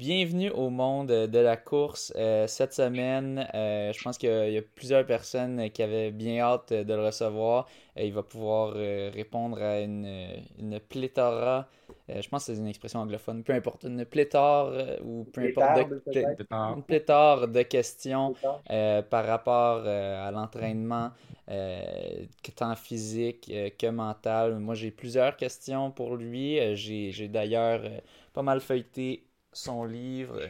bienvenue au monde de la course. Euh, cette semaine, euh, je pense qu'il y, a plusieurs personnes qui avaient bien hâte de le recevoir. il va pouvoir répondre à une, une pléthora, je pense que c'est une expression anglophone, peu importe, une pléthore ou peu importe, de, une pléthore de questions par rapport à l'entraînement, tant physique que mental. Moi, j'ai plusieurs questions pour lui. j'ai d'ailleurs pas mal feuilleté son livre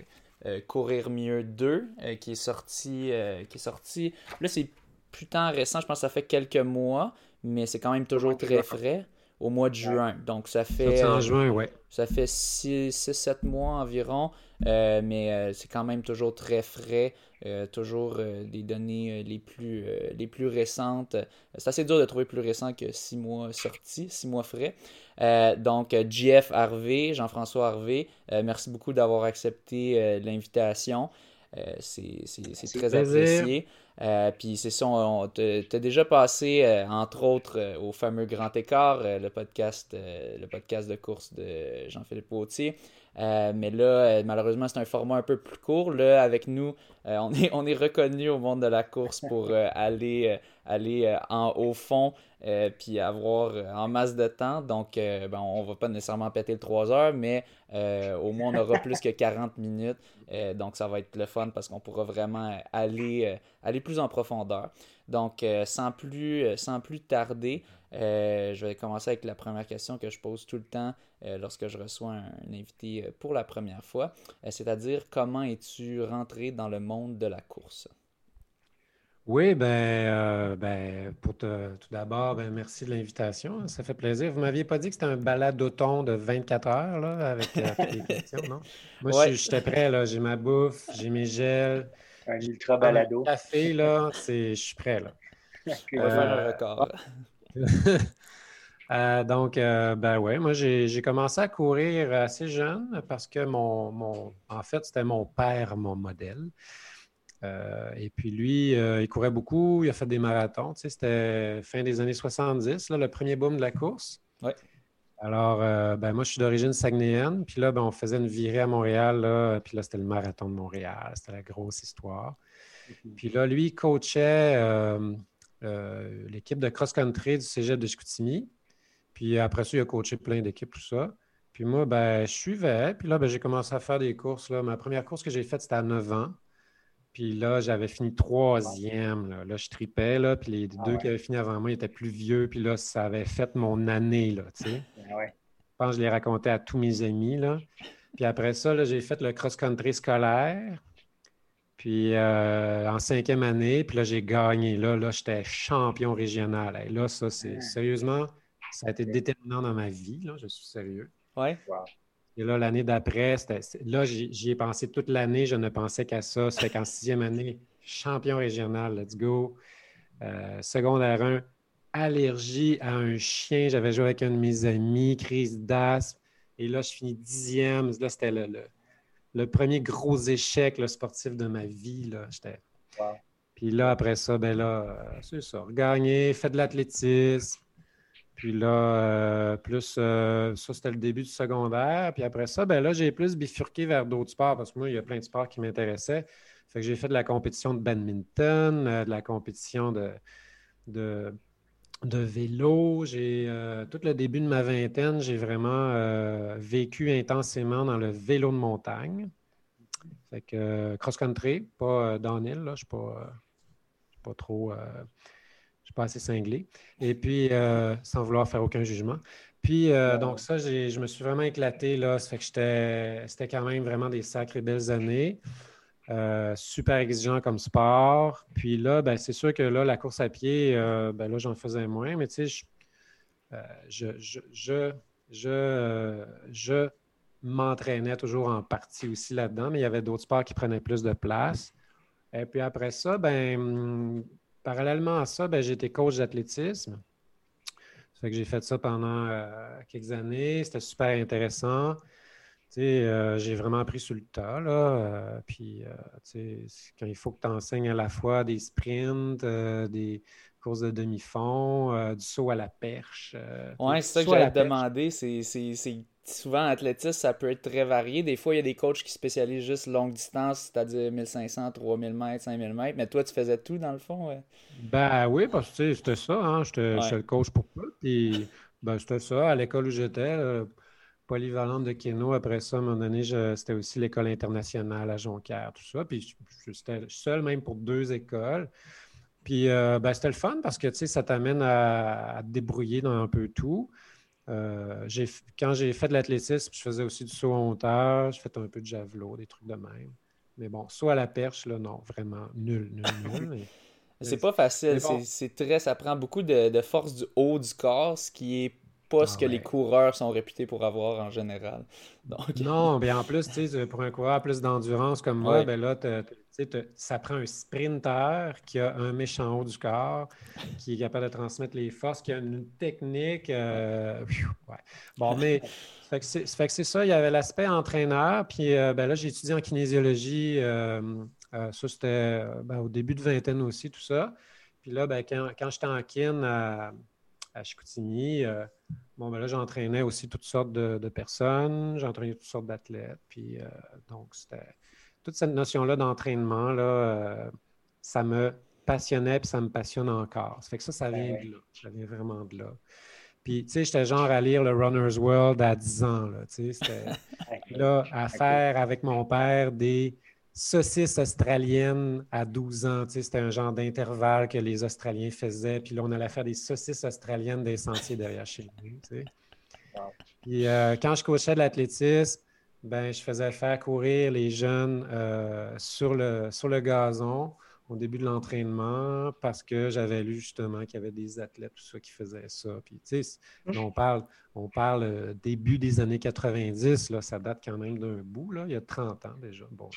euh, Courir mieux 2 euh, qui est sorti euh, qui est sorti. Là c'est plus tant récent je pense que ça fait quelques mois mais c'est quand même toujours très frais au mois de juin. Donc ça fait en juin ouais. ça fait 6-7 mois environ mais c'est quand même toujours très frais toujours des données les plus les plus récentes. C'est assez dur de trouver plus récent que 6 mois sortis 6 mois frais. Euh, donc, JF Harvey, Jean-François Harvey, euh, merci beaucoup d'avoir accepté euh, l'invitation. c'est très apprécié. puis c'est ça, tu as déjà passé, entre autres, au fameux Grand Écart, le, podcast, le podcast de course de Jean-Philippe Potier. mais là, malheureusement, c'est un format un peu plus court. Là, avec nous, on, est, on est reconnu au monde de la course pour aller, aller en, au fond euh, puis avoir euh, en masse de temps. Donc, euh, ben, on va pas nécessairement péter le 3 heures, mais au moins on aura plus que 40 minutes. donc, ça va être le fun parce qu'on pourra vraiment aller, aller plus en profondeur. Donc, sans, plus, sans plus tarder, je vais commencer avec la première question que je pose tout le temps lorsque je reçois un, un invité pour la première fois, c'est-à-dire comment es-tu rentré dans le monde de la course? Oui, ben, euh, ben pour tout d'abord, ben, merci de l'invitation. Ça fait plaisir. Vous ne m'aviez pas dit que c'était un balade d'automne de 24 heures là, avec euh, les questions, non? Moi, j'étais prêt, là. J'ai ma bouffe, j'ai mes gels. Un ultra balado. café, là, je suis prêt, là. On va faire un record. Euh, donc, ben ouais, moi j'ai commencé à courir assez jeune parce que mon, mon en fait, c'était mon père, mon modèle. Euh, et puis lui, euh, il courait beaucoup, il a fait des marathons. Tu sais, c'était fin des années 70, là, le premier boom de la course. Ouais. Alors, euh, ben, moi, je suis d'origine sagnéenne. Puis là, ben, on faisait une virée à Montréal. Là, puis là, c'était le marathon de Montréal. C'était la grosse histoire. Puis là, lui, il coachait l'équipe de cross-country du cégep de Chicoutimi. Puis après ça, il a coaché plein d'équipes, tout ça. Puis moi, ben, je suivais. Puis là, ben, j'ai commencé à faire des courses. Là. Ma première course que j'ai faite, c'était à 9 ans. Puis là, j'avais fini troisième. Là, je tripais. Là, puis les ah deux qui avaient fini avant moi étaient plus vieux. Puis là, ça avait fait mon année. Là, tu sais. Ah je pense que je l'ai raconté à tous mes amis. Là. Puis après ça, j'ai fait le cross-country scolaire. Puis euh, en cinquième année, puis là, j'ai gagné. Là, là j'étais champion régional. Et là, ça, c'est ah. sérieusement, ça a été déterminant dans ma vie. Là, je suis sérieux. Ouais. Et là, l'année d'après, là, j'y ai pensé toute l'année. Je ne pensais qu'à ça. C'était qu'en sixième année, champion régional, let's go. Euh, secondaire 1, allergie à un chien. J'avais joué avec un de mes amis, crise d'asthme. Et là, je finis dixième. Là, c'était le, premier gros échec le sportif de ma vie. Là. Puis là, après ça, ben là, euh, c'est ça. Gagner, fait de l'athlétisme, puis là, euh, plus, euh, ça, c'était le début du secondaire. Puis après ça, ben là, j'ai plus bifurqué vers d'autres sports parce que moi, il y a plein de sports qui m'intéressaient. Fait que j'ai fait de la compétition de badminton, euh, de la compétition de, de, vélo. J'ai, tout le début de ma vingtaine, j'ai vraiment vécu intensément dans le vélo de montagne. Fait que cross-country, pas downhill, là. Je suis pas trop suis pas assez cinglé. Et puis, euh, sans vouloir faire aucun jugement. Puis, euh, donc, ça, je me suis vraiment éclaté. Là. Ça fait que c'était quand même vraiment des sacrées belles années. Euh, super exigeant comme sport. Puis là, ben, c'est sûr que là, la course à pied, ben, là, j'en faisais moins. Mais tu sais, je, je, je, je, je m'entraînais toujours en partie aussi là-dedans, mais il y avait d'autres sports qui prenaient plus de place. Et puis après ça, ben, Parallèlement à ça, ben, été coach d'athlétisme. Ça fait que j'ai fait ça pendant euh, quelques années. C'était super intéressant. Euh, j'ai vraiment appris sur le tas. Là. Euh, puis, quand il faut que tu enseignes à la fois des sprints, des courses de demi-fond, du saut à la perche. oui, c'est ça que j'allais te demander. C'est souvent, athlétisme, ça peut être très varié. Des fois, il y a des coachs qui spécialisent juste longue distance, c'est-à-dire 1500, 3000 mètres, 5000 mètres. Mais toi, tu faisais tout dans le fond, ouais? Ben oui, parce que c'était ça. Hein? J'étais le coach pour tout. Puis, ben, c'était ça. À l'école où j'étais, polyvalente de Keno. Après ça, à un moment donné, c'était aussi l'école internationale à Jonquière, tout ça. Puis, j'étais seul même pour deux écoles. Puis, euh, ben, c'était le fun parce que, tu sais, ça t'amène à, te débrouiller dans un peu tout. Euh, quand j'ai fait de l'athlétisme, je faisais aussi du saut en hauteur, je faisais un peu de javelot, des trucs de même. Mais bon, soit à la perche, là, non, vraiment nul, nul, nul. c'est pas facile, c'est très, ça prend beaucoup de, force du haut du corps, ce qui est pas ce ah que les coureurs sont réputés pour avoir en général. Non, mais en plus, pour un coureur plus d'endurance comme moi, ben là, ça prend un sprinter qui a un méchant haut du corps, qui est capable de transmettre les forces, qui a une technique. Euh, bon, mais ça fait que c'est ça. Il y avait l'aspect entraîneur. Puis euh, ben là, j'ai étudié en kinésiologie. Euh, ça, c'était ben, au début de vingtaine aussi, tout ça. Puis là, ben, quand, quand j'étais en kin à, Chicoutimi, bon, ben là, j'entraînais aussi toutes sortes de, de personnes. J'entraînais toutes sortes d'athlètes. Puis donc, c'était toute cette notion-là d'entraînement, là, euh, ça me passionnait et ça me passionne encore. Ça fait que ça, ça vient ben de là. Ça vient vraiment de là. Puis, tu sais, j'étais genre à lire le Runner's World à 10 ans. Là, tu sais, c'était là à faire avec mon père des saucisses australiennes à 12 ans. Tu sais, c'était un genre d'intervalle que les Australiens faisaient. Puis là, on allait faire des saucisses australiennes des sentiers derrière chez nous. Tu sais. Puis euh, quand je coachais de l'athlétisme, ben, je faisais faire courir les jeunes euh, sur, le, sur le gazon au début de l'entraînement parce que j'avais lu justement qu'il y avait des athlètes tout ça, qui faisaient ça. Puis, tu sais, on parle, on parle euh, début des années 90, là, ça date quand même d'un bout, là, il y a 30 ans déjà. Bon.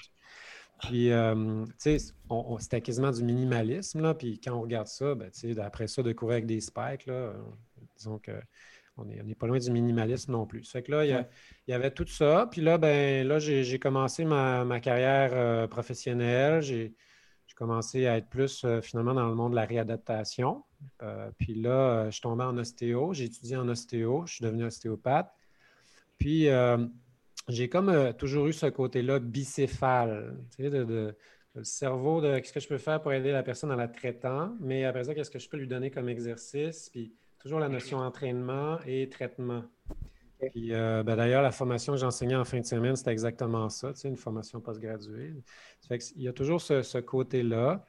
Puis, euh, tu sais, c'était quasiment du minimalisme, là, puis quand on regarde ça, ben, tu sais, après ça, de courir avec des spikes, là, disons que on n'est pas loin du minimalisme non plus. Fait que là, il y, avait tout ça. Puis là, ben, là j'ai commencé ma, carrière euh, professionnelle. J'ai commencé à être plus euh, finalement dans le monde de la réadaptation. Euh, puis là, je suis tombé en ostéo. J'ai étudié en ostéo. Je suis devenu ostéopathe. Puis j'ai comme toujours eu ce côté-là bicéphale, tu sais, de, le cerveau de qu'est-ce que je peux faire pour aider la personne en la traitant, mais après ça, qu'est-ce que je peux lui donner comme exercice? Puis Toujours la notion entraînement et traitement. Puis, euh, ben, d'ailleurs, la formation que j'enseignais en fin de semaine, c'était exactement ça, une formation postgraduée. Il y a toujours ce, côté-là.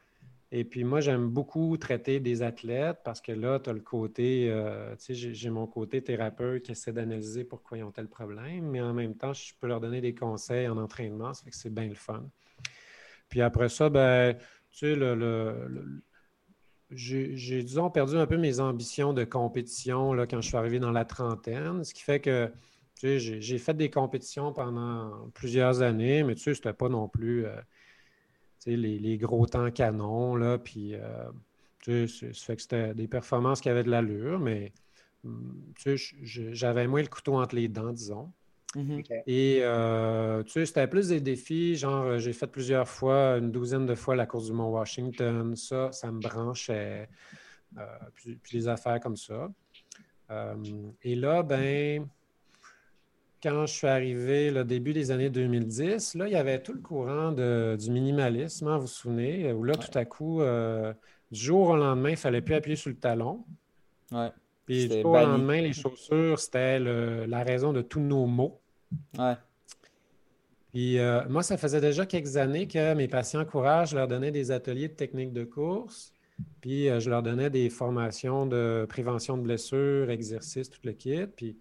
Et puis, moi, j'aime beaucoup traiter des athlètes parce que là, tu as le côté, euh, tu sais, j'ai mon côté thérapeute qui essaie d'analyser pourquoi ils ont tel problème, mais en même temps, je peux leur donner des conseils en entraînement. Ça fait que c'est bien le fun. Puis après ça, ben, tu sais, le j'ai, disons, perdu un peu mes ambitions de compétition là, quand je suis arrivé dans la trentaine, ce qui fait que j'ai, fait des compétitions pendant plusieurs années, mais tu sais, c'était pas non plus euh, les, gros temps canons, là, puis euh, tu sais, ça fait que c'était des performances qui avaient de l'allure, mais hum, tu sais, j'avais moins le couteau entre les dents, disons. Mhm. Et euh, tu sais, c'était plus des défis, genre euh, j'ai fait plusieurs fois, une douzaine de fois la course du Mont Washington, ça, ça me branchait, euh, puis, les affaires comme ça. et là, ben, quand je suis arrivé, le début des années 2010, là, il y avait tout le courant du minimalisme, hein, vous vous souvenez, où là, tout à coup, du jour au lendemain, il ne fallait plus appuyer sur le talon. Ouais. Puis du jour au lendemain, les chaussures, c'était la raison de tous nos maux. Ouais. Puis euh, moi, ça faisait déjà quelques années que mes patients courage, je leur donnais des ateliers de technique de course, puis euh, je leur donnais des formations de prévention de blessures, exercices, tout le kit. Puis,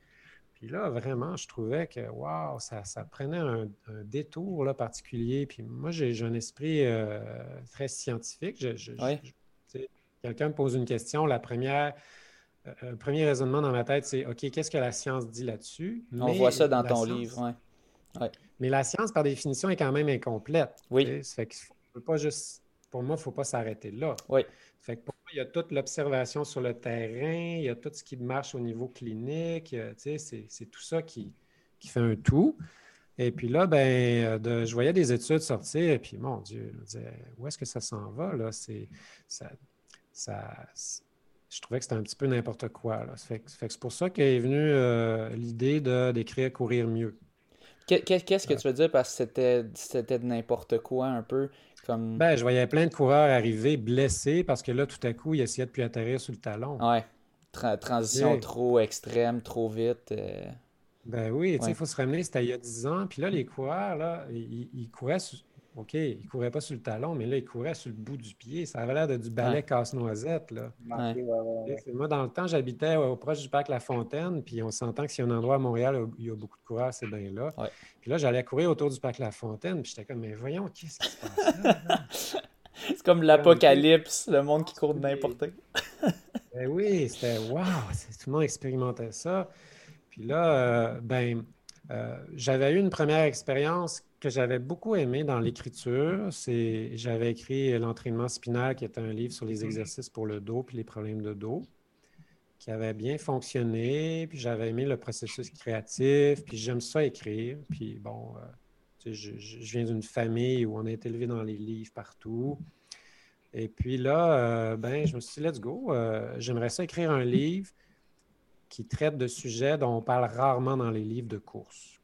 puis là, vraiment, je trouvais que, waouh, ça, prenait un, détour là, particulier. Puis moi, j'ai un esprit euh, très scientifique. Quelqu'un me pose une question, la première le premier raisonnement dans ma tête, c'est OK, qu'est-ce que la science dit là-dessus? On voit ça dans ton livre. Mais la science, par définition, est quand même incomplète. Oui. Ça fait que pas juste. Pour moi, il ne faut pas s'arrêter là. Oui. Fait que pour moi, il y a toute l'observation sur le terrain, il y a tout ce qui marche au niveau clinique, c'est tout ça qui, qui, fait un tout. Et puis là, ben, de, je voyais des études sortir, et puis mon Dieu, je me disais, où est-ce que ça s'en va? Là? Ça, ça je trouvais que c'était un petit peu n'importe quoi. c'est pour ça qu'est venue euh, l'idée d'écrire Courir mieux. Qu'est-ce que tu veux dire parce que c'était de n'importe quoi un peu? Comme... Ben, je voyais plein de coureurs arriver blessés parce que là, tout à coup, ils essayaient de plus atterrir sur le talon. Ouais. transition trop extrême, trop vite. Euh. Ben oui, il faut se ramener, c'était il y a 10 ans. Puis là, les coureurs, là, ils, couraient OK, il courait pas sur le talon, mais là, il courait sur le bout du pied. Ça avait l'air de du balai casse-noisette. Là. Moi, dans le temps, j'habitais au proche du parc La Fontaine, puis on s'entend que s'il y a un endroit à Montréal où il y a beaucoup de coureurs, c'est bien là. Puis là, j'allais courir autour du parc La Fontaine, puis j'étais comme, mais voyons, qu'est-ce qui se passe là? c'est comme l'apocalypse, le monde qui court de n'importe quoi. ben oui, c'était wow, tout le monde expérimentait ça. Puis là, euh, ben, euh, j'avais eu une première expérience que j'avais beaucoup aimé dans l'écriture, c'est j'avais écrit L'entraînement spinal, qui est un livre sur les mhm. exercices pour le dos puis les problèmes de dos, qui avait bien fonctionné. Puis j'avais aimé le processus créatif, puis j'aime ça écrire. Puis bon, euh, je, viens d'une famille où on a été élevé dans les livres partout. Et puis là, euh, ben, je me suis dit, let's go, j'aimerais ça écrire un livre qui traite de sujets dont on parle rarement dans les livres de course.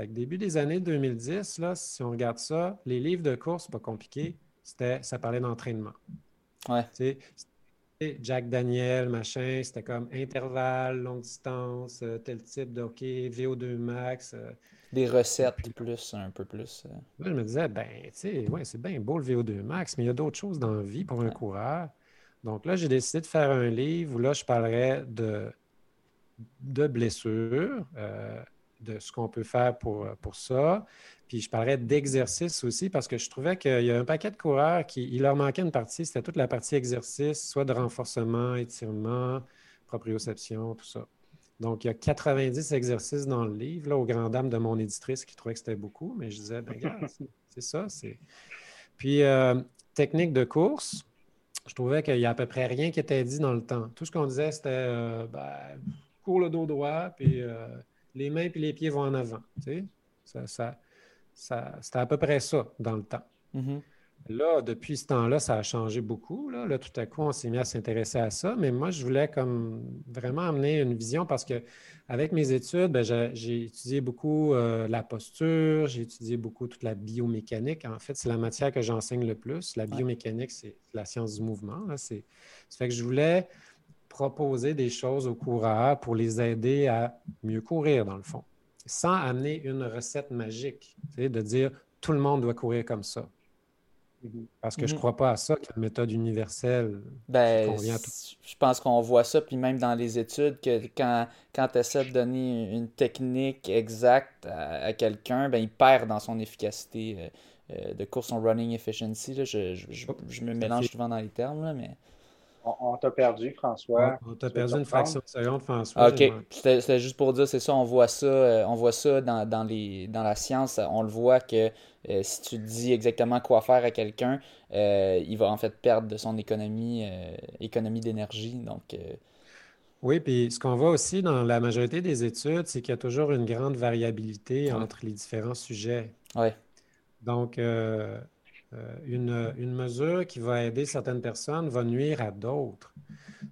Au début des années 2010, là, si on regarde ça, les livres de course, pas compliqué, c'était, ça parlait d'entraînement. Ouais. Jack Daniel, machin, c'était comme intervalle, longue distance, euh, tel type de hockey, VO2 max. Euh. Des recettes plus, un peu plus. Euh. je me disais, ben, tu sais, ouais, c'est bien beau le VO2 max, mais il y a d'autres choses dans la vie pour un coureur. Donc là, j'ai décidé de faire un livre où là, je parlerais de, de blessures, de ce qu'on peut faire pour, pour ça. Puis je parlerais d'exercice aussi parce que je trouvais qu'il y a un paquet de coureurs qui il leur manquait une partie, c'était toute la partie exercice, soit de renforcement, étirement, proprioception, tout ça. Donc, il y a 90 exercices dans le livre, là, aux grandes dames de mon éditrice qui trouvait que c'était beaucoup, mais je disais, ben, regarde, c'est ça. c'est... Puis, euh, technique de course, je trouvais qu'il n'y a à peu près rien qui était dit dans le temps. Tout ce qu'on disait, c'était, euh, ben, cours le dos droit, puis euh, les mains et les pieds vont en avant. Tu sais? ça, ça, c'était à peu près ça dans le temps. Mm-hmm. Là, depuis ce temps-là, ça a changé beaucoup. Là. tout à coup, on s'est mis à s'intéresser à ça. Mais moi, je voulais comme vraiment amener une vision parce que avec mes études, ben, j'ai, étudié beaucoup euh, la posture, j'ai étudié beaucoup toute la biomécanique. En fait, c'est la matière que j'enseigne le plus. La biomécanique, c'est la science du mouvement. Là. C'est, ça fait que je voulais proposer des choses aux coureurs pour les aider à mieux courir, dans le fond, sans amener une recette magique, de dire tout le monde doit courir comme ça. Mm-hmm. Parce que je ne mm-hmm. crois pas à ça, qu'il y a une méthode universelle ben, Je pense qu'on voit ça, puis même dans les études, que quand, quand tu essaies de donner une technique exacte à, quelqu'un, ben, il perd dans son efficacité euh, euh, de course en running efficiency. Je, je, oh, je, me mélange souvent dans les termes, là, mais... On, t'a perdu, François. On, t'a perdu une fraction de seconde, François. OK. C'était juste pour dire, c'est ça, on voit ça, euh, on voit ça dans, les, dans la science. On le voit que euh, si tu dis exactement quoi faire à quelqu'un, euh, il va en fait perdre de son économie, économie d'énergie. Donc. Oui, puis ce qu'on voit aussi dans la majorité des études, c'est qu'il y a toujours une grande variabilité entre les différents sujets. Oui. Donc, euh, une, mesure qui va aider certaines personnes va nuire à d'autres.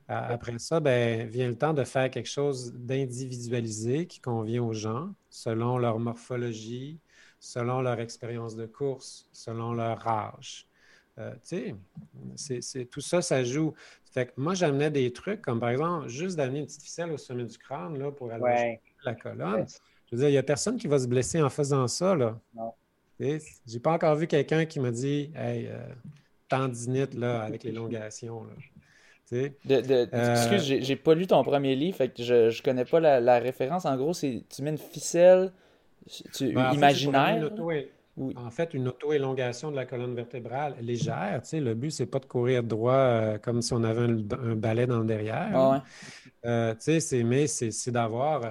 Après ça, ben, vient le temps de faire quelque chose d'individualisé qui convient aux gens selon leur morphologie, selon leur expérience de course, selon leur âge. Euh, tu sais, c'est, tout ça, ça joue. Fait que moi, j'amenais des trucs comme, par exemple, juste d'amener une petite ficelle au sommet du crâne là, pour allonger la colonne. Je veux dire, il n'y a personne qui va se blesser en faisant ça. Là. Non. J'ai pas encore vu quelqu'un qui m'a dit Hey, euh, tendinite là, avec l'élongation. De, de, euh, Excuse, j'ai pas lu ton premier livre, fait que je, je connais pas la, référence. En gros, c'est tu mets une ficelle tu, ben, imaginaire. En fait, une auto-élongation de la colonne vertébrale légère. Le but, c'est pas de courir droit euh, comme si on avait un, balai dans le derrière. Ah ouais. mais c'est d'avoir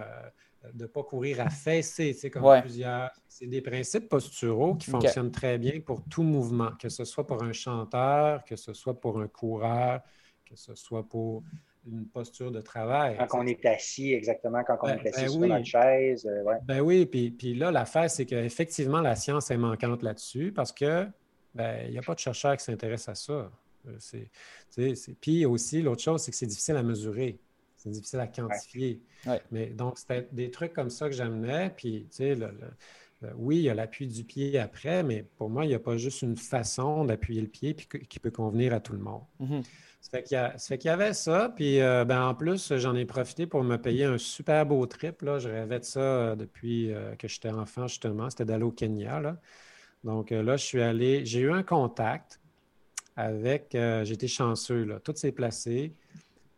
de ne pas courir à fesser, comme plusieurs. C'est des principes posturaux qui fonctionnent très bien pour tout mouvement, que ce soit pour un chanteur, que ce soit pour un coureur, que ce soit pour une posture de travail. Quand on est assis, exactement, quand on ben, est assis ben sur une chaise. Euh, ben oui, puis, puis là, l'affaire, c'est qu'effectivement, la science est manquante là-dessus parce que ben, il n'y a pas de chercheurs qui s'intéressent à ça. Euh, puis aussi, l'autre chose, c'est que c'est difficile à mesurer. C'est difficile à quantifier. Mais donc, c'était des trucs comme ça que j'amenais. Puis, tu sais, oui, il y a l'appui du pied après, mais pour moi, il n'y a pas juste une façon d'appuyer le pied puis qui peut convenir à tout le monde. Mm-hmm. Ça fait qu'il y, avait ça. Puis euh, ben, en plus, j'en ai profité pour me payer un super beau trip. Là. Je rêvais de ça euh, depuis euh, que j'étais enfant, justement. C'était d'aller au Kenya. Donc là, je suis allé. J'ai eu un contact avec. J'étais chanceux. Là. Tout s'est placé.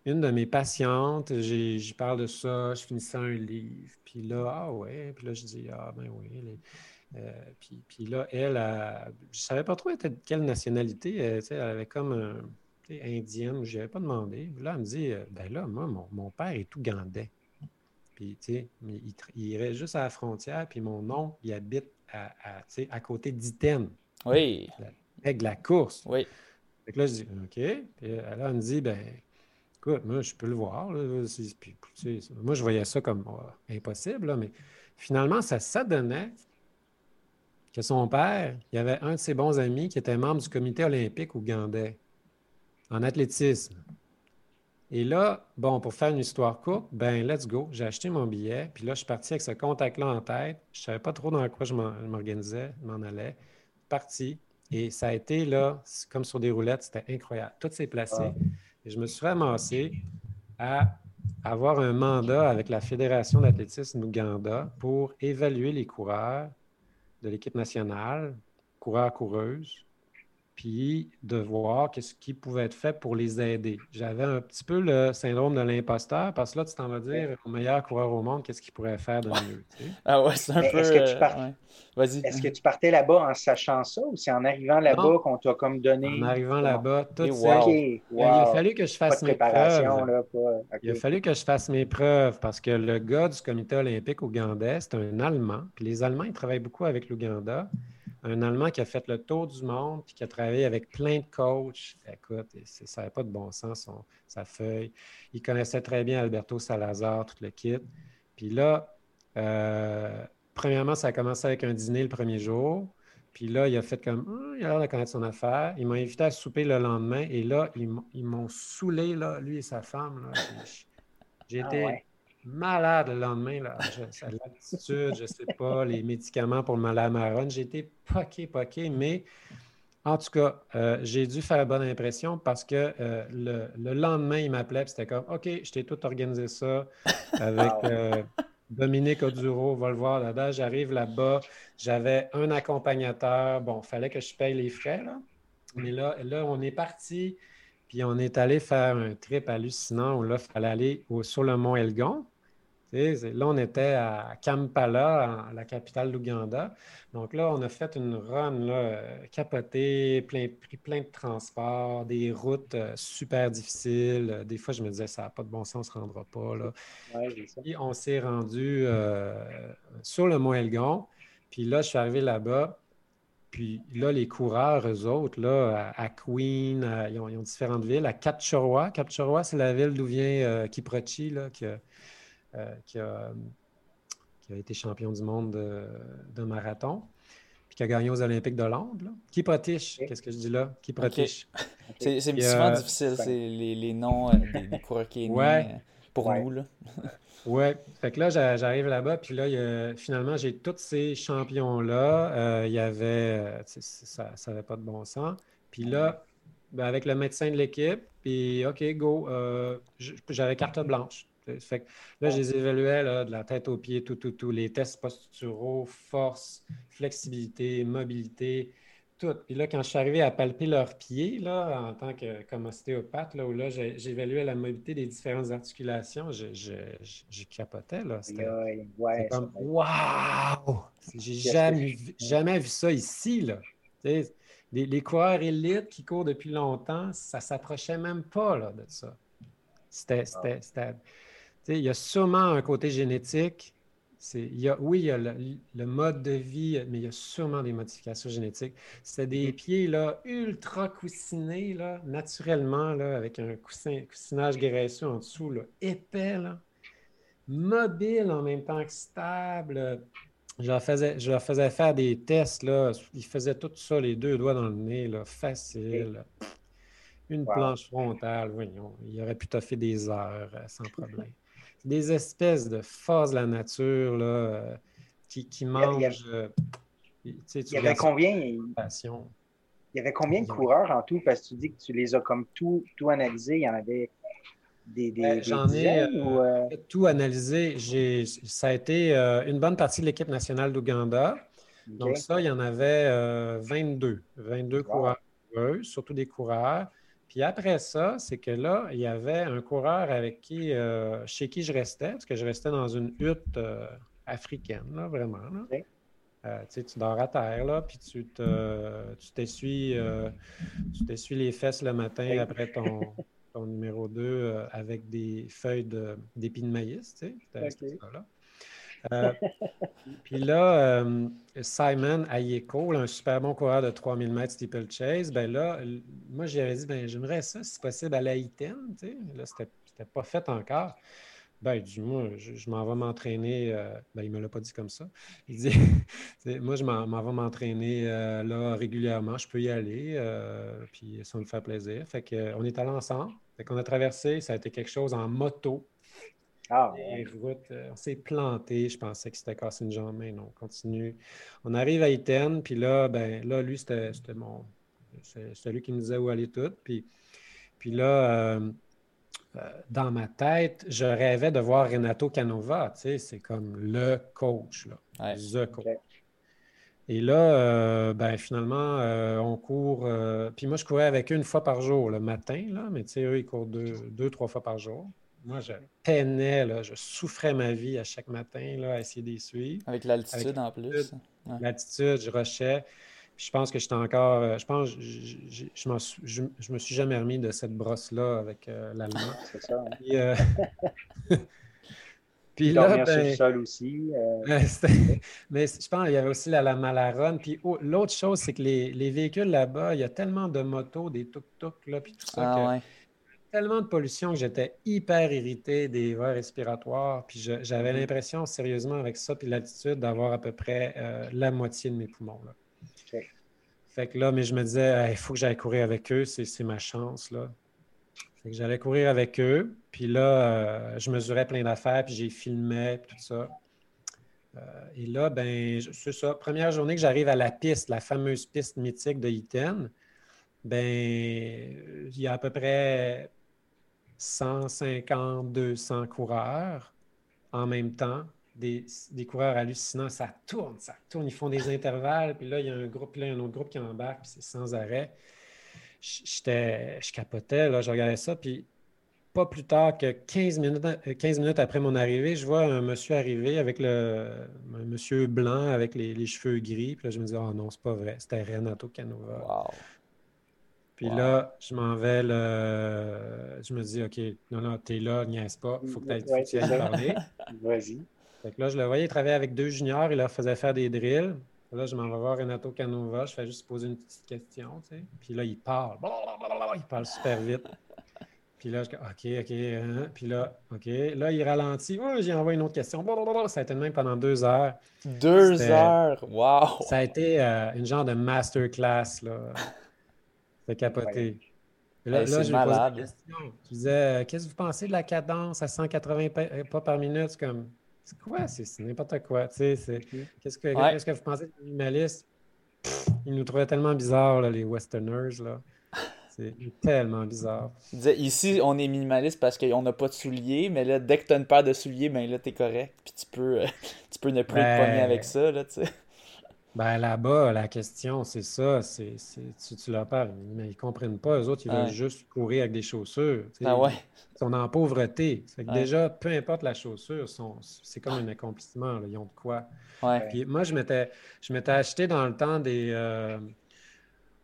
Une de mes patientes, j'y parle de ça, je finissais un livre. Puis là, ah ouais. Puis là, je dis, ah ben oui. puis, là, elle, je ne savais pas trop de quelle nationalité. elle avait comme un indienne, je n'avais pas demandé. Là, elle me dit euh, Ben là, moi, mon, père est ougandais. Puis, tu sais, il, il reste juste à la frontière, puis mon oncle, il habite à, à, côté d'Iten. Oui. Avec la course. Oui. Fait que là, je dis OK. Puis là, elle me dit Ben, écoute, moi, je peux le voir. moi, je voyais ça comme euh, impossible, mais finalement, ça, ça donnait que son père, il y avait un de ses bons amis qui était membre du comité olympique ougandais en athlétisme. Et là, bon, pour faire une histoire courte, ben let's go. J'ai acheté mon billet, puis là, je suis parti avec ce contact-là en tête. Je ne savais pas trop dans quoi je m'organisais, je m'en allais. Parti. Et ça a été là, comme sur des roulettes, c'était incroyable. Tout s'est placé. Ah. Je me suis ramassé à avoir un mandat avec la Fédération d'athlétisme d'Ouganda pour évaluer les coureurs de l'équipe nationale, coureurs-coureuses, puis de voir qu'est-ce qui pouvait être fait pour les aider. J'avais un petit peu le syndrome de l'imposteur parce que là, tu t'en vas dire au meilleur coureur au monde, qu'est-ce qu'il pourrait faire de mieux. Ah ouais, c'est un peu. Est-ce que, tu euh, Vas-y. est-ce que tu partais là-bas en sachant ça ou c'est en arrivant là-bas qu'on t'a comme donné. En arrivant là-bas, tout ça. Il a fallu que je fasse mes preuves. Là, Il a fallu que je fasse mes preuves parce que le gars du comité olympique ougandais, c'est un Allemand. Puis les Allemands, ils travaillent beaucoup avec l'Ouganda un Allemand qui a fait le tour du monde puis qui a travaillé avec plein de coachs. Écoute, ça n'avait pas de bon sens, sa feuille. Il connaissait très bien Alberto Salazar, tout le kit. Puis là, euh, premièrement, ça a commencé avec un dîner le premier jour. Puis là, il a fait comme, hum, il a l'air de connaître son affaire. Il m'a invité à souper le lendemain. Et là, ils m'ont saoulé, là, lui et sa femme. J'ai été ah malade le lendemain. Là. L'attitude, je ne sais pas, les médicaments pour le mal J'ai été poqué, poqué, mais en tout cas, euh, j'ai dû faire bonne impression parce que euh, le, lendemain, il m'appelait c'était comme OK, je t'ai tout organisé ça avec euh, Dominique Oduro, va le voir là-bas. J'arrive là-bas, j'avais un accompagnateur. Bon, il fallait que je paye les frais, là. Mais là, là, on est parti. Puis on est allé faire un trip hallucinant où là, il fallait aller sur le mont Elgon. Là, on était à Kampala, la capitale d'Ouganda. Donc là, on a fait une run là, capotée, plein, pris plein de transports, des routes euh, super difficiles. Des fois, je me disais, ça n'a pas de bon sens, on ne se rendra pas. Là. Puis on s'est rendu euh, sur le mont Elgon. Puis là, je suis arrivé là-bas. Puis là, les coureurs, eux autres, là, à, Queen, ils, ont, différentes villes. À Kapchorwa, Kapchorwa, c'est la ville d'où vient euh, Kiprochi, là, euh, qui, a, été champion du monde de, marathon, puis qui a gagné aux Olympiques de Londres. Kiprotich, qu'est-ce que je dis là? Kiprotich. C'est souvent difficile, c'est les, noms euh, des, coureurs qui ouais. pour nous. Là. Oui, fait que là, j'arrive là-bas, puis là, finalement, j'ai tous ces champions-là. Euh, il y avait, euh, ça n'avait pas de bon sens. Puis là, ben, avec le médecin de l'équipe, puis OK, go, euh, j'avais carte blanche. Fait que là, je les évaluais de la tête aux pieds, tout, tout, tout, les tests posturaux, force, flexibilité, mobilité, tout. Puis là, quand je suis arrivé à palper leurs pieds, là, en tant que comme ostéopathe, là, où là, j'évaluais la mobilité des différentes articulations, je, je, capotais, là. C'était comme, waouh! J'ai jamais, jamais vu ça ici, là. Les, les, coureurs élites qui courent depuis longtemps, ça s'approchait même pas, là, de ça. C'était, c'était, il y a sûrement un côté génétique il y a, oui, il y a le, mode de vie, mais il y a sûrement des modifications génétiques. C'est des mm. pieds là, ultra coussinés, là, naturellement, là, avec un coussin, coussinage graisseux en dessous, là, épais, là, mobile en même temps que stable. Je leur, faisais, je faisais faire des tests. Là. Ils faisaient tout ça, les deux doigts dans le nez, là, facile. Une planche frontale, voyons. Il aurait pu toffer des heures euh, sans problème. Des espèces de forces de la nature là, euh, qui, qui mangent. Il y, avait combien? Il y avait combien de coureurs en tout? Parce que tu dis que tu les as comme tout, tout analysés. Il y en avait des, des, ben, J'en ai tout analysé. Ça a été une bonne partie de l'équipe nationale d'Ouganda. Donc, ça, il y en avait 22. 22 coureurs, surtout des coureurs. Puis après ça, c'est que là, il y avait un coureur avec qui, euh, chez qui je restais, parce que je restais dans une hutte euh, africaine, là, vraiment. Euh, tu dors à terre, là, puis tu t'essuies tu t'essuies les fesses le matin après ton, ton numéro 2 avec des feuilles d'épines de, maïs, tu sais. Euh, puis là, euh, Simon Ayeko, un super bon coureur de 3000 mètres steeplechase, ben là, moi, j'avais dit, ben j'aimerais ça, si possible, à la Iten, tu sais. Là, c'était pas fait encore. Ben, du moins, je, m'en vais m'entraîner. Euh, ben, il me l'a pas dit comme ça. Il dit, moi, je m'en vais m'entraîner là régulièrement. Je peux y aller, puis ça me fait plaisir. Fait qu'on est allé ensemble. Fait qu'on a traversé. Ça a été quelque chose en moto. Ah, euh, on s'est planté. Je pensais que c'était cassé une jambe, mais non, on continue. On arrive à Iten, puis là, ben, là, lui, c'était mon. C'est lui qui me disait où aller tout. Puis, puis là, euh, euh, dans ma tête, je rêvais de voir Renato Canova. Tu sais, c'est comme le coach, là. The coach. Et là, ben, finalement, on court. puis moi, je courais avec eux une fois par jour, le matin, là, mais tu sais, eux, ils courent deux, deux, trois fois par jour. Moi, je peinais, là, je souffrais ma vie à chaque matin là, à essayer d'y suivre. Avec l'altitude en plus. L'altitude, je rushais. je pense que j'étais encore. Euh, je pense je, je, je, me suis jamais remis de cette brosse-là avec euh, l'allemand. C'est ça. Hein. Puis, euh, Puis là, ben, sur le sol aussi. mais je pense qu'il y avait aussi la, la Malaronne. Puis l'autre chose, c'est que les, les véhicules là-bas, il y a tellement de motos, des tuk-tuk, là, puis tout ça. Ah, que, tellement de pollution que j'étais hyper irrité des voies respiratoires. Puis j'avais mhm. l'impression, sérieusement, avec ça, puis l'attitude, d'avoir à peu près euh, la moitié de mes poumons. Là. Fait que là, mais je me disais, il faut que j'aille courir avec eux, c'est ma chance. Là. Fait que j'allais courir avec eux. Puis là, euh, je mesurais plein d'affaires, puis j'ai filmé, tout ça. Euh, et là, ben, c'est ça. Première journée que j'arrive à la piste, la fameuse piste mythique de Iten, ben, il y a à peu près 150, 200 coureurs en même temps. Des, coureurs hallucinants, ça tourne, ça tourne, ils font des intervalles, puis là, il y a un groupe, là, il y a un autre groupe qui embarque, puis c'est sans arrêt. J'étais, je capotais, là, je regardais ça, puis pas plus tard que 15 minutes, 15 minutes après mon arrivée, je vois un monsieur arriver avec le un monsieur blanc avec les, cheveux gris, puis là, je me dis, oh non, c'est pas vrai, c'était Renato Canova. Puis là, je m'en vais le. Je me dis, OK, non, non, t'es là, niaise pas, il faut que tu ailles parler. Vas-y. Fait que là, je le voyais travailler avec deux juniors, il leur faisait faire des drills. Là, je m'en vais voir Renato Canova, je fais juste poser une petite question, tu sais. Puis là, il parle. Il parle super vite. Puis là, je dis, OK, OK. Hein. Puis là, OK. Là, il ralentit. Oh, j'ai envoyé une autre question. Ça a été le même pendant deux heures. Deux heures? Wow! Ça a été euh, une genre de masterclass, là. C'est capoté. Là, là je malade. Une question. Tu disais, euh, qu'est-ce que vous pensez de la cadence à 180 euh, pas par minute? C'est comme, c'est quoi? C'est n'importe quoi. Tu sais, qu'est-ce, que, qu'est-ce que vous pensez de l'animaliste? Ils nous trouvaient tellement bizarres, là, les Westerners. Là. C'est tellement bizarre. Ici, on est minimaliste parce qu'on n'a pas de souliers, mais là, dès que tu as une paire de souliers, ben là, t'es correct. Puis tu peux, tu peux ne plus ben... te pogner avec ça, là, tu sais. Ben là-bas, la question, c'est ça. C'est, tu, tu leur parles, mais ils ne comprennent pas. Eux autres, ils veulent juste courir avec des chaussures. Ah ouais. Ils sont en pauvreté. Déjà, peu importe la chaussure, c'est comme un accomplissement. Ils ont de quoi. Puis moi, je m'étais, je m'étais acheté dans le temps des. Euh,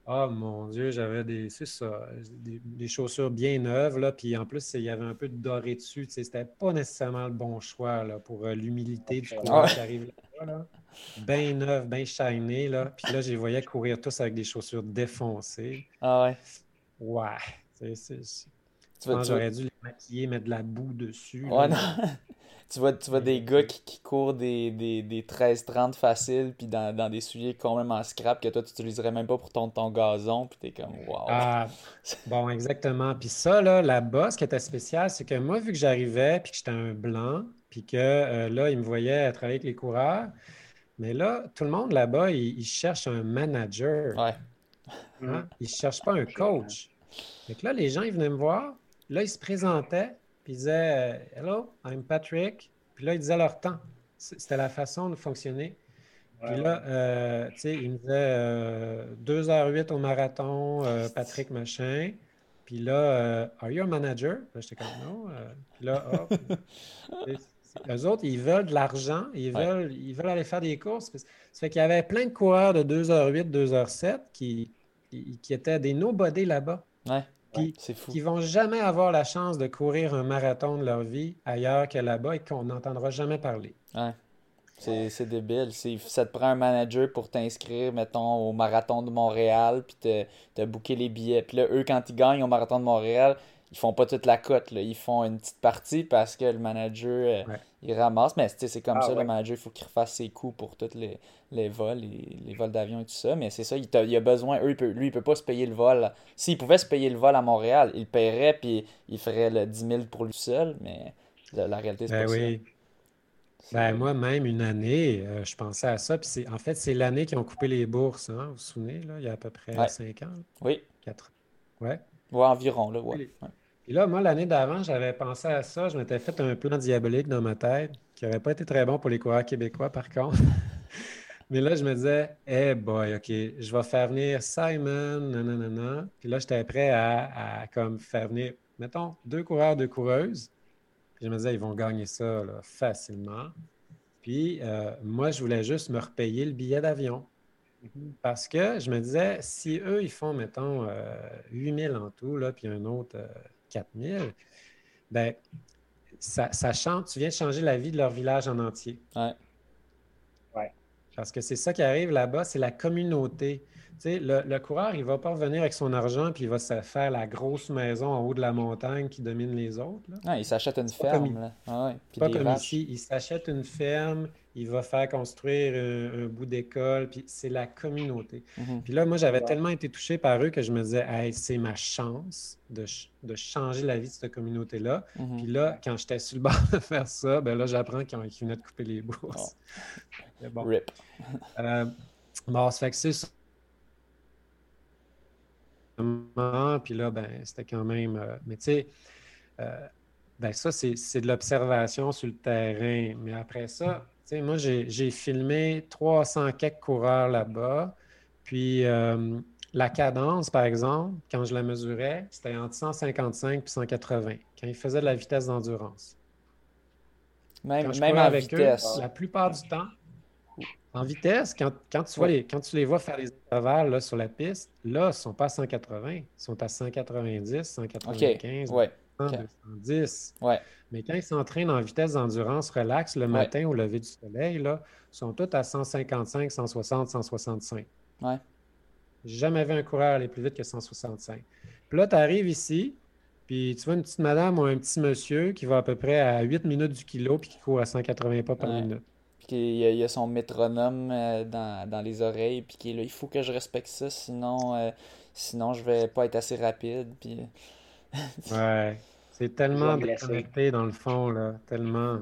oh mon Dieu, j'avais des, ça, des, chaussures bien neuves, là, puis en plus, il y avait un peu de doré dessus. C'était pas nécessairement le bon choix là, pour euh, l'humilité du coureur qui arrive là. là bien neuf, bien shiny, là. Puis là, je les voyais courir tous avec des chaussures défoncées. Ah ouais? Ouais. C'est, j'aurais dû les maquiller, mettre de la boue dessus. Ouais, non. tu vois, tu vois des gars qui, qui courent des, des, des 13-30 faciles, puis dans, dans, des souliers quand même en scrap que toi, tu n'utiliserais même pas pour ton, ton gazon, puis t'es comme, wow. Ah, bon, exactement. Puis ça, là, là-bas, ce qui était spécial, c'est que moi, vu que j'arrivais, puis que j'étais un blanc, puis que euh, là, ils me voyaient travailler avec les coureurs, mais là, tout le monde là-bas, il, cherche un manager. Ouais. Hein? Il ne cherche pas un coach. Donc là, les gens, ils venaient me voir, là, ils se présentaient, puis ils disaient euh, Hello, I'm Patrick. Puis là, ils disaient leur temps. C'était la façon de fonctionner. Puis là, euh, tu sais, ils me disaient 2h08 euh, au marathon, Patrick machin. Puis là, Are you a manager? j'étais comme non. puis là, hop. Eux autres, ils veulent de l'argent, ils veulent, ils veulent aller faire des courses. Ça fait qu'il y avait plein de coureurs de 2h08, 2h07 qui, qui, qui étaient des nobody là-bas. Ouais c'est qui vont jamais avoir la chance de courir un marathon de leur vie ailleurs que là-bas et qu'on n'entendra jamais parler. Ouais. C'est débile. Ça te prend un manager pour t'inscrire, mettons, au marathon de Montréal, puis te, te booker les billets. Puis là, eux, quand ils gagnent au marathon de Montréal, ils font pas toute la cote. Là. Ils font une petite partie parce que le manager, euh, il ramasse. Mais c'est comme ah ça, le manager, il faut qu'il refasse ses coûts pour tous les, les vols, les, les vols d'avion et tout ça. Mais c'est ça, il, a, a besoin. Eux, il peut, lui, il peut pas se payer le vol. S'il pouvait se payer le vol à Montréal, il paierait puis il ferait le 10 000 pour lui seul. Mais la, réalité, c'est ben pas oui. ça. Ben, moi, même une année, euh, je pensais à ça. Puis en fait, c'est l'année qu'ils ont coupé les bourses. Hein, vous vous souvenez, là, il y a à peu près 5 ans? Oui. 4 Ouais. Ouais, environ, là, ouais. Et là, moi, l'année d'avant, j'avais pensé à ça. Je m'étais fait un plan diabolique dans ma tête qui n'aurait pas été très bon pour les coureurs québécois, par contre. Mais là, je me disais, eh boy, OK, je vais faire venir Simon, nanana. Puis là, j'étais prêt à, comme faire venir, mettons, deux coureurs, deux coureuses. Puis je me disais, ils vont gagner ça facilement. Puis euh, moi, je voulais juste me repayer le billet d'avion. Parce que je me disais, si eux, ils font, mettons, 8000 euh, en tout, là, puis un autre euh, 4000, ben, ça, ça chante, tu viens de changer la vie de leur village en entier. Ouais. Parce que c'est ça qui arrive là-bas, c'est la communauté. Tu sais, le, le, coureur, il ne va pas revenir avec son argent puis il va se faire la grosse maison en haut de la montagne qui domine les autres. Là. il s'achète une ferme. Ah pas comme ici. Il s'achète une ferme, il va faire construire un, bout d'école, puis c'est la communauté. Mhm. Puis là, moi, j'avais tellement été touché par eux que je me disais, hey, c'est ma chance de, de, changer la vie de cette communauté-là. Mhm. Puis là, quand j'étais sur le bord de faire ça, ben là, j'apprends qu'ils venaient de couper les bourses. Oh. Bon. Rip. euh, bon, ça fait que c'est ça. Puis là, ben, c'était quand même. Euh, mais tu sais, euh, ben ça, c'est de l'observation sur le terrain. Mais après ça, moi, j'ai filmé 300 quelques coureurs là-bas. Puis la cadence, par exemple, quand je la mesurais, c'était entre 155 et 180, quand ils faisaient de la vitesse d'endurance. Même, même en vitesse. la plupart du temps, en vitesse, quand, tu, vois les, quand tu les vois faire les intervalles sur la piste, là, ils ne sont pas à 180, ils sont à 190, 195, 110. Ouais. Mais quand ils s'entraînent en vitesse d'endurance relax le matin au lever du soleil, là, ils sont tous à 155, 160, 165. Ouais. J'ai jamais vu un coureur aller plus vite que 165. Puis là, tu arrives ici, puis tu vois une petite madame ou un petit monsieur qui va à peu près à 8 minutes du kilo puis qui court à 180 pas par minute. Puis il y, a, son métronome euh, dans, les oreilles, puis qui est là, il faut que je respecte ça, sinon, euh, sinon je vais pas être assez rapide. Puis... ouais. C'est tellement déconnecté dans le fond, là. Tellement.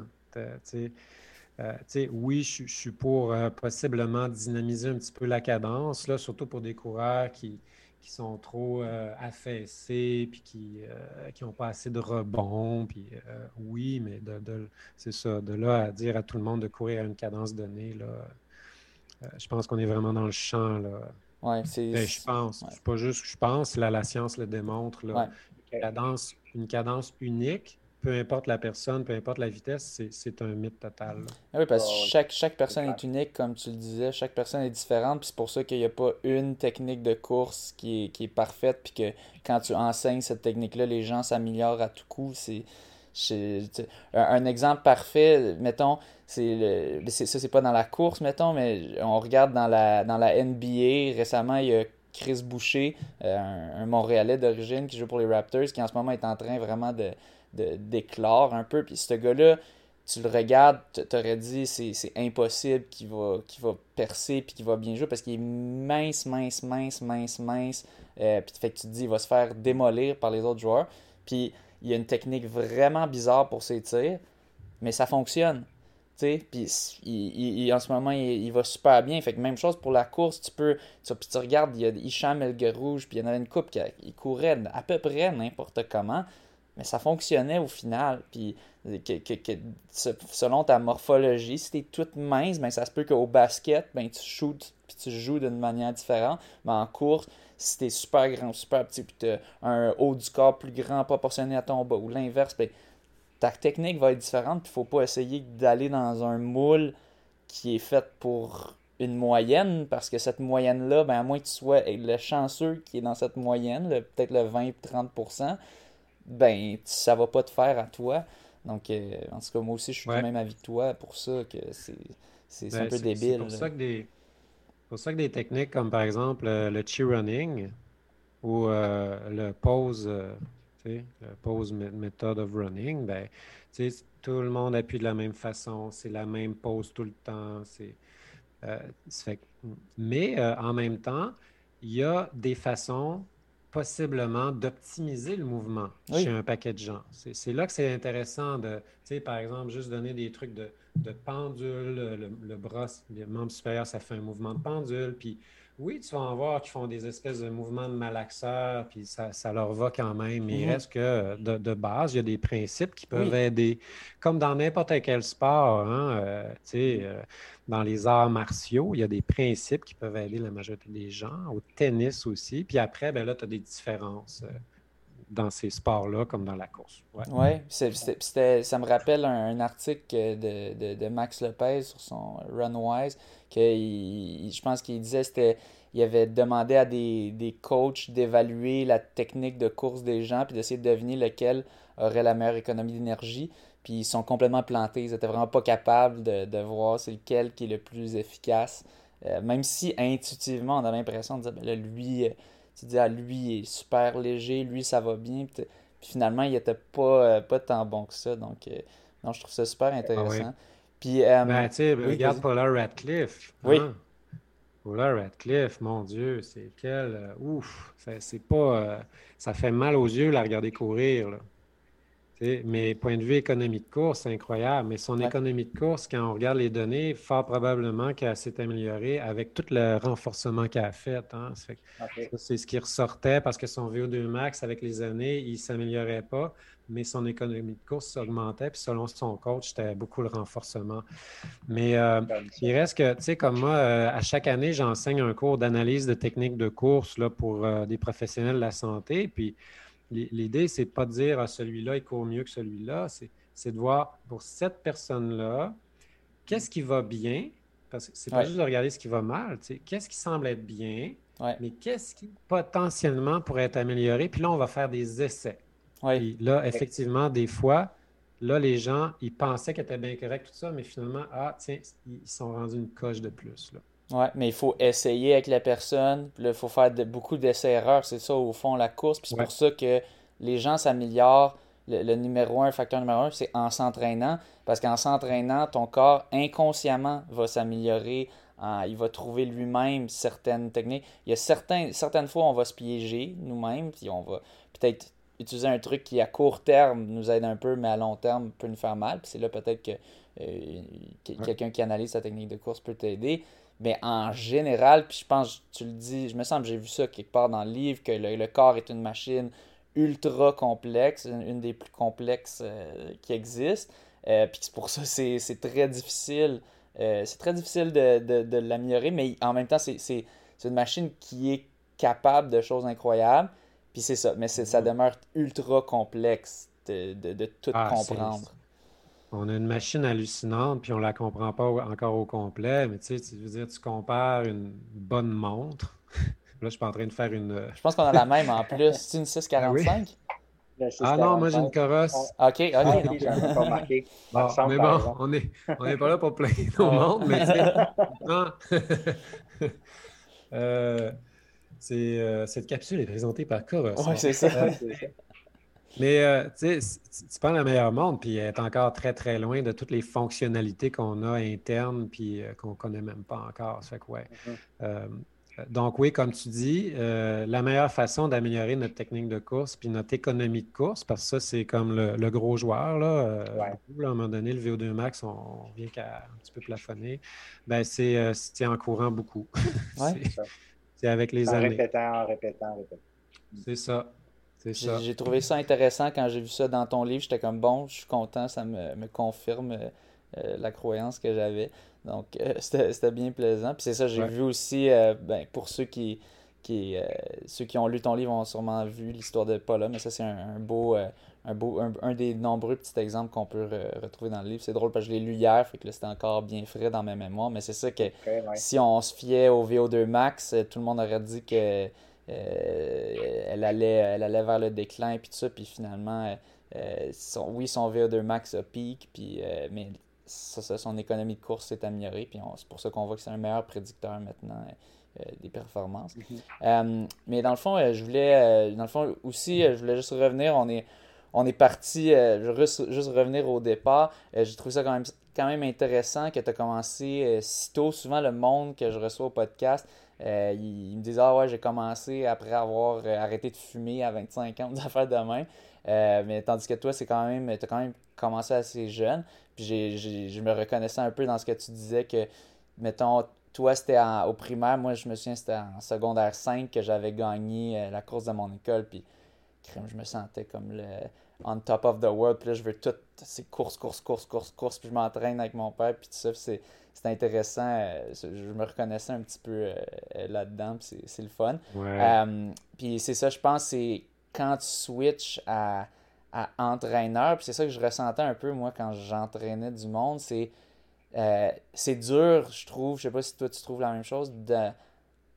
Euh, oui, je, suis pour euh, possiblement dynamiser un petit peu la cadence, là, surtout pour des coureurs qui, qui sont trop euh, affaissés, puis qui n'ont pas assez de rebond. Puis, oui, mais de, c'est ça, de là à dire à tout le monde de courir à une cadence donnée, là, je pense qu'on est vraiment dans le champ. Là. Ouais, c'est... Ben, je pense. C'est pas juste que je pense, là, la science le démontre. Là. Cadence une cadence unique, peu importe la personne, peu importe la vitesse, c'est un mythe total. Ah oui, parce que ah chaque, chaque personne est unique, comme tu le disais, chaque personne est différente, puis c'est pour ça qu'il n'y a pas une technique de course qui est, qui est parfaite, puis que quand tu enseignes cette technique-là, les gens s'améliorent à tout coup. C'est un, exemple parfait, mettons, c'est ça, c'est pas dans la course, mettons, mais on regarde dans la, dans la NBA, récemment, il y a Chris Boucher, euh, un, Montréalais d'origine qui joue pour les Raptors, qui en ce moment est en train vraiment de d'éclore un peu. Puis ce gars-là, tu le regardes, tu aurais dit c'est impossible qu'il va, va percer puis qu'il va bien jouer parce qu'il est mince, mince, mince, mince, mince. Euh, puis fait que tu te dis il va se faire démolir par les autres joueurs. Puis il y a une technique vraiment bizarre pour ses tirs, mais ça fonctionne. Puis il, en ce moment, il, va super bien. Fait que même chose pour la course, tu peux. Tu, tu regardes, il y a Hicham Rouge, puis il y en avait une coupe qui courait à peu près n'importe comment, mais ça fonctionnait au final. Puis que, selon ta morphologie, si tu es toute mince, ben, ça se peut qu'au basket, ben, tu shootes puis tu joues d'une manière différente. Mais en course, si tu es super grand, super petit, puis tu as un haut du corps plus grand proportionné à ton bas, ou l'inverse, ben, ta technique va être différente. Ne faut pas essayer d'aller dans un moule qui est fait pour une moyenne, parce que cette moyenne-là, ben, à moins que tu sois le chanceux qui est dans cette moyenne, peut-être le 20-30%, ben, ça va pas te faire à toi. Donc, euh, en tout cas, moi aussi, je suis quand même avec toi pour ça, que c'est un ben, peu débile. C'est pour, ça que des, pour ça que des techniques comme par exemple euh, le chi running ou euh, le pose, le pose method of running, ben, tout le monde appuie de la même façon, c'est la même pose tout le temps. C'est, mais en même temps, il y a des façons possiblement d'optimiser le mouvement chez un paquet de gens. C'est là que c'est intéressant de, tu sais, par exemple, juste donner des trucs de, pendule, le, le, bras, le membre supérieur, ça fait un mouvement de pendule, puis oui, tu vas en voir qui font des espèces de mouvements de malaxeur, puis ça, ça leur va quand même. Mais il mhm. reste que de, base, il y a des principes qui peuvent aider. Comme dans n'importe quel sport, hein, euh, tu sais, euh, dans les arts martiaux, il y a des principes qui peuvent aider la majorité des gens. Au tennis aussi. Puis après, ben là, tu as des différences. Euh, dans ces sports-là comme dans la course. Oui, ouais, ça me rappelle un, article de, de, Max Lopez sur son Runwise, que je pense qu'il disait c'était il avait demandé à des, des coachs d'évaluer la technique de course des gens puis d'essayer de deviner lequel aurait la meilleure économie d'énergie. Puis ils sont complètement plantés. Ils n'étaient vraiment pas capables de, de voir c'est lequel qui est le plus efficace. Euh, même si intuitivement, on a l'impression de dire, ben là, lui, euh, tu dis, ah, lui, il est super léger, lui, ça va bien. Puis, finalement, il était pas, euh, pas tant bon que ça. Donc, euh, non, je trouve ça super ah intéressant. Puis, euh, ben, tu sais, regarde Paula Radcliffe. Oui. Hein? Paula Radcliffe, mon Dieu, c'est quel. ouf, c'est pas. ça fait mal aux yeux, la regarder courir. Là. Mais point de vue économie de course, c'est incroyable. Mais son économie de course, quand on regarde les données, fort probablement qu'elle s'est améliorée avec tout le renforcement qu'elle a fait. Hein. C'est ce qui ressortait parce que son VO2 max, avec les années, il ne s'améliorait pas, mais son économie de course s'augmentait. Puis selon son coach, c'était beaucoup le renforcement. Mais euh, il reste que, tu sais, comme moi, euh, à chaque année, j'enseigne un cours d'analyse de techniques de course là, pour euh, des professionnels de la santé. Puis L'idée, c'est pas de dire à ah, celui-là, il court mieux que celui-là. C'est de voir pour cette personne-là, qu'est-ce qui va bien, parce que c'est pas juste de regarder ce qui va mal, qu'est-ce qui semble être bien, mais qu'est-ce qui potentiellement pourrait être amélioré. Puis là, on va faire des essais. là, effectivement, des fois, là, les gens, ils pensaient qu'elle était bien correct, tout ça, mais finalement, ah, tiens, ils sont rendus une coche de plus. Là. Ouais, mais il faut essayer avec la personne. Il faut faire beaucoup d'essais-erreurs. C'est ça, au fond, la course. Puis c'est pour ça que les gens s'améliorent. Le, numéro un, facteur numéro un, c'est en s'entraînant. Parce qu'en s'entraînant, ton corps inconsciemment va s'améliorer. il va trouver lui-même certaines techniques. Il y a certains, certaines fois, on va se piéger nous-mêmes. Puis on va peut-être utiliser un truc qui, à court terme, nous aide un peu, mais à long terme, peut nous faire mal. Puis c'est là peut-être que euh, quelqu'un qui analyse sa technique de course peut t'aider. Mais en général, puis je pense, tu le dis, je me semble j'ai vu ça quelque part dans le livre, que le, corps est une machine ultra complexe, une, des plus complexes euh, qui existent. Euh, puis pour ça, c'est très difficile. Euh, c'est très difficile de, l'améliorer, mais en même temps, c'est une machine qui est capable de choses incroyables. Puis c'est ça, mais ça mm-hmm. demeure ultra complexe de, tout ah, comprendre on a une machine hallucinante, puis on ne la comprend pas encore au complet, mais tu sais, tu veux dire, tu compares une bonne montre. Là, je suis pas en train de faire une. Je pense qu'on a la même en plus. C'est une 645? Ah, ah non, moi j'ai une Coros. Ok, ok. non. pas marqué. mais bon, on n'est on est pas là pour plaindre au monde, mais euh, c'est, euh, cette capsule est présentée par Coros. Oui, c'est ça. Mais euh, tu prends la meilleure monde, puis elle est encore très, très loin de toutes les fonctionnalités qu'on a internes, puis euh, qu'on ne connaît même pas encore. Ça fait que, ouais. Mm-hmm. Donc oui, comme tu dis, euh, la meilleure façon d'améliorer notre technique de course puis notre économie de course, parce que ça, c'est comme le, gros joueur. Là, euh, à un moment donné, le VO2 max, on, vient qu'à un petit peu plafonner. Ben, c'est euh, en courant beaucoup. c'est avec les en années. Répétant, en répétant, en répétant. C'est ça. J'ai trouvé ça intéressant quand j'ai vu ça dans ton livre. J'étais comme bon, je suis content, ça me, me confirme la croyance que j'avais. Donc, euh, c'était bien plaisant. Puis c'est ça, j'ai vu aussi, euh, ben, pour ceux qui, qui, euh, ceux qui ont lu ton livre ont sûrement vu l'histoire de Paula, mais ça, c'est un, beau, un, beau un, des nombreux petits exemples qu'on peut retrouver dans le livre. C'est drôle parce que je l'ai lu hier, fait que c'était encore bien frais dans mes mémoires, mais c'est ça que si on se fiait au VO2 max, tout le monde aurait dit que elle, allait, elle allait vers le déclin, puis tout ça, puis finalement, oui, son VO2 max a pique, puis, mais ça, son économie de course s'est améliorée. Puis c'est pour ça qu'on voit que c'est un meilleur prédicteur maintenant euh, des performances. Mhm. Euh, mais dans le fond, euh, je voulais, dans le fond aussi, je voulais juste revenir. On est, on est parti, je veux juste revenir au départ. J'ai trouvé ça quand même, quand même intéressant que tu as commencé si tôt. Souvent, le monde que je reçois au podcast, il, me disent Ah ouais, j'ai commencé après avoir arrêté de fumer à 25 ans, des de main. mais tandis que toi, c'est quand même, tu as quand même commencé assez jeune. Puis je me reconnaissais un peu dans ce que tu disais que, mettons, toi, c'était au primaire. Moi, je me souviens, c'était en secondaire 5 que j'avais gagné euh, la course de mon école. Puis, je me sentais comme le on top of the world. Puis là, je veux toutes ces courses, courses, courses, courses, courses. Puis je m'entraîne avec mon père. Puis tout ça, c'est intéressant. Euh, je me reconnaissais un petit peu euh, là-dedans. Puis c'est le fun. puis c'est ça, je pense, c'est quand tu switches à à entraîneur. Puis c'est ça que je ressentais un peu, moi, quand j'entraînais du monde. C'est euh, c'est dur, je trouve, je sais pas si toi tu trouves la même chose,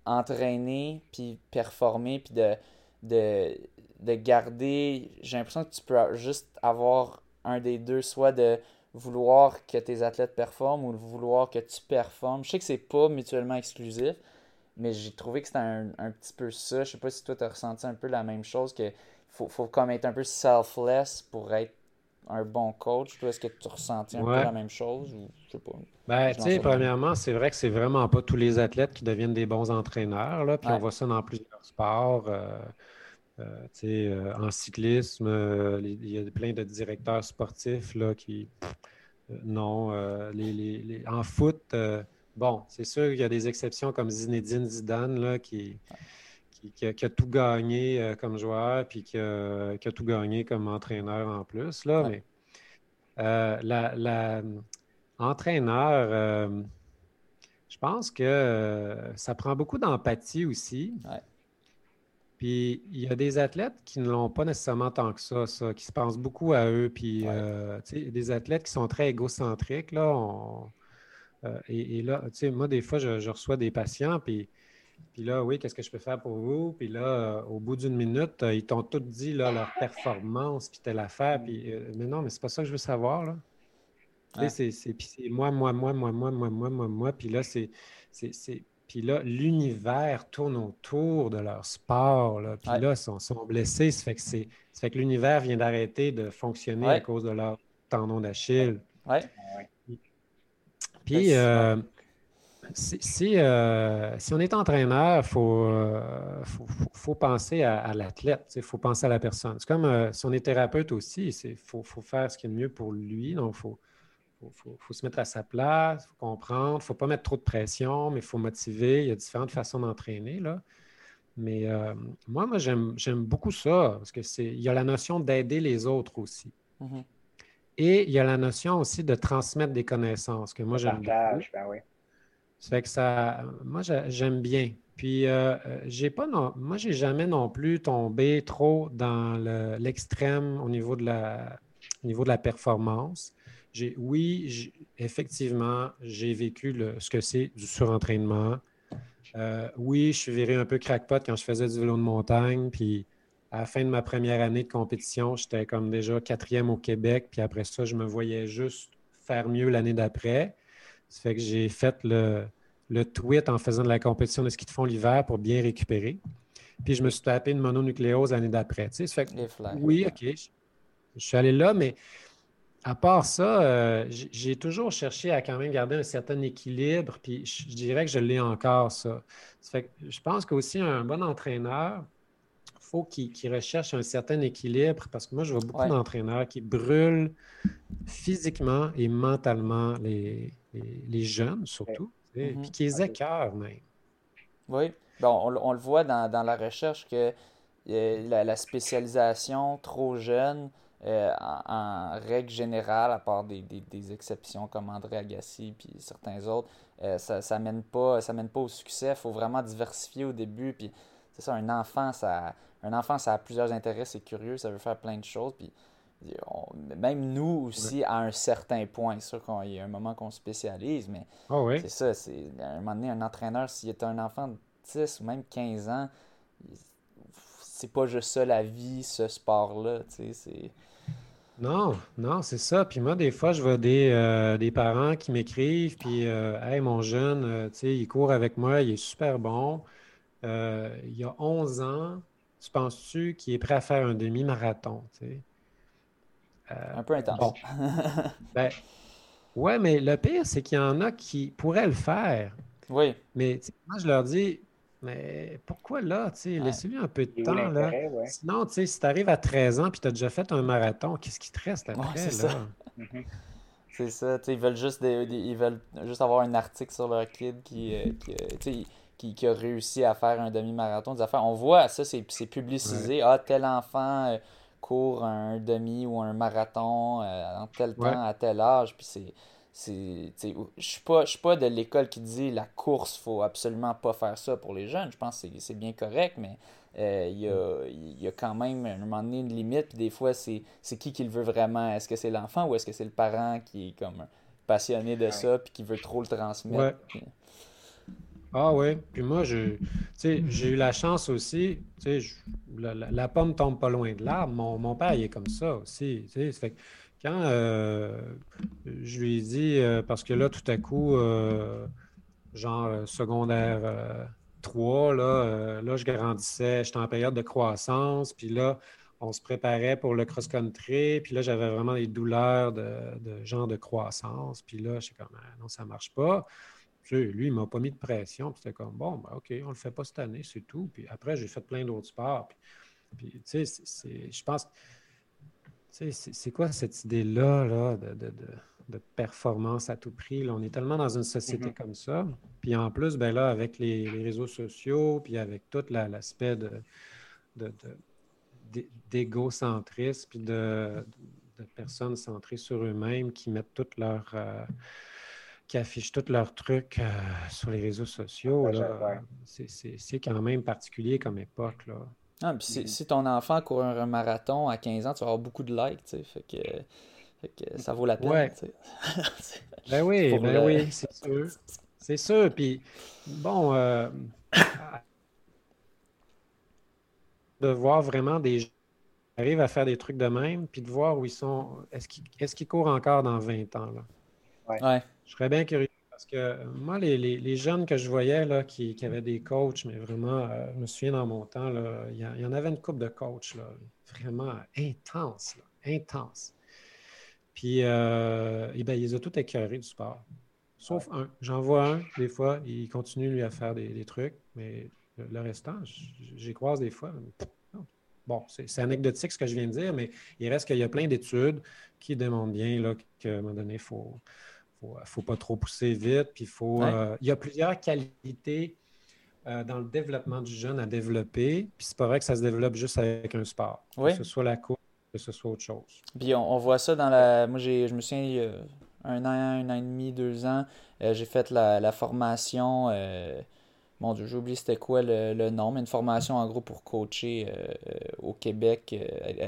d'entraîner, puis performer, puis de, de, de garder. J'ai l'impression que tu peux juste avoir un des deux, soit de vouloir que tes athlètes performent ou de vouloir que tu performes. Je sais que c'est pas mutuellement exclusif, mais j'ai trouvé que c'était un, un, petit peu ça. Je sais pas si toi tu as ressenti un peu la même chose que faut, faut comme être un peu selfless pour être un bon coach. Est-ce que tu ressentis un peu la même chose ou je sais pas? Ben, tu sais, premièrement, c'est vrai que c'est vraiment pas tous les athlètes qui deviennent des bons entraîneurs. Là, puis on voit ça dans plusieurs sports. Euh en cyclisme, euh, il y a plein de directeurs sportifs là, qui. non. Les, les, en foot, bon, c'est sûr qu'il y a des exceptions comme Zinedine Zidane là, qui qui, a, tout gagné euh, comme joueur, puis qui a, tout gagné comme entraîneur en plus. Là, mais euh, la, entraîneur, euh, je pense que ça prend beaucoup d'empathie aussi. Puis il y a des athlètes qui ne l'ont pas nécessairement tant que ça, ça, qui se pensent beaucoup à eux. Puis des athlètes qui sont très égocentriques. Là, et, là, moi, des fois, je, je reçois des patients, puis puis là, oui, qu'est-ce que je peux faire pour vous? Puis là, euh, au bout d'une minute, euh, ils t'ont tout dit là, leur performance, puis telle affaire. Puis, euh, mais non, mais c'est pas ça que je veux savoir. Là. C'est, moi, moi, moi, moi, moi, moi, moi, moi, moi. Puis là, c'est. Puis là, l'univers tourne autour de leur sport. Là. Puis là, ils sont, sont, blessés. Ça fait que, ça fait que l'univers vient d'arrêter de fonctionner à cause de leur tendon d'Achille. Ouais. Puis, si, euh, si, on est entraîneur, il euh, faut, faut, penser à, l'athlète, il faut penser à la personne. C'est comme euh, si on est thérapeute aussi, il faut, faire ce qui est le mieux pour lui. Donc, il faut, faut, se mettre à sa place, il faut comprendre, il ne faut pas mettre trop de pression, mais il faut motiver. Il y a différentes façons d'entraîner. Là. Mais moi, moi j'aime beaucoup ça, parce qu'il y a la notion d'aider les autres aussi. Mm-hmm. Et il y a la notion aussi de transmettre des connaissances, que moi j'aime. Ben oui. Ça fait que ça, moi, j'aime bien. Puis, euh, euh, j'ai pas, non, moi, j'ai jamais non plus tombé trop dans l'extrême au niveau de la, niveau de la performance. Oui, effectivement, j'ai vécu ce que c'est du surentraînement. Euh, oui, je suis viré un peu crackpot quand je faisais du vélo de montagne. Puis, à la fin de ma première année de compétition, j'étais comme déjà quatrième au Québec. Puis après ça, je me voyais juste faire mieux l'année d'après. Ça fait que j'ai fait le, le tweet en faisant de la compétition de ski de fond l'hiver pour bien récupérer. puis je me suis tapé une mononucléose l'année d'après. Tu sais, oui, OK, je, suis allé là, mais à part ça, euh, j'ai toujours cherché à quand même garder un certain équilibre, puis je, dirais que je l'ai encore, ça. fait je pense qu'aussi un bon entraîneur, faut qu'il recherche un certain équilibre parce que moi, je vois beaucoup d'entraîneurs qui brûlent physiquement et mentalement les, les, jeunes, surtout, et mhm. puis qui les écœurent même. Oui, bon, on, le voit dans, dans, la recherche que euh, la, spécialisation trop jeune, euh, en, règle générale, à part des, des, des exceptions comme André Agassi puis certains autres, euh, ça ne mène, pas, ça mène pas au succès. Il faut vraiment diversifier au début. Puis c'est ça, un enfant, ça, un enfant, ça a plusieurs intérêts, c'est curieux, ça veut faire plein de choses. Puis même nous aussi, à un certain point, c'est sûr qu'il y a un moment qu'on spécialise, mais ah c'est ça. C'est, à un moment donné, un entraîneur, s'il est un enfant de 10 ou même 15 ans, c'est pas juste ça la vie, ce sport-là. C'est... Non, non, c'est ça. Puis moi, des fois, je vois des, euh, des parents qui m'écrivent, puis euh, Hey, mon jeune, euh, tu sais, il court avec moi, il est super bon. il a 11 ans, tu penses-tu qu'il est prêt à faire un demi-marathon? Un peu intense. ben, ouais, mais le pire, c'est qu'il y en a qui pourraient le faire. Oui. Mais moi, je leur dis, mais pourquoi là? Laissez-lui un peu de temps. Là. Sinon, si tu arrives à 13 ans et tu as déjà fait un marathon, qu'est-ce qui te reste après? c'est ça. Mhm. C'est ça, ils veulent juste ils veulent juste avoir un article sur leur kid qui, euh, euh, qui, a réussi à faire un demi-marathon. Des affaires. On voit ça, c'est publicisé. Ah, tel enfant court un demi ou un marathon euh, en tel temps, à tel âge. Puis c'est. Je suis pas, suis pas de l'école qui dit la course, faut absolument pas faire ça pour les jeunes. Je pense que c'est bien correct, mais euh, il y, a, y, a, quand même un moment donné une limite. Puis des fois, c'est qui qui le veut vraiment? Est-ce que c'est l'enfant ou est-ce que c'est le parent qui est comme passionné de ça puis qui veut trop le transmettre? Ah oui, puis moi, j'ai eu la chance aussi, la, la, pomme tombe pas loin de l'arbre. Mon, mon, père, il est comme ça aussi. Fait quand euh, je lui ai dit, euh, parce que là, tout à coup, euh, genre secondaire 3, là, là, je grandissais, j'étais en période de croissance, puis là, on se préparait pour le cross-country, puis là, j'avais vraiment des douleurs de, genre de croissance, puis là, je suis comme, ah, non, ça marche pas lui, il ne m'a pas mis de pression. Puis c'était comme, bon, ben, OK, on ne le fait pas cette année, c'est tout. Puis après, j'ai fait plein d'autres sports. Puis, tu sais, je pense, c'est quoi cette idée-là là, de, performance à tout prix? Là? On est tellement dans une société mm-hmm. comme ça. Puis en plus, ben là, avec les, réseaux sociaux, puis avec tout l'aspect de, d'égocentrisme, puis de, personnes centrées sur eux-mêmes qui mettent toute leur... Euh, qui affichent tous leurs trucs euh, sur les réseaux sociaux. C'est quand même particulier comme époque. Là. Ah, puis si, ton enfant court un, marathon à 15 ans, tu vas avoir beaucoup de likes, tu sais, fait que, ça vaut la peine. Ouais. ben oui, ben oui, c'est sûr. C'est sûr. Puis, bon, euh, de voir vraiment des gens qui arrivent à faire des trucs de même, puis de voir où ils sont. Est-ce qu'ils est courent encore dans 20 ans? Là? Ouais. Je serais bien curieux parce que moi, les, jeunes que je voyais là, qui, avaient des coachs, mais vraiment, euh, je me souviens dans mon temps, il, y, en avait une couple de coachs là, vraiment intense, intense. Puis, euh, et ben, ils ont tout écœuré du sport. Sauf un. J'en vois un, des fois, il continue lui à faire des, trucs, mais le, restant, j'y croise des fois. Bon, c'est anecdotique ce que je viens de dire, mais il reste qu'il y a plein d'études qui démontrent bien là, qu'à un moment donné, il faut, faut, faut pas trop pousser vite. Puis faut, euh, il y a plusieurs qualités euh, dans le développement du jeune à développer. Puis c'est pas vrai que ça se développe juste avec un sport. Que ce soit la course, que ce soit autre chose. Puis on, voit ça dans la. Moi, je me souviens, il y a un an, un an et demi, deux ans, euh, j'ai fait la, formation. Mon Dieu, j'ai oublié c'était quoi le, nom, mais une formation en gros pour coacher au Québec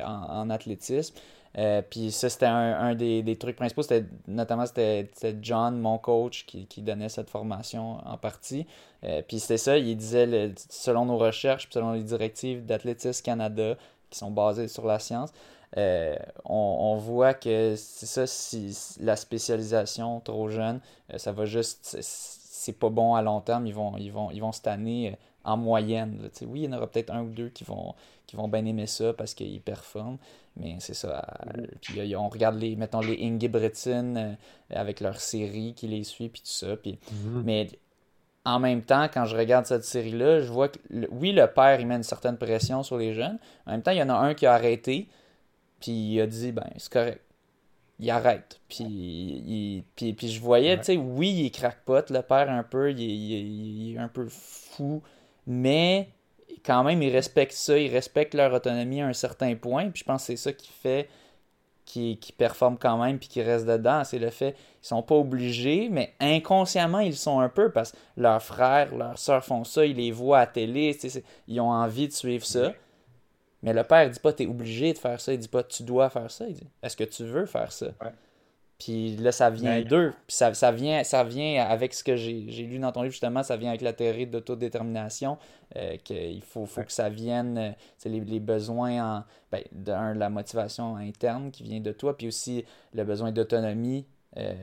en, athlétisme. Euh, puis ça, c'était un, des, trucs principaux. C'était, notamment, c'était, John, mon coach, qui, donnait cette formation en partie. Euh, puis c'était ça, il disait, selon nos recherches, selon les directives d'Athlétisme Canada, qui sont basées sur la science, euh, on, voit que c'est ça, si la spécialisation trop jeune, ça va juste, c'est pas bon à long terme. Ils vont, ils vont, ils vont se tanner en moyenne. oui, il y en aura peut-être un ou deux qui vont, qui vont bien aimer ça parce qu'ils performent. Mais c'est ça. Euh, puis on regarde les, mettons, les Ingebretsen euh, avec leur série qui les suit, puis tout ça. Puis, mhm. Mais en même temps, quand je regarde cette série-là, je vois que, oui, le père, il met une certaine pression sur les jeunes. En même temps, il y en a un qui a arrêté, puis il a dit, ben, c'est correct. Il arrête. Puis, il, puis, puis je voyais, tu sais, oui, il est crackpot, le père, un peu, il, il est un peu fou, mais quand même, ils respectent ça, ils respectent leur autonomie à un certain point. Puis je pense que c'est ça qui fait qu'ils performent quand même puis qu'ils restent dedans. C'est le fait qu'ils sont pas obligés, mais inconsciemment, ils sont un peu parce que leurs frères, leurs soeurs font ça, ils les voient à la télé, ils ont envie de suivre ça. Mais le père ne dit pas tu es obligé de faire ça, il dit pas tu dois faire ça, il dit est-ce que tu veux faire ça? Puis là, ça vient d'eux. Puis ça, ça, vient, ça vient avec ce que j'ai lu dans ton livre, justement, ça vient avec la théorie d'autodétermination, euh, qu'il faut, faut que ça vienne, c'est euh, les, les, besoins en, ben, d'un, la motivation interne qui vient de toi, puis aussi le besoin d'autonomie, euh,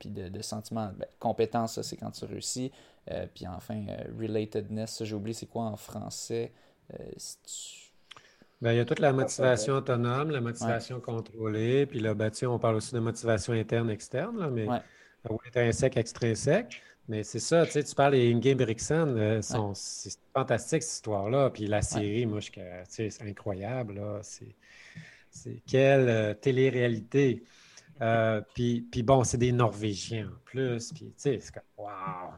puis de, de sentiment, ben, compétence, ça c'est quand tu réussis, euh, puis enfin, relatedness, j'ai oublié c'est quoi en français, si tu ben, il y a toute la motivation autonome, la motivation contrôlée, puis là, ben, on parle aussi de motivation interne, externe, là, mais ou intrinsèque, extrinsèque. Mais c'est ça, tu sais, tu parles d'Ingame Brixen, euh, c'est fantastique cette histoire-là. Puis la série, moi, c'est incroyable. C'est quelle euh, télé-réalité. Euh, puis, puis, bon, c'est des Norvégiens en plus. Puis, tu sais, c'est comme, wow!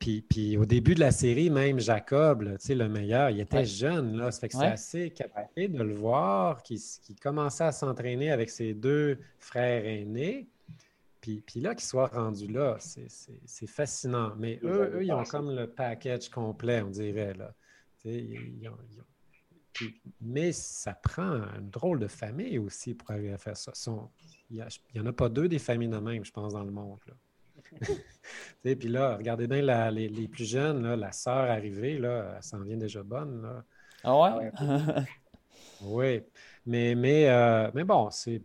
Puis, au début de la série, même Jacob, le meilleur, il était jeune. Là, ça fait que c'est assez capé de le voir, qui, commençait à s'entraîner avec ses deux frères aînés. Puis, puis là, qu'il soit rendu là, c'est fascinant. Mais eux, eux, ils ont comme le package complet, on dirait. Là. mais ça prend une drôle de famille aussi pour arriver à faire ça. il n'y en a pas deux des familles de même, je pense, dans le monde. Là. puis là, regardez bien les, plus jeunes, là, la sœur arrivée, là, elle s'en vient déjà bonne. Là. Ah ouais? oui. Mais, mais, euh, mais bon, c'est.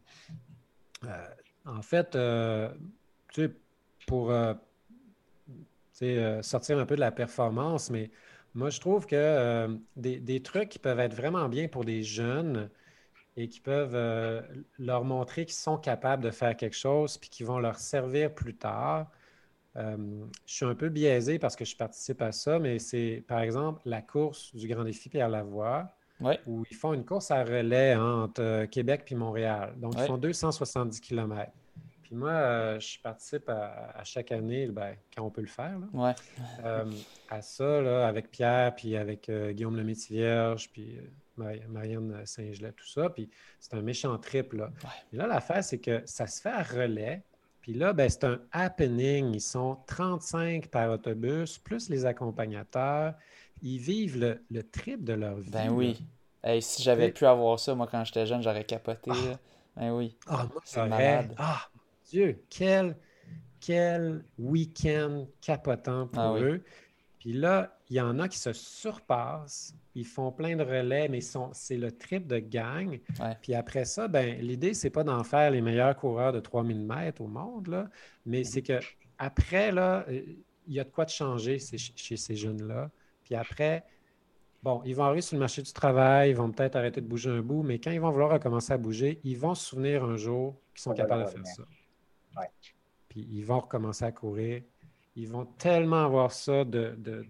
Euh, en fait, euh, tu sais, pour sortir un peu de la performance, mais moi, je trouve que des, des, trucs qui peuvent être vraiment bien pour des jeunes, et qui peuvent euh, leur montrer qu'ils sont capables de faire quelque chose puis qui vont leur servir plus tard. Euh, je suis un peu biaisé parce que je participe à ça, mais c'est par exemple la course du Grand Défi Pierre Lavoie, où ils font une course à relais entre euh, Québec puis Montréal. Donc, ils font 270 km. Puis moi, je participe à, chaque année, ben, quand on peut le faire, à ça, avec Pierre, puis avec Guillaume Lemaitre-Vierge, puis Marianne Saint-Gelais, tout ça. Puis c'est un méchant trip. Là. Et là, l'affaire, c'est que ça se fait à relais. Puis là, ben, c'est un happening. Ils sont 35 par autobus, plus les accompagnateurs. Ils vivent le, trip de leur vie. Ben oui. si j'avais pu avoir ça, moi, quand j'étais jeune, j'aurais capoté. Ah. Ben oui. Ah, c'est malade. Ah, Dieu, quel, quel week-end capotant pour ah eux. Puis là, il y en a qui se surpassent ils font plein de relais, mais c'est le trip de gang. Puis après ça, ben, l'idée, c'est pas d'en faire les meilleurs coureurs de 3000 mètres au monde, là, mais c'est que après, là, euh, il y a de quoi de changer chez ces jeunes-là. Puis après, bon, ils vont arriver sur le marché du travail, ils vont peut-être arrêter de bouger un bout, mais quand ils vont vouloir recommencer à bouger, ils vont se souvenir un jour qu'ils sont capables de faire ça. Puis ils vont recommencer à courir. Ils vont tellement avoir ça de, de,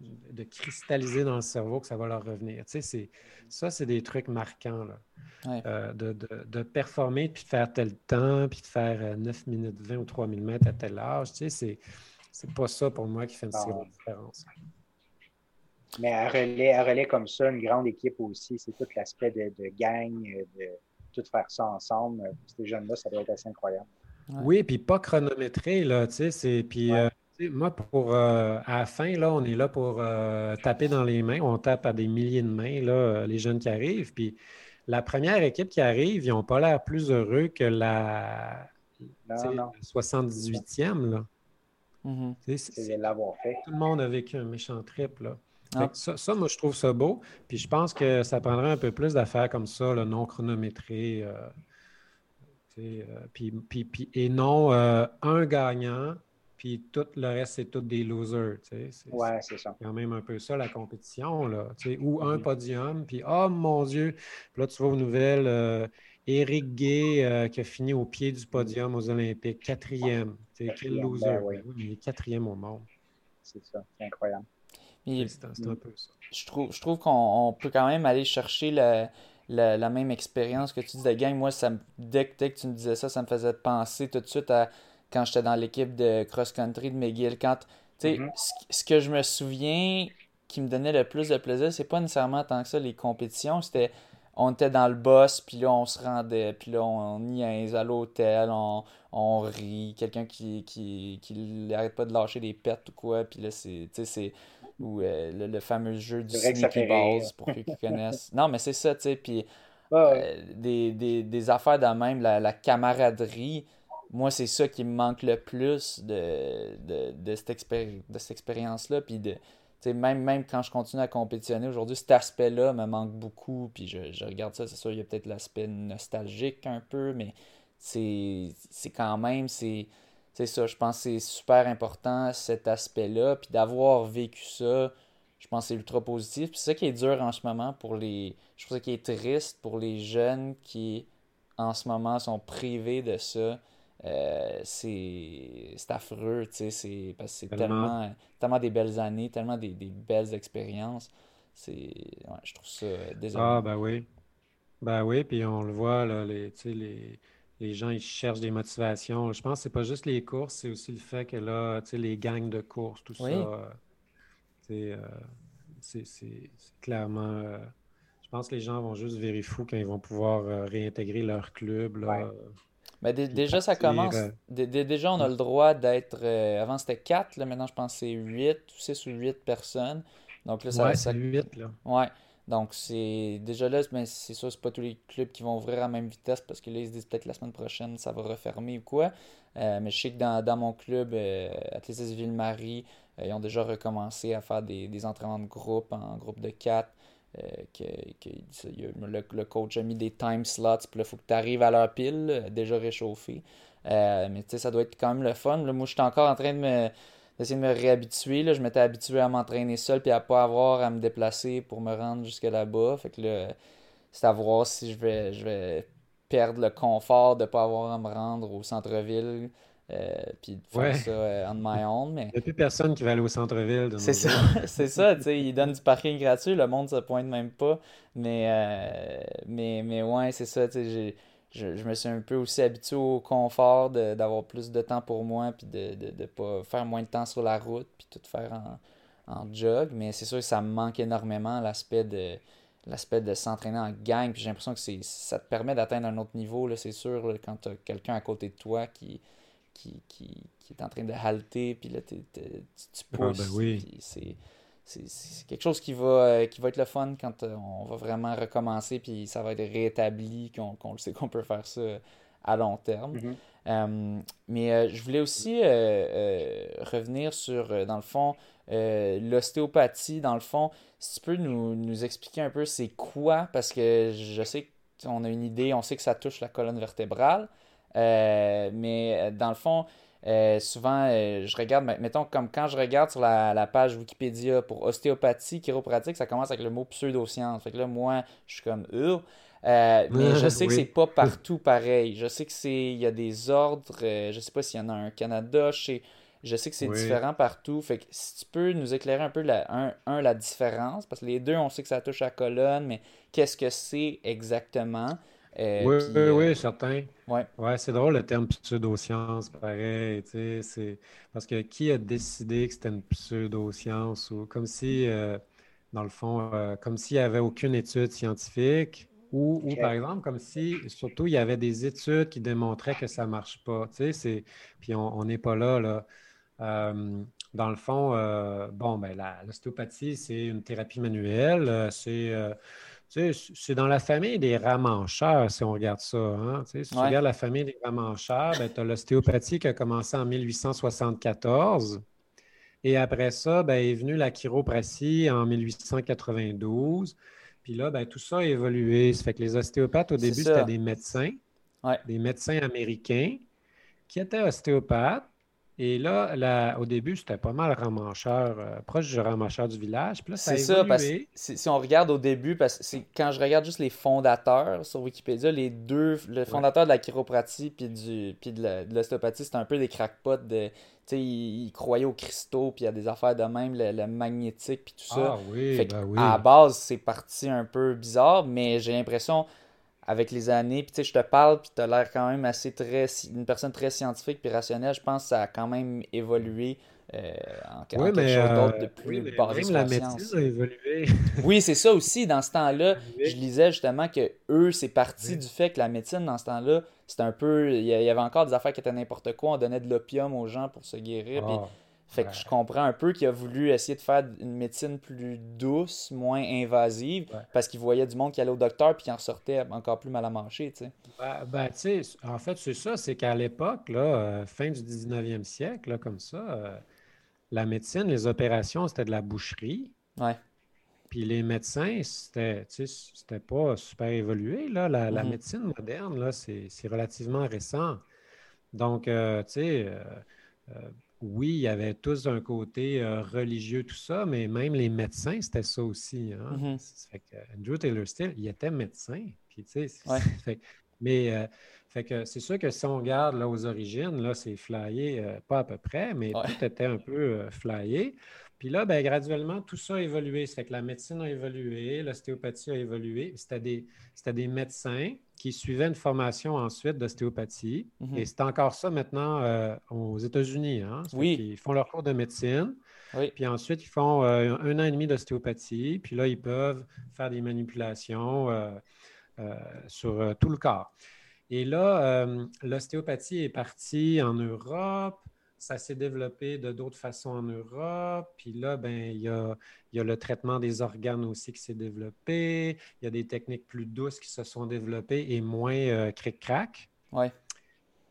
de cristalliser dans le cerveau que ça va leur revenir. Tu sais, ça, c'est des trucs marquants. Là. Euh, de, performer, puis de faire tel temps, puis de faire 9 euh, minutes 20 ou 3000 mètres à tel âge. Tu sais, c'est pas ça pour moi qui fait une si grande différence. Mais à relais, relais comme ça, une grande équipe aussi, c'est tout l'aspect de, de, gang, de tout faire ça ensemble. Ces jeunes-là, ça doit être assez incroyable. Oui, puis pas chronométré, là, tu sais, puis euh, moi, pour euh, à la fin, là, on est là pour euh, taper dans les mains. On tape à des milliers de mains, là, euh, les jeunes qui arrivent. Puis la première équipe qui arrive, ils n'ont pas l'air plus heureux que la, 78e. Là. Mm-hmm. L'avoir fait. Tout le monde a vécu un méchant trip. Là. Ah. Ça, moi, je trouve ça beau. Puis je pense que ça prendrait un peu plus d'affaires comme ça, le non chronométré. puis, puis, puis, et non un gagnant puis tout le reste, c'est tous des losers. Tu sais. Ouais, c'est ça. quand même un peu ça, la compétition, là. Tu sais, ou un podium, puis oh mon Dieu! Puis là, tu vois aux nouvelles, euh, Éric Gay euh, qui a fini au pied du podium aux Olympiques, quatrième. Tu sais, quel loser! Ben oui. il est quatrième au monde. C'est ça, c'est incroyable. C'est un, peu ça. Je trouve, je trouve qu'on peut quand même aller chercher la, la, même expérience que tu dis de gang. Moi, ça dès, dès que tu me disais ça, ça me faisait penser tout de suite à quand j'étais dans l'équipe de cross-country de McGill. Quand, mm-hmm. ce, que je me souviens qui me donnait le plus de plaisir, c'est pas nécessairement tant que ça les compétitions. C'était on était dans le boss, puis là on se rendait, puis là on, niaise à l'hôtel, on, on, rit, quelqu'un qui, qui, qui arrête pas de lâcher des pets ou quoi, puis là c'est, c'est ou euh, le, fameux jeu du Sneaky Balls pour ceux qui connaissent. Non, mais c'est ça, tu sais, puis euh, des, des, des, affaires de même, la, la camaraderie, moi, c'est ça qui me manque le plus de, de, de cette, expérience-là. Puis de, même, même quand je continue à compétitionner aujourd'hui, cet aspect-là me manque beaucoup. Puis je, je regarde ça, c'est sûr, il y a peut-être l'aspect nostalgique un peu, mais c'est quand même, c'est ça. Je pense que c'est super important cet aspect-là. Puis d'avoir vécu ça, je pense que c'est ultra positif. Puis c'est ça qui est dur en ce moment pour les. Je que ça est triste pour les jeunes qui, en ce moment, sont privés de ça. Euh, c'est affreux, tu sais, parce que c'est tellement, tellement des belles années, tellement des, belles expériences. C'est, je trouve ça désolé. Ah, ben oui. Ben oui, puis on le voit, là, les, les, les gens, ils cherchent des motivations. Je pense que c'est pas juste les courses, c'est aussi le fait que là, tu sais, les gangs de courses, tout ça, euh, c'est clairement... Euh, je pense que les gens vont juste vérifier quand ils vont pouvoir réintégrer leur club, là. Mais déjà, ça commence. déjà, on a le droit d'être. Euh, avant, c'était 4, là, maintenant, je pense que c'est 8 ou 6 ou 8 personnes. Donc là, ça. Ouais, c'est 8, là. Ouais. Donc, c'est. Déjà là, mais c'est sûr, c'est pas tous les clubs qui vont ouvrir à la même vitesse parce que là, ils se disent peut-être la semaine prochaine, ça va refermer ou quoi. Euh, mais je sais que dans, dans mon club, euh, Athlétisme Ville-Marie, euh, ils ont déjà recommencé à faire des, des entraînements de groupe en groupe de 4. Euh, que, le, coach a mis des time slots, puis là, il faut que tu arrives à leur pile, déjà réchauffé. Euh, mais tu sais, ça doit être quand même le fun. Là, moi, je suis encore en train de me d'essayer de me réhabituer. Là. Je m'étais habitué à m'entraîner seul puis à pas avoir à me déplacer pour me rendre jusque là-bas. Fait que c'est à voir si je vais, je vais perdre le confort de pas avoir à me rendre au centre-ville euh, puis faire ça euh, on my own. Mais... Il n'y a plus personne qui va aller au centre-ville. C'est ça, c'est ça, tu sais, ils donnent du parking gratuit, le monde se pointe même pas. Mais, euh, mais, mais ouais, c'est ça, tu sais, je, je, me suis un peu aussi habitué au confort d'avoir plus de temps pour moi, puis de ne de, pas faire moins de temps sur la route, puis tout faire en, en jog. Mais c'est sûr que ça me manque énormément, l'aspect de l'aspect de s'entraîner en gang. Puis j'ai l'impression que ça te permet d'atteindre un autre niveau, c'est sûr, quand tu as quelqu'un à côté de toi qui qui, qui, qui, est en train de halter, puis là, tu, tu ah, pousses. ben oui. c'est, c'est, quelque chose qui va, euh, qui va être le fun quand euh, on va vraiment recommencer, puis ça va être rétabli, qu'on, le sait qu'on peut faire ça à long terme. Mm-hmm. Euh, mais je voulais aussi revenir sur, dans le fond, l'ostéopathie, dans le fond, si tu peux nous, nous expliquer un peu c'est quoi, parce que je sais qu'on a une idée, on sait que ça touche la colonne vertébrale, euh, mais euh, dans le fond, euh, souvent, je regarde, mettons, comme quand je regarde sur la, page Wikipédia pour ostéopathie, chiropratique, ça commence avec le mot pseudoscience. Fait que là, moi, je suis comme euh, mais je sais que c'est pas partout pareil. Je sais que c'est il y a des ordres, je sais pas s'il y en a un Canada, je je sais que c'est différent partout. Fait que si tu peux nous éclairer un peu la, un, la différence, parce que les deux, on sait que ça touche à la colonne, mais qu'est-ce que c'est exactement? Euh, oui, oui, euh, oui, certain. Ouais. ouais c'est drôle le terme pseudoscience, pareil. C'est... Parce que qui a décidé que c'était une pseudoscience ou comme si, euh, dans le fond, comme s'il n'y avait aucune étude scientifique ou, ou, par exemple, comme si, surtout, il y avait des études qui démontraient que ça ne marche pas. C'est... Puis on n'est pas là. là. dans le fond, bon, ben, l'ostéopathie, c'est une thérapie manuelle. c'est c'est dans la famille des ramancheurs, si on regarde ça. Hein? Si tu regardes la famille des ramancheurs, ben, tu as l'ostéopathie qui a commencé en 1874. Et après ça, ben, est venue la chiropratie en 1892. Puis là, ben, tout ça a évolué. Ça fait que les ostéopathes, au début, c'était des médecins, des médecins américains qui étaient ostéopathes, Et là, au début, c'était pas mal ramancheur, euh, proche du ramancheur du village. c'est ça, parce que si on regarde au début, parce que quand je regarde juste les fondateurs sur Wikipédia, les deux, le fondateur de la chiropratie puis, du, puis de l'ostéopathie, c'était un peu des crackpots de. Tu sais, ils, croyaient aux cristaux, puis il y a des affaires de même, le, magnétique, puis tout ça. Ah oui, fait ben oui. À la base, c'est parti un peu bizarre, mais j'ai l'impression avec les années. Puis tu sais, je te parle, puis tu as l'air quand même assez très. une personne très scientifique puis rationnelle. Je pense que ça a quand même évolué euh, en, quelque chose d'autre euh, de plus oui, même la a évolué. oui, c'est ça aussi. Dans ce temps-là, je lisais justement que eux, c'est parti du fait que la médecine, dans ce temps-là, c'était un peu. Il y avait encore des affaires qui étaient n'importe quoi. On donnait de l'opium aux gens pour se guérir. Ah. Fait que je comprends un peu qu'il a voulu essayer de faire une médecine plus douce, moins invasive, parce qu'il voyait du monde qui allait au docteur puis qui en ressortait encore plus mal à manger, tu sais. Ben, ben tu sais, en fait, c'est ça, c'est qu'à l'époque, là, euh, fin du 19e siècle, là, comme ça, euh, la médecine, les opérations, c'était de la boucherie. Ouais. Puis les médecins, c'était, c'était pas super évolué, là. La, mm-hmm. médecine moderne, là, c'est relativement récent. Donc, euh, tu sais oui, il y avait tous un côté euh, religieux, tout ça, mais même les médecins, c'était ça aussi. Hein? Mm-hmm. fait que Andrew Taylor Still, il était médecin. Puis, mais euh, fait que c'est sûr que si on regarde là, aux origines, là, c'est flyé, euh, pas à peu près, mais tout était un peu flyé. Puis là, ben, graduellement, tout ça a évolué. Ça fait que la médecine a évolué, l'ostéopathie a évolué. C'était des, des médecins qui suivaient une formation ensuite d'ostéopathie. Mhm. Et c'est encore ça maintenant euh, aux États-Unis. Hein? Oui. Ils font leur cours de médecine. Puis ensuite, ils font euh, un an et demi d'ostéopathie. Puis là, ils peuvent faire des manipulations euh, sur tout le corps. Et là, l'ostéopathie est partie en Europe ça s'est développé de d'autres façons en Europe. Puis là, ben, il y a, le traitement des organes aussi qui s'est développé. Il y a des techniques plus douces qui se sont développées et moins euh, cric-crac. Ouais.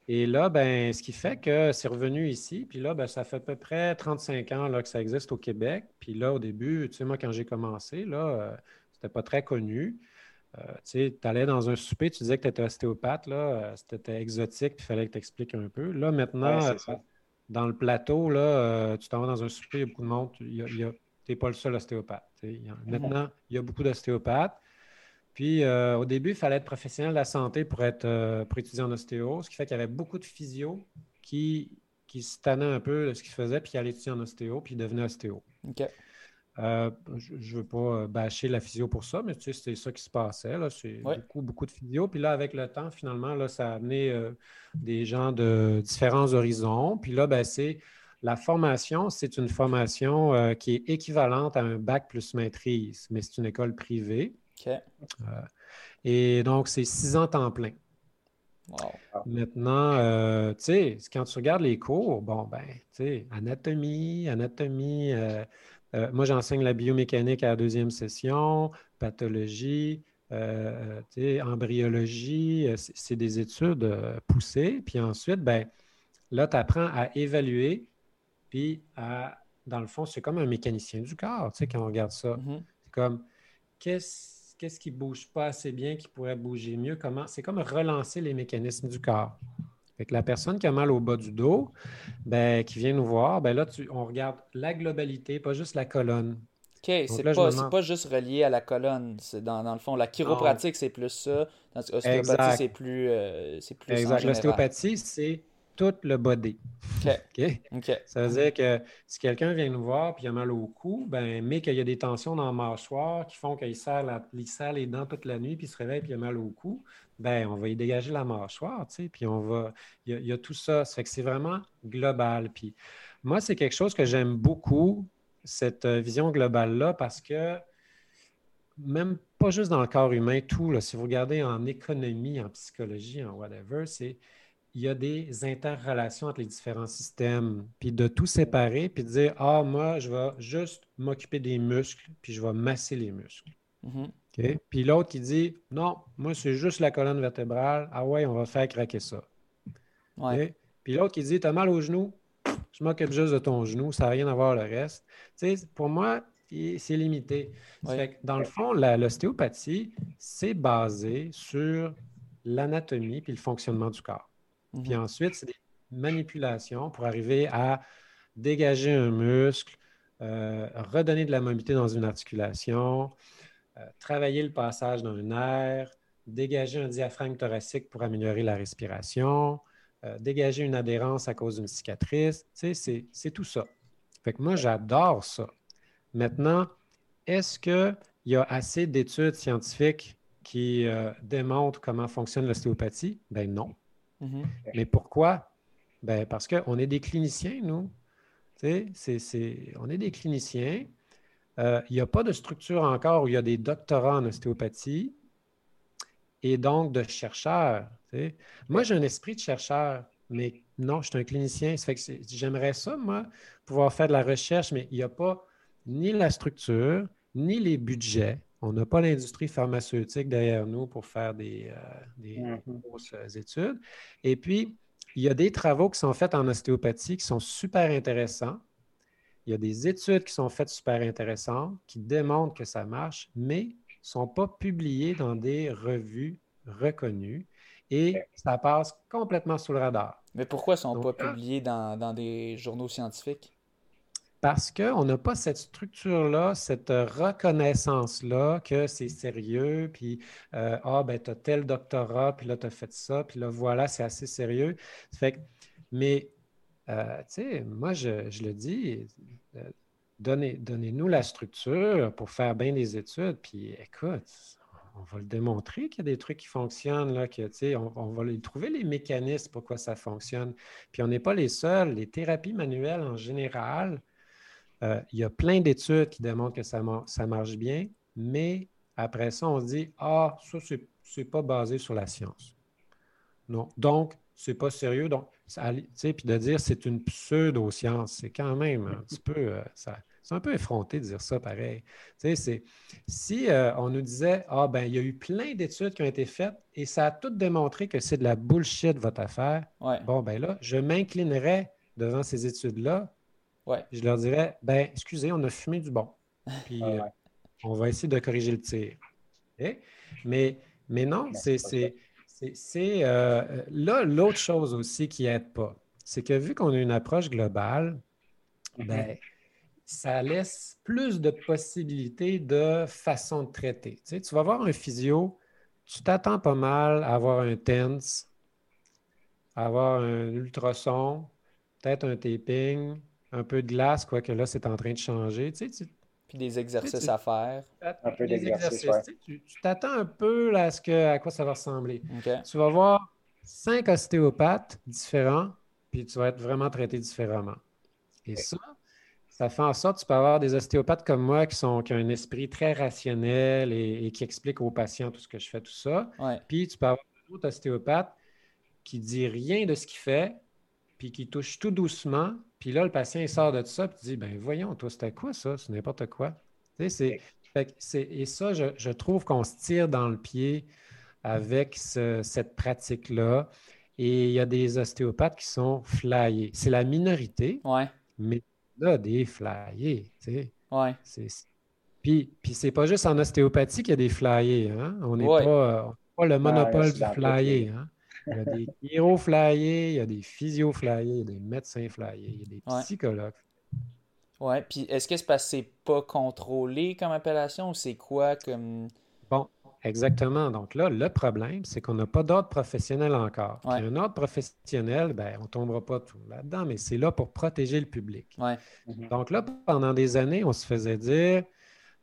Et là, ben, ce qui fait que c'est revenu ici. Puis là, ben, ça fait à peu près 35 ans là, que ça existe au Québec. Puis là, au début, tu sais, moi, quand j'ai commencé, là, euh, c'était pas très connu. Euh, tu sais, allais dans un souper, tu disais que tu étais ostéopathe, là, c'était exotique, puis il fallait que tu expliques un peu. Là, maintenant, dans le plateau, là, euh, tu t'en vas dans un souper, il y a beaucoup de monde, tu n'es pas le seul ostéopathe. maintenant, il y a beaucoup d'ostéopathes. Puis euh, au début, il fallait être professionnel de la santé pour, être, euh, pour étudier en ostéo, ce qui fait qu'il y avait beaucoup de physio qui, qui se tannaient un peu de ce qu'ils faisaient, puis qui allaient étudier en ostéo, puis ils devenaient ostéo. Euh, je ne veux pas euh, bâcher la physio pour ça, mais tu sais, c'était ça qui se passait. C'est beaucoup, beaucoup de physio. Puis là, avec le temps, finalement, là, ça a amené euh, des gens de différents horizons. Puis là, ben, c'est la formation, c'est une formation qui est équivalente à un bac plus maîtrise, mais c'est une école privée. et donc, c'est six ans temps plein. Maintenant, tu sais, quand tu regardes les cours, bon, ben, tu sais, anatomie, anatomie, euh, moi, j'enseigne la biomécanique à la deuxième session, pathologie, euh, embryologie. Euh, c'est des études poussées. Puis ensuite, ben, là, tu apprends à évaluer, puis à, dans le fond, c'est comme un mécanicien du corps, tu sais, quand on regarde ça. Mm-hmm. C'est comme, qu'est-ce qu'est-ce qui ne bouge pas assez bien, qui pourrait bouger mieux? Comment? C'est comme relancer les mécanismes du corps. Fait que la personne qui a mal au bas du dos, ben, qui vient nous voir, ben là, on regarde la globalité, pas juste la colonne. OK, c'est pas, pas, juste relié à la colonne. C'est dans, dans, le fond, la chiropratique, c'est plus ça. L'ostéopathie, c'est plus, euh, plus. Exact. L'ostéopathie, c'est tout le body. OK. Ça veut dire que si quelqu'un vient nous voir et il a mal au cou, ben, mais qu'il y a des tensions dans la mâchoire qui font qu'il serre, les dents toute la nuit puis il se réveille et il a mal au cou, ben, on va y dégager la mâchoire, tu sais, puis on va. Il y, a, tout ça. Ça fait que c'est vraiment global. Puis moi, c'est quelque chose que j'aime beaucoup, cette euh, vision globale-là, parce que même pas juste dans le corps humain, tout, là, si vous regardez en économie, en psychologie, en whatever, c'est il y a des interrelations entre les différents systèmes, puis de tout séparer, puis de dire, ah, moi, je vais juste m'occuper des muscles, puis je vais masser les muscles. Puis l'autre qui dit Non, moi, c'est juste la colonne vertébrale. Ah ouais, on va faire craquer ça. Puis l'autre qui dit Tu as mal au genou, je m'occupe juste de ton genou, ça n'a rien à voir le reste. pour moi, c'est limité. dans le fond, l'ostéopathie, c'est basé sur l'anatomie puis le fonctionnement du corps. Puis mhm. ensuite, c'est manipulations pour arriver à dégager un muscle, euh, redonner de la mobilité dans une articulation, travailler le passage dans un air, dégager un diaphragme thoracique pour améliorer la respiration, euh, dégager une adhérence à cause d'une cicatrice. Tu sais, c'est tout ça. Fait que moi, j'adore ça. Maintenant, est-ce qu'il y a assez d'études scientifiques qui démontrent comment fonctionne l'ostéopathie? Ben non. Mm-hmm. Mais pourquoi? Ben parce qu'on est des cliniciens, nous. C'est, on est des cliniciens. Euh, il n'y a pas de structure encore où il y a des doctorats en ostéopathie et donc de chercheurs. Moi, j'ai un esprit de chercheur, mais non, je suis un clinicien. j'aimerais ça, moi, pouvoir faire de la recherche, mais il n'y a pas ni la structure, ni les budgets. On n'a pas l'industrie pharmaceutique derrière nous pour faire des, euh, des mm-hmm. grosses études. Et puis, il y a des travaux qui sont faits en ostéopathie qui sont super intéressants. Il y a des études qui sont faites super intéressantes qui démontrent que ça marche, mais ne sont pas publiées dans des revues reconnues et ça passe complètement sous le radar. Mais pourquoi ne sont pas publiés dans des journaux scientifiques? Parce qu'on n'a pas cette structure-là, cette reconnaissance-là que c'est sérieux, puis euh, ah, ben, tu as tel doctorat, puis là, tu as fait ça, puis là, voilà, c'est assez sérieux. Fait mais, euh, tu sais, moi, je, le dis, euh, donnez, nous la structure pour faire bien des études, puis écoute, on va le démontrer qu'il y a des trucs qui fonctionnent, là, que, on, on va trouver les mécanismes pourquoi ça fonctionne. Puis on n'est pas les seuls. Les thérapies manuelles en général, euh, il y a plein d'études qui démontrent que ça, marche bien, mais après ça, on se dit Ah, ça, ce n'est pas basé sur la science. Non. Donc, c'est pas sérieux. Donc, puis de dire c'est une pseudo-science, c'est quand même un petit peu. Euh, c'est un peu effronté de dire ça pareil. si euh, on nous disait Ah, ben, il y a eu plein d'études qui ont été faites et ça a tout démontré que c'est de la bullshit votre affaire, bon, ben là, je m'inclinerais devant ces études-là je leur dirais, ben, excusez, on a fumé du bon. Puis euh, on va essayer de corriger le tir. Mais, mais non, c'est. C'est euh, là l'autre chose aussi qui n'aide pas. C'est que vu qu'on a une approche globale, mm-hmm. ben, ça laisse plus de possibilités de façon de traiter. Tu, tu vas voir un physio, tu t'attends pas mal à avoir un TENS, à avoir un ultrason, peut-être un taping, un peu de glace, quoique là, c'est en train de changer. Tu sais, Puis des exercices à faire. Un peu d'exercices. Tu t'attends un peu à, ce que, à quoi ça va ressembler. Tu vas voir cinq ostéopathes différents, puis tu vas être vraiment traité différemment. Et ça, ça fait en sorte que tu peux avoir des ostéopathes comme moi qui, sont, qui ont un esprit très rationnel et, qui expliquent aux patients tout ce que je fais, tout ça. Puis tu peux avoir d'autres ostéopathes qui ne disent rien de ce qu'il fait, puis qui touche tout doucement, puis là, le patient, il sort de tout ça, il dit, ben voyons, toi, c'était quoi ça? C'est n'importe quoi. Tu sais, c'est, et ça, je, trouve qu'on se tire dans le pied avec cette pratique-là. Et il y a des ostéopathes qui sont flyés. C'est la minorité, ouais. mais là, des flyés, tu sais. Ouais. puis, puis c'est pas juste en ostéopathie qu'il y a des flyés, hein? On n'est pas, pas, le monopole du flyé, hein? Il y a des héros flyés, il y a des physio flyés, il y a des médecins flyés, il y a des psychologues. Ouais, puis est-ce que c'est parce que c'est pas contrôlé comme appellation ou c'est quoi comme. Bon, exactement. Donc là, le problème, c'est qu'on n'a pas d'ordre professionnel encore. un ordre professionnel, ben, on ne tombera pas tout là-dedans, mais c'est là pour protéger le public. Ouais. Mhm. Donc là, pendant des années, on se faisait dire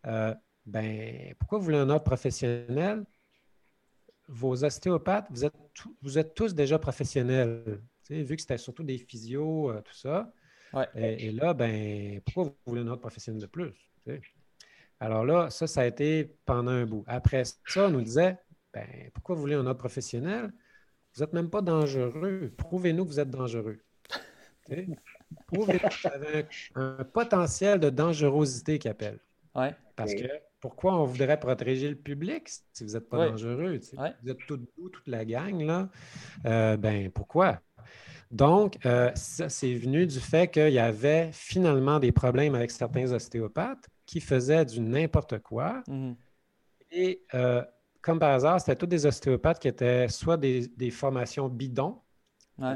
euh, ben, pourquoi vous voulez un ordre professionnel? Vos ostéopathes, vous êtes, vous êtes tous déjà professionnels. vu que c'était surtout des physios, euh, tout ça. Et, là, ben, pourquoi vous voulez un autre professionnel de plus? Alors là, ça, ça a été pendant un bout. Après ça, on nous disait, ben, pourquoi vous voulez un autre professionnel? Vous n'êtes même pas dangereux. Prouvez-nous que vous êtes dangereux. Prouvez-nous que vous avez un, potentiel de dangerosité qui appelle. Parce que pourquoi on voudrait protéger le public si vous n'êtes pas dangereux? Vous êtes tout doux, toute la gang, là. Euh, ben, pourquoi? Donc, euh, ça, c'est venu du fait qu'il y avait finalement des problèmes avec certains ostéopathes qui faisaient du n'importe quoi. Mm-hmm. Et euh, comme par hasard, c'était tous des ostéopathes qui étaient soit des, formations bidons,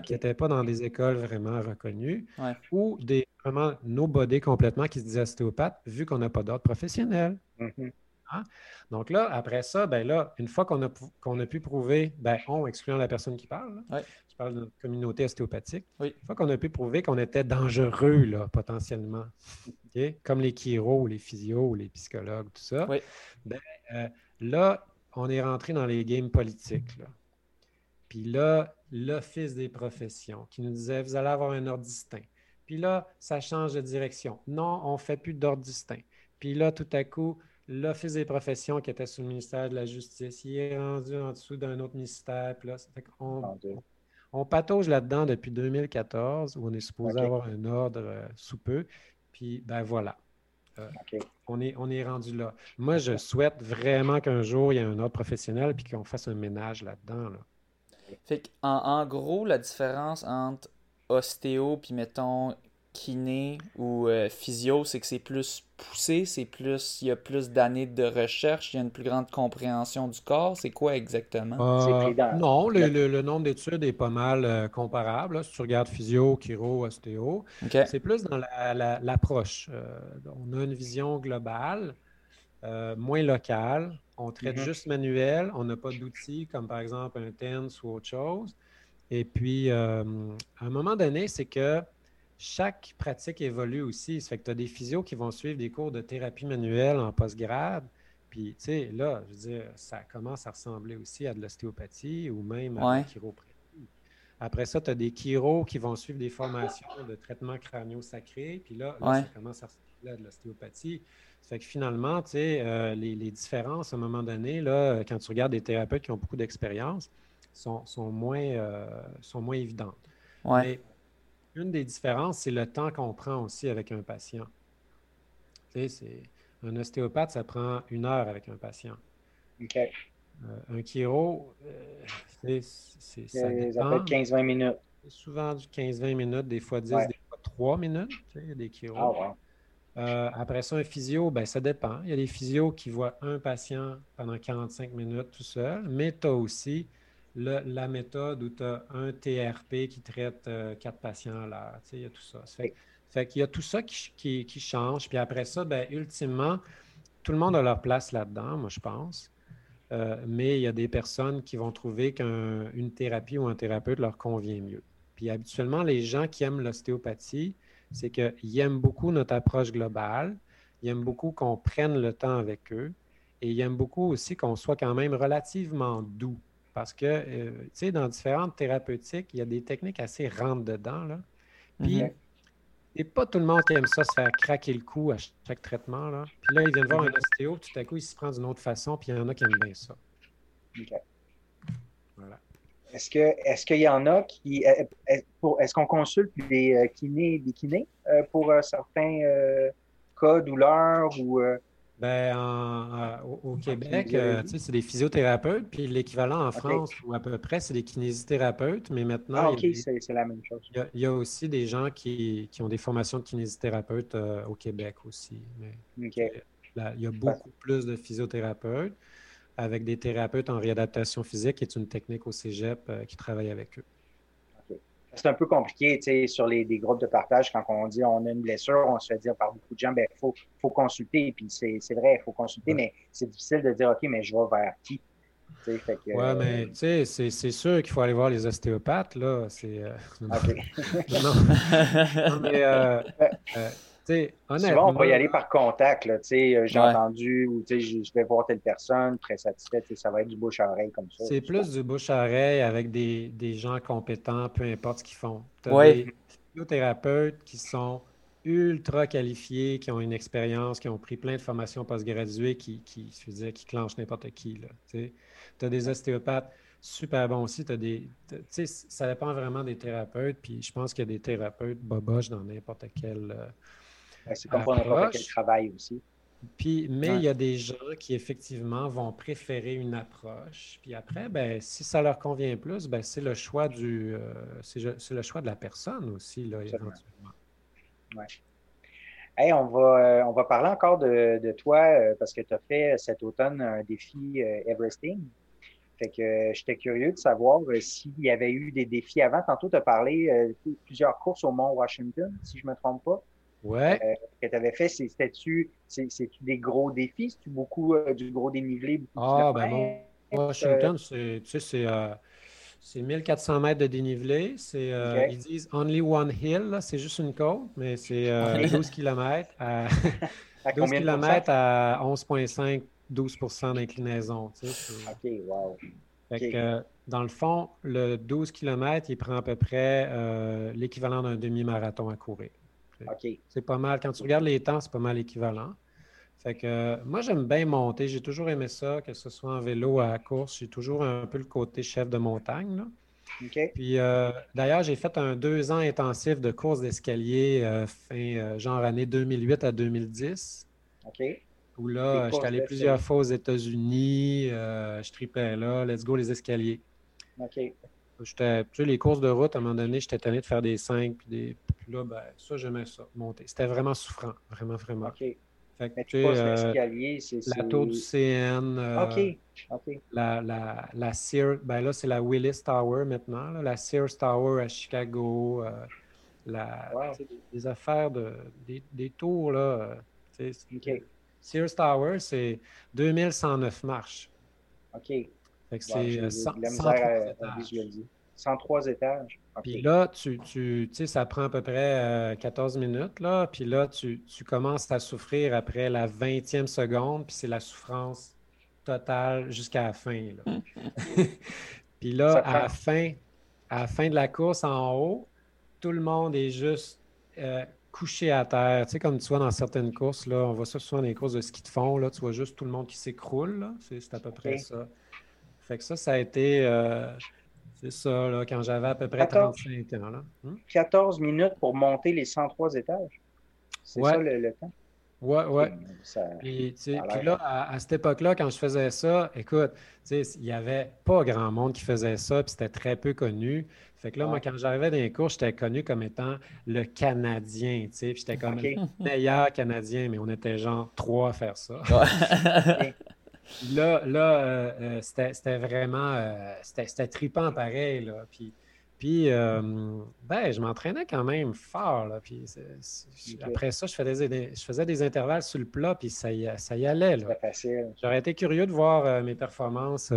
qui n'étaient pas dans des écoles vraiment reconnues, ou des vraiment no-body complètement qui se disaient ostéopathes, vu qu'on n'a pas d'ordre professionnel. Mm-hmm. Hein? Donc là, après ça, ben là, une fois qu'on a, qu'on a pu prouver, ben, on, excluant la personne qui parle, je parle de notre communauté ostéopathique, une fois qu'on a pu prouver qu'on était dangereux, là, potentiellement, comme les chiro, les physios, les psychologues, tout ça, ben, euh, là, on est rentré dans les games politiques. Là. Puis là, l'Office des professions qui nous disait, vous allez avoir un ordre distinct. Puis là, ça change de direction. Non, on ne fait plus d'ordre distinct. Puis là, tout à coup, l'Office des professions qui était sous le ministère de la Justice, il est rendu en dessous d'un autre ministère. Puis là, on, patauge là-dedans depuis 2014, où on est supposé avoir un ordre euh, sous peu. Puis, ben voilà. Euh, on, est, on est rendu là. Moi, je souhaite vraiment qu'un jour, il y ait un ordre professionnel puis qu'on fasse un ménage là-dedans. Là. Fait en, en gros, la différence entre ostéo puis mettons kiné ou euh, physio, c'est que c'est plus poussé, c'est plus, il y a plus d'années de recherche, il y a une plus grande compréhension du corps. C'est quoi exactement? Euh, non, le, nombre d'études est pas mal euh, comparable. Si tu regardes physio, chiro, ostéo, c'est plus dans l'approche. on a une vision globale, moins locale. On traite mm-hmm. juste manuel, on n'a pas d'outils comme par exemple un TENS ou autre chose. Et puis, à un moment donné, c'est que chaque pratique évolue aussi. Ça fait que tu as des physios qui vont suivre des cours de thérapie manuelle en postgrade. Puis, tu sais, là, je veux dire, ça commence à ressembler aussi à de l'ostéopathie ou même à la chiropratie. Après ça, tu as des chiros qui vont suivre des formations de traitement crânio-sacré. Puis là, ça commence à ressembler à de l'ostéopathie. Fait que finalement, tu sais, euh, les, différences, à un moment donné, là, quand tu regardes des thérapeutes qui ont beaucoup d'expérience, sont, moins, euh, sont moins évidentes. Ouais. Une des différences, c'est le temps qu'on prend aussi avec un patient. Tu sais, un ostéopathe, ça prend une heure avec un patient. OK. Euh, un chiro, euh, c'est, ça, dépend. 15-20 minutes. Souvent du 15-20 minutes, des fois 10, des fois 3 minutes. Tu sais, des chiros. Ah, euh, après ça, un physio, ben, ça dépend. Il y a des physios qui voient un patient pendant 45 minutes tout seul, mais tu as aussi la méthode où tu as un TRP qui traite euh, quatre patients à l'heure. Il y a tout ça. Fait, qu'il y a tout ça qui, change. Puis après ça, ben, ultimement, tout le monde a leur place là-dedans, moi, je pense. Euh, mais il y a des personnes qui vont trouver qu'une thérapie ou un thérapeute leur convient mieux. Puis habituellement, les gens qui aiment l'ostéopathie, c'est qu'ils aiment beaucoup notre approche globale, ils aiment beaucoup qu'on prenne le temps avec eux et ils aiment beaucoup aussi qu'on soit quand même relativement doux parce que, euh, tu sais, dans différentes thérapeutiques, il y a des techniques assez rentre-dedans, là. Puis, et mhm. pas tout le monde qui aime ça, se faire craquer le cou à chaque traitement, là. Puis là, ils viennent voir un ostéo, tout à coup, il se prend d'une autre façon, puis il y en a qui aiment bien ça. Est-ce que est-ce qu'il y en a qui euh, est-ce qu'on consulte des euh, kinés des kinés pour certains cas douleurs ou ben, au, Québec, euh, c'est des physiothérapeutes, puis l'équivalent en France, ou à peu près, c'est des kinésithérapeutes, mais maintenant. Ah, OK, c'est la même chose. Il y, a, aussi des gens qui, ont des formations de kinésithérapeutes euh, au Québec aussi. Mais, il y a beaucoup plus de physiothérapeutes avec des thérapeutes en réadaptation physique, qui est une technique au cégep euh, qui travaille avec eux c'est un peu compliqué, tu sais, sur les des groupes de partage, quand on dit on a une blessure, on se fait dire par beaucoup de gens, ben, faut, faut consulter, puis c'est vrai, il faut consulter, mais c'est difficile de dire, OK, mais je vais vers qui? Oui, mais tu sais, c'est sûr qu'il faut aller voir les ostéopathes, là. C'est. Euh, non. mais, Souvent, on va y aller par contact. Là, euh, j'ai entendu ou je, je vais voir telle personne, très satisfait. Ça va être du bouche à oreille comme ça. C'est plus du bouche à oreille avec des, gens compétents, peu importe ce qu'ils font. Tu as des physiothérapeutes qui sont ultra qualifiés, qui ont une expérience, qui ont pris plein de formations postgraduées, qui, qui, je veux dire, qui clenchent n'importe qui. Tu as des ostéopathes super bons aussi. As des, ça dépend vraiment des thérapeutes. Puis je pense qu'il y a des thérapeutes boboches dans n'importe quel. Euh, c'est comme pour n'importe quel travail aussi. Puis, mais il y a des gens qui effectivement vont préférer une approche. Puis après, ben, si ça leur convient plus, ben, c'est le choix du euh, c'est le choix de la personne aussi, là, éventuellement. Ouais. Hey, on, va, euh, on va parler encore de, de toi euh, parce que tu as fait cet automne un défi Everesting. Fait que j'étais curieux de savoir s'il y avait eu des défis avant. Tantôt, tu as parlé plusieurs courses au Mont Washington, si je ne me trompe pas. Ouais. que tu avais fait, c'était-tu des gros défis? C'est-tu beaucoup du gros dénivelé? ah, ben Mont Washington, c'est, tu sais, c'est 1400 mètres de dénivelé. C'est, euh, Ils disent only one hill, c'est juste une côte, mais c'est 12 km à, 12 km à 11,5, 12 d'inclinaison. Tu sais, OK, wow. Fait que, dans le fond, le 12 km, il prend à peu près euh, l'équivalent d'un demi-marathon à courir. C'est pas mal. Quand tu regardes les temps, c'est pas mal équivalent. Fait que moi, j'aime bien monter. J'ai toujours aimé ça, que ce soit en vélo ou à la course. J'ai toujours un peu le côté chef de montagne. Là. Puis euh, d'ailleurs, j'ai fait un deux ans intensif de course d'escalier euh, fin euh, genre année 2008 à 2010. OK. Où là, j'étais allé plusieurs fois aux États-Unis. je triplais là. Let's go les escaliers. OK. J'étais, tu sais, les courses de route, à un moment donné, j'étais tanné de faire des 5 puis des. Puis là, ben, ça, j'aimais ça, monter. C'était vraiment souffrant, vraiment, vraiment. OK. Fait que, tu euh, la tour du CN. Euh. La, la, la Sears, ben là, c'est la Willis Tower maintenant. La Sears Tower à Chicago. Euh, la, des, affaires de. Des, des tours, là. OK. Sears Tower, c'est 2109 marches. OK. Fait que c'est 100, 103 étages. Puis là, tu, tu sais, ça prend à peu près 14 euh, minutes, là. Puis là, tu, commences à souffrir après la 20e seconde, puis c'est la souffrance totale jusqu'à la fin. puis là, à la, fin, à la fin de la course en haut, tout le monde est juste euh, couché à terre. Tu sais, comme tu vois dans certaines courses, là, on voit ça souvent dans les courses de ski de fond, là, tu vois juste tout le monde qui s'écroule. C'est à peu près ça. Fait que ça, ça a été. Euh, c'est ça, là, quand j'avais à peu près 35 ans. Là. 14 hmm? minutes pour monter les 103 étages. C'est ça le, temps? Oui, oui. Puis, là, à, cette époque-là, quand je faisais ça, écoute, il n'y avait pas grand monde qui faisait ça, puis c'était très peu connu. Fait que là, moi, quand j'arrivais dans les cours, j'étais connu comme étant le Canadien, tu sais, j'étais comme le meilleur Canadien, mais on était genre trois à faire ça. Là, là euh, euh, c'était vraiment euh, c'était tripant pareil. Là. Puis, puis ben, je m'entraînais quand même fort. Là. Puis après ça, je faisais, des, je faisais des intervalles sur le plat, puis ça y, ça y allait. J'aurais été curieux de voir mes performances.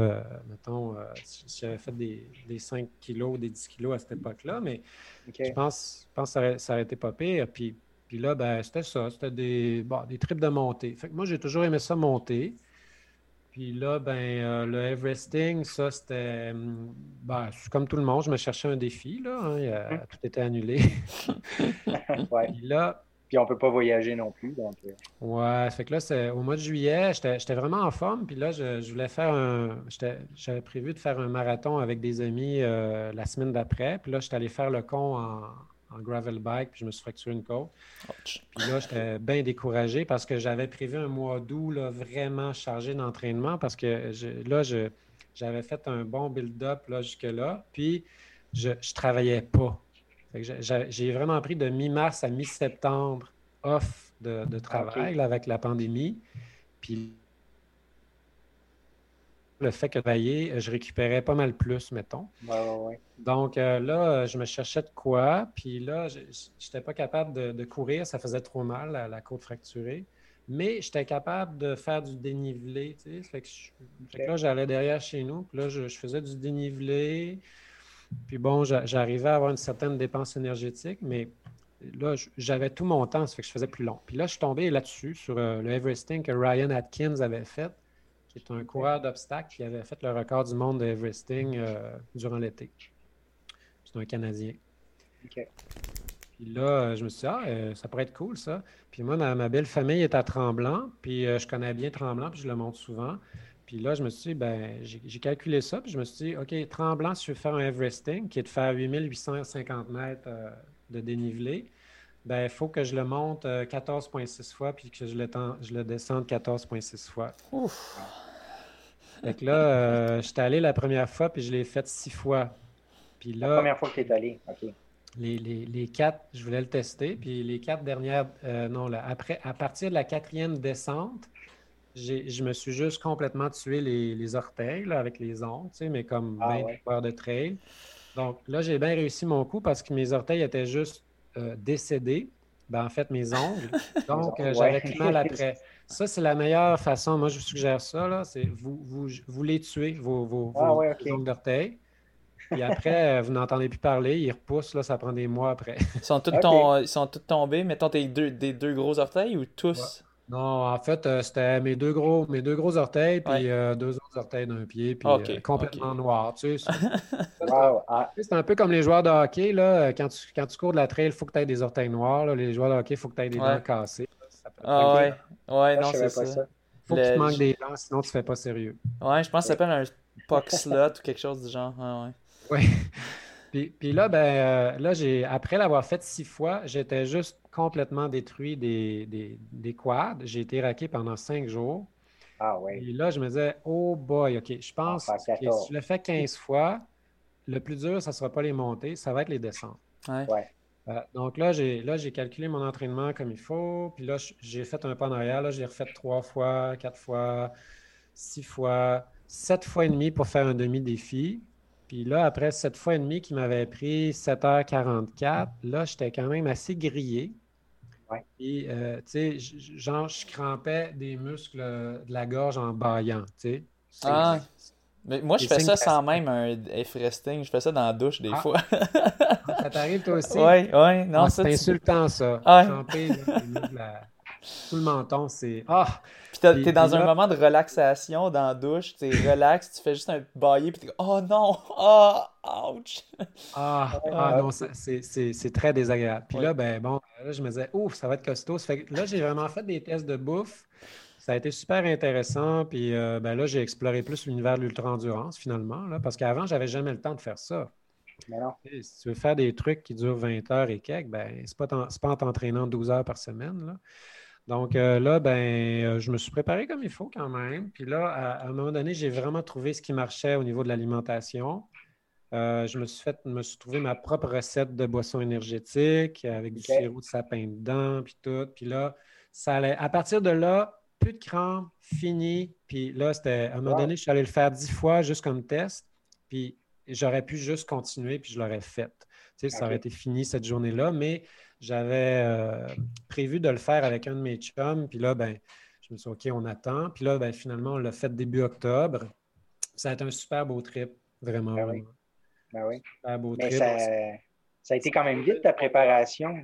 mettons, si j'avais fait des, des, 5 kilos, des 10 kilos à cette époque-là, mais je pense, je pense que ça aurait, été pas pire. Puis, puis là, ben, c'était ça. C'était des, bon, des trips de montée. Fait que moi, j'ai toujours aimé ça monter. Puis là, ben, euh, le Everesting, ça, c'était. Hum, ben, comme tout le monde, je me cherchais un défi, là. Hein, hum. tout était annulé. ouais. Puis là. Puis on ne peut pas voyager non plus. Donc... Euh. Ouais, fait que là, c'est au mois de juillet, j'étais vraiment en forme. Puis là, je, voulais faire un. J'avais prévu de faire un marathon avec des amis euh, la semaine d'après. Puis là, j'étais allé faire le con en, en gravel bike, puis je me suis fracturé une côte. Puis là, j'étais bien découragé parce que j'avais prévu un mois d'août vraiment chargé d'entraînement parce que là, j'avais fait un bon build-up jusque-là, puis je ne travaillais pas. J'ai vraiment pris de mi-mars à mi-septembre off de, travail avec la pandémie. Puis le fait que travailler, je récupérais pas mal plus, mettons. Donc euh, là, je me cherchais de quoi, puis là, je n'étais pas capable de, courir, ça faisait trop mal, la, la côte fracturée. Mais j'étais capable de faire du dénivelé, tu sais. Fait que, là, j'allais derrière chez nous, puis là, je, faisais du dénivelé. Puis bon, j'arrivais à avoir une certaine dépense énergétique, mais là, j'avais tout mon temps, ça fait que je faisais plus long. Puis là, je suis tombé là-dessus, sur euh, le Everesting que Ryan Atkins avait fait qui est un coureur d'obstacles qui avait fait le record du monde de Everesting euh, durant l'été. C'est un Canadien. Puis là, euh, je me suis dit, ah, euh, ça pourrait être cool, ça. Puis moi, ma, belle famille est à Tremblant, puis je connais bien Tremblant, puis je le montre souvent. Puis là, je me suis dit, ben, j'ai calculé ça, puis je me suis dit, OK, Tremblant, si je veux faire un Everesting, qui est de faire 8850 mètres de dénivelé, ben, il faut que je le monte 14,6 fois puis que je le, je le descende 14,6 fois. Ouf. Fait que là, euh, j'étais allé la première fois puis je l'ai fait six fois. Puis là, la première fois que tu es allé, OK. Les, les, les, quatre, je voulais le tester. Puis les quatre dernières, euh, non, là, après, à partir de la quatrième descente, je me suis juste complètement tué les, orteils avec les ongles, mais comme ah, 20 de trail. Donc là, j'ai bien réussi mon coup parce que mes orteils étaient juste euh, décédés. Ben, en fait, mes ongles. Donc, euh, j'avais mal après. Ça, c'est la meilleure façon. Moi, je vous suggère ça. Là, c'est vous, vous, vous les tuez, vos, vos, ah, ongles d'orteil. Puis après, euh, vous n'entendez plus parler, ils repoussent, là, ça prend des mois après. Ils sont tous, ils sont tous tombés, mettons tes deux, des deux gros orteils ou tous? Non, en fait, euh, c'était mes deux gros, mes deux gros orteils, puis euh, deux autres orteils d'un pied, puis euh, complètement noir. Tu sais, ah. c'est un peu comme les joueurs de hockey. Là, quand, tu, quand tu cours de la trail, il faut que tu aies des orteils noirs. Les joueurs de hockey, il faut que tu aies des dents cassées. ah ouais, ouais, non, c'est ça. Il faut que tu manques des dents, sinon tu ne fais pas sérieux. Ouais, je pense que ça s'appelle un puck slot ou quelque chose du genre. ouais. Oui. Puis, là, ben, là j'ai, après l'avoir fait six fois, j'étais juste complètement détruit des, des, quads. J'ai été raqué pendant cinq jours. Ah oui. Et là, je me disais, oh boy, OK, je pense que si je le fais 15 fois, le plus dur, ça ne sera pas les montées, ça va être les descentes. Ouais. Euh, donc là, j'ai là, j'ai calculé mon entraînement comme il faut. Puis là, j'ai fait un pas en arrière. Là, j'ai refait trois fois, quatre fois, six fois, sept fois et demi pour faire un demi-défi. Puis là, après cette fois et demie qui m'avait pris 7h44, là, j'étais quand même assez grillé. Ouais. Puis, euh, tu sais, genre, je crampais des muscles de la gorge en baillant, tu sais. Ah, mais moi, je fais ça sans même un F-resting. Je fais ça dans la douche des ah. fois. ça t'arrive toi aussi? Oui, oui. Non, ah, c'est insultant, ça. Cramper tout le menton, c'est. Ah! Puis t'es dans un moment de relaxation dans la douche, tu relax, tu fais juste un bailler, puis t'es oh non! Oh! Ouch! Ah, ah non, c'est très désagréable. Puis là, ben bon, là, je me disais, ouf, ça va être costaud. fait là, j'ai vraiment fait des tests de bouffe. Ça a été super intéressant. Puis euh, ben là, j'ai exploré plus l'univers de l'ultra-endurance finalement, là, parce qu'avant, j'avais jamais le temps de faire ça. Si tu veux faire des trucs qui durent 20 heures et quelques, ben, c'est pas, pas en t'entraînant 12 heures par semaine. Là. Donc euh, là, ben, euh, je me suis préparé comme il faut quand même. Puis là, à, un moment donné, j'ai vraiment trouvé ce qui marchait au niveau de l'alimentation. Euh, je me suis fait, me suis trouvé ma propre recette de boisson énergétique avec du sirop de sapin dedans, puis tout. Puis là, ça allait. À partir de là, plus de crampes, fini. Puis là, c'était. À un moment donné, je suis allé le faire dix fois juste comme test. Puis j'aurais pu juste continuer, puis je l'aurais fait. Tu sais, ça aurait été fini cette journée-là, mais j'avais euh, prévu de le faire avec un de mes chums, puis là, ben, je me suis dit, OK, on attend. Puis là, ben, finalement, on l'a fait début octobre. Ça a été un super beau trip, vraiment. Ben oui. Ben oui. Super beau trip. Ça, ça, a été quand même vite, ta préparation.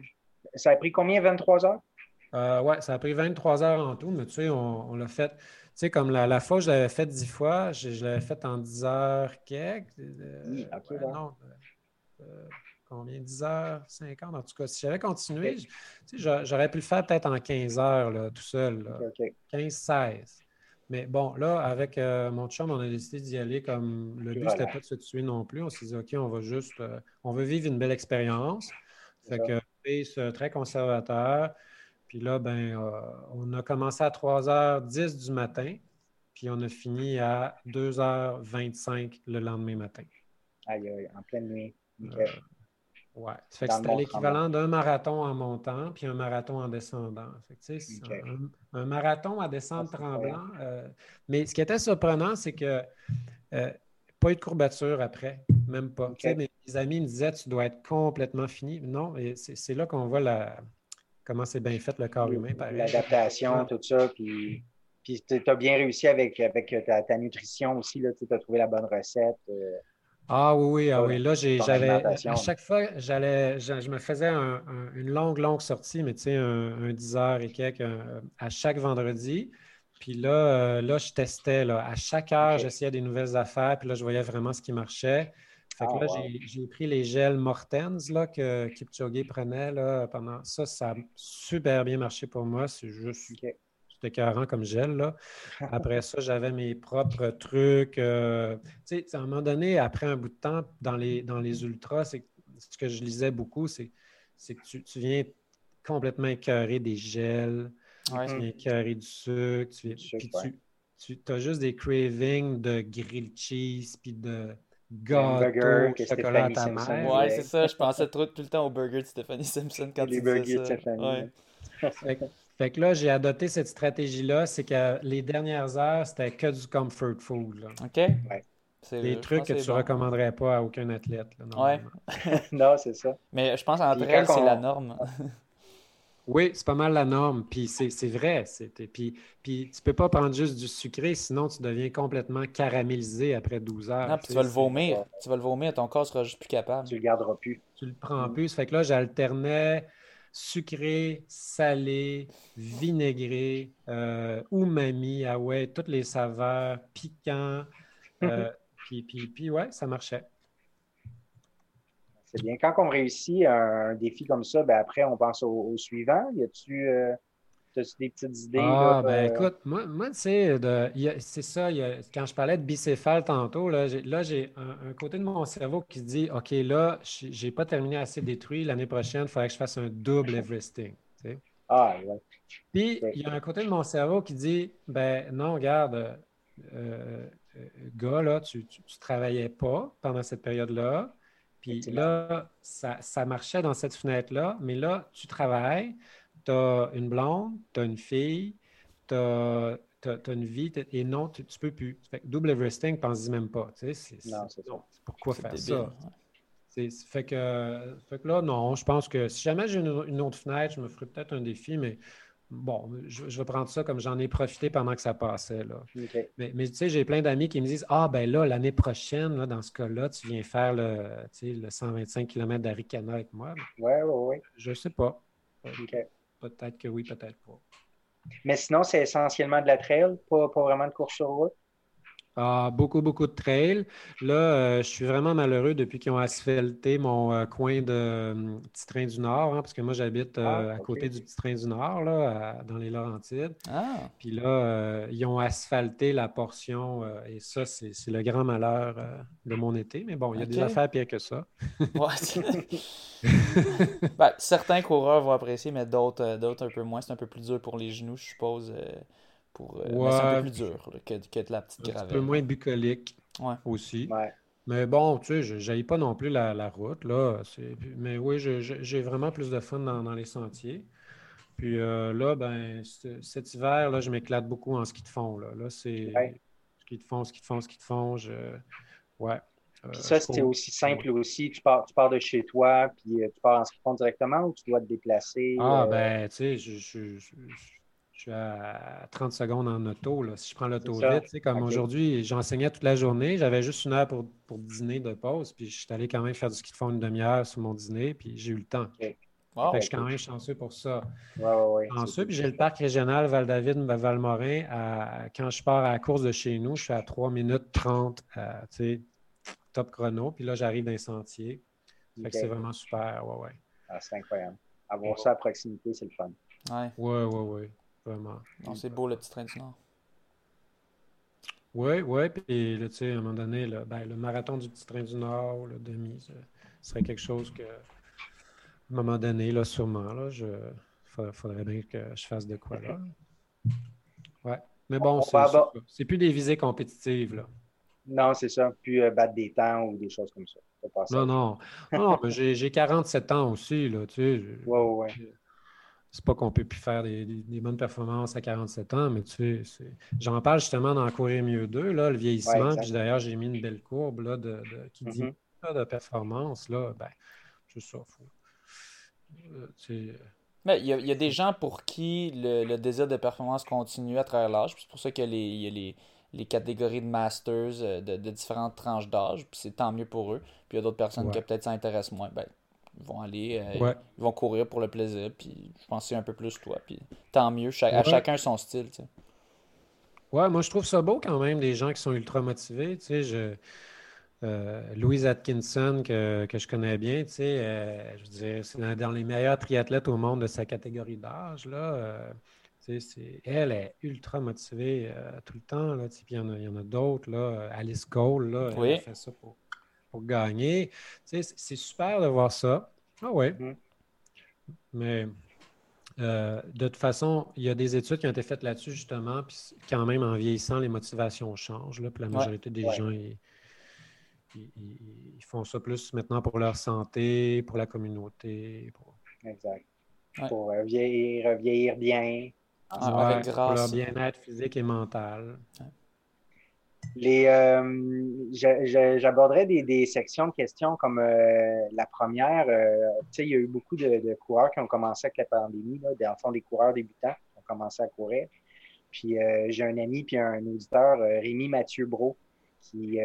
Ça a pris combien, 23 heures? Euh, oui, ça a pris 23 heures en tout, mais tu sais, on, l'a fait. Tu sais, comme la, fois où je l'avais fait 10 fois, je, l'avais fait en 10 heures quelques. oui, OK, non, euh, combien? 10 h 50 en tout cas. Si j'avais continué, j'aurais pu le faire peut-être en 15 heures là, tout seul. 15-16. Mais bon, là, avec euh, mon chum, on a décidé d'y aller comme le but, c'était pas de se tuer non plus. On s'est dit, OK, on va juste, euh, on veut vivre une belle expérience. Fait que, pace très conservateur. Puis là, ben, euh, on a commencé à 3h10 du matin, puis on a fini à 2h25 le lendemain matin. Aïe, aïe, en pleine nuit. Oui. Ça fait que c'était l'équivalent d'un marathon en montant puis un marathon en descendant. un, marathon à descendre tremblant. Euh, mais ce qui était surprenant, c'est que euh, pas eu de courbature après, même pas. mes amis me disaient tu dois être complètement fini. Non, c'est là qu'on voit la, comment c'est bien fait le corps humain. L'adaptation, tout ça. Puis, puis tu as bien réussi avec, avec ta, nutrition aussi. Tu as trouvé la bonne recette. Euh, ah oui, oui, ah oui. Là, j'avais. À chaque fois, j'allais. Je, me faisais une longue, longue sortie, mais tu sais, un, 10 heures et quelques à chaque vendredi. Puis là, euh, là, je testais. Là. À chaque heure, j'essayais des nouvelles affaires. Puis là, je voyais vraiment ce qui marchait. Fait que ah, là, j'ai pris les gels Mortens là, que Kipchoge prenait là, pendant ça. Ça a super bien marché pour moi. C'est juste c'était carré comme gel. Là. Après ça, j'avais mes propres trucs. Euh, tu sais, à un moment donné, après un bout de temps, dans les, dans les ultras, c'est ce que je lisais beaucoup, c'est que tu, tu, viens complètement écœuré des gels, tu viens écœuré du sucre, tu, puis tu, tu as juste des cravings de grilled cheese, puis de gâteau, chocolat à ta mère. Ouais, c'est ça. Je pensais trop, tout le temps au burger de Stephanie Simpson quand les tu disais ça. De Stephanie. Ouais. Fait que là, j'ai adopté cette stratégie-là, c'est que les dernières heures, c'était que du comfort food. OK. Ouais. Des trucs que tu ne recommanderais pas à aucun athlète. Là, ouais. non, c'est ça. Mais je pense entre elles, c'est la norme. Oui, c'est pas mal la norme. Puis c'est vrai. Puis, puis tu peux pas prendre juste du sucré, sinon tu deviens complètement caramélisé après 12 heures. Non, puis tu vas le vomir. Tu vas le vomir, ton corps sera juste plus capable. Tu le garderas plus. Tu le prends plus. fait que là, j'alternais sucré, salé, vinaigré, euh, umami, ah ouais, toutes les saveurs, piquant. Euh, puis, puis, puis ouais, ça marchait. C'est bien. Quand on réussit un, défi comme ça, ben après, on pense au, suivant. Y a-tu euh, des petites idées? Ah, ben écoute, moi, moi tu sais, c'est ça. quand je parlais de bicéphale tantôt, là, j'ai un, côté de mon cerveau qui dit OK, là, j'ai pas terminé assez détruit. L'année prochaine, il faudrait que je fasse un double Everesting. Ah, ouais. Puis, il y a un côté de mon cerveau qui dit ben non, regarde, euh, euh, gars, là, tu ne travaillais pas pendant cette période-là. Puis là, ça, marchait dans cette fenêtre-là, mais là, tu travailles, tu as une blonde, tu as une fille, tu as, une vie, et non, tu ne peux plus. Fait que double Everesting, pense-y même pas. Tu sais, non, c'est. Pourquoi faire ça? Fait que, fait que là, non, je pense que si jamais j'ai une, autre fenêtre, je me ferai peut-être un défi, mais bon, je, vais prendre ça comme j'en ai profité pendant que ça passait. Là. Mais, tu sais, j'ai plein d'amis qui me disent Ah, ben là, l'année prochaine, là, dans ce cas-là, tu viens faire le, le 125 km d'Aricana avec moi. Oui, oui, oui. Je ne sais pas. Peut-être que oui, peut-être pas. Mais sinon, c'est essentiellement de la trail, pas, pas vraiment de course sur route? Ah, beaucoup, beaucoup de trails. Là, euh, je suis vraiment malheureux depuis qu'ils ont asphalté mon euh, coin de euh, Petit Train du Nord, hein, parce que moi, j'habite ah, à côté du Petit Train du Nord, là, dans les Laurentides. Ah. Puis là, ils ont asphalté la portion, et ça, c'est le grand malheur de mon été. Mais bon, il y a des affaires pires que ça. Ben, certains coureurs vont apprécier, mais d'autres un peu moins. C'est un peu plus dur pour les genoux, je suppose. Euh, c'est un peu plus dur que, que, la petite gravelle. Un peu moins bucolique aussi. Mais bon, tu sais, je n'aille pas non plus la, route. Là. Mais oui, j'ai vraiment plus de fun dans, les sentiers. Puis euh, là, ben, cet hiver, là, je m'éclate beaucoup en ski de fond. Là, là c'est ski de fond, ski de fond, ski de fond. Je... Ouais. Euh, ça, c'est aussi simple aussi. Tu pars, tu pars de chez toi, puis tu pars en ski de fond directement ou tu dois te déplacer? Ah, ben, tu sais, je, je suis à 30 secondes en auto. Là. Si je prends l'auto vite, comme aujourd'hui, j'enseignais toute la journée, j'avais juste une heure pour, pour, dîner de pause, puis je suis allé quand même faire du ski de fond une demi-heure sur mon dîner, puis j'ai eu le temps. je suis quand même chanceux pour ça. Ouais, Ensuite, j'ai le parc régional Val-David-Valmorin. Quand je pars à la course de chez nous, je suis à 3 minutes 30, euh, top chrono. Puis là, j'arrive dans les sentiers. c'est vraiment super. Ouais, ouais. Ah, c'est incroyable. Avoir ça à proximité, c'est le fun. Ouais, ouais, ouais. C'est beau le petit train du Nord. Oui, oui. Puis, tu sais, à un moment donné, ben, le marathon du petit train du Nord, le demi, ce serait quelque chose que, à un moment donné, là, sûrement, là, je faudrait bien que je fasse de quoi là. Ouais. Mais bon, c'est plus des visées compétitives, là. Non, c'est ça. Puis euh, battre des temps ou des choses comme ça. non, non, non. mais j'ai 47 ans aussi, là, tu sais. Oui, oui, oui c'est pas qu'on peut plus faire des, bonnes performances à 47 ans, mais tu sais, j'en parle justement dans Courir mieux 2, là, le vieillissement. puis d'ailleurs, j'ai mis une belle courbe là, de, qui dit mm-hmm. de performance. Là, ben, je ça. Euh, mais il y, a, des gens pour qui le, désir de performance continue à travers l'âge. C'est pour ça qu'il y a les, les, catégories de masters euh, de, différentes tranches d'âge. Puis c'est tant mieux pour eux. Puis il y a d'autres personnes qui peut-être s'intéressent moins. Ben, ils vont aller, euh, ils vont courir pour le plaisir, puis je pense que c'est un peu plus toi, puis tant mieux, à chacun son style, tu sais. Ouais, moi je trouve ça beau quand même, des gens qui sont ultra motivés, tu sais, je... Euh, Louise Atkinson, que, je connais bien, tu sais, euh, je veux dire, c'est dans les meilleurs triathlètes au monde de sa catégorie d'âge, là. elle est ultra motivée tout le temps, là, puis il y en a, a d'autres. Alice Cole, là, elle fait ça pour pour gagner. c'est super de voir ça. Ah oui. Mm. Mais euh, de toute façon, il y a des études qui ont été faites là-dessus, justement, puis quand même, en vieillissant, les motivations changent. Là, puis la majorité des gens, ils, font ça plus maintenant pour leur santé, pour la communauté. Exact. pour vieillir, vieillir bien. Ah, avec grâce. Pour leur bien-être physique et mental. Euh, j'aborderai des, sections de questions comme euh, la première. Euh, il y a eu beaucoup de, coureurs qui ont commencé avec la pandémie, là, des, en des coureurs débutants qui ont commencé à courir. Puis j'ai un ami puis un auditeur, Rémi Mathieu Bro, qui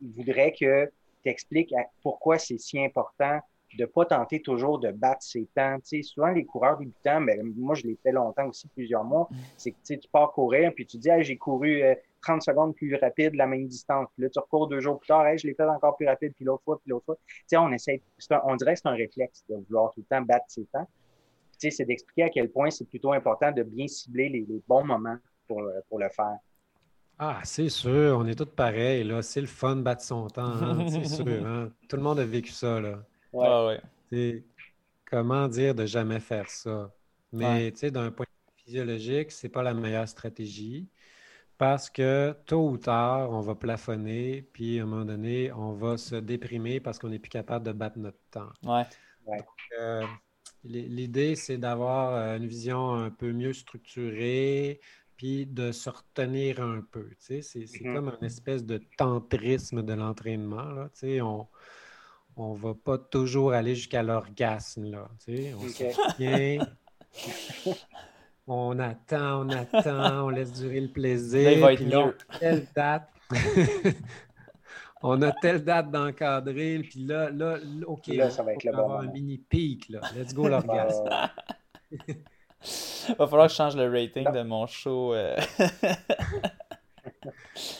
voudrait que tu expliques pourquoi c'est si important de ne pas tenter toujours de battre ses temps. souvent, les coureurs débutants, mais moi, je l'ai fait longtemps aussi, plusieurs mois, c'est que tu pars courir, puis tu dis, j'ai couru 30 euh, secondes plus rapide la même distance. Puis là, tu recours deux jours plus tard, je l'ai fait encore plus rapide, puis l'autre fois, puis l'autre fois. sais, on essaie, on dirait que c'est un réflexe de vouloir tout le temps battre ses temps. C'est d'expliquer à quel point c'est plutôt important de bien cibler les, bons moments pour, pour le faire. Ah, c'est sûr, on est tous pareils, là. C'est le fun de battre son temps, hein, c'est sûr. Hein. Tout le monde a vécu ça, là. Ouais. ouais. Comment dire de jamais faire ça? Mais d'un point de vue physiologique, c'est pas la meilleure stratégie parce que tôt ou tard, on va plafonner, puis à un moment donné, on va se déprimer parce qu'on n'est plus capable de battre notre temps. Ouais. Euh, l'idée, c'est d'avoir euh, une vision un peu mieux structurée, puis de se retenir un peu. C'est mm-hmm. comme une espèce de tantrisme de l'entraînement. On, on va pas toujours aller jusqu'à l'orgasme. Là, on se on attend, on attend, on laisse durer le plaisir. Là, puis là, telle date. on a telle date d'encadrer, puis là, là, OK, là, ça va être le bon avoir un mini pic. Là. Let's go l'orgasme. Il va falloir que je change le rating de mon show. Euh.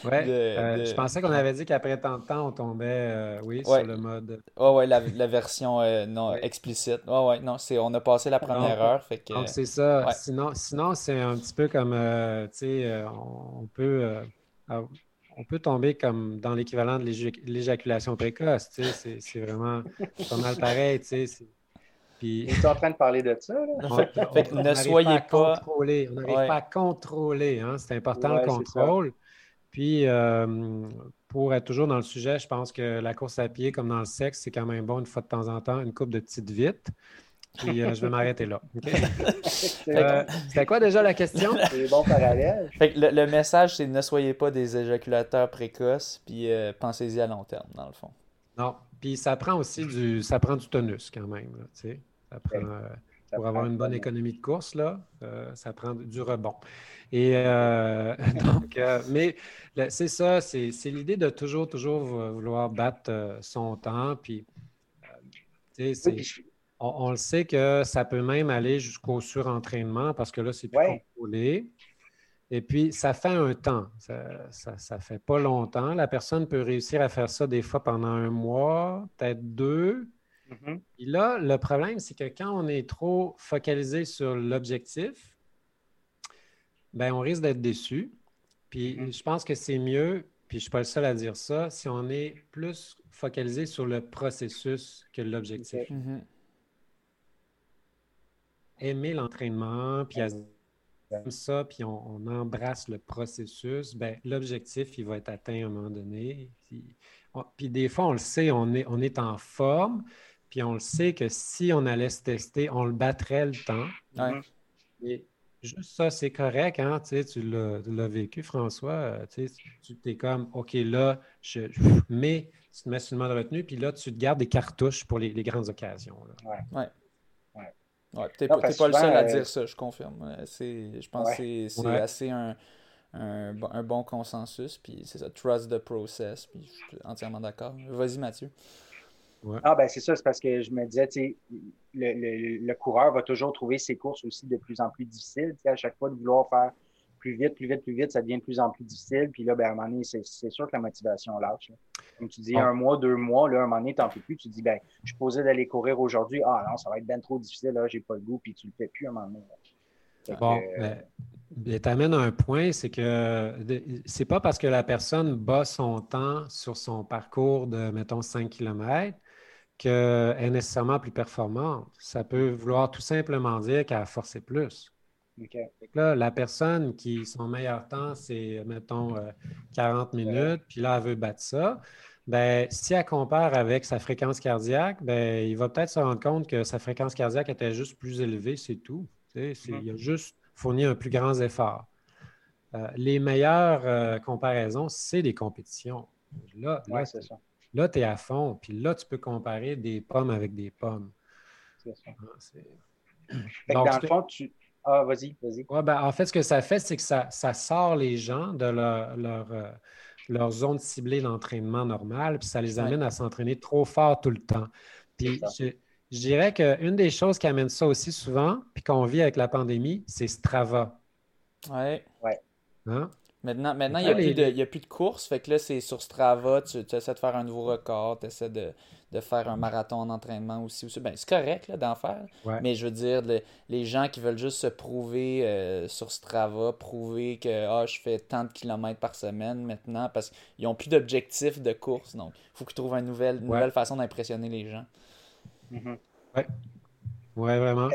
Ouais, euh, je pensais qu'on avait dit qu'après tant de temps, on tombait, euh, oui, sur le mode. Ouais, ouais, la, la version euh, non explicite. Ouais, ouais, non, c'est, on a passé la première heure, fait que. Donc c'est ça. Sinon, sinon c'est un petit peu comme, tu sais, on peut, on peut tomber comme dans l'équivalent de l'éjaculation précoce. Tu sais, c'est, vraiment pas mal pareil. Tu sais. Puis... Tu es en train de parler de ça. Là? fait ne soyez pas. Contrôler. On n'arrive pas à contrôler. Hein? C'est important le contrôle. Puis, euh, pour être toujours dans le sujet, je pense que la course à pied, comme dans le sexe, c'est quand même bon une fois de temps en temps, une coupe de petites vites. Puis, euh, je vais m'arrêter là. Euh, c'était quoi déjà la question? C'est bon parallèle. le, message, c'est ne soyez pas des éjaculateurs précoces, puis pensez-y à long terme, dans le fond. Non. Puis, ça prend aussi du, ça prend du tonus quand même. ça prend, pour avoir une bonne économie de course, là, ça prend du rebond. Et euh, donc, euh, mais c'est ça, c'est l'idée de toujours, toujours vouloir battre euh, son temps. Puis, on, le sait que ça peut même aller jusqu'au surentraînement parce que là, c'est plus contrôlé. Et puis, ça fait un temps. Ça ne fait pas longtemps. La personne peut réussir à faire ça des fois pendant un mois, peut-être deux. Mm-hmm. Puis là, le problème, c'est que quand on est trop focalisé sur l'objectif, ben, on risque d'être déçu. Puis mm-hmm. je pense que c'est mieux, puis je ne suis pas le seul à dire ça, si on est plus focalisé sur le processus que l'objectif. Mm-hmm. Aimer l'entraînement, puis comme ça, puis on, embrasse le processus, ben, l'objectif, il va être atteint à un moment donné. Puis, des fois, on le sait, on est, on est en forme, puis on le sait que si on allait se tester, on le battrait le temps. Ouais. Juste ça, c'est correct, hein? Tu, sais, tu l'as vécu, François. Euh, tu es comme, OK, là, je, mais tu te mets sur le mode retenu, puis là, tu te gardes des cartouches pour les, grandes occasions. Oui. Ouais. ouais. ouais. tu n'es pas, le seul à dire ça, je confirme. Je pense que c'est assez un, un, un, bon consensus, puis c'est ça, trust the process, puis je suis entièrement d'accord. Vas-y, Mathieu. Ah, ben c'est ça, c'est parce que je me disais, tu sais, le, le, coureur va toujours trouver ses courses aussi de plus en plus difficiles. Tu sais, à chaque fois de vouloir faire plus vite, plus vite, plus vite, ça devient de plus en plus difficile. Puis là, ben, à un moment donné, c'est sûr que la motivation lâche. Comme tu dis, un mois, deux mois, là, à un moment donné, tu n'en peux plus. Tu dis, ben, je suis posé d'aller courir aujourd'hui. Ah non, ça va être bien trop difficile, là, j'ai pas le goût, puis tu le fais plus à un moment donné. Bon, euh, ben, tu amènes un point, c'est que c'est pas parce que la personne bat son temps sur son parcours de, mettons, 5 km qu'elle est nécessairement plus performante. Ça peut vouloir tout simplement dire qu'elle a forcé plus. Là, la personne qui, son meilleur temps, c'est, mettons, 40 euh, minutes, puis là, elle veut battre ça, ben, si elle compare avec sa fréquence cardiaque, ben, il va peut-être se rendre compte que sa fréquence cardiaque était juste plus élevée, c'est tout. Il a juste fourni un plus grand effort. Euh, les meilleures euh, comparaisons, c'est des compétitions. Là, là, tu es à fond, puis là, tu peux comparer des pommes avec des pommes. C'est ça. Ah, dans le fond, tu. Ah, vas-y, vas-y. Ben, en fait, ce que ça fait, c'est que ça, sort les gens de leur, euh, leur, zone ciblée d'entraînement normal, puis ça les amène à s'entraîner trop fort tout le temps. Puis je, je, dirais qu'une des choses qui amène ça aussi souvent, puis qu'on vit avec la pandémie, c'est Strava. Oui. Ouais. Hein? Maintenant, maintenant il n'y a, plus de, a plus de course. Fait que là, c'est sur Strava, tu, essaies de faire un nouveau record, tu essaies de, faire un marathon en entraînement aussi. Ben, c'est correct d'en faire. Mais je veux dire, les gens qui veulent juste se prouver euh, sur Strava, prouver que ah, je fais tant de kilomètres par semaine maintenant, parce qu'ils n'ont plus d'objectif de course. Donc, il faut qu'ils trouvent une nouvelle, nouvelle façon d'impressionner les gens. Mm-hmm. Oui, ouais, vraiment.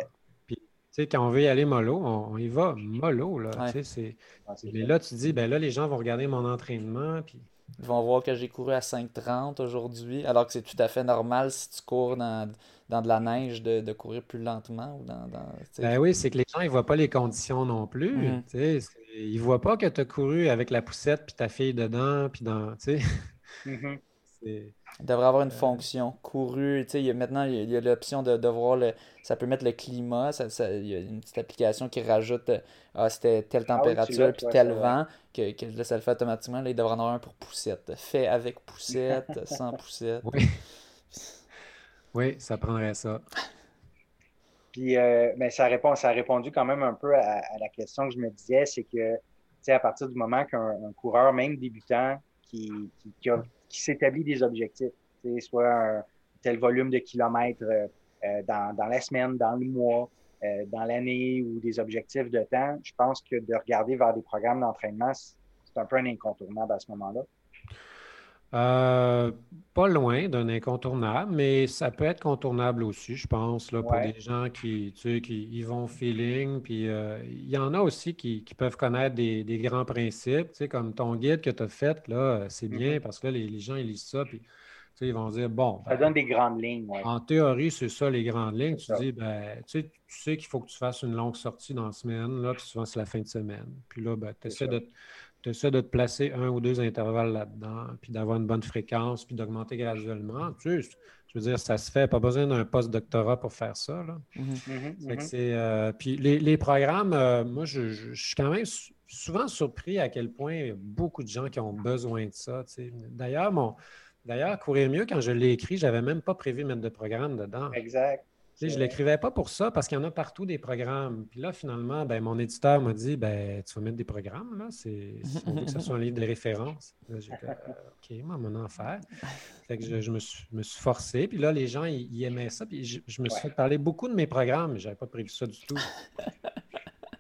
Sais, quand on veut y aller mollo, on, y va mollo. Là, mais là, tu dis, ben là, les gens vont regarder mon entraînement. Puis... Ils vont voir que j'ai couru à 5,30 aujourd'hui, alors que c'est tout à fait normal si tu cours dans, dans de la neige de, courir plus lentement. Ou dans, ben oui, c'est que les gens, ils ne voient pas les conditions non plus. Mm-hmm. Ils ne voient pas que tu as couru avec la poussette puis ta fille dedans. Puis dans, mm-hmm. Il devrait avoir une fonction courue. Il y a, maintenant, il y a l'option de, de, voir le. Ça peut mettre le climat. Ça, il y a une petite application qui rajoute ah, c'était telle ah température puis tel vent que, que ça le fait automatiquement. Là, il devrait en avoir un pour poussette. Fait avec poussette, sans poussette. Oui. oui, ça prendrait ça. Puis, euh, mais ça, répond, ça a répondu quand même un peu à, la question que je me disais, c'est que, à partir du moment qu'un coureur, même débutant, qui, qui, a qui s'établit des objectifs, soit un tel volume de kilomètres euh, euh, dans, dans, la semaine, dans le mois, euh, dans l'année ou des objectifs de temps, je pense que de regarder vers des programmes d'entraînement, c'est un peu un incontournable à ce moment-là. Euh, pas loin d'un incontournable, mais ça peut être contournable aussi, je pense, là, pour des gens qui, tu sais, qui y vont feeling. Puis euh, il y en a aussi qui, peuvent connaître des, grands principes, tu sais, comme ton guide que tu as fait, là, c'est bien mm-hmm. parce que là, les, gens, ils lisent ça, puis ils vont dire, bon. ça ben, donne des grandes lignes, En théorie, c'est ça, les grandes lignes. Tu dis, ben, tu sais, tu sais qu'il faut que tu fasses une longue sortie dans la semaine, là, puis souvent, c'est la fin de semaine. Puis là, ben, tu essaies de tu essaies de te placer un ou deux intervalles là-dedans, puis d'avoir une bonne fréquence, puis d'augmenter graduellement. Tu sais, je veux dire, ça se fait. Pas besoin d'un post-doctorat pour faire ça. Là. Mm-hmm. Mm-hmm, mm-hmm. Euh, puis les, programmes, euh, moi, je, suis quand même souvent surpris à quel point il y a beaucoup de gens qui ont besoin de ça. D'ailleurs, mon, d'ailleurs, courir mieux, quand je l'ai écrit, je n'avais même pas prévu de mettre de programme dedans. Exact je ne l'écrivais pas pour ça parce qu'il y en a partout des programmes. Puis là, finalement, ben, mon éditeur m'a dit ben, Tu vas mettre des programmes, là. C'est, on veut que ce soit un livre de référence. j'ai fait OK, moi, mon enfer. Fait que je, me, suis, forcé. Puis là, les gens, ils, aimaient ça. Puis je, me suis fait parler beaucoup de mes programmes, mais je n'avais pas prévu ça du tout.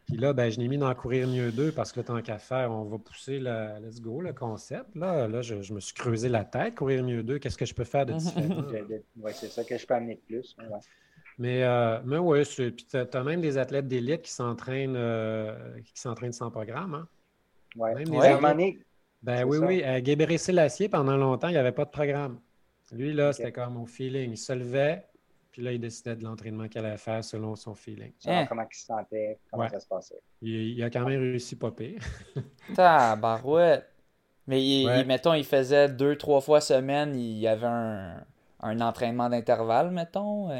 Puis là, ben, je l'ai mis dans Courir mieux d'eux parce que tant qu'à faire, on va pousser le let's go, le concept. Là, là je, me suis creusé la tête. Courir mieux d'eux, qu'est-ce que je peux faire de différent? oui, c'est ça que je peux amener de plus. Mais, euh, mais oui, puis tu as, même des athlètes d'élite qui s'entraînent euh, qui s'entraînent sans programme. Hein? Oui, ouais. Ben oui, oui. À Guébéré Sélassié, pendant longtemps, il n'y avait pas de programme. Lui, là, c'était comme au feeling. Il se levait, puis là, il décidait de l'entraînement qu'il allait faire selon son feeling. Hein? Comment il se sentait, comment ça se passait. Il, a quand même réussi pas pire. Tabarouette! Mais mettons, il faisait deux, trois fois semaine, il y avait un, un entraînement d'intervalle, mettons.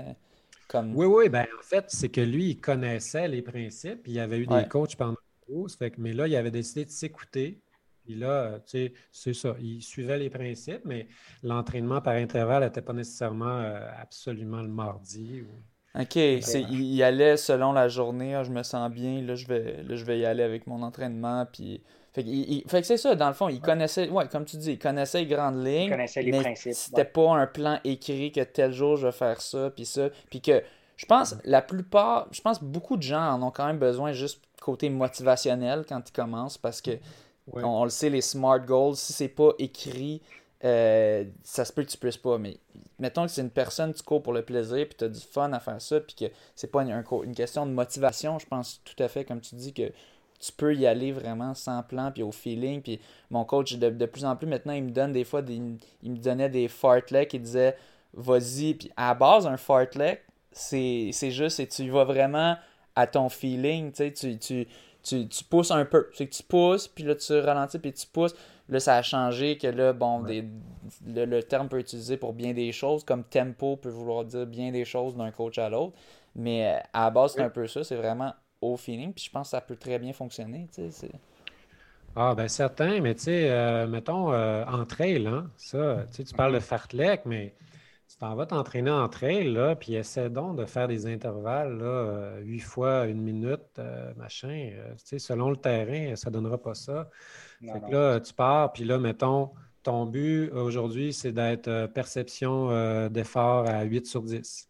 Euh. Oui, oui, ben en fait, c'est que lui, il connaissait les principes, il y avait eu des coachs pendant la course, fait mais là, il avait décidé de s'écouter. Puis là, tu sais, c'est ça, il suivait les principes, mais l'entraînement par intervalle n'était pas nécessairement euh, absolument le mardi. OK, il, allait selon la journée, ah, je me sens bien, là je, vais, je vais y aller avec mon entraînement, puis... Fait, que c'est ça, dans le fond, il connaissait, ouais, comme tu dis, il connaissait les grandes lignes. Il connaissait les mais C'était pas un plan écrit que tel jour je vais faire ça, puis ça. Puis que je pense, la plupart, je pense beaucoup de gens en ont quand même besoin juste côté motivationnel quand ils commencent parce que, on, le sait, les SMART goals, si c'est pas écrit, euh, ça se peut que tu puisses pas. Mais mettons que c'est une personne, tu cours pour le plaisir, puis tu as du fun à faire ça, puis que c'est pas une, une question de motivation, je pense tout à fait, comme tu dis, que tu peux y aller vraiment sans plan, puis au feeling. Puis mon coach, de, plus en plus maintenant, il me donne des fois, des, il me donnait des fartleks, il disait, vas-y. Puis à la base, un fartlek, c'est juste, et tu y vas vraiment à ton feeling, tu sais, tu, tu, tu, tu, pousses un peu. C'est que tu pousses, puis là, tu ralentis, puis tu pousses. Là, ça a changé que là, bon, des, le, terme peut être utilisé pour bien des choses, comme tempo peut vouloir dire bien des choses d'un coach à l'autre. Mais euh, à la base, c'est un peu ça. C'est vraiment au feeling. Puis je pense que ça peut très bien fonctionner. Ah, ben certain, mais tu sais, euh, mettons, euh, en trail, hein, ça, tu parles de fartlek, mais tu t'en vas t'entraîner en trail, là, puis essaie donc de faire des intervalles, là, huit fois une minute, machin. tu sais, selon le terrain, ça ne donnera pas ça. fait que là, tu pars, puis là, mettons, ton but aujourd'hui, c'est d'être perception d'effort à 8 sur 10.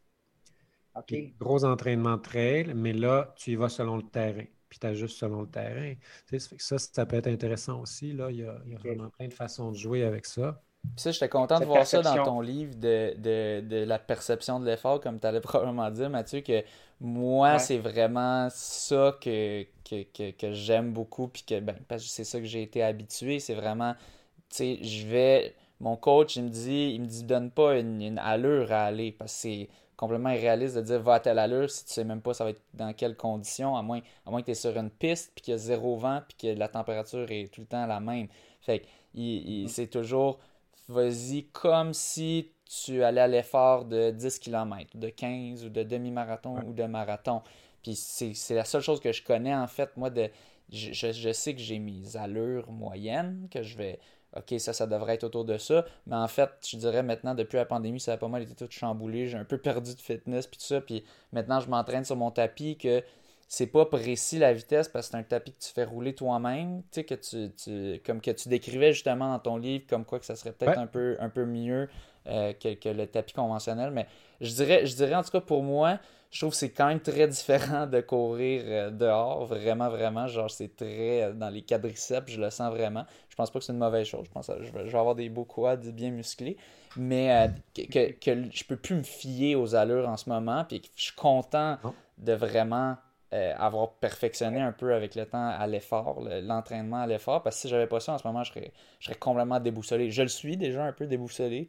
Gros entraînement de trail, mais là, tu y vas selon le terrain. Puis tu ajustes selon le terrain. ça, ça peut être intéressant aussi. Là. Il, y a, vraiment plein de façons de jouer avec ça. Puis ça, j'étais content de voir ça dans ton livre de, la perception de l'effort, comme tu allais probablement dire, Mathieu, que moi, c'est vraiment ça que, que, j'aime beaucoup, puis que, ben, parce que c'est ça que j'ai été habitué, c'est vraiment, tu sais, je vais, mon coach, il me dit, il me dit, donne pas une, une allure à aller, parce que c'est, complètement irréaliste de dire va à telle allure si tu sais même pas ça va être dans quelles conditions, à moins, à moins que tu es sur une piste puis qu'il y a zéro vent puis que la température est tout le temps la même. Fait que mm. c'est toujours vas-y comme si tu allais à l'effort de 10 km, de 15 ou de demi-marathon ou de marathon. Puis c'est la seule chose que je connais en fait, moi, de je, je sais que j'ai mes allures moyennes, que je vais OK, ça, ça devrait être autour de ça. Mais en fait, je dirais maintenant, depuis la pandémie, ça a pas mal été tout chamboulé. J'ai un peu perdu de fitness puis tout ça. Puis maintenant, je m'entraîne sur mon tapis que c'est pas précis la vitesse parce que c'est un tapis que tu fais rouler toi-même. Tu sais, que tu, comme que tu décrivais justement dans ton livre, comme quoi que ça serait peut-être un, peu, un peu mieux euh, que, que, le tapis conventionnel. Mais je dirais, je dirais en tout cas pour moi, je trouve que c'est quand même très différent de courir euh, dehors, vraiment, vraiment. Genre, c'est très euh, dans les quadriceps, je le sens vraiment. Je pense pas que c'est une mauvaise chose. Je pense que je vais, avoir des beaux quads bien musclés. Mais euh, que, que, je peux plus me fier aux allures en ce moment. Puis je suis content de vraiment avoir perfectionné un peu avec le temps à l'effort, l'entraînement à l'effort. Parce que si j'avais pas ça en ce moment, je serais, je serais complètement déboussolé. Je le suis déjà un peu déboussolé.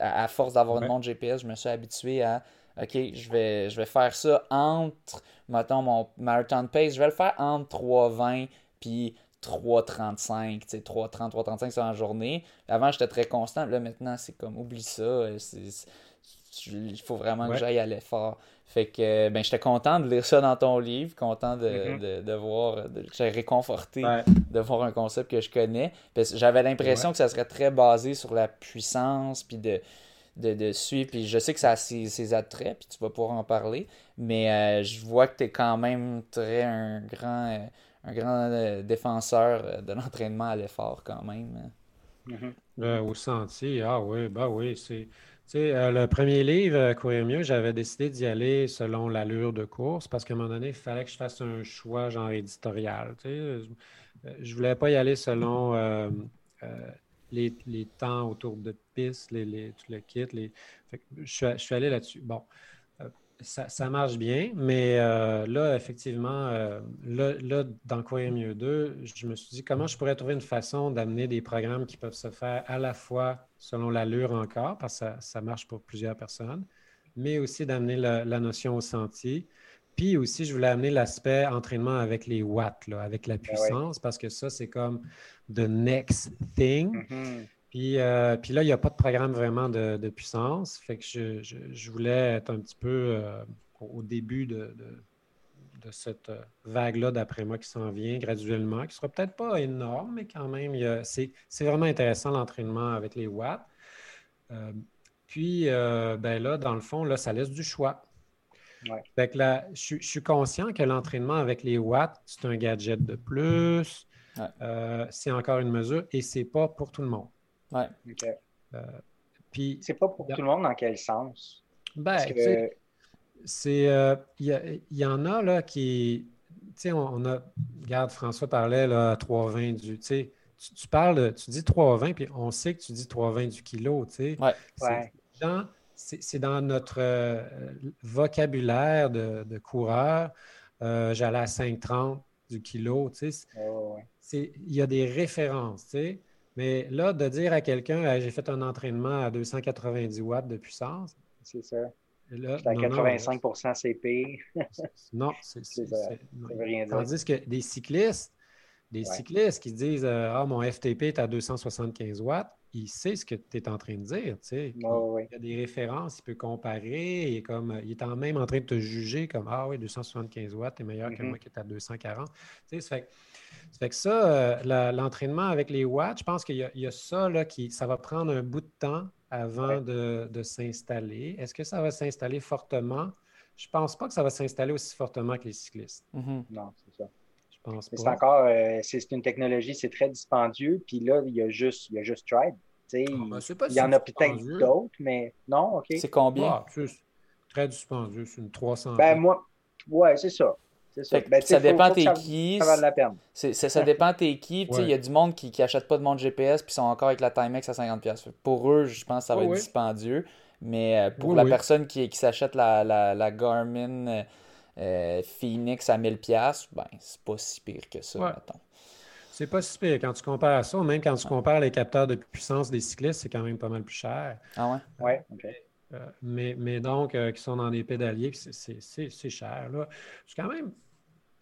à, force d'avoir une montre GPS, je me suis habitué à OK, je vais, je vais faire ça entre, mettons, mon marathon pace, je vais le faire entre 3,20 puis 3,35, tu sais, 3,30, 3,35 sur la journée. Avant, j'étais très constant. Là, maintenant, c'est comme, oublie ça. Il faut vraiment que j'aille à l'effort. Fait que, ben, j'étais content de lire ça dans ton livre, content de, mm-hmm. de, voir, j'étais réconforté de voir un concept que je connais. J'avais l'impression que ça serait très basé sur la puissance, puis de, de, suivre. Puis je sais que ça a ses, attraits, puis tu vas pouvoir en parler. Mais euh, je vois que tu es quand même très un grand, euh, un grand euh, défenseur de l'entraînement à l'effort quand même. Mm-hmm. au sentier, ah oui, bah oui, c'est. le premier livre, Courir mieux, j'avais décidé d'y aller selon l'allure de course parce qu'à un moment donné, il fallait que je fasse un choix genre éditorial. je ne voulais pas y aller selon les, temps autour de pistes, les, tout le kit. Les... je, suis, allé là-dessus. Bon, euh, ça, marche bien, mais euh, là, effectivement, euh, là, dans Courir mieux 2, je me suis dit comment je pourrais trouver une façon d'amener des programmes qui peuvent se faire à la fois selon l'allure encore, parce que ça, marche pour plusieurs personnes, mais aussi d'amener la, notion au sentier. Puis aussi, je voulais amener l'aspect entraînement avec les watts, là, avec la ben puissance, parce que ça, c'est comme the next thing. Mm-hmm. Puis, euh, puis, là, il n'y a pas de programme vraiment de, puissance. Fait que je, je, voulais être un petit peu euh, au début de, de, cette euh, vague-là, d'après moi, qui s'en vient graduellement, qui ne sera peut-être pas énorme, mais quand même, c'est vraiment intéressant l'entraînement avec les watts. puis, ben là, dans le fond, là, ça laisse du choix. Fait que là, je, je suis conscient que l'entraînement avec les watts, c'est un gadget de plus. Euh, c'est encore une mesure et c'est pas pour tout le monde. Ouais. Euh, puis, c'est pas pour tout le monde dans quel sens? Ben, c'est. Euh, il y, en a là qui. Tu sais, on, a. Regarde, François parlait là, à 3,20 du. Tu sais, tu, parles, tu dis 3,20, puis on sait que tu dis 3,20 du kilo, tu sais. Ouais. C'est dans, notre vocabulaire de, de coureur. J'allais à 5,30 du kilo. Il y a des références. Mais là, de dire à quelqu'un, j'ai fait un entraînement à 290 watts de puissance. C'est ça. Là, à 85 CP. non, c'est rien dire. Tandis que des cyclistes, des cyclistes qui disent euh, Ah, mon FTP est à 275 watts, il sait ce que tu es en train de dire. il, y a des références, il peut comparer, il est, comme, il est en même en train de te juger comme Ah oui, 275 watts est meilleur que mm-hmm. moi qui est à 240. ça fait, ça fait que ça, euh, l'entraînement avec les watts, je pense qu'il y, a ça là, qui ça va prendre un bout de temps avant de, s'installer. Est-ce que ça va s'installer fortement? Je ne pense pas que ça va s'installer aussi fortement que les cyclistes. Mm-hmm. Non, c'est ça. C'est encore, euh, c'est une technologie, c'est très dispendieux. Puis là, il y a juste, il y a juste Tribe. Ah, ben, il y en a peut-être d'autres, mais non, OK. C'est combien? Ah, très dispendieux, c'est une 300. Ben, moi, ouais, c'est ça. Ça, ben, ça dépend t'es qui. Ça, la peine. ça dépend t'es qui. Il y a du monde qui n'achète pas de montre GPS puis sont encore avec la Timex à 50$. Pour eux, je pense que ça va être dispendieux. Mais euh, pour la personne qui, qui s'achète la, la, la, Garmin euh, Phoenix à 1000$, ben, c'est pas si pire que ça, mettons. C'est pas si pire. Quand tu compares à ça, même quand tu compares les capteurs de puissance des cyclistes, c'est quand même pas mal plus cher. Ah ouais? Ouais, OK. Euh, mais, mais, donc, qui sont dans des pédaliers, c'est cher. Là. C'est quand même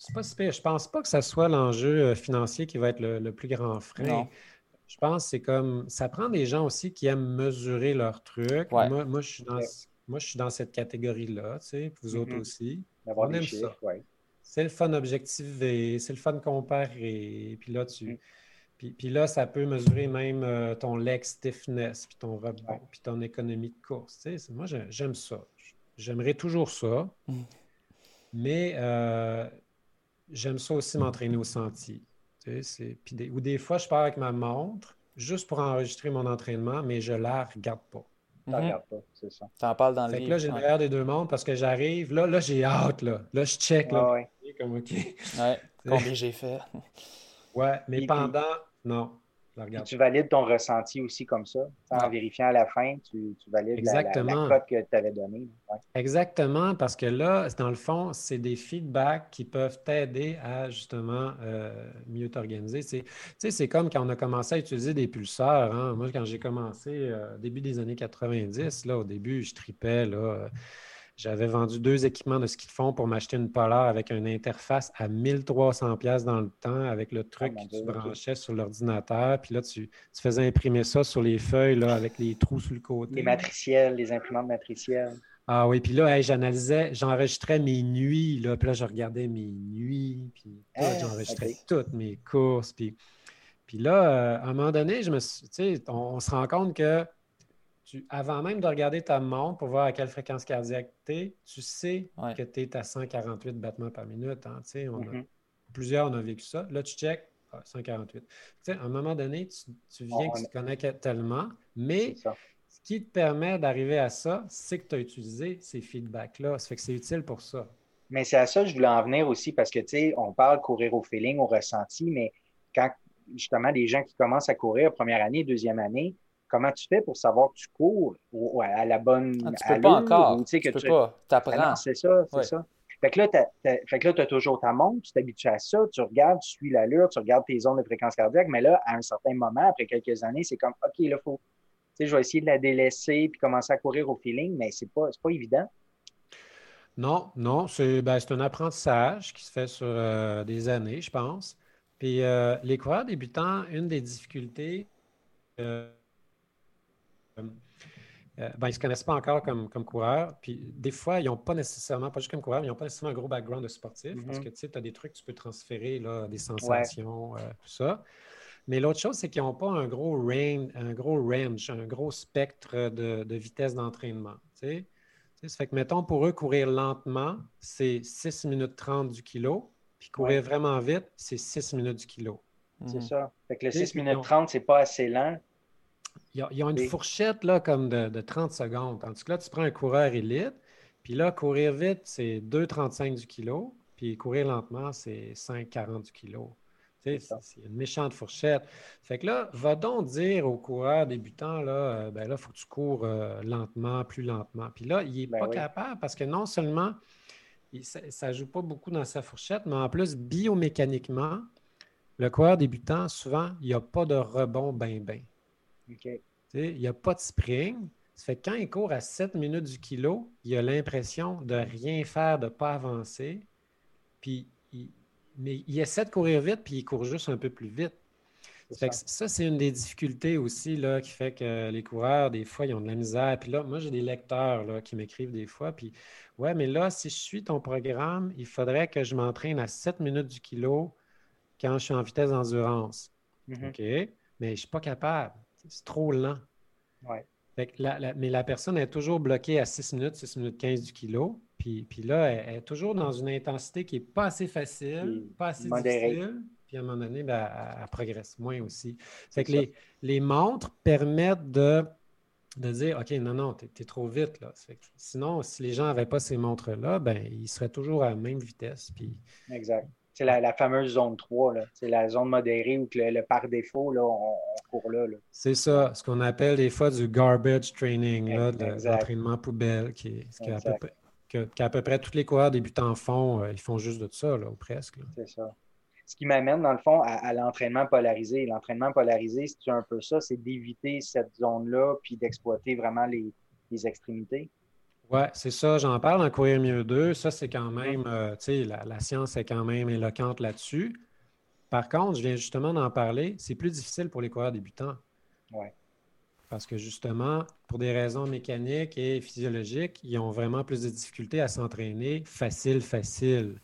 c'est pas si Je pense pas que ce soit l'enjeu euh, financier qui va être le, plus grand frein. Je pense que c'est comme ça prend des gens aussi qui aiment mesurer leurs trucs. Moi, je suis dans, moi, je suis dans cette catégorie-là, tu sais, vous autres mm-hmm. aussi. On aime ça. C'est le fun objectiver, c'est le fun comparer. Puis là, tu. Mm. Puis, là, ça peut mesurer même euh, ton leg stiffness, puis ton rebond, puis ton économie de course. Tu sais, moi, j'aime ça. J'aimerais toujours ça. Mm. Mais euh, j'aime ça aussi m'entraîner au sentier. des, ou des fois, je pars avec ma montre juste pour enregistrer mon entraînement, mais je la regarde pas. Tu mm regardes pas, c'est ça. Tu en parles dans le livre. là, j'ai le meilleur des deux montres parce que j'arrive. Là, là j'ai hâte. Là, là je check. Là, ouais. Comme, OK. Ouais, combien j'ai fait. ouais, mais pendant, non tu valides ton ressenti aussi comme ça. En vérifiant à la fin, tu, valides Exactement. La, cote que tu avais donnée. Exactement, parce que là, dans le fond, c'est des feedbacks qui peuvent t'aider à justement euh, mieux t'organiser. Tu sais, c'est comme quand on a commencé à utiliser des pulseurs. Hein. Moi, quand j'ai commencé euh, début des années 90, là, au début, je tripais. Là, j'avais vendu deux équipements de ski de fond pour m'acheter une Polar avec une interface à 1300 pièces dans le temps avec le truc oh que tu branchais sur l'ordinateur. Puis là, tu, faisais imprimer ça sur les feuilles là, avec les trous sur le côté. Les matriciels, les imprimantes matricielles. Ah oui, puis là, j'analysais, j'enregistrais mes nuits, là, puis là, je regardais mes nuits, puis ah, j'enregistrais toutes mes courses, puis, puis là, euh, à un moment donné, je me suis, on se rend compte que avant même de regarder ta montre pour voir à quelle fréquence cardiaque tu es, tu sais que tu es à 148 battements par minute. Hein, mm-hmm. plusieurs, on a vécu ça. Là, tu check, 148. Ah, à un moment donné, tu, viens que tu te connais tellement, mais ce qui te permet d'arriver à ça, c'est que tu as utilisé ces feedbacks-là. Ça fait que c'est utile pour ça. Mais c'est à ça que je voulais en venir aussi parce que, tu sais, on parle courir au feeling, au ressenti, mais quand justement les gens qui commencent à courir première année, deuxième année, comment tu fais pour savoir que tu cours à la bonne ah, tu peux pas encore. tu, peux pas. T'apprends. c'est ça, c'est ça. Fait que là, tu as toujours ta montre, tu t'habitues à ça, tu regardes, tu suis l'allure, tu regardes tes zones de fréquence cardiaque, mais là, à un certain moment, après quelques années, c'est comme, OK, là, faut, tu sais, je vais essayer de la délaisser puis commencer à courir au feeling, mais c'est pas, pas évident. Non, non, c'est ben, un apprentissage qui se fait sur euh, des années, je pense. Puis euh, les coureurs débutants, une des difficultés, euh, euh, ben, ils ne se connaissent pas encore comme, comme coureurs. Puis des fois, ils n'ont pas nécessairement, pas juste comme coureurs, mais ils n'ont pas nécessairement un gros background de sportif parce mhm. que tu as des trucs que tu peux transférer, là, des sensations, euh, tout ça. Mais l'autre chose, c'est qu'ils n'ont pas un gros, range, un gros range, un gros spectre de, vitesse d'entraînement. Ça fait que, mettons, pour eux, courir lentement, c'est 6 minutes 30 du kilo. Puis courir vraiment vite, c'est 6 minutes du kilo. C'est ça. Fait que le 6 minutes 30, c'est pas assez lent. Ils ont, une fourchette là, comme de, 30 secondes. Tandis que là, tu prends un coureur élite, puis là, courir vite, c'est 2,35 du kilo, puis courir lentement, c'est 5,40 du kilo. C'est une méchante fourchette. Fait que là, va donc dire aux coureurs débutants, là, euh, ben là, il faut que tu cours euh, lentement, plus lentement. Puis là, il n'est ben pas capable parce que non seulement ça ne joue pas beaucoup dans sa fourchette, mais en plus, biomécaniquement, le coureur débutant, souvent, il n'y a pas de rebond ben ben. Il n'y a pas de spring. Ça fait que quand il court à 7 minutes du kilo, il a l'impression de rien faire, de ne pas avancer. Puis, mais il essaie de courir vite, puis il court juste un peu plus vite. Ça, c'est une des difficultés aussi là, qui fait que les coureurs, des fois, ils ont de la misère. Puis là, moi, j'ai des lecteurs là, qui m'écrivent des fois. Puis, ouais, mais là, si je suis ton programme, il faudrait que je m'entraîne à 7 minutes du kilo quand je suis en vitesse d'endurance. Mm-hmm. OK? Mais je ne suis pas capable. C'est trop lent. Ouais. mais la personne est toujours bloquée à 6 minutes, 6 minutes 15 du kilo. Puis, puis là, elle, est toujours dans une intensité qui n'est pas assez facile, pas assez difficile à un moment donné, ben, elle, progresse moins aussi. C'est que les, les, montres permettent de, de dire OK, non, non, tu es, trop vite. Là. sinon, si les gens n'avaient pas ces montres-là, ben, ils seraient toujours à la même vitesse. Puis... Exact. C'est la, la, fameuse zone 3, c'est la zone modérée où le, par défaut, là, on, court là. C'est ça, ce qu'on appelle des fois du garbage training, de, l'entraînement poubelle, qui est, qui à peu près, qu'à peu près tous les coureurs débutants font, euh, ils font juste de ça, là, ou presque. C'est ça ce qui m'amène, dans le fond, à, l'entraînement polarisé. L'entraînement polarisé, c'est un peu ça, c'est d'éviter cette zone-là, puis d'exploiter vraiment les, extrémités. Oui, c'est ça, j'en parle en Courir mieux 2. Ça, c'est quand même, euh, tu sais, la, science est quand même éloquente là-dessus. Par contre, je viens justement d'en parler, c'est plus difficile pour les coureurs débutants. Oui. Parce que justement, pour des raisons mécaniques et physiologiques, ils ont vraiment plus de difficultés à s'entraîner facile, facile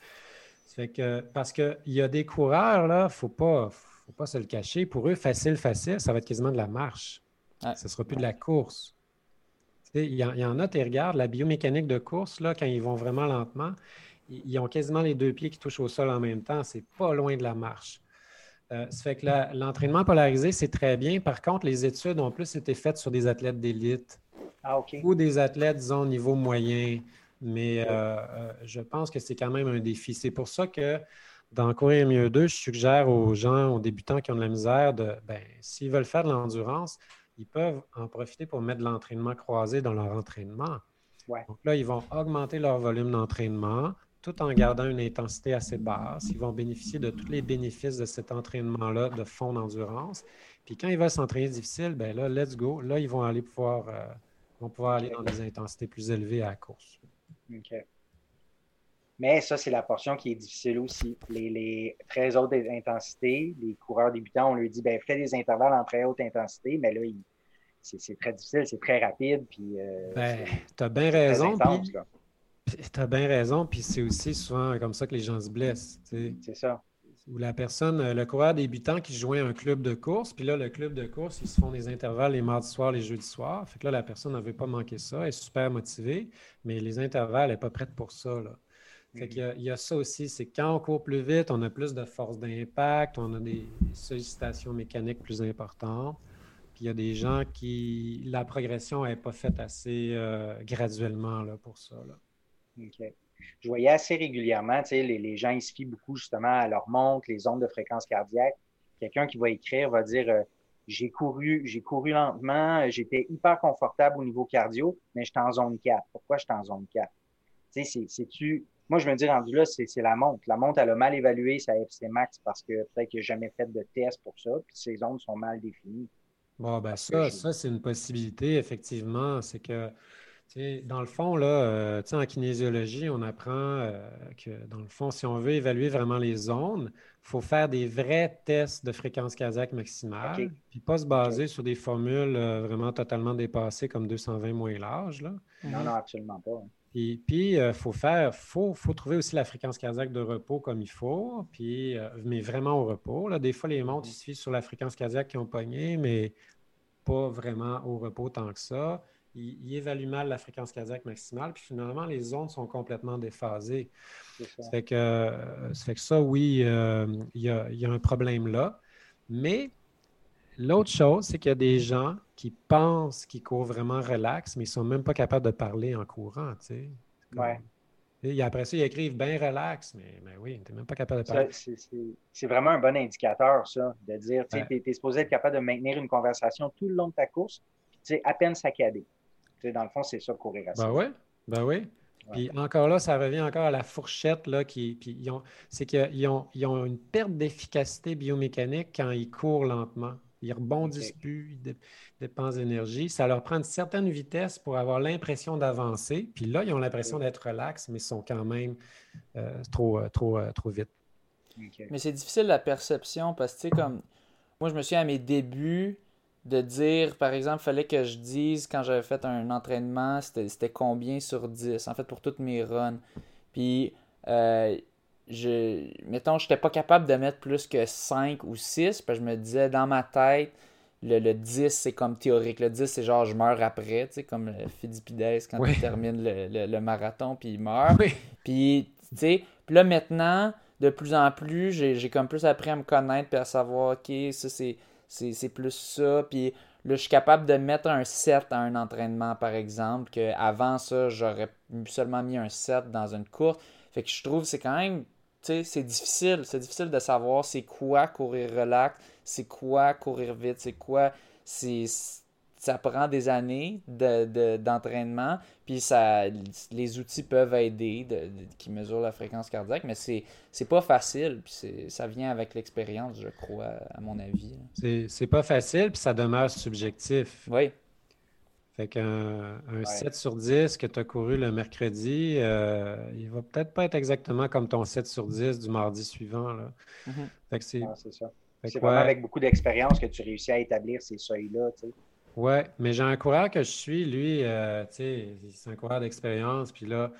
que, parce qu'il y a des coureurs, là, il ne faut pas, faut pas se le cacher. Pour eux, facile, facile, ça va être quasiment de la marche. Ce ne sera plus de la course. Il y, en a, tu regardes, la biomécanique de course, là, quand ils vont vraiment lentement, ils ont quasiment les deux pieds qui touchent au sol en même temps. C'est pas loin de la marche. Euh, ça fait que l'entraînement polarisé, c'est très bien. Par contre, les études ont plus été faites sur des athlètes d'élite ah, ou des athlètes, disons, niveau moyen, mais euh, euh, je pense que c'est quand même un défi. C'est pour ça que dans Courir mieux 2, je suggère aux gens, aux débutants qui ont de la misère, de, ben, s'ils veulent faire de l'endurance, ils peuvent en profiter pour mettre de l'entraînement croisé dans leur entraînement. Donc là, ils vont augmenter leur volume d'entraînement tout en gardant une intensité assez basse. Ils vont bénéficier de tous les bénéfices de cet entraînement-là de fond d'endurance. Puis quand ils veulent s'entraîner difficile, ben là, let's go. Là, ils vont aller pouvoir, euh, vont pouvoir aller dans des intensités plus élevées à la course. OK. Mais ça, c'est la portion qui est difficile aussi. Les, les très hautes intensités, les coureurs débutants, on leur dit, ben, fais des intervalles en très haute intensité, mais là, c'est très difficile, c'est très rapide. Puis, euh, ben, tu as bien raison. Tu as bien raison, puis c'est aussi souvent comme ça que les gens se blessent. C'est ça où la personne, euh, le coureur débutant qui jouait un club de course, puis là, le club de course, ils se font des intervalles les mardis soirs, les jeudis soirs. Fait que là, la personne ne veut pas manquer ça, elle est super motivée, mais les intervalles, elle n'est pas prête pour ça. Là. Fait qu'il y, a, il y a ça aussi, c'est quand on court plus vite, on a plus de force d'impact, on a des sollicitations mécaniques plus importantes. Puis il y a des gens qui, la progression n'est pas faite assez euh, graduellement là, pour ça. Là. OK je voyais assez régulièrement, les, les gens, ils se fient beaucoup justement à leur montre, les ondes de fréquence cardiaque. Quelqu'un qui va écrire va dire euh, j'ai couru, j'ai couru lentement, j'étais hyper confortable au niveau cardio, mais j'étais en zone 4. Pourquoi j'étais en zone 4? Tu sais, c'est-tu. Moi, je me dis, rendu là, c'est la montre. La montre, elle a mal évalué sa FC max parce que peut-être qu'il n'a jamais fait de test pour ça, puis ses ondes sont mal définies. Bon, ben ça, ça c'est une possibilité, effectivement. C'est que dans le fond, là, euh, en kinésiologie, on apprend euh, que, dans le fond, si on veut évaluer vraiment les zones, il faut faire des vrais tests de fréquence cardiaque maximale, puis pas se baser sur des formules euh, vraiment totalement dépassées comme 220 moins l'âge. Non, non, absolument pas. Puis, il faut faire, faut, faut trouver aussi la fréquence cardiaque de repos comme il faut, puis, mais vraiment au repos. Là. Des fois, les montres, il suffit sur la fréquence cardiaque qui ont pogné, mais pas vraiment au repos tant que ça il, évalue mal la fréquence cardiaque maximale, puis finalement, les ondes sont complètement déphasées. Ça. fait, que, euh, ça fait que ça, oui, euh, il, y a, un problème là. Mais l'autre chose, c'est qu'il y a des gens qui pensent qu'ils courent vraiment relax, mais ils ne sont même pas capables de parler en courant. Tu sais. Ouais. Et après ça, ils écrivent bien relax, mais, mais oui, tu n'es même pas capable de parler. C'est vraiment un bon indicateur, ça, de dire, tu es, supposé être capable de maintenir une conversation tout le long de ta course, puis tu sais, à peine saccadé dans le fond, c'est ça courir à Ben oui, ben oui. Puis encore là, ça revient encore à la fourchette, là, qui, puis c'est qu'ils ont, ils ont une perte d'efficacité biomécanique quand ils courent lentement. Ils rebondissent plus, ils dépensent d'énergie. Ça leur prend une certaine vitesse pour avoir l'impression d'avancer. Puis là, ils ont l'impression d'être relax, mais ils sont quand même euh, trop, euh, trop, euh, trop vite. Mais c'est difficile la perception parce que, tu sais, comme moi, je me suis à mes débuts de dire, par exemple, il fallait que je dise quand j'avais fait un entraînement, c'était combien sur 10, en fait, pour toutes mes runs. Puis, euh, je, mettons, je n'étais pas capable de mettre plus que 5 ou 6, parce que je me disais, dans ma tête, le, le 10, c'est comme théorique. Le 10, c'est genre, je meurs après, tu sais, comme Philippides quand il termine le, le, marathon, puis il meurt. Puis, tu sais, là, maintenant, de plus en plus, j'ai comme plus appris à me connaître, puis à savoir, OK, ça, c'est c'est plus ça. Puis là, je suis capable de mettre un 7 à un entraînement, par exemple, que avant ça, j'aurais seulement mis un 7 dans une course. Fait que je trouve que c'est quand même, c'est difficile. C'est difficile de savoir c'est quoi courir relax, c'est quoi courir vite, c'est quoi, c'est ça prend des années d'entraînement, de, puis ça, les outils peuvent aider qui mesurent la fréquence cardiaque, mais c'est, c'est pas facile, puis ça vient avec l'expérience, je crois, à mon avis. C'est, pas facile, puis ça demeure subjectif. Oui. Fait qu'un un 7 sur 10 que tu as couru le mercredi, euh, il va peut-être pas être exactement comme ton 7 sur 10 du mardi suivant. Là. Mm-hmm. Fait que c'est... c'est ça. C'est vraiment avec beaucoup d'expérience que tu réussis à établir ces seuils-là. Tu sais. Oui, mais j'ai un coureur que je suis, lui, euh, c'est un coureur d'expérience, puis là,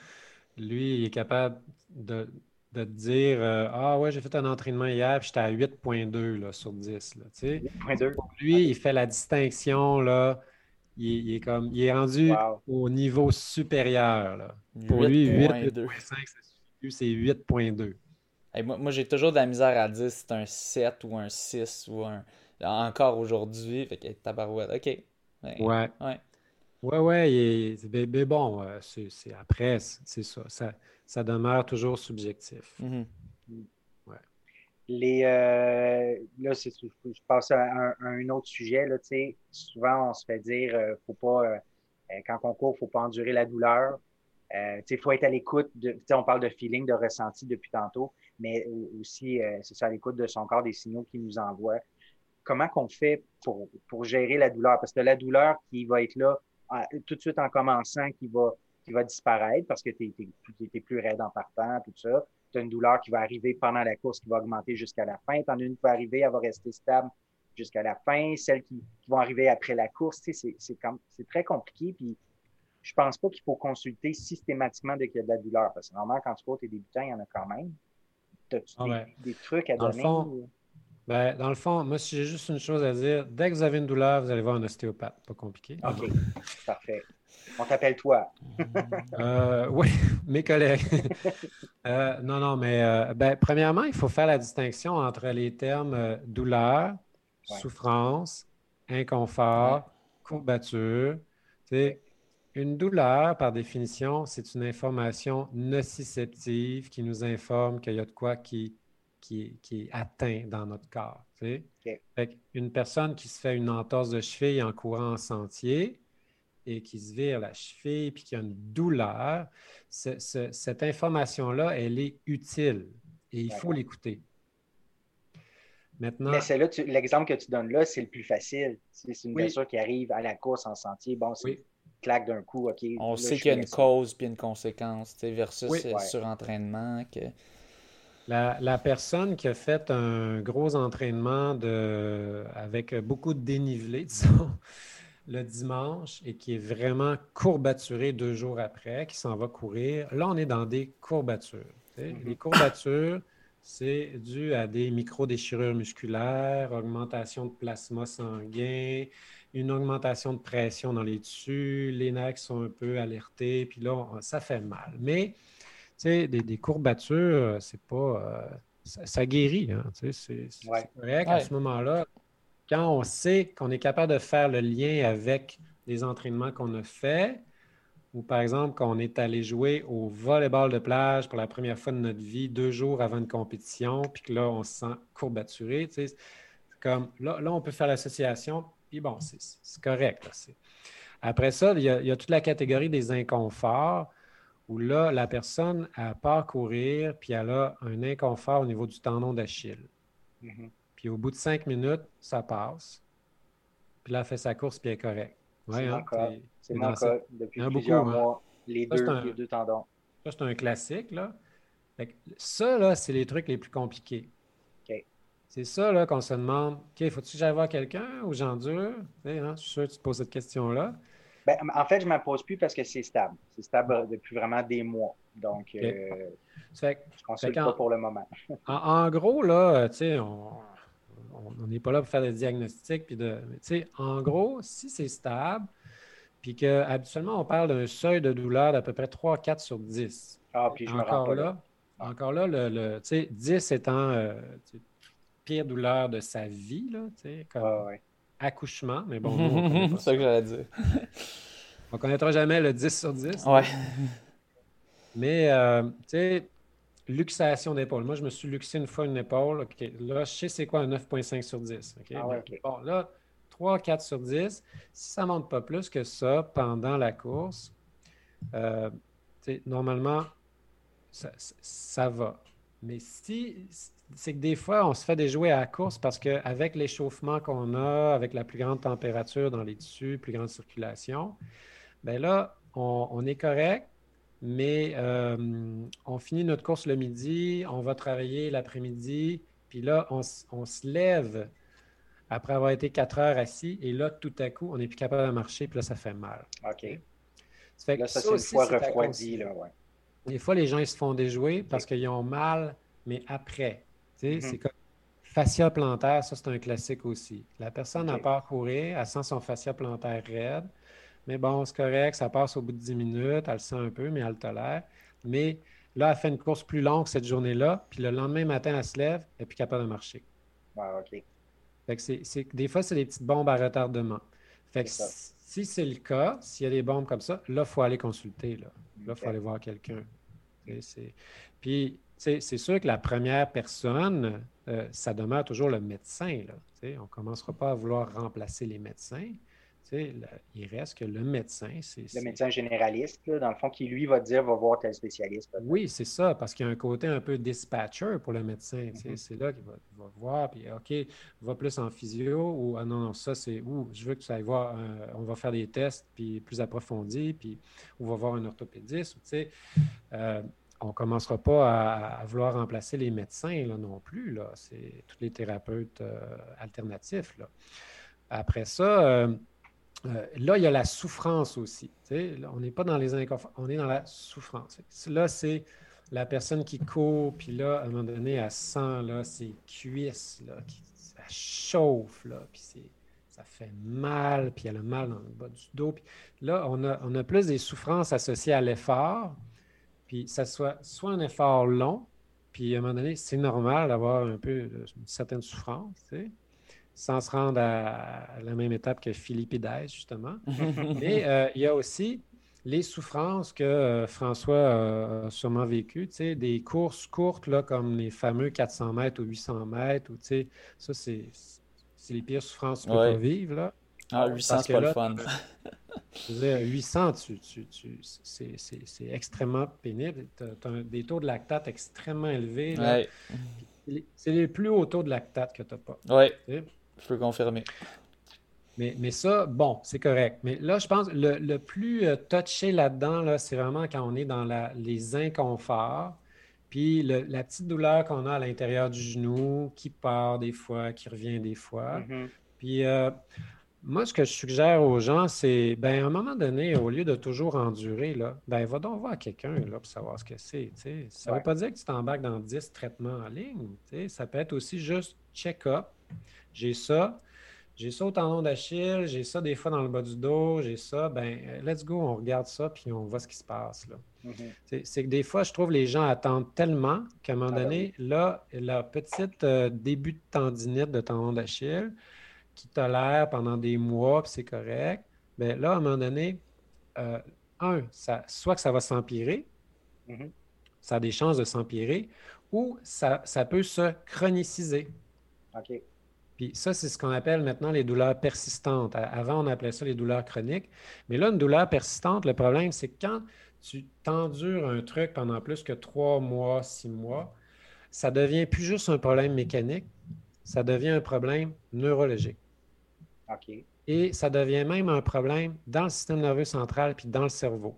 lui, il est capable de, te dire euh, Ah ouais, j'ai fait un entraînement hier, puis j'étais à 8.2 sur 10. Là, tu sais. Pour lui, il fait la distinction, là. Il, est comme il est rendu au niveau supérieur. Là. Pour lui, 8.5, c'est 8.2. moi, moi j'ai toujours de la misère à dire si c'est un 7 ou un 6 ou un encore aujourd'hui. Fait que tabarouette, OK. Ouais. Ouais. Ouais, ouais, mais, bon, euh, c'est après, c'est ça, ça, demeure toujours subjectif. Mm-hmm. Les, euh, là, je passe à un, autre sujet. Là, souvent, on se fait dire, euh, faut pas, quand on court, il ne faut pas endurer la douleur. Il faut être à l'écoute. On parle de feeling, de ressenti depuis tantôt, mais aussi, c'est à l'écoute de son corps, des signaux qu'il nous envoie comment qu'on fait pour, pour gérer la douleur? Parce que la douleur qui va être là tout de suite en commençant, qui va, qui va disparaître parce que tu es, plus raide en partant, tout ça. Tu as une douleur qui va arriver pendant la course, qui va augmenter jusqu'à la fin. Tu en as une qui va arriver, elle va rester stable jusqu'à la fin. Celles qui, vont arriver après la course, c'est très compliqué. Puis je pense pas qu'il faut consulter systématiquement dès qu'il y a de la douleur. Parce que normalement, quand tu cours, tes débutants, il y en a quand même. As-tu ah des, trucs à donner? Ben, dans le fond, moi, si j'ai juste une chose à dire, dès que vous avez une douleur, vous allez voir un ostéopathe. Pas compliqué. OK. Parfait. On t'appelle toi. euh, oui, mes collègues. Euh, non, non, mais euh, ben, premièrement, il faut faire la distinction entre les termes douleur, souffrance, inconfort, courbature. Une douleur, par définition, c'est une information nociceptive qui nous informe qu'il y a de quoi qui qui est, atteint dans notre corps. une personne qui se fait une entorse de cheville en courant en sentier et qui se vire la cheville puis qui a une douleur, cette information-là, elle est utile et il faut l'écouter. Maintenant. Mais l'exemple que tu donnes là, c'est le plus facile. C'est une blessure qui arrive à la course en sentier. Bon, c'est claque d'un coup, OK. On sait qu'il y a une cause puis une conséquence, versus oui. surentraînement. Que... La, personne qui a fait un gros entraînement de, avec beaucoup de dénivelé, disons, le dimanche et qui est vraiment courbaturé deux jours après, qui s'en va courir, là, on est dans des courbatures. Mm-hmm. Les courbatures, c'est dû à des micro-déchirures musculaires, augmentation de plasma sanguin, une augmentation de pression dans les tissus, les nerfs sont un peu alertés, puis là, ça fait mal. Mais sais, des, courbatures, c'est pas. Euh, ça, guérit, hein, c'est correct à ce moment-là. Quand on sait qu'on est capable de faire le lien avec les entraînements qu'on a faits, ou par exemple, quand on est allé jouer au volleyball de plage pour la première fois de notre vie, deux jours avant une compétition, puis que là, on se sent courbaturé, comme là, là, on peut faire l'association, puis bon, c'est correct. Après ça, il y, a, toute la catégorie des inconforts où là, la personne, a part courir, puis elle a un inconfort au niveau du tendon d'Achille. Mm-hmm. Puis au bout de cinq minutes, ça passe. Puis là, elle fait sa course, puis elle est correcte. c'est mon cas. C'est mon cas depuis plusieurs hein. mois. Les, deux, tendons. Ça, c'est un classique, là. ça, là, c'est les trucs les plus compliqués. C'est ça là, qu'on se demande. OK, faut-tu que j'aille voir quelqu'un ou j'endure? Hein, je suis sûr que tu te poses cette question-là. Ben, en fait, je ne me pose plus parce que c'est stable. C'est stable depuis vraiment des mois. Donc, euh, je ne consulte pas pour le moment. en, gros, là, tu sais, on n'est pas là pour faire des diagnostics. Puis de, en gros, si c'est stable, puis qu'habituellement, on parle d'un seuil de douleur d'à peu près 3-4 sur 10. Ah, puis je encore me là, Encore là, le, le 10 étant euh, pire douleur de sa vie, là, comme accouchement. Mais bon, c'est ça que j'allais dire. on ne connaîtra jamais le 10 sur 10. Ouais. Mais, euh, tu sais, luxation d'épaule. Moi, je me suis luxé une fois une épaule. Là, je sais c'est quoi un 9,5 sur 10. Ah bon, là, 3, 4 sur 10. Si ça ne monte pas plus que ça pendant la course, euh, normalement, ça, ça, va. Mais si, c'est que des fois, on se fait des jouets à la course parce qu'avec l'échauffement qu'on a, avec la plus grande température dans les tissus, plus grande circulation, bien là, on, est correct, mais euh, on finit notre course le midi, on va travailler l'après-midi, puis là, on, se lève après avoir été quatre heures assis, et là, tout à coup, on n'est plus capable de marcher, puis là, ça fait mal. OK. Ça fait là, ça, c'est une fois refroidi. Là, ouais. Des fois, les gens, ils se font déjouer parce qu'ils ont mal, mais après. Mm-hmm. C'est comme fascia plantaire, ça c'est un classique aussi. La personne n'a pas courir, elle sent son fascia plantaire raide, mais bon, c'est correct, ça passe au bout de 10 minutes, elle le sent un peu, mais elle le tolère. Mais là, elle fait une course plus longue cette journée-là, puis le lendemain matin, elle se lève, elle n'est plus capable de marcher. Ah, OK. Fait que c'est, des fois, c'est des petites bombes à retardement. Fait que si c'est le cas, s'il y a des bombes comme ça, là, il faut aller consulter. Là, il faut aller voir quelqu'un. Puis, c'est sûr que la première personne, euh, ça demeure toujours le médecin. Là, on ne commencera pas à vouloir remplacer les médecins. Il reste que le médecin, c'est. Le médecin généraliste, dans le fond, qui lui va dire va voir tel spécialiste. Oui, c'est ça, parce qu'il y a un côté un peu dispatcher pour le médecin. Mm-hmm. C'est là qu'il va, voir, puis OK, va plus en physio, ou ah non, non, ça c'est où je veux que tu ailles voir, on va faire des tests puis plus approfondis, puis on va voir un orthopédiste. Tu sais, euh, on ne commencera pas à, vouloir remplacer les médecins là, non plus. Là. C'est tous les thérapeutes euh, alternatifs. Là. Après ça, euh, euh, là, il y a la souffrance aussi. on n'est pas dans les inconforts, on est dans la souffrance. Là, c'est la personne qui court, puis là, à un moment donné, elle sent là, ses cuisses, là, qui, ça chauffe, là, puis ça fait mal, puis elle a mal dans le bas du dos. Puis là, on a, on a plus des souffrances associées à l'effort puis ça soit soit un effort long, puis à un moment donné, c'est normal d'avoir un peu une certaine souffrance, sans se rendre à, la même étape que Philippides, justement. Mais euh, il y a aussi les souffrances que euh, François a sûrement vécues, tu sais, des courses courtes, là, comme les fameux 400 mètres ou 800 mètres, ou, tu sais, ça, c'est les pires souffrances que tu peux vivre, là. Ah, 800, c'est pas le fun. 800, c'est extrêmement pénible. Tu as, des taux de lactate extrêmement élevés. C'est les plus hauts taux de lactate que tu n'as pas. Oui, je peux confirmer. Mais, mais ça, bon, c'est correct. Mais là, je pense le, le plus euh, touché là-dedans, là, c'est vraiment quand on est dans la, les inconforts. Puis la petite douleur qu'on a à l'intérieur du genou, qui part des fois, qui revient des fois. Mm-hmm. Puis euh, moi, ce que je suggère aux gens, c'est, ben, à un moment donné, au lieu de toujours endurer, là, ben, va donc voir quelqu'un là, pour savoir ce que c'est. Ça ne veut pas dire que tu t'embarques dans 10 traitements en ligne. Ça peut être aussi juste check-up. J'ai ça. J'ai ça au tendon d'Achille, j'ai ça des fois dans le bas du dos, j'ai ça. Ben, let's go, on regarde ça, puis on voit ce qui se passe. là. Mm-hmm. C'est que des fois, je trouve les gens attendent tellement qu'à un moment ah, ben donné, là, la petite euh, début de tendinite de tendon d'Achille, qui tolère pendant des mois, puis c'est correct, mais là, à un moment donné, euh, un, ça, soit que ça va s'empirer, mm-hmm. ça a des chances de s'empirer, ou ça, ça, peut se chroniciser. OK. Puis ça, c'est ce qu'on appelle maintenant les douleurs persistantes. Avant, on appelait ça les douleurs chroniques. Mais là, une douleur persistante, le problème, c'est que quand tu t'endures un truc pendant plus que trois mois, six mois, ça devient plus juste un problème mécanique, ça devient un problème neurologique. OK. Et ça devient même un problème dans le système nerveux central puis dans le cerveau.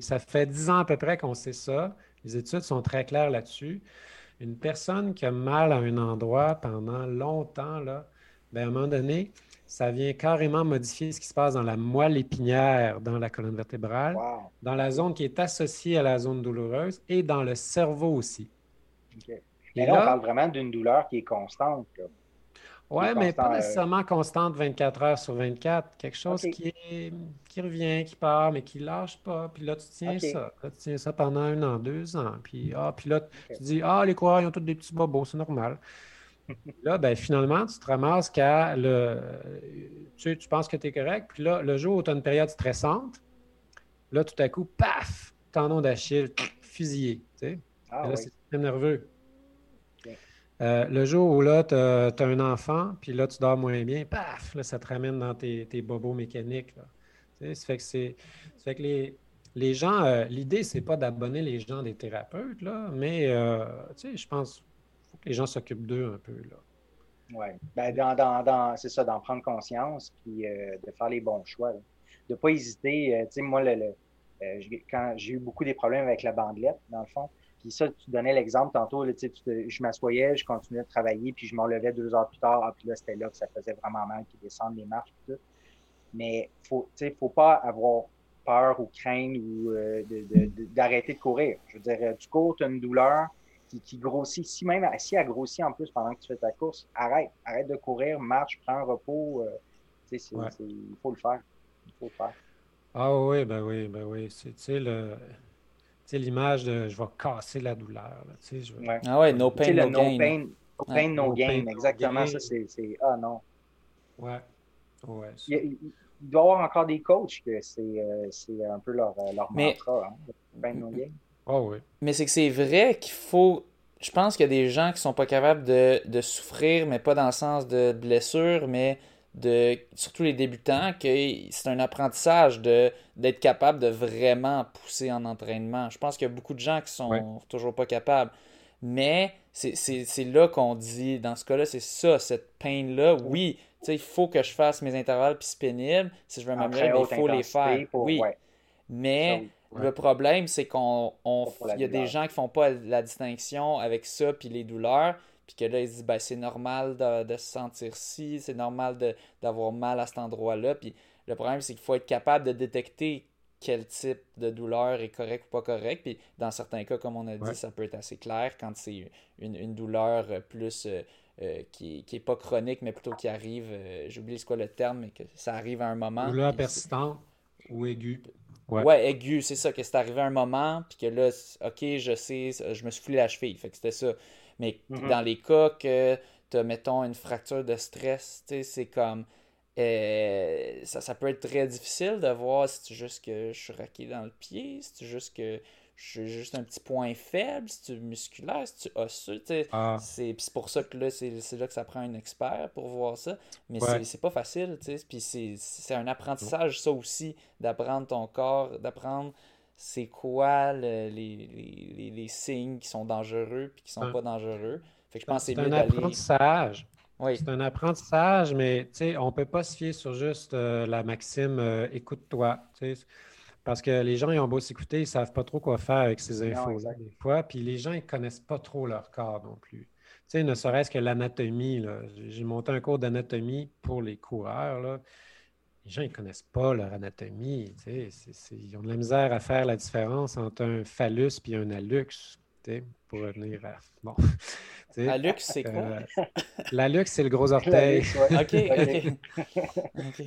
ça fait dix ans à peu près qu'on sait ça. Les études sont très claires là-dessus. Une personne qui a mal à un endroit pendant longtemps, là, ben, à un moment donné, ça vient carrément modifier ce qui se passe dans la moelle épinière, dans la colonne vertébrale, dans la zone qui est associée à la zone douloureuse et dans le cerveau aussi. Et là, on parle vraiment d'une douleur qui est constante. Oui, mais pas euh, nécessairement constante 24 heures sur 24. Quelque chose qui, qui revient, qui part, mais qui ne lâche pas. Puis là, tu tiens ça. tu tiens ça pendant un an, deux ans. Puis, ah, puis là, tu dis Ah, les coureurs, ils ont tous des petits bobos, c'est normal. là, ben, finalement, tu te ramasses qu'à le. Tu, tu penses que tu es correct. Puis là, le jour où tu as une période stressante, là, tout à coup, paf, tendon d'Achille, fusillé. Tu sais. Ah, là, c'est très nerveux. Euh, le jour où là, tu as, un enfant, puis là, tu dors moins bien, paf, là, ça te ramène dans tes, bobos mécaniques. Ça fait que fait que les, les gens, euh, l'idée, c'est pas d'abonner les gens des thérapeutes, là, mais euh, je pense faut que les gens s'occupent d'eux un peu. Là. Oui. Ben, dans, c'est ça, d'en prendre conscience, puis de faire les bons choix. De ne pas hésiter. tu sais, moi, le, quand j'ai eu beaucoup des problèmes avec la bandelette, dans le fond, puis ça, tu donnais l'exemple tantôt, là, tu je m'assoyais, je continuais de travailler, puis je m'en levais deux heures plus tard, ah, puis là, c'était là que ça faisait vraiment mal, puis descendre les marches, tout. Mais il ne faut pas avoir peur ou craindre ou euh, d'arrêter de, courir. Je veux dire, euh, tu cours, tu as une douleur qui, grossit. Si même si elle grossit en plus pendant que tu fais ta course, arrête. Arrête de courir, marche, prends un repos. Euh, il faut le faire. Il faut le faire. Ah oui, ben oui, ben oui. C'est le c'est l'image de je vais casser la douleur. Ah ouais, no pain, no, gain. Pain, no pain, no gain. Exactement, ça, c'est. Ah non. Ouais. ouais il, doit y avoir encore des coachs que c'est euh, un peu leur, euh, leur mantra. Hein, pain, no gain. Oh, oui. Mais c'est que c'est vrai qu'il faut. Je pense qu'il y a des gens qui sont pas capables de, de souffrir, mais pas dans le sens de blessure, mais de surtout les débutants que c'est un apprentissage de d'être capable de vraiment pousser en entraînement. Je pense qu'il y a beaucoup de gens qui sont toujours pas capables. Mais c'est là qu'on dit, dans ce cas-là, c'est ça, cette peine-là. Oui, il faut que je fasse mes intervalles puis c'est pénible. Si je veux m'améliorer, il faut les faire. oui. Mais le problème, c'est qu'on y a des gens qui font pas la distinction avec ça puis les douleurs. Puis que là, ils se disent, ben, c'est normal de, se sentir ci, c'est normal d'avoir mal à cet endroit-là. Puis le problème, c'est qu'il faut être capable de détecter quel type de douleur est correct ou pas correct. Puis dans certains cas, comme on a dit, ça peut être assez clair quand c'est une, douleur plus euh, euh, qui n'est pas chronique, mais plutôt qui arrive, euh, j'oublie ce quoi le terme, mais que ça arrive à un moment. Douleur persistante ou aiguë. Ouais, ouais aigu, c'est ça, que c'est arrivé à un moment, puis que là, ok, je sais, je me suis foulé la cheville. Fait que c'était ça. Mais mm-hmm. dans les cas que tu as, mettons, une fracture de stress, c'est comme. Euh, ça, ça, peut être très difficile de voir si c'est juste que je suis raqué dans le pied, si c'est juste que je juste un petit point faible, si tu musculaire, si tu osseux. Ah. C'est pour ça que là, c'est là que ça prend un expert pour voir ça. Mais c'est pas facile. Puis c'est un apprentissage, ça aussi, d'apprendre ton corps, d'apprendre c'est quoi les, les, les, signes qui sont dangereux puis qui sont pas dangereux. Fait que je pense c'est un apprentissage. Oui. C'est un apprentissage, mais on ne peut pas se fier sur juste euh, la maxime euh, écoute-toi. Parce que les gens, ils ont beau s'écouter, ils ne savent pas trop quoi faire avec ces infos des fois. Puis les gens, ils ne connaissent pas trop leur corps non plus. sais, ne serait-ce que l'anatomie. J'ai monté un cours d'anatomie pour les coureurs. Là les gens ne connaissent pas leur anatomie. ils ont de la misère à faire la différence entre un phallus et un hallux, pour revenir à. Bon. Hallux, c'est quoi? Euh, l'hallux, c'est le gros orteil. OK, OK.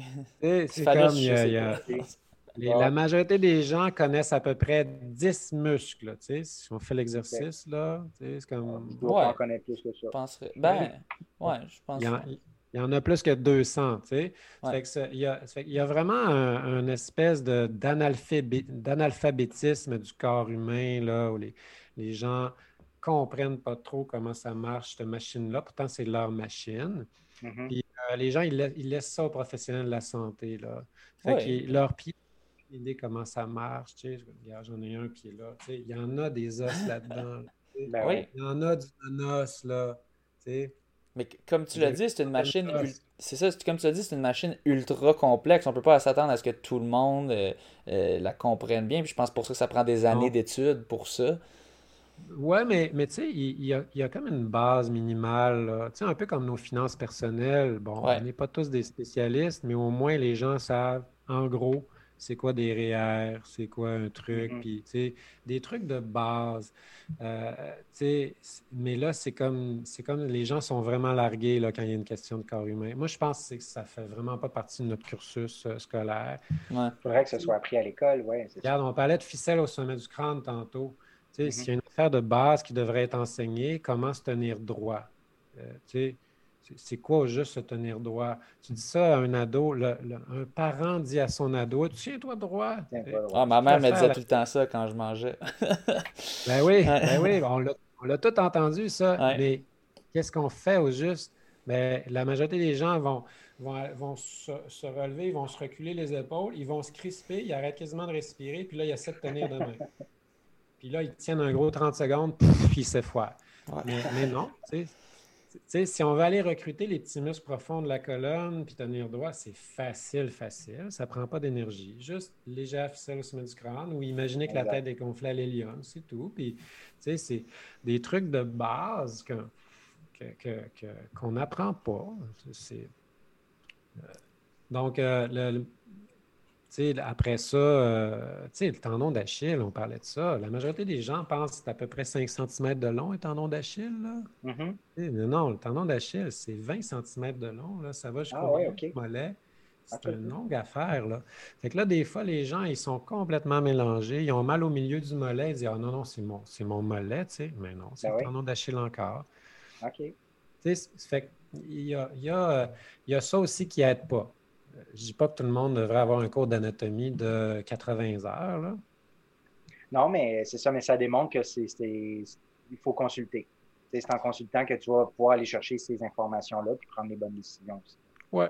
C'est comme, il y a, la majorité des gens connaissent à peu près 10 muscles. si on fait l'exercice, là, c'est comme. Ouais. connaître plus que ça. Ben, ouais, je pense. Il y en a plus que 200, tu sais. il, y a, vraiment un, espèce d'analphabétisme du corps humain, là, où les, les gens comprennent pas trop comment ça marche, cette machine-là. Pourtant, c'est leur machine. Mm-hmm. Puis, euh, les gens, ils, laissent ça aux professionnels de la santé, là. Fait leur pied idée comment ça marche. Tu sais, j'en ai un pied là. Tu sais, il y en a des os là-dedans. Ben oui. Il y en a du os là. Tu sais. Mais comme tu l'as dit, c'est une machine. C'est ça, comme tu l'as dit, c'est une machine ultra complexe. On peut pas s'attendre à ce que tout le monde euh, euh, la comprenne bien. Puis je pense pour ça que ça prend des années d'études pour ça. Oui, mais, mais tu sais, il, y a, il y a comme une base minimale. Tu sais, un peu comme nos finances personnelles. Bon, on n'est pas tous des spécialistes, mais au moins les gens savent, en gros, c'est quoi des REER, c'est quoi un truc, mm-hmm. puis tu sais, des trucs de base. Euh, tu sais, mais là, c'est comme, c'est comme les gens sont vraiment largués là, quand il y a une question de corps humain. Moi, je pense que ça fait vraiment pas partie de notre cursus euh, scolaire. Il faudrait que ce soit appris à l'école, oui. Regarde, on parlait de ficelle au sommet du crâne tantôt. Tu sais, mm-hmm. S'il y a une affaire de base qui devrait être enseignée, comment se tenir droit? Euh, tu sais, c'est quoi juste se tenir droit? Tu dis ça à un ado, un parent dit à son ado Tiens-toi droit. Ah, ma mère me disait tout le temps ça quand je mangeais. ben oui, ben oui, on l'a tout entendu, ça. Mais qu'est-ce qu'on fait au juste? Ben, la majorité des gens vont, vont, se, relever, ils vont se reculer les épaules, ils vont se crisper, ils arrêtent quasiment de respirer, puis là, ils essaient de tenir de main. puis là, ils tiennent un gros 30 secondes, puis ils s'effoirent. Mais, mais, non, tu sais si on veut aller recruter les petits muscles profonds de la colonne puis tenir droit, c'est facile, facile. Ça ne prend pas d'énergie. Juste légère ficelle au sommet du crâne ou imaginer que la tête est gonflée à l'hélium, c'est tout. Puis, c'est des trucs de base qu'on n'apprend pas. Euh, donc, euh, le, après ça, euh, le tendon d'Achille, on parlait de ça. La majorité des gens pensent que c'est à peu près 5 cm de long, un tendon d'Achille. Mm-hmm. Non, le tendon d'Achille, c'est 20 cm de long. Là. Ça va jusqu'au ah, mollet. C'est une longue affaire. Là. Fait que là, des fois, les gens, ils sont complètement mélangés. Ils ont mal au milieu du mollet. Ils disent Ah non, non, c'est mon, mon mollet. Mais non, c'est ben le tendon d'Achille encore. OK. Fait il y a, il y, a, il y a ça aussi qui n'aide pas je ne dis pas que tout le monde devrait avoir un cours d'anatomie de 80 heures. Là. Non, mais c'est ça, mais ça démontre que c'est, il faut consulter. C'est en consultant que tu vas pouvoir aller chercher ces informations-là et prendre les bonnes décisions aussi. Ouais.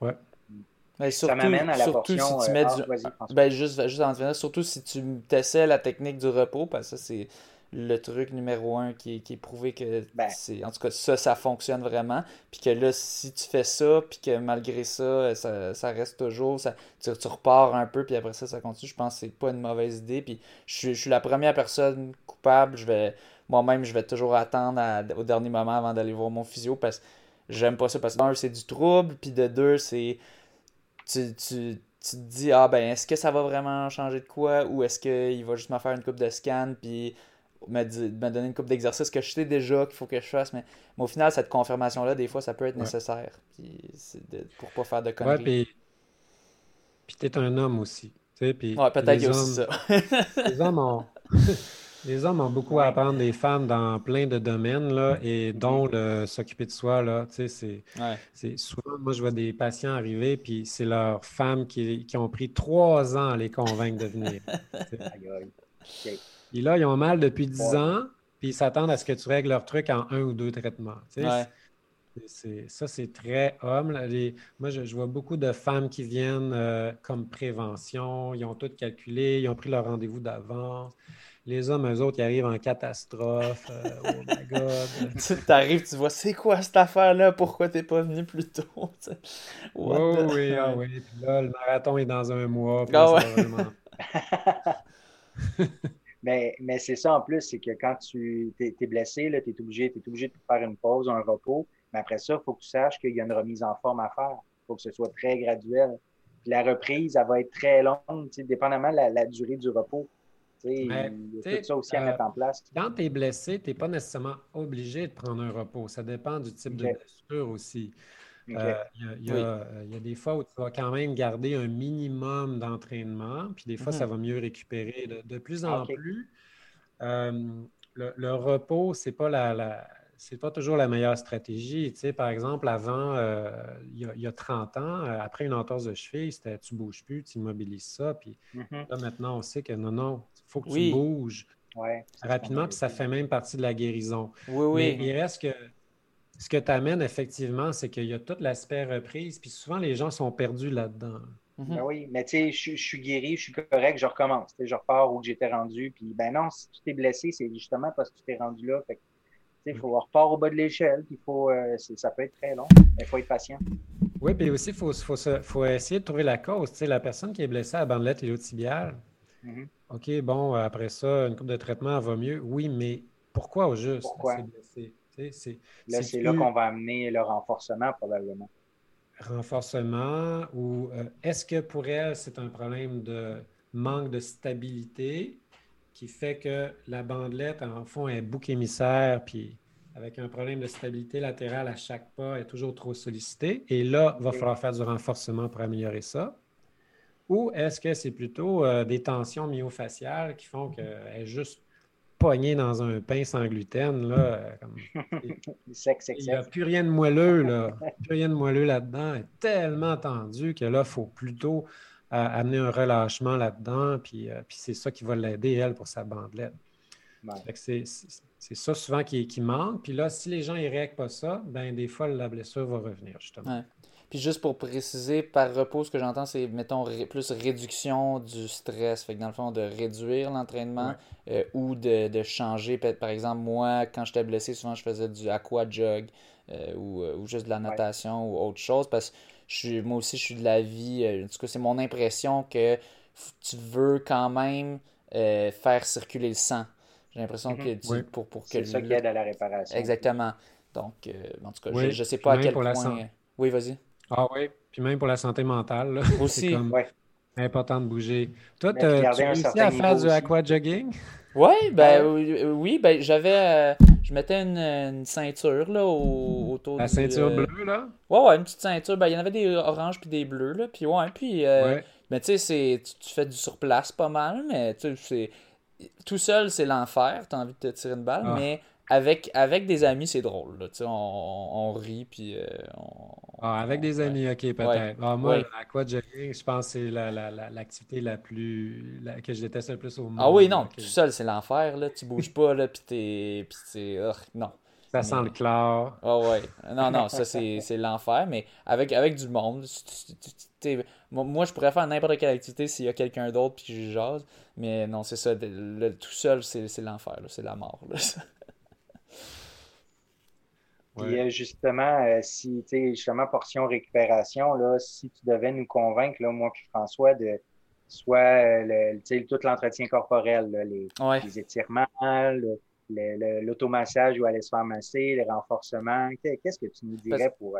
Ouais. ça m'amène à la portion. Si tu mets euh, ah, ben, juste, juste en surtout si tu essaies la technique du repos, parce que ça, c'est le truc numéro un qui, qui est prouvé que ben. c'est en tout cas ça ça fonctionne vraiment puis que là si tu fais ça puis que malgré ça ça, reste toujours ça tu, repars un peu puis après ça ça continue je pense que c'est pas une mauvaise idée puis je, suis la première personne coupable je vais moi-même je vais toujours attendre au dernier moment avant d'aller voir mon physio parce que j'aime pas ça parce que d'un c'est du trouble puis de deux c'est tu, tu tu te dis ah ben est-ce que ça va vraiment changer de quoi ou est-ce qu'il va juste me faire une coupe de scan puis me, donner une coupe d'exercices que je sais déjà qu'il faut que je fasse. Mais, au final, cette confirmation-là, des fois, ça peut être nécessaire. Puis de, pour pas faire de conneries. Ouais, puis, tu es un homme aussi. ouais, peut-être qu'il y a aussi ça. les, hommes ont, les hommes ont beaucoup à apprendre des femmes dans plein de domaines, là, et dont s'occuper de soi. Là, c'est, c'est souvent, moi, je vois des patients arriver, puis c'est leurs femmes qui, qui, ont pris trois ans à les convaincre de venir. Puis là, ils ont mal depuis 10 ans, puis ils s'attendent à ce que tu règles leur truc en un ou deux traitements. ça, c'est très homme. moi, je, vois beaucoup de femmes qui viennent euh, comme prévention. Ils ont tout calculé, ils ont pris leur rendez-vous d'avance. Les hommes, eux autres, ils arrivent en catastrophe. Euh, oh my God. tu arrives, tu vois, c'est quoi cette affaire-là? Pourquoi t'es pas venu plus tôt? oh, oui, ah oui. Puis là, le marathon est dans un mois. Puis ah vraiment... Mais, mais c'est ça en plus, c'est que quand tu es, blessé, tu es obligé, es obligé de faire une pause, un repos. Mais après ça, il faut que tu saches qu'il y a une remise en forme à faire. Il faut que ce soit très graduel. Puis la reprise, elle va être très longue, dépendamment de la, durée du repos. il y a tout ça aussi à euh, mettre en place. Quand tu es blessé, tu n'es pas nécessairement obligé de prendre un repos. Ça dépend du type de blessure aussi. Euh, il y, a des fois où tu vas quand même garder un minimum d'entraînement, puis des fois, ça mhm. va mieux récupérer. De, plus en plus, euh, le, repos, c'est pas la, c'est pas toujours la meilleure stratégie. Tu sais, par exemple, avant, euh, il, y a, 30 ans, après une entorse de cheville, c'était tu bouges plus, tu immobilises ça. Puis mhm. là, maintenant, on sait que non, non, il faut que tu bouges rapidement, puis ça fait même partie de la guérison. Oui, oui. Mais il reste que ce que tu amènes, effectivement, c'est qu'il y a tout l'aspect reprise, puis souvent, les gens sont perdus là-dedans. Mhm. Ben oui, mais tu sais, je, suis guéri, je suis correct, je recommence. Je repars où j'étais rendu. Puis ben non, si tu t'es blessé, c'est justement parce que tu t'es rendu là. Fait il faut repart au bas de l'échelle, puis faut, euh, ça peut être très long, mais il faut être patient. Oui, puis aussi, il faut, faut, faut, essayer de trouver la cause. Tu sais, la personne qui est blessée à la bandelette iliotibiale, mm OK, bon, après ça, une coupe de traitement va mieux. Oui, mais pourquoi au juste? Pourquoi? Là, c'est là qu'on va amener le renforcement, probablement. Renforcement, ou euh, est-ce que pour elle, c'est un problème de manque de stabilité qui fait que la bandelette, en fond, est bouc émissaire, puis avec un problème de stabilité latérale à chaque pas, est toujours trop sollicité? Et là, il va falloir faire du renforcement pour améliorer ça. Ou est-ce que c'est plutôt euh, des tensions myofasciales qui font qu'elle est juste poignée dans un pain sans gluten? Là, il n'y a plus rien de moelleux, là. plus rien de moelleux là-dedans. Elle est tellement tendu que là, il faut plutôt amener un relâchement là-dedans, puis, euh, puis c'est ça qui va l'aider, elle, pour sa bandelette. C'est ça souvent qui, qui, manque. Puis là, si les gens ne réagissent pas ça, ben des fois, la blessure va revenir, justement. Puis juste pour préciser, par repos, ce que j'entends, c'est, mettons, plus réduction du stress. Fait que dans le fond, de réduire l'entraînement euh, ou de, de, changer. Par exemple, moi, quand j'étais blessé, souvent, je faisais du aqua jog euh, ou, ou, juste de la natation ou autre chose. Parce que moi aussi, je suis de la vie. Euh, en tout cas, c'est mon impression que tu veux quand même euh, faire circuler le sang. J'ai l'impression mhm. que tu, pour, pour que C'est ça qui aide à la réparation. Exactement. Donc, euh, en tout cas, je ne sais pas à quel point. Oui, vas-y. Ah oui, puis même pour la santé mentale. Aussi. c'est comme important de bouger. Toi, tu as réussi à faire du aqua jogging? Ouais, ben oui, ben j'avais je mettais une, ceinture là, autour La ceinture euh, bleue, là? Ouais, ouais, une petite ceinture. Ben, il y en avait des oranges puis des bleus, là. Puis ouais, puis... Euh, mais tu sais, tu, fais du surplace pas mal, mais tu sais, tout seul, c'est l'enfer. T'as envie de te tirer une balle, ah. mais avec, avec des amis, c'est drôle. Là. On, on rit, puis euh, ah, avec des amis, ok, peut-être. Ah, moi, quoi jogging, je pense que c'est l'activité la, plus que je déteste le plus au monde. Ah oui, non, tout seul, c'est l'enfer. Là. Tu bouges pas, là, puis t'es. Puis non. Ça sent le chlore. Ah ouais. Non, non, ça, c'est l'enfer, mais avec, avec du monde. moi, je pourrais faire n'importe quelle activité s'il y a quelqu'un d'autre, puis je jase. Mais non, c'est ça. tout seul, c'est l'enfer. C'est la mort. Là. Puis euh, justement, euh, si, tu sais, justement, portion récupération, là, si tu devais nous convaincre, là, moi puis François, de soit euh, le, tout l'entretien corporel, les, les, étirements, l'automassage où aller se faire masser, les renforcements, qu'est-ce que tu nous dirais pour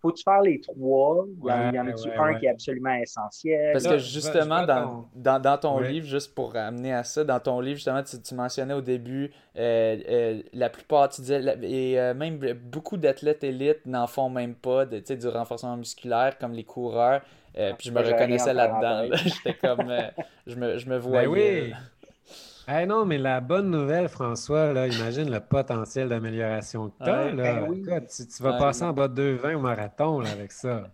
faut-tu faire les trois? Il y en, a-tu un qui est absolument essentiel? Parce que justement, dans, dans, dans, ton livre, juste pour amener à ça, dans ton livre, justement, tu, mentionnais au début, euh, euh, la plupart, tu disais, et euh, même beaucoup d'athlètes élites n'en font même pas, de, du renforcement musculaire, comme les coureurs. puis je me reconnaissais là-dedans. J'étais comme, je, me, je me ben voyais. oui. Eh non, mais la bonne nouvelle, François, là, imagine le potentiel d'amélioration que tu as. Ben tu, vas passer en bas de 2,20 au marathon avec ça.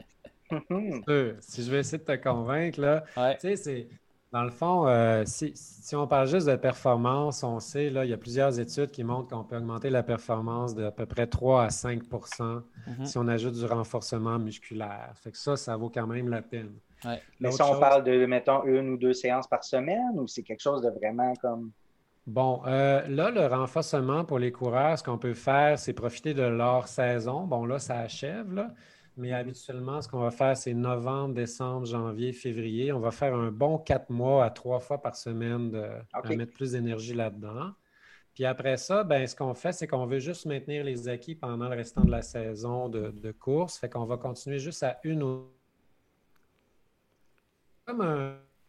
si je vais essayer de te convaincre, là, tu sais, c'est. Dans le fond, euh, si, on parle juste de performance, on sait, là, il y a plusieurs études qui montrent qu'on peut augmenter la performance d'à peu près 3 à 5 mm-hmm. si on ajoute du renforcement musculaire. Fait que ça, ça vaut quand même la peine. Mais si on parle de, mettons, une ou deux séances par semaine ou c'est quelque chose de vraiment comme. Bon, euh, là, le renforcement pour les coureurs, ce qu'on peut faire, c'est profiter de leur saison. Bon, là, ça achève, là. Mais habituellement, ce qu'on va faire, c'est novembre, décembre, janvier, février. On va faire un bon quatre mois à trois fois par semaine de mettre plus d'énergie là-dedans. Puis après ça, ben, ce qu'on fait, c'est qu'on veut juste maintenir les acquis pendant le restant de la saison de, de course. Fait qu'on va continuer juste à une ou comme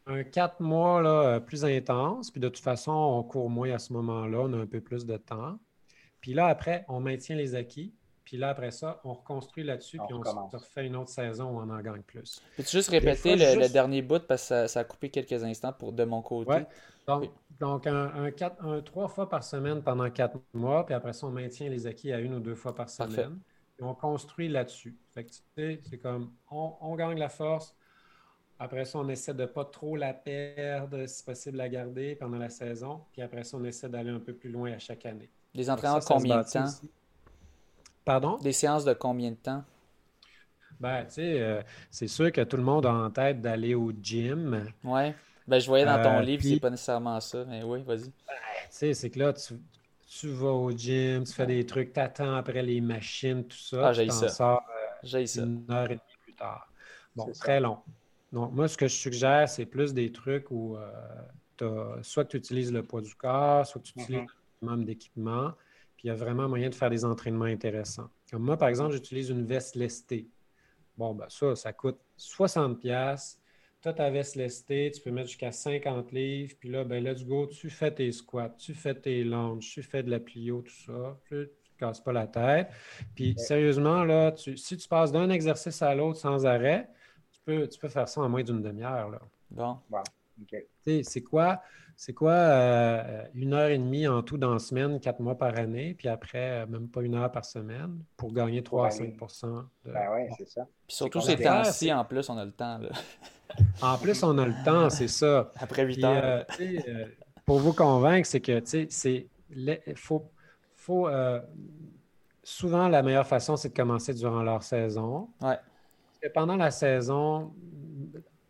un, quatre mois là, euh, plus intense. Puis de toute façon, on court moins à ce moment-là, on a un peu plus de temps. Puis là, après, on maintient les acquis. Puis là, après ça, on reconstruit là-dessus, puis on se refait une autre saison où on en gagne plus. Peux-tu juste répéter le, dernier bout parce que ça, a coupé quelques instants pour, de mon côté? Donc, un, trois fois par semaine pendant quatre mois, puis après ça, on maintient les acquis à une ou deux fois par semaine. Et on construit là-dessus. Fait que, tu sais, c'est comme, on, on gagne la force, après ça, on essaie de ne pas trop la perdre, si possible, la garder pendant la saison. Puis après ça, on essaie d'aller un peu plus loin à chaque année. Les entraînements de combien de temps? Pardon? Des séances de combien de temps? Ben, tu sais, euh, c'est sûr que tout le monde a en tête d'aller au gym. Ouais. Ben, je voyais dans ton Euh, livre, puis- c'est pas nécessairement ça, mais oui, vas-y. Tu sais, c'est que là, tu, tu vas au gym, tu fais des trucs, t'attends après les machines, tout ça. Ah, t'en ça. sors J'ai ça. une heure et demie plus tard. Bon, ça. très long. Donc, moi, ce que je suggère, c'est plus des trucs où euh, soit tu utilises le poids du corps, soit tu utilises Mhm. un minimum d'équipement, puis il y a vraiment moyen de faire des entraînements intéressants. Comme moi, par exemple, j'utilise une veste lestée. Bon, ben ça, ça coûte 60$. pièces. Tu as ta veste lestée, tu peux mettre jusqu'à 50 livres, puis là, ben let's go, tu fais tes squats, tu fais tes lunges, tu fais de la plio, tout ça. Tu ne te casses pas la tête. Puis sérieusement, là, tu- si tu passes d'un exercice à l'autre sans arrêt, peux, tu peux faire ça en moins d'une demi-heure. là. Bon. C'est quoi, c'est quoi euh, une heure et demie en tout dans la semaine, quatre mois par année, puis après, euh, même pas une heure par semaine pour gagner 3 à aller. 5 de... Ben ouais, c'est ça. Puis surtout ces temps-ci, en plus, on a le temps, là. En plus, on a le temps, c'est ça. Après 8 Puis, heures. euh, euh, pour vous convaincre, c'est que tu sais, c'est faut, faut euh, souvent la meilleure façon, c'est de commencer durant leur saison. Ouais. Que pendant la saison,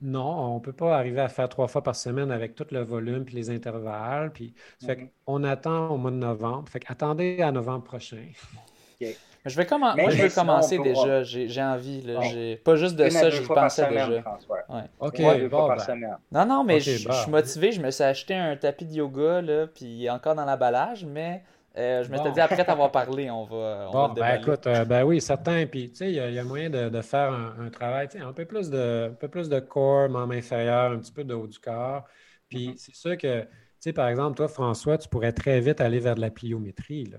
non, on ne peut pas arriver à faire trois fois par semaine avec tout le volume puis les intervalles. Puis, Mhm. qu'on attend au mois de novembre. Fait attendez à novembre prochain. Mais Je vais commen- Moi, je sinon, commencer on déjà. J'ai j'ai envie. Là. Bon. J'ai- Pas juste de ça, par pensais déjà. Ouais. OK, bon, ben, semaine. Non, non, mais je je suis motivé. Je me suis acheté un tapis de yoga, là, puis encore dans l'emballage, mais euh, je m'étais Bon. dit après t'avoir parlé, on va, on va le ben écoute, euh, ben oui, certain. Puis, tu sais, il y, a- y a moyen de, de faire un, un travail, tu sais, un peu plus de, un peu plus de corps, membre inférieur, un petit peu de haut du corps. Puis, Mhm. c'est sûr que, tu sais, par exemple, toi, François, tu pourrais très vite aller vers de la pliométrie, là.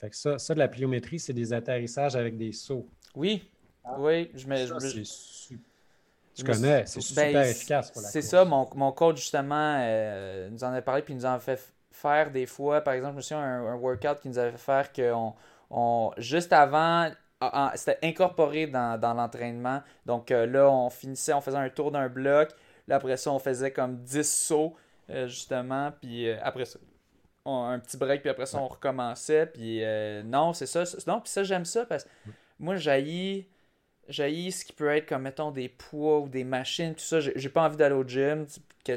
Fait que ça, ça de la pliométrie, c'est des atterrissages avec des sauts. Oui, Ah. oui, je me, Ça, je- Tu me connais, c'est ben, super efficace pour la C'est ça, mon, mon coach justement euh, nous en a parlé, puis nous en fait f- faire des fois. Par exemple, je me souviens un, un workout qui nous avait fait faire qu'on on, juste avant, c'était incorporé dans, dans l'entraînement. Donc euh, là, on finissait, on faisait un tour d'un bloc. Là, après ça, on faisait comme 10 sauts, euh, justement. Puis euh, après ça, on- un petit break, puis après ça, on recommençait. Puis non, c'est ça. Non, puis ça, j'aime ça parce que moi, j'haïs j'haïs ce qui peut être comme, mettons, des poids ou des machines, tout ça. J'ai j'ai pas envie d'aller au gym.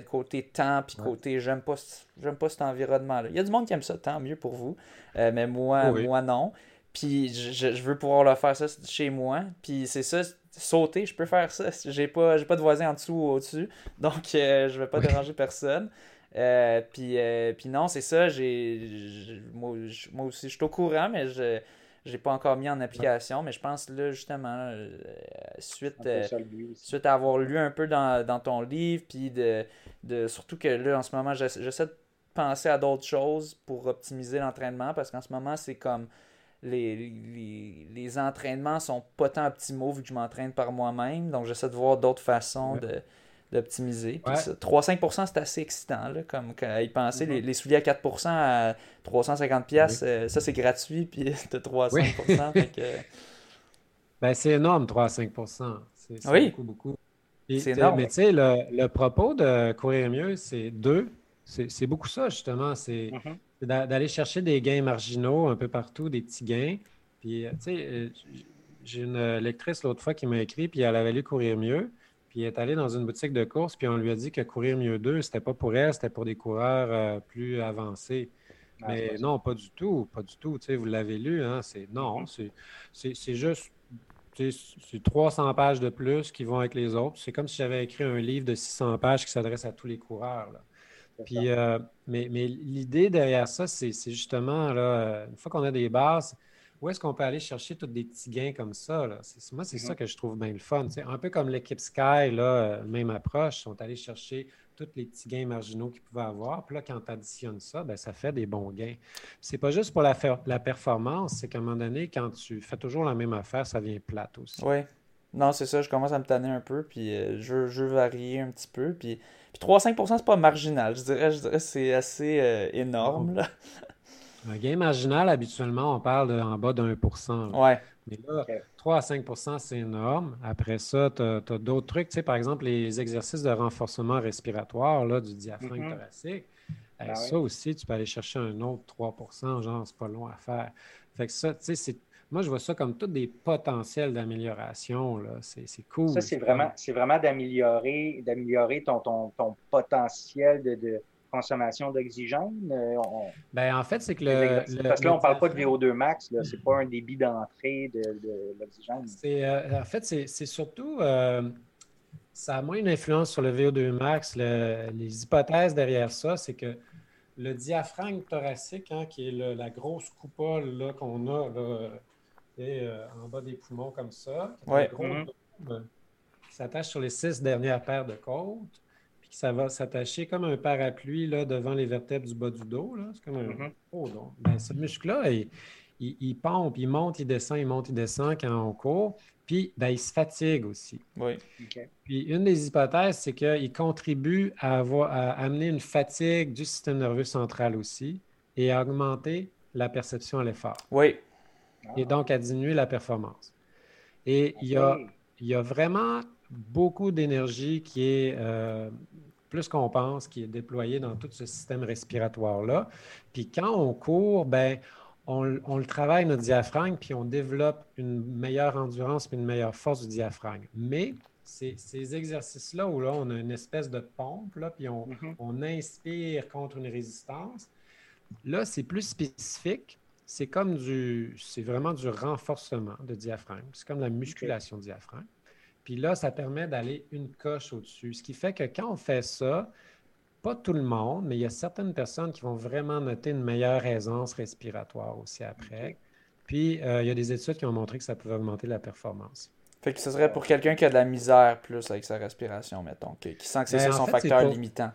Côté temps, puis Ouais. côté, j'aime pas, j'aime pas cet environnement-là. Il y a du monde qui aime ça, tant mieux pour vous. Euh, mais moi, Oui. moi, non. Puis je, veux pouvoir le faire ça chez moi. Puis c'est ça, sauter, je peux faire ça. J'ai pas, j'ai pas de voisin en dessous ou au-dessus. Donc euh, je vais pas Oui. déranger personne. Euh, puis, puis non, c'est ça. J'ai, j'ai- moi, moi aussi, je suis au courant, mais je j'ai pas encore mis en application. Mais je pense là, justement, euh, suite, euh, suite à avoir lu un peu dans, dans ton livre, puis de, de surtout que là, en ce moment, j'essa- j'essaie de penser à d'autres choses pour optimiser l'entraînement parce qu'en ce moment, c'est comme les, les, les entraînements sont pas tant optimaux vu que je m'entraîne par moi-même. Donc, j'essaie de voir d'autres façons Ouais. de d'optimiser. Puis Ouais. ça, 3-5%, c'est assez excitant, là, comme quand y penser. Les, les souliers à 4% à 350$, pièces euh, ça c'est gratuit, puis t'as 3-5%. fait que, Ben, c'est énorme, 3 à 5 C'est c'est Oui. beaucoup, beaucoup. C'est énorme. Mais tu sais, le, le propos de courir mieux, c'est deux. C'est c'est beaucoup ça, justement. C'est Mhm. d'a- d'aller chercher des gains marginaux un peu partout, des petits gains. Puis, euh, tu sais, euh, j'ai une lectrice l'autre fois qui m'a écrit, puis elle avait lu Courir mieux. Puis, elle est allée dans une boutique de course, puis on lui a dit que Courir mieux 2, c'était pas pour elle, c'était pour des coureurs euh, plus avancés. Ah, Mais pas non, pas du tout, pas du tout. Tu sais, vous l'avez lu, hein? C'est non, Mhm. c'est juste c'est 300 pages de plus qui vont avec les autres. C'est comme si j'avais écrit un livre de 600 pages qui s'adresse à tous les coureurs. là. Puis, euh, mais, mais l'idée derrière ça, c'est c'est justement, là, euh, une fois qu'on a des bases, où est-ce qu'on peut aller chercher tous des petits gains comme ça? Là? Moi, c'est Mhm. ça que je trouve bien le fun. tu sais. Un peu comme l'équipe Sky, là, euh, même approche, ils sont allés chercher tous les petits gains marginaux qu'ils pouvaient avoir. Puis là, quand tu additionnes ça, ben, ça fait des bons gains. C'est pas juste pour la, performance, c'est qu'à un moment donné, quand tu fais toujours la même affaire, ça devient plate aussi. Ouais. Non, c'est ça, je commence à me tanner un peu, puis euh, je, veux- je veux varier un petit peu. Puis, puis 3-5%, c'est pas marginal, je dirais, je dirais que c'est assez euh, énorme. Là. Un gain marginal, habituellement, on parle de, en bas de 1 là. Ouais, Mais là, Ok. 3 à 5% c'est énorme. Après ça, tu as, d'autres trucs. Tu sais, par exemple, les exercices de renforcement respiratoire là, du diaphragme Mhm. thoracique. Eh, Ah ça aussi, tu peux aller chercher un autre 3% genre, c'est pas long à faire. Fait que ça, tu sais, moi, je vois ça comme tous des potentiels d'amélioration. C'est cool. Ça, c'est vraiment, vraiment d'améliorer ton, ton, ton, potentiel de, consommation d'oxygène. Euh, ben, en fait, c'est que le, Parce que là, on ne parle pas de VO2 max, ce n'est pas un débit d'entrée de, de l'oxygène. Euh, en fait, c'est surtout. Euh, ça a moins une influence sur le VO2 max. les hypothèses derrière ça, c'est que le diaphragme thoracique, hein, qui est la grosse coupole qu'on a euh, en bas des poumons comme ça, mm-hmm. qui s'attache sur les six dernières paires de côtes, puis ça va s'attacher comme un parapluie là, devant les vertèbres du bas du dos. C'est comme un... Mm-hmm. oh, ben, ce muscle-là, il, il, pompe, il monte, il descend, il monte, il descend quand on court. Puis, ben, il se fatigue aussi. Oui. Puis, une des hypothèses, c'est qu'il contribue à, avoir, à amener une fatigue du système nerveux central aussi et à augmenter la perception à l'effort. Oui. Et donc à diminuer la performance. Et il y a, il y a vraiment beaucoup d'énergie qui est, euh, plus qu'on pense, qui est déployée dans tout ce système respiratoire-là. Puis quand on court, ben on, le travaille, notre diaphragme, puis on développe une meilleure endurance puis une meilleure force du diaphragme. Mais ces, exercices-là où là, on a une espèce de pompe, là, puis on, mm-hmm. on inspire contre une résistance, là, c'est plus spécifique. C'est comme du, c'est vraiment du renforcement de diaphragme. C'est comme la musculation du diaphragme. Puis là, ça permet d'aller une coche au-dessus. Ce qui fait que quand on fait ça, pas tout le monde, mais il y a certaines personnes qui vont vraiment noter une meilleure aisance respiratoire aussi après. Puis, euh, il y a des études qui ont montré que ça pouvait augmenter la performance. Fait que ce serait pour quelqu'un qui a de la misère plus avec sa respiration, mettons, qui, sent que c'est ben, son facteur limitant.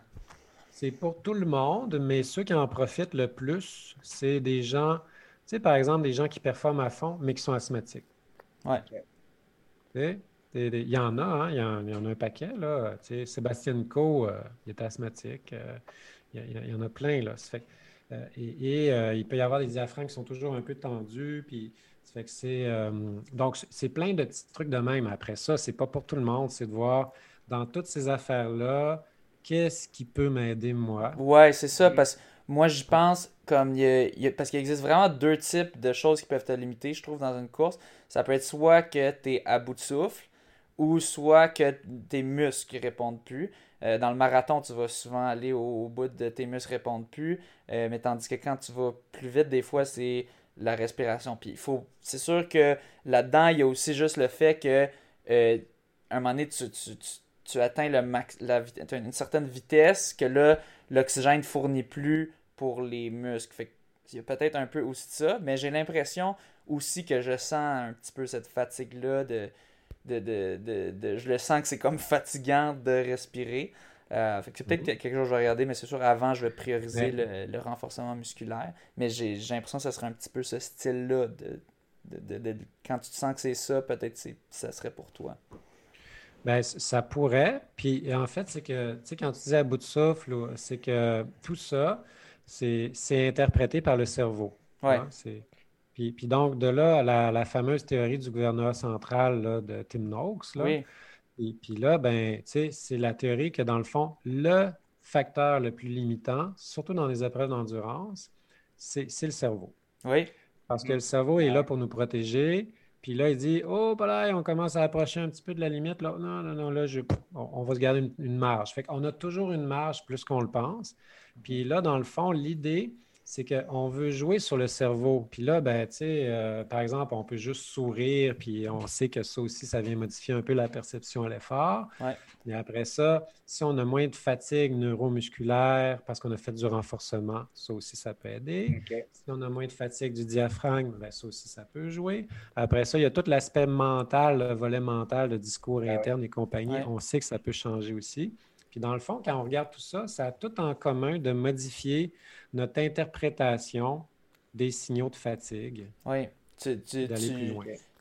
C'est pour tout le monde, mais ceux qui en profitent le plus, c'est des gens, tu sais, par exemple, des gens qui performent à fond, mais qui sont asthmatiques. Ouais. Il y en a, hein, il, y en, a un paquet. Là. Sébastien Co, euh, il est asthmatique. Euh, il, y en a plein. Là. Euh, et, il peut y avoir des diaphragmes qui sont toujours un peu tendus. Puis, fait que c'est, donc, c'est plein de petits trucs de même. Après ça, c'est pas pour tout le monde. C'est de voir dans toutes ces affaires-là, qu'est-ce qui peut m'aider moi. Ouais, c'est ça. Parce que moi, j'y pense comme parce qu'il existe vraiment deux types de choses qui peuvent te limiter, je trouve, dans une course. Ça peut être soit que tu es à bout de souffle, ou soit que tes muscles répondent plus. Euh, dans le marathon, tu vas souvent aller au, bout de tes muscles répondent plus, euh, mais tandis que quand tu vas plus vite, des fois, c'est la respiration. Puis faut, c'est sûr que là-dedans, il y a aussi juste le fait que euh, un moment donné, tu, atteins le max, une certaine vitesse que là, l'oxygène ne fournit plus pour les muscles. Il y a peut-être un peu aussi de ça, mais j'ai l'impression aussi que je sens un petit peu cette fatigue-là de de, de, de, je le sens que c'est comme fatigant de respirer. Euh, c'est peut-être mhm. quelque chose que je vais regarder, mais c'est sûr, avant, je vais prioriser le, renforcement musculaire. Mais j'ai l'impression que ce serait un petit peu ce style-là. De, quand tu te sens que c'est ça, peut-être que ça serait pour toi. Ben, ça pourrait. Puis en fait, c'est que, tu sais, quand tu dis à bout de souffle, c'est que tout ça, c'est interprété par le cerveau. Ouais. Hein, puis, donc, de là, la, la fameuse théorie du gouvernement central de Tim Noakes. Là, oui. Et puis là, ben, c'est la théorie que dans le fond, le facteur le plus limitant, surtout dans les épreuves d'endurance, c'est le cerveau. Oui. Parce que le cerveau est là pour nous protéger. Puis là, il dit Oh, bah là, on commence à approcher un petit peu de la limite. Là. Non, non, non, là, je, on, va se garder une, une marge. Fait qu'on a toujours une marge plus qu'on le pense. Puis là, dans le fond, l'idée, c'est qu'on veut jouer sur le cerveau. Puis là, ben, tu sais, euh, par exemple, on peut juste sourire, puis on sait que ça aussi, ça vient modifier un peu la perception à l'effort. Et après ça, si on a moins de fatigue neuromusculaire parce qu'on a fait du renforcement, ça aussi, ça peut aider. Si on a moins de fatigue du diaphragme, ben, ça aussi, ça peut jouer. Après ça, il y a tout l'aspect mental, le volet mental, le discours ah interne et compagnie. On sait que ça peut changer aussi. Puis dans le fond, quand on regarde tout ça, ça a tout en commun de modifier notre interprétation des signaux de fatigue. Oui. Tu, tu,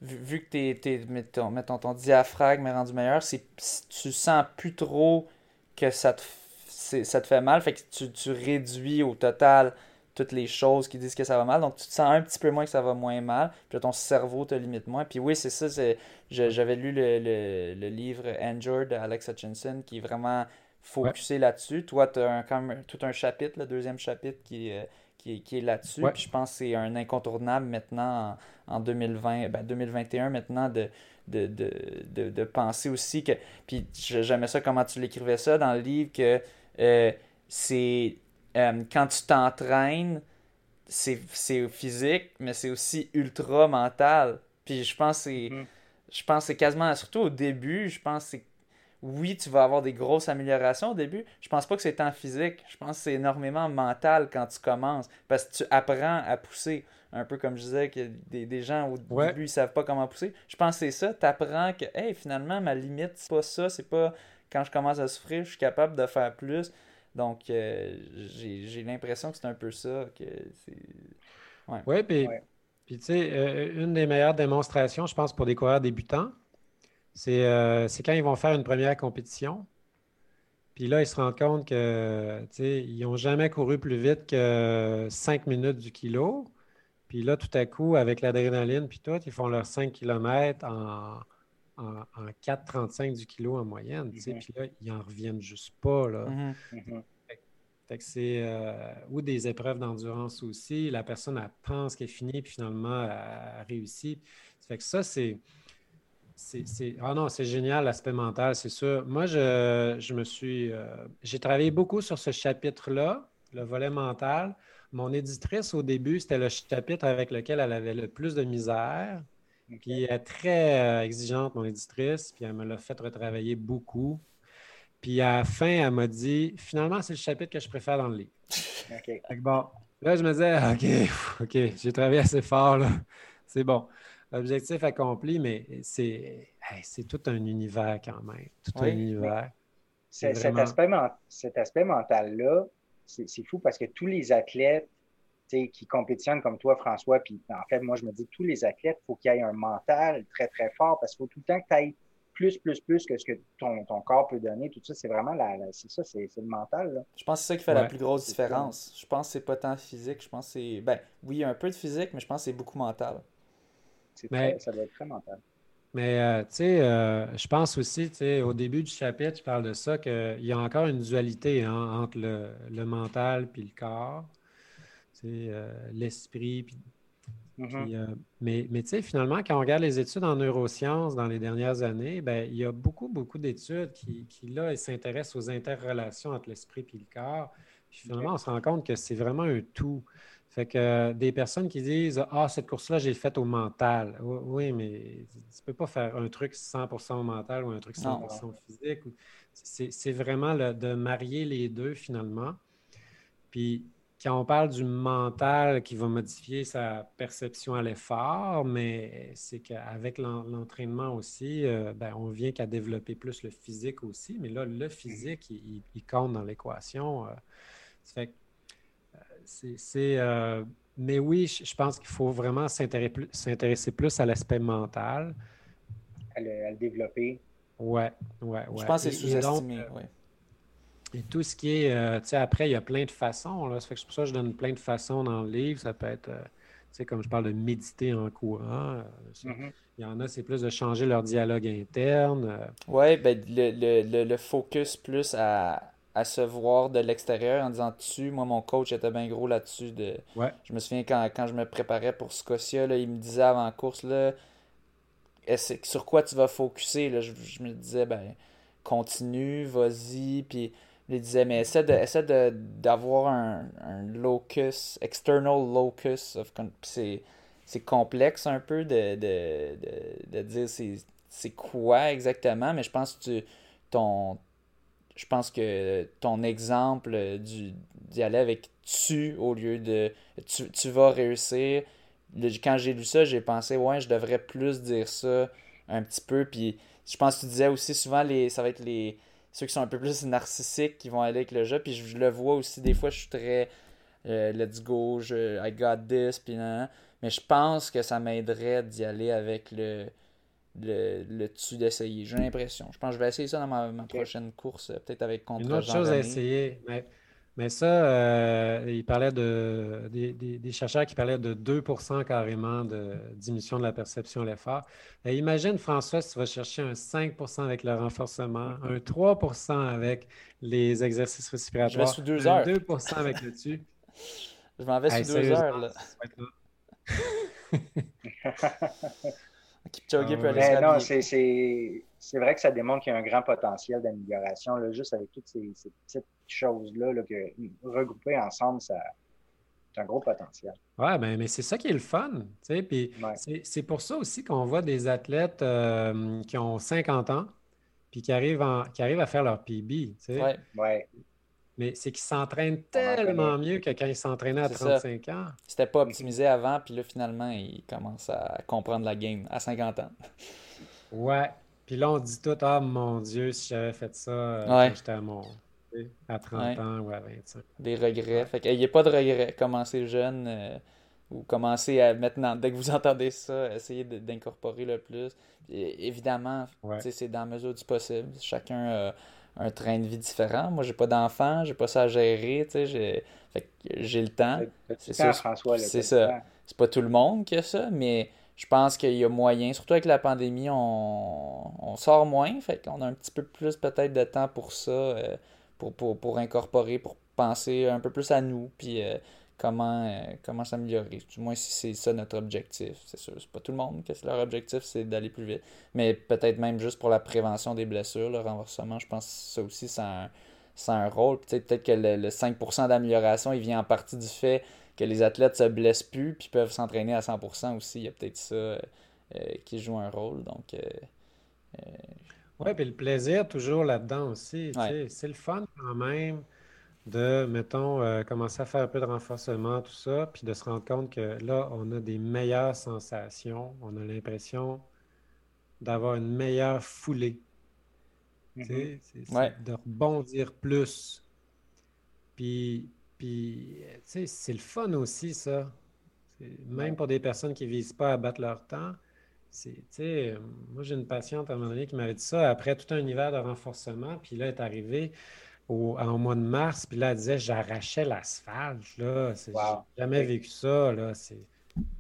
Vu, que t'es, es, mettons, ton diaphragme est rendu meilleur, c'est, tu sens plus trop que ça te, ça te fait mal. Fait que tu, tu réduis au total toutes les choses qui disent que ça va mal. Donc, tu te sens un petit peu moins que ça va moins mal. Puis ton cerveau te limite moins. Puis oui, c'est ça. j'avais lu le, le, le livre Injured d'Alex Hutchinson qui est vraiment focusé là-dessus. Toi, tu as un, tout un chapitre, le deuxième chapitre, qui, euh, qui, est là-dessus. Puis je pense que c'est un incontournable maintenant en, 2020, ben 2021 maintenant de, de, de, de, penser aussi que. Puis j'aimais ça comment tu l'écrivais ça dans le livre que euh, c'est euh, quand tu t'entraînes, c'est physique, mais c'est aussi ultra mental. Puis je pense que c'est. Mm-hmm. Je pense c'est quasiment, surtout au début, je pense que c'est oui, tu vas avoir des grosses améliorations au début. Je pense pas que c'est en physique. Je pense que c'est énormément mental quand tu commences. Parce que tu apprends à pousser. Un peu comme je disais, que des, des gens au début, ils savent pas comment pousser. Je pense que c'est ça. Tu apprends que, hey, finalement, ma limite, c'est pas ça. C'est pas quand je commence à souffrir, je suis capable de faire plus. Donc, euh, j'ai l'impression que c'est un peu ça. que c'est ouais. Oui, puis, puis tu sais, euh, une des meilleures démonstrations, je pense, pour des coureurs débutants, euh, c'est quand ils vont faire une première compétition. Puis là, ils se rendent compte qu'ils n'ont jamais couru plus vite que 5 minutes du kilo. Puis là, tout à coup, avec l'adrénaline, puis tout, ils font leurs 5 km en, en, 4,35 du kilo en moyenne. Mm-hmm. Puis là, ils n'en reviennent juste pas. Là. Mm-hmm. Mm-hmm. Fait, que c'est. Euh, ou des épreuves d'endurance aussi. La personne, elle pense qu'elle est finie, puis finalement, elle, réussit. Fait que ça, c'est c'est, Ah non, c'est génial l'aspect mental, c'est sûr. Moi, je, me suis. Euh, j'ai travaillé beaucoup sur ce chapitre-là, le volet mental. Mon éditrice, au début, c'était le chapitre avec lequel elle avait le plus de misère. Puis elle est très euh, exigeante, mon éditrice, puis elle me l'a fait retravailler beaucoup. Puis à la fin, elle m'a dit finalement, c'est le chapitre que je préfère dans le livre. OK. bon, là, je me disais OK, OK, j'ai travaillé assez fort, là. C'est bon. Objectif accompli, mais c'est c'est tout un univers quand même. Tout un univers. Cet, aspect, cet aspect mental-là, c'est fou parce que tous les athlètes qui compétitionnent comme toi, François, puis en fait, moi, je me dis que tous les athlètes, il faut qu'il y ait un mental très, très fort parce qu'il faut tout le temps que tu ailles plus, plus, plus que ce que ton, ton corps peut donner. Tout ça, c'est vraiment la, c'est ça, c'est le mental. Je pense que c'est ça qui fait la plus grosse différence. Je pense que c'est pas tant physique. Je pense que c'est. Ben, oui, un peu de physique, mais je pense que c'est beaucoup mental mais, ça doit être très mental. Mais euh, tu sais, euh, je pense aussi, tu sais, au début du chapitre, je parle de ça, qu'il y a encore une dualité hein, entre le, mental puis le corps, tu sais, euh, l'esprit. Mm-hmm. mais mais tu sais, finalement, quand on regarde les études en neurosciences dans les dernières années, ben, il y a beaucoup, beaucoup d'études qui, qui, là, s'intéressent aux interrelations entre l'esprit et le corps. Puis finalement, on se rend compte que c'est vraiment un tout. Fait que euh, des personnes qui disent Ah, cette course-là, j'ai faite au mental. Oui, mais tu ne peux pas faire un truc 100% au mental ou un truc 100% physique. C'est vraiment de marier les deux finalement. Puis quand on parle du mental qui va modifier sa perception à l'effort, mais c'est qu'avec l'entraînement aussi, euh, ben, on vient qu'à développer plus le physique aussi. Mais là, le physique, il, compte dans l'équation. Euh. fait que c'est. Euh, mais oui, je pense qu'il faut vraiment s'intéresser plus à l'aspect mental. À le, développer. Ouais, ouais, ouais. Je pense que c'est sous-estimé, euh. Et tout ce qui est, euh, tu sais, après, il y a plein de façons. Là. Ça fait que c'est pour ça que je donne plein de façons dans le livre. Ça peut être, tu sais, comme je parle de méditer en courant. Mm-hmm. Il y en a, c'est plus de changer leur dialogue interne. Oui, ben, le, le, le, focus plus à, à se voir de l'extérieur en disant dessus. Moi, mon coach était bien gros là-dessus. De... Je me souviens quand, quand je me préparais pour Scotia, là, il me disait avant la course là, sur quoi tu vas focuser. Là? Je, me disais, ben, continue, vas-y. Puis il disait, mais essaie de essaie de, d'avoir un, un, locus, external locus. Of, c'est, c'est complexe un peu de, de, de, de dire c'est, c'est quoi exactement, mais je pense que tu, ton je pense que ton exemple d'y aller avec tu au lieu de tu, tu vas réussir. quand j'ai lu ça, j'ai pensé, ouais, je devrais plus dire ça un petit peu. Puis je pense que tu disais aussi souvent, les, ça va être les ceux qui sont un peu plus narcissiques qui vont aller avec le jeu. Puis je, le vois aussi, des fois, je suis très euh, let's go, I got this. Puis Mais je pense que ça m'aiderait d'y aller avec le le, le dessus d'essayer. J'ai l'impression. Je pense que je vais essayer ça dans ma, prochaine course, euh, peut-être avec contre Une autre chose à essayer, mais, mais ça, euh, il parlait de des, des, chercheurs qui parlaient de 2 carrément de diminution de la perception de l'effort. Imagine, François, si tu vas chercher un 5 avec le renforcement, un 3 avec les exercices respiratoires, je sous deux heures. 2 avec le dessus. Je m'en vais sur deux heures, là. Kipchoge peut aller non, c'est vrai que ça démontre qu'il y a un grand potentiel d'amélioration, juste avec toutes ces, petites choses-là, là, que regrouper ensemble, ça, c'est un gros potentiel. Oui, ben, mais c'est ça qui est le fun. Puis c'est pour ça aussi qu'on voit des athlètes euh, qui ont 50 ans puis qui arrivent, qui arrivent à faire leur PB. Oui. Ouais. Mais c'est qu'ils s'entraînent tellement mieux que quand ils s'entraînaient à 35 ans. C'était pas optimisé avant, puis là, finalement, ils commencent à comprendre la game à 50 ans. Ouais. Puis là, on dit tout, ah mon Dieu, si j'avais fait ça euh, quand j'étais à mon à 30 ans ou à 25. Des regrets. Fait qu'il n'y a pas de regrets. Commencez jeune euh, ou commencez à maintenant, dès que vous entendez ça, essayez d'incorporer le plus. évidemment, c'est dans la mesure du possible. Chacun a un train de vie différent. Moi, j'ai pas d'enfant, j'ai pas ça à gérer. J'ai le temps. C'est ça. C'est ça. C'est pas tout le monde qui a ça, mais je pense qu'il y a moyen, surtout avec la pandémie, on, sort moins, fait qu'on a un petit peu plus peut-être de temps pour ça. Euh, pour, incorporer, pour penser un peu plus à nous, puis euh, comment, euh, comment s'améliorer. Du moins, si c'est ça notre objectif, c'est sûr. C'est pas tout le monde que leur objectif, c'est d'aller plus vite. Mais peut-être même juste pour la prévention des blessures, le renversement, je pense que ça aussi, ça a un, rôle. Peut-être que le, 5% d'amélioration, il vient en partie du fait que les athlètes se blessent plus, puis peuvent s'entraîner à 100% aussi. Il y a peut-être ça euh, qui joue un rôle. Donc, oui, puis le plaisir toujours là-dedans aussi. C'est le fun quand même de, mettons, euh, commencer à faire un peu de renforcement, tout ça, puis de se rendre compte que là, on a des meilleures sensations. On a l'impression d'avoir une meilleure foulée. Mm-hmm. De rebondir plus. Puis, puis c'est le fun aussi, ça. Même pour des personnes qui ne visent pas à battre leur temps, c'est, moi, j'ai une patiente à un moment donné qui m'avait dit ça après tout un hiver de renforcement. Puis là, elle est arrivée au, mois de mars. Puis là, elle disait J'arrachais l'asphalte. Là. J'ai jamais vécu ça. Là.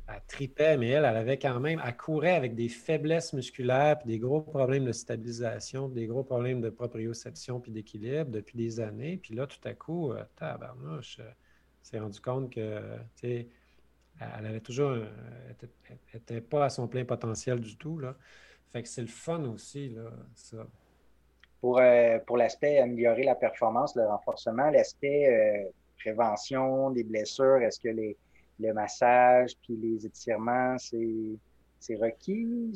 Elle tripait, mais elle, elle avait quand même. Elle courait avec des faiblesses musculaires, puis des gros problèmes de stabilisation, des gros problèmes de proprioception, puis d'équilibre depuis des années. Puis là, tout à coup, euh, tabarnouche, euh, s'est rendu compte que, elle avait toujours. n'était pas à son plein potentiel du tout. Là. Fait que c'est le fun aussi, là, ça. Pour, euh, pour l'aspect améliorer la performance, le renforcement, l'aspect euh, prévention des blessures, est-ce que les, le massage puis les étirements, c'est requis?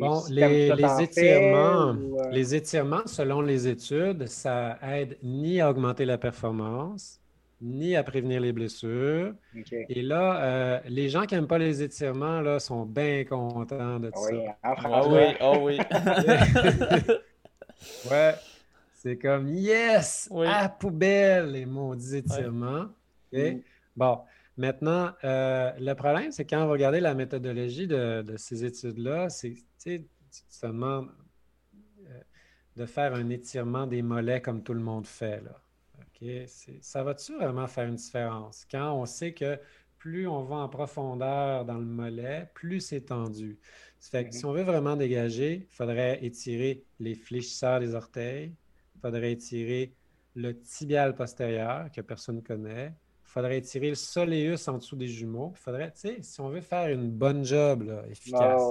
Bon, les, étirements, euh? les étirements, selon les études, ça aide ni à augmenter la performance, ni à prévenir les blessures. Et là, euh, les gens qui n'aiment pas les étirements là, sont bien contents de ça. ah oui, oh oui. ouais. C'est comme yes! À poubelle, les maudits étirements. Mm. Bon, maintenant, euh, le problème, c'est quand vous regardez la méthodologie de, ces études-là, c'est tu te demandes euh, de faire un étirement des mollets comme tout le monde fait. Là ça va-tu vraiment faire une différence? Quand on sait que plus on va en profondeur dans le mollet, plus c'est tendu. Fait que si mm-hmm. on veut vraiment dégager, il faudrait étirer les fléchisseurs des orteils, il faudrait étirer le tibial postérieur que personne ne connaît, il faudrait étirer le soleus en dessous des jumeaux. Il faudrait, si on veut faire une bonne job efficace.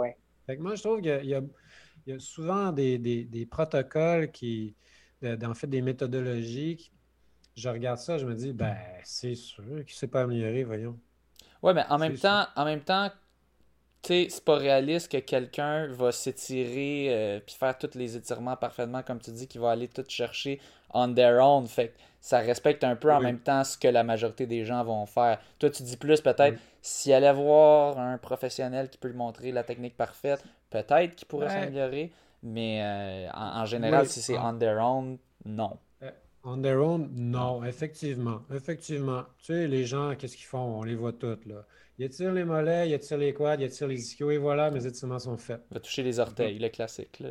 Fait que moi, je trouve qu'il y, a souvent des, protocoles qui, en fait, des méthodologies qui je regarde ça, je me dis, ben, c'est sûr qu'il ne s'est pas amélioré, voyons. Ouais, mais en même temps, en même temps, sais, c'est pas réaliste que quelqu'un va s'étirer euh, puis faire tous les étirements parfaitement, comme tu dis, qu'il va aller tout chercher on their own. Fait ça respecte un peu en même temps ce que la majorité des gens vont faire. Toi, tu dis plus peut-être, s'il allait voir un professionnel qui peut lui montrer la technique parfaite, peut-être qu'il pourrait s'améliorer. Mais euh, en, général, si c'est on their own, non. On their own, non, effectivement. Effectivement. Tu sais, les gens, qu'est-ce qu'ils font? On les voit toutes, là. Ils étirent les mollets, ils étirent les quads, ils étirent les ischios, et voilà, mes étirements sont faits. On va toucher les orteils, le classique,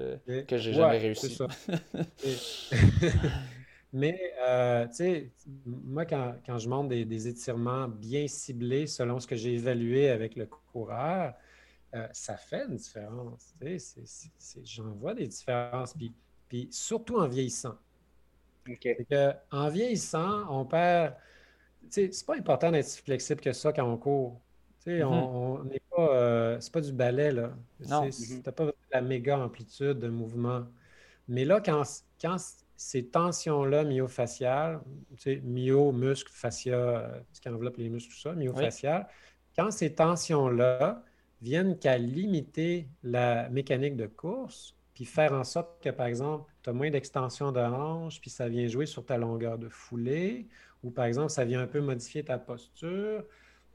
que j'ai jamais réussi. Ça. Mais, euh, tu sais, moi, quand, je montre des, étirements bien ciblés selon ce que j'ai évalué avec le coureur, euh, ça fait une différence. J'en vois des différences. Puis, puis surtout en vieillissant en vieillissant, on perd c'est pas important d'être si flexible que ça quand on court. Mm-hmm. On n'est pas. Euh, c'est pas du ballet, là. Non. Mm-hmm. T'as pas la méga amplitude de mouvement. Mais là, quand, quand ces tensions-là myofaciales, tu sais, myo, muscle, fascia, euh, ce qui enveloppe les muscles, tout ça, myofacial, quand ces tensions-là viennent qu'à limiter la mécanique de course, puis faire en sorte que, par exemple, tu as moins d'extension de hanche, puis ça vient jouer sur ta longueur de foulée, ou par exemple, ça vient un peu modifier ta posture,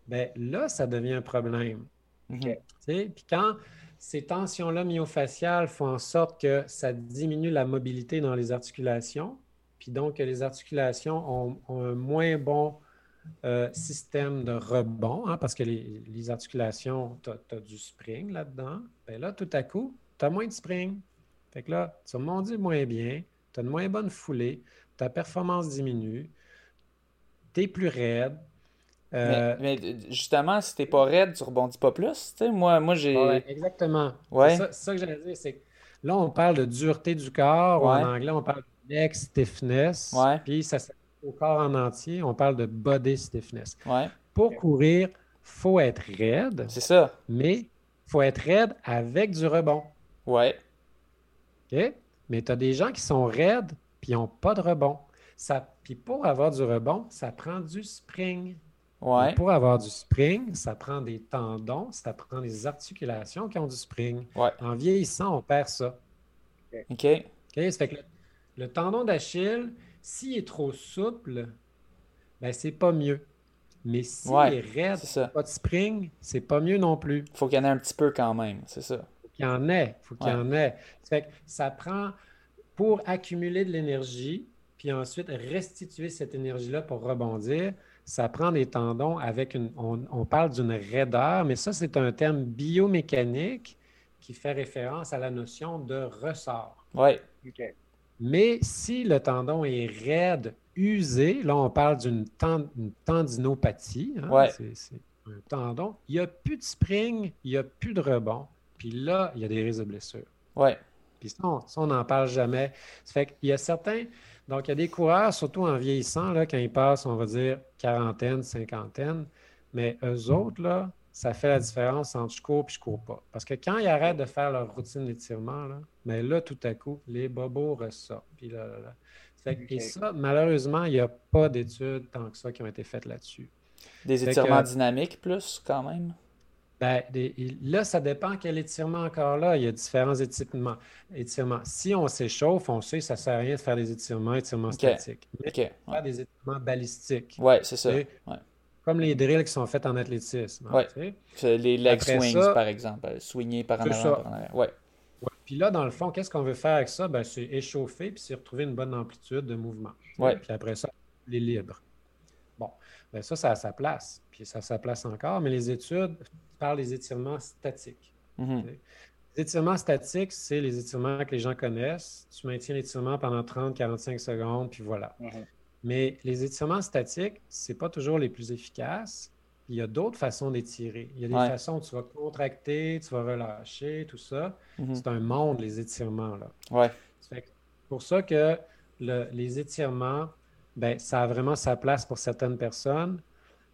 bien là, ça devient un problème. Puis quand ces tensions-là myofaciales font en sorte que ça diminue la mobilité dans les articulations, puis donc que les articulations ont, un moins bon euh, système de rebond, hein, parce que les, articulations, tu as, du spring là-dedans. Bien là, tout à coup, tu as moins de spring. Fait que là, tu rebondis moins bien, tu as une moins bonne foulée, ta performance diminue, tu es plus raide, euh, mais, justement, si t'es pas raide, tu rebondis pas plus. Moi, moi j'ai. exactement. Ouais. C'est ça, que j'allais dire. C'est là, on parle de dureté du corps. en anglais, on parle de neck stiffness. Puis ça au corps en entier, on parle de body stiffness. Pour courir, faut être raide. C'est ça. Mais faut être raide avec du rebond. Ouais. OK? Mais tu as des gens qui sont raides puis ils n'ont pas de rebond. Ça, puis pour avoir du rebond, ça prend du spring. Pour avoir du spring, ça prend des tendons, ça prend des articulations qui ont du spring. En vieillissant, on perd ça. OK. OK. Ça fait que le, tendon d'Achille, s'il est trop souple, ben c'est pas mieux. Mais s'il est raide, pas de spring, c'est pas mieux non plus. Il faut qu'il y en ait un petit peu quand même, c'est ça. Faut qu'il y en ait. Faut qu'il y en ait. Ça fait que ça prend pour accumuler de l'énergie, puis ensuite restituer cette énergie-là pour rebondir ça prend des tendons avec une. On, parle d'une raideur, mais ça, c'est un terme biomécanique qui fait référence à la notion de ressort. Oui. Mais si le tendon est raide, usé, là, on parle d'une tendinopathie. Hein, c'est un tendon. Il n'y a plus de spring, il n'y a plus de rebond. Puis là, il y a des risques de blessure. Oui. Puis ça, on n'en parle jamais. Ça fait qu'il y a certains. Donc, il y a des coureurs, surtout en vieillissant, là, quand ils passent, on va dire, quarantaine, cinquantaine, mais eux autres, là, ça fait la différence entre je cours et je cours pas. Parce que quand ils arrêtent de faire leur routine d'étirement, là, mais là, tout à coup, les bobos ressortent. Puis là, et ça, malheureusement, il n'y a pas d'études tant que ça qui ont été faites là-dessus. Des étirements dynamiques plus, quand même? Ben, là, ça dépend quel étirement encore là. Il y a différents étirements. étirements. Si on s'échauffe, on sait que ça ne sert à rien de faire des étirements, étirements statiques. Mais faire des étirements balistiques. Oui, c'est ça. Comme les drills qui sont faits en athlétisme. Hein, les leg swings, par exemple. Euh, swinguer par en avant, par en arrière. Ouais. Puis là, dans le fond, qu'est-ce qu'on veut faire avec ça? Ben, c'est échauffer puis c'est retrouver une bonne amplitude de mouvement. Ouais. Puis après ça, les libres. Bon, ben ça, ça a sa place. Puis ça a sa place encore. Mais les études par les étirements statiques. Mhm. Les étirements statiques, c'est les étirements que les gens connaissent. Tu maintiens l'étirement pendant 30-45 secondes, puis voilà. Mhm. Mais les étirements statiques, ce n'est pas toujours les plus efficaces. Il y a d'autres façons d'étirer. Il y a des façons où tu vas contracter, tu vas relâcher, tout ça. Mhm. C'est un monde, les étirements. Là. Ouais. C'est pour ça que les étirements, ben, ça a vraiment sa place pour certaines personnes.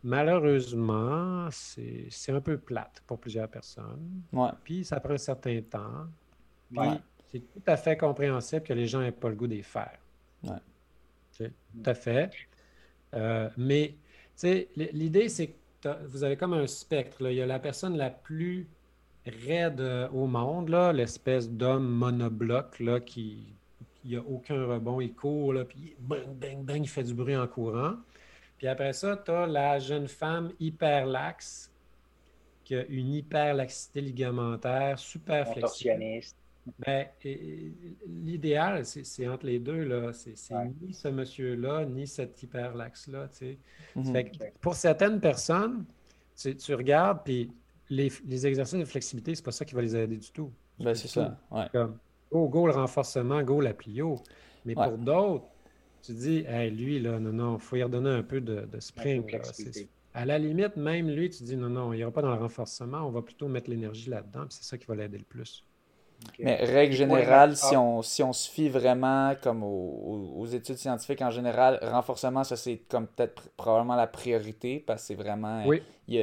Malheureusement, c'est un peu plate pour plusieurs personnes. Puis ça prend un certain temps. Puis c'est tout à fait compréhensible que les gens n'aient pas le goût d'y faire. Tout à fait. Euh, mais l'idée, c'est que vous avez comme un spectre. Il y a la personne la plus raide euh, au monde, l'espèce d'homme monobloc là, qui n'a aucun rebond, il court, là, puis bang, bang, bang, il fait du bruit en courant. Puis après ça, tu as la jeune femme hyper laxe qui a une hyperlaxité ligamentaire super flexible. Ben, l'idéal, c'est entre les deux. là. C'est ni ce monsieur-là, ni cet hyperlaxe-là. Mhm. Pour certaines personnes, tu, regardes, puis les, exercices de flexibilité, c'est pas ça qui va les aider du tout. Ben, c'est ça. Ouais. Comme, go, go le renforcement, go la plio. Mais pour d'autres, tu dis, lui, là, non, non, il faut y redonner un peu de, spring. à la limite, même lui, tu dis, non, non, il n'y aura pas dans le renforcement, on va plutôt mettre l'énergie là-dedans, c'est ça qui va l'aider le plus. Mais règle générale, si on, si on se fie vraiment comme aux, études scientifiques en général, renforcement, ça c'est comme peut-être probablement la priorité parce que c'est vraiment,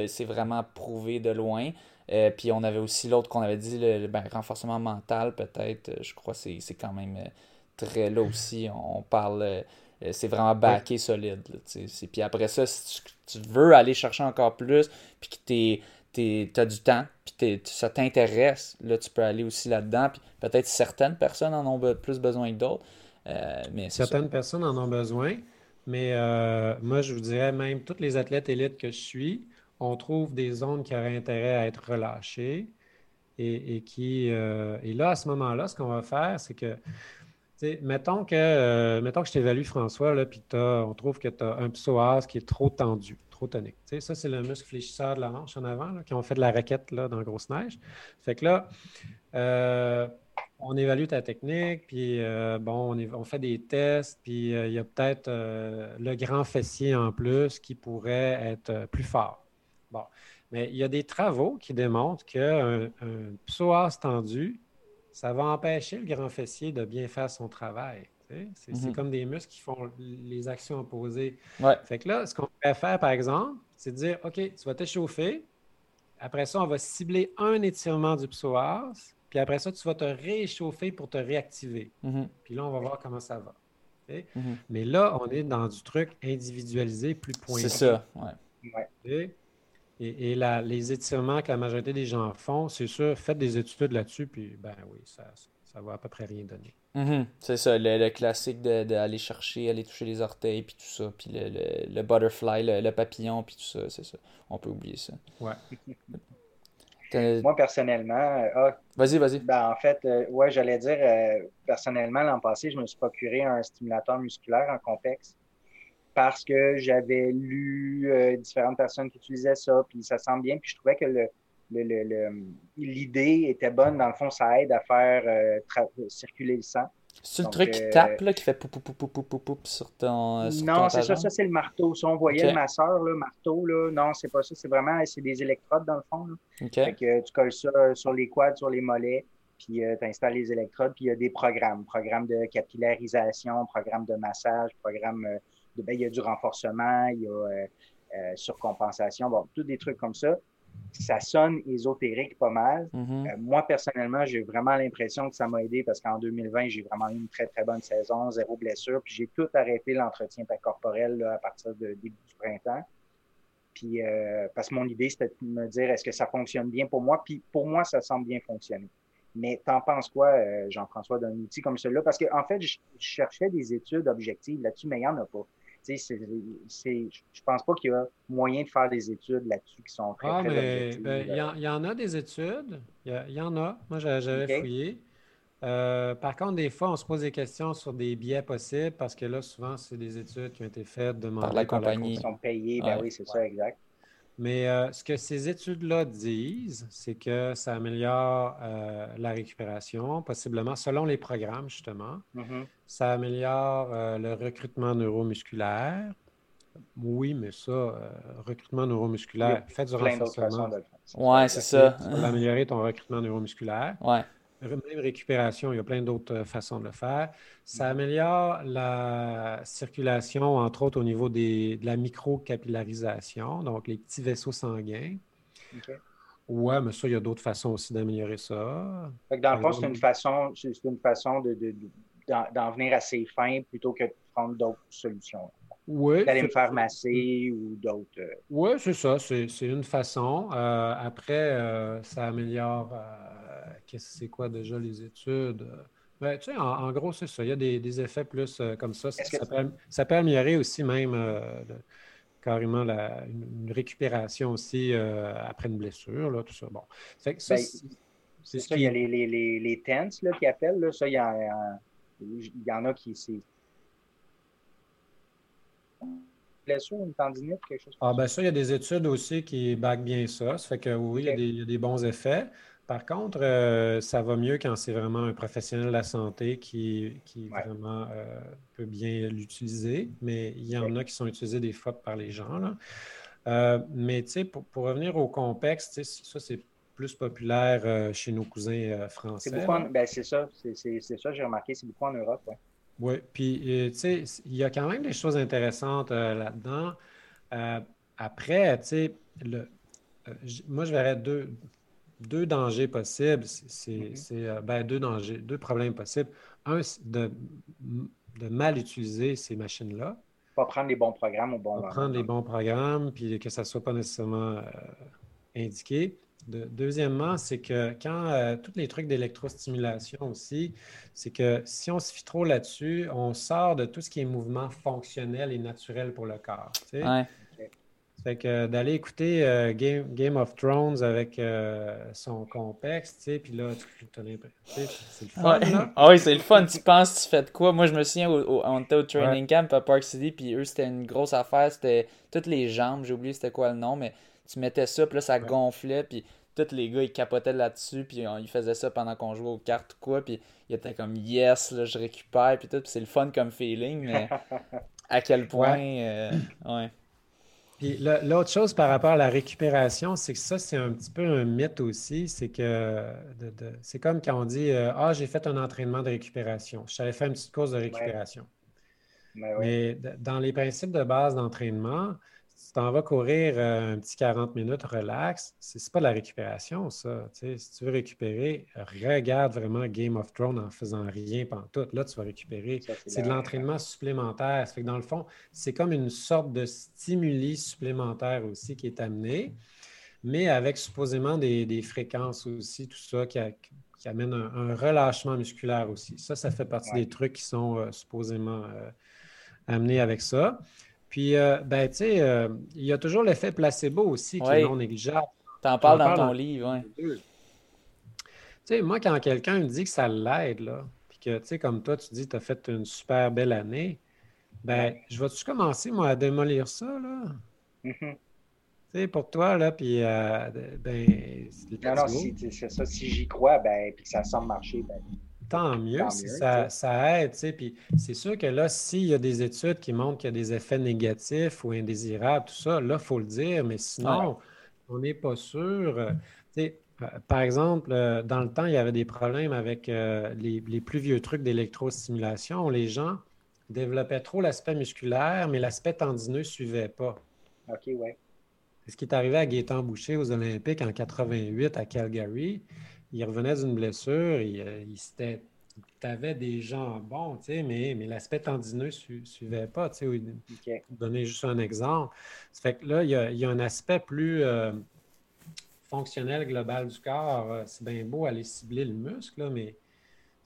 c'est vraiment prouvé de loin. Euh, puis on avait aussi l'autre qu'on avait dit, le, ben, renforcement mental peut-être, je crois que c'est quand même euh, très là aussi, on parle, euh, c'est vraiment backé solide. Puis après ça, si tu, veux aller chercher encore plus, puis que tu as du temps, puis ça t'intéresse, là, tu peux aller aussi là-dedans. Puis peut-être certaines personnes en ont plus besoin que d'autres. Euh, mais certaines personnes en ont besoin, mais euh, moi, je vous dirais même, tous les athlètes élites que je suis, on trouve des zones qui auraient intérêt à être relâchées. Et, qui. Euh, et là, à ce moment-là, ce qu'on va faire, c'est que. Mettons que, mettons que je t'évalue, François, puis on trouve que tu as un psoas qui est trop tendu tonique. ça, c'est le muscle fléchisseur de la hanche en avant, qui ont fait de la raquette là, dans Grosse Neige. Fait que là, euh, on évalue ta technique, puis euh, bon, on, fait des tests, puis euh, il y a peut-être le grand fessier en plus qui pourrait être plus fort. Bon. Mais il y a des travaux qui démontrent qu'un un psoas tendu, ça va empêcher le grand fessier de bien faire son travail. C'est mhm. comme des muscles qui font les actions opposées. Fait que là, ce qu'on pourrait faire, par exemple, c'est de dire OK, tu vas t'échauffer. Après ça, on va cibler un étirement du psoas. Puis après ça, tu vas te réchauffer pour te réactiver. Mhm. Puis là, on va voir comment ça va. Mhm. Mais là, on est dans du truc individualisé, plus pointu. C'est ça, ouais. Et, les étirements que la majorité des gens font, c'est sûr, faites des études là-dessus, puis ben oui, ça, ça va à peu près rien donner. Mhm. C'est ça, le, classique d'aller chercher, aller toucher les orteils, puis tout ça, puis le, le, butterfly, le, papillon, puis tout ça, c'est ça. On peut oublier ça. Ouais. Moi, personnellement. Euh, ah, vas-y, vas-y. Ben, en fait, euh, ouais, j'allais dire, euh, personnellement, l'an passé, je me suis procuré un stimulateur musculaire en complexe parce que j'avais lu différentes personnes qui utilisaient ça, puis ça sent bien, puis je trouvais que le, l'idée était bonne. Dans le fond, ça aide à faire euh, circuler le sang. C'est le truc qui euh, tape, là, qui fait pou, pou, pou, pou, pou, pou sur ton. Euh, non, c'est ça, ça c'est le marteau. Si on voyait le masseur, le marteau, là, non, c'est pas ça. C'est vraiment c'est des électrodes dans le fond. Là. que, tu colles ça sur les quads, sur les mollets, puis tu installes les électrodes, puis il y a des programmes. Programme de capillarisation, programme de massage, programme. Ben, il y a du renforcement, il y a surcompensation, bon, tous des trucs comme ça ça sonne ésotérique pas mal. Mhm. Euh, moi, personnellement, j'ai vraiment l'impression que ça m'a aidé parce qu'en 2020, j'ai vraiment eu une très, très bonne saison, zéro blessure. Puis j'ai tout arrêté l'entretien corporel à partir de début du printemps. Puis euh, parce que mon idée, c'était de me dire est-ce que ça fonctionne bien pour moi? Puis pour moi, ça semble bien fonctionner. Mais t'en penses quoi, euh, Jean-François, d'un outil comme celui-là? Parce qu'en en fait, je, cherchais des études objectives là-dessus, mais il n'y en a pas je pense pas qu'il y a moyen de faire des études là-dessus qui sont très, ah, mais, ben, il, y en, a des études. Il y, en a. Moi, j'avais fouillé. Euh, par contre, des fois, on se pose des questions sur des biais possibles parce que là, souvent, c'est des études qui ont été faites, demandées par la compagnie. Qui sont payées, ben oui, c'est ça, exact. Mais euh, ce que ces études-là disent, c'est que ça améliore euh, la récupération, possiblement selon les programmes, justement. Mm-hmm. Ça améliore euh, le recrutement neuromusculaire. Oui, mais ça, recrutement neuromusculaire, fait du renforcement. Oui, c'est ça. Ça va améliorer ton recrutement neuromusculaire. Ouais même récupération, il y a plein d'autres euh, façons de le faire. Ça mm-hmm. améliore la circulation, entre autres au niveau des, de la microcapillarisation, donc les petits vaisseaux sanguins. Okay. Ouais, mais ça, il y a d'autres façons aussi d'améliorer ça. dans le fond, c'est une façon, c'est une façon de, d'en venir assez fin plutôt que de prendre d'autres solutions. Oui. D'aller me faire masser ou d'autres. Euh. Oui, c'est ça. C'est, une façon. Euh, après, ça améliore c'est quoi déjà les études? Ben, tu sais, en, gros, c'est ça. Il y a des, effets plus euh, comme ça. Ça, peut, améliorer aussi même euh, carrément la, une, récupération aussi euh, après une blessure, là, tout ça. Bon. Ben, c'est ça, il y a les, les, les, les tents là, qui appellent. Là. Ça, il y, y en a qui. C'est blessure, une tendinite, quelque chose Ah, ben ça, il y a des études aussi qui backent bien ça. Ça fait que oui, il, y a des, bons effets. Par contre, euh, ça va mieux quand c'est vraiment un professionnel de la santé qui, vraiment euh, peut bien l'utiliser, mais il y en a qui sont utilisés des fois par les gens. Euh, mais sais, pour, revenir au contexte, ça c'est plus populaire euh, chez nos cousins français. C'est beaucoup ben, ça, c'est ça, j'ai remarqué, c'est beaucoup en Europe. Ouais. Oui, puis tu sais, il y a quand même des choses intéressantes là-dedans. après, tu sais, moi, je verrais deux, deux dangers possibles. C'est mm-hmm. ben, deux dangers, deux problèmes possibles. Un, de, de mal utiliser ces machines-là. Pas prendre les bons programmes au bon moment. Prendre les bons programmes, puis que ça ne soit pas nécessairement euh, indiqué. Deuxièmement, c'est que quand euh, tous les trucs d'électrostimulation aussi, c'est que si on se fie trop là-dessus, on sort de tout ce qui est mouvement fonctionnel et naturel pour le corps. Tu fait que d'aller écouter euh, Game, of Thrones avec euh, son complexe, tu sais, puis là, tu. C'est le fun, là. Ah oui, c'est le fun. tu penses, tu fais de quoi? Moi, je me souviens, au, on était au training camp à Park City, puis eux, c'était une grosse affaire. C'était toutes les jambes, j'ai oublié c'était quoi le nom, mais tu mettais ça, puis là, ça gonflait, puis tous les gars, ils capotaient là-dessus, puis ils faisaient ça pendant qu'on jouait aux cartes ou quoi, puis ils étaient comme yes, là, je récupère, puis tout, puis c'est le fun comme feeling, mais à quel point. ouais. Euh, puis l'autre chose par rapport à la récupération, c'est que ça, c'est un petit peu un mythe aussi. C'est que c'est comme quand on dit euh, Ah, j'ai fait un entraînement de récupération. J'avais fait une petite course de récupération. Ben Mais dans les principes de base d'entraînement, tu t'en vas courir euh, un petit 40 minutes, relax, c'est pas de la récupération, ça. si tu veux récupérer, regarde vraiment Game of Thrones en faisant rien pendant tout. Là, tu vas récupérer. C'est de l'entraînement supplémentaire. Ça fait que dans le fond, c'est comme une sorte de stimuli supplémentaire aussi qui est amené, mais avec supposément des, fréquences aussi, tout ça qui, amène un, relâchement musculaire aussi. Ça, ça fait partie des trucs qui sont euh, supposément euh, amenés avec ça. Puis, euh, ben, tu sais, euh, il y a toujours l'effet placebo aussi qui est non négligeable. Tu en parles dans ton livre, oui. Tu sais, moi, quand quelqu'un me dit que ça l'aide, là, puis que, tu sais, comme toi, tu dis que tu as fait une super belle année, ben, je vais-tu commencer, moi, à démolir ça, là? Mm-hmm. Tu sais, pour toi, là, puis, euh, ben... Non, non, si, c'est ça. Si j'y crois, ben, puis que ça semble marcher, ben tant mieux, si ça, ça, aide. Puis c'est sûr que là, s'il y a des études qui montrent qu'il y a des effets négatifs ou indésirables, tout ça, là, il faut le dire, mais sinon, on n'est pas sûr. Euh, euh, par exemple, euh, dans le temps, il y avait des problèmes avec les, plus vieux trucs d'électrostimulation. Les gens développaient trop l'aspect musculaire, mais l'aspect tendineux ne suivait pas. OK, ouais. C'est ce qui est arrivé à Gaétan Boucher aux Olympiques en 88 à Calgary il revenait d'une blessure, il, euh, il tu avais des gens bons, tu sais, mais, mais l'aspect tendineux ne suivait pas. Tu sais, donner juste un exemple. Ça fait que là, il y a, un aspect plus euh, fonctionnel global du corps. Euh, c'est bien beau aller cibler le muscle, là, mais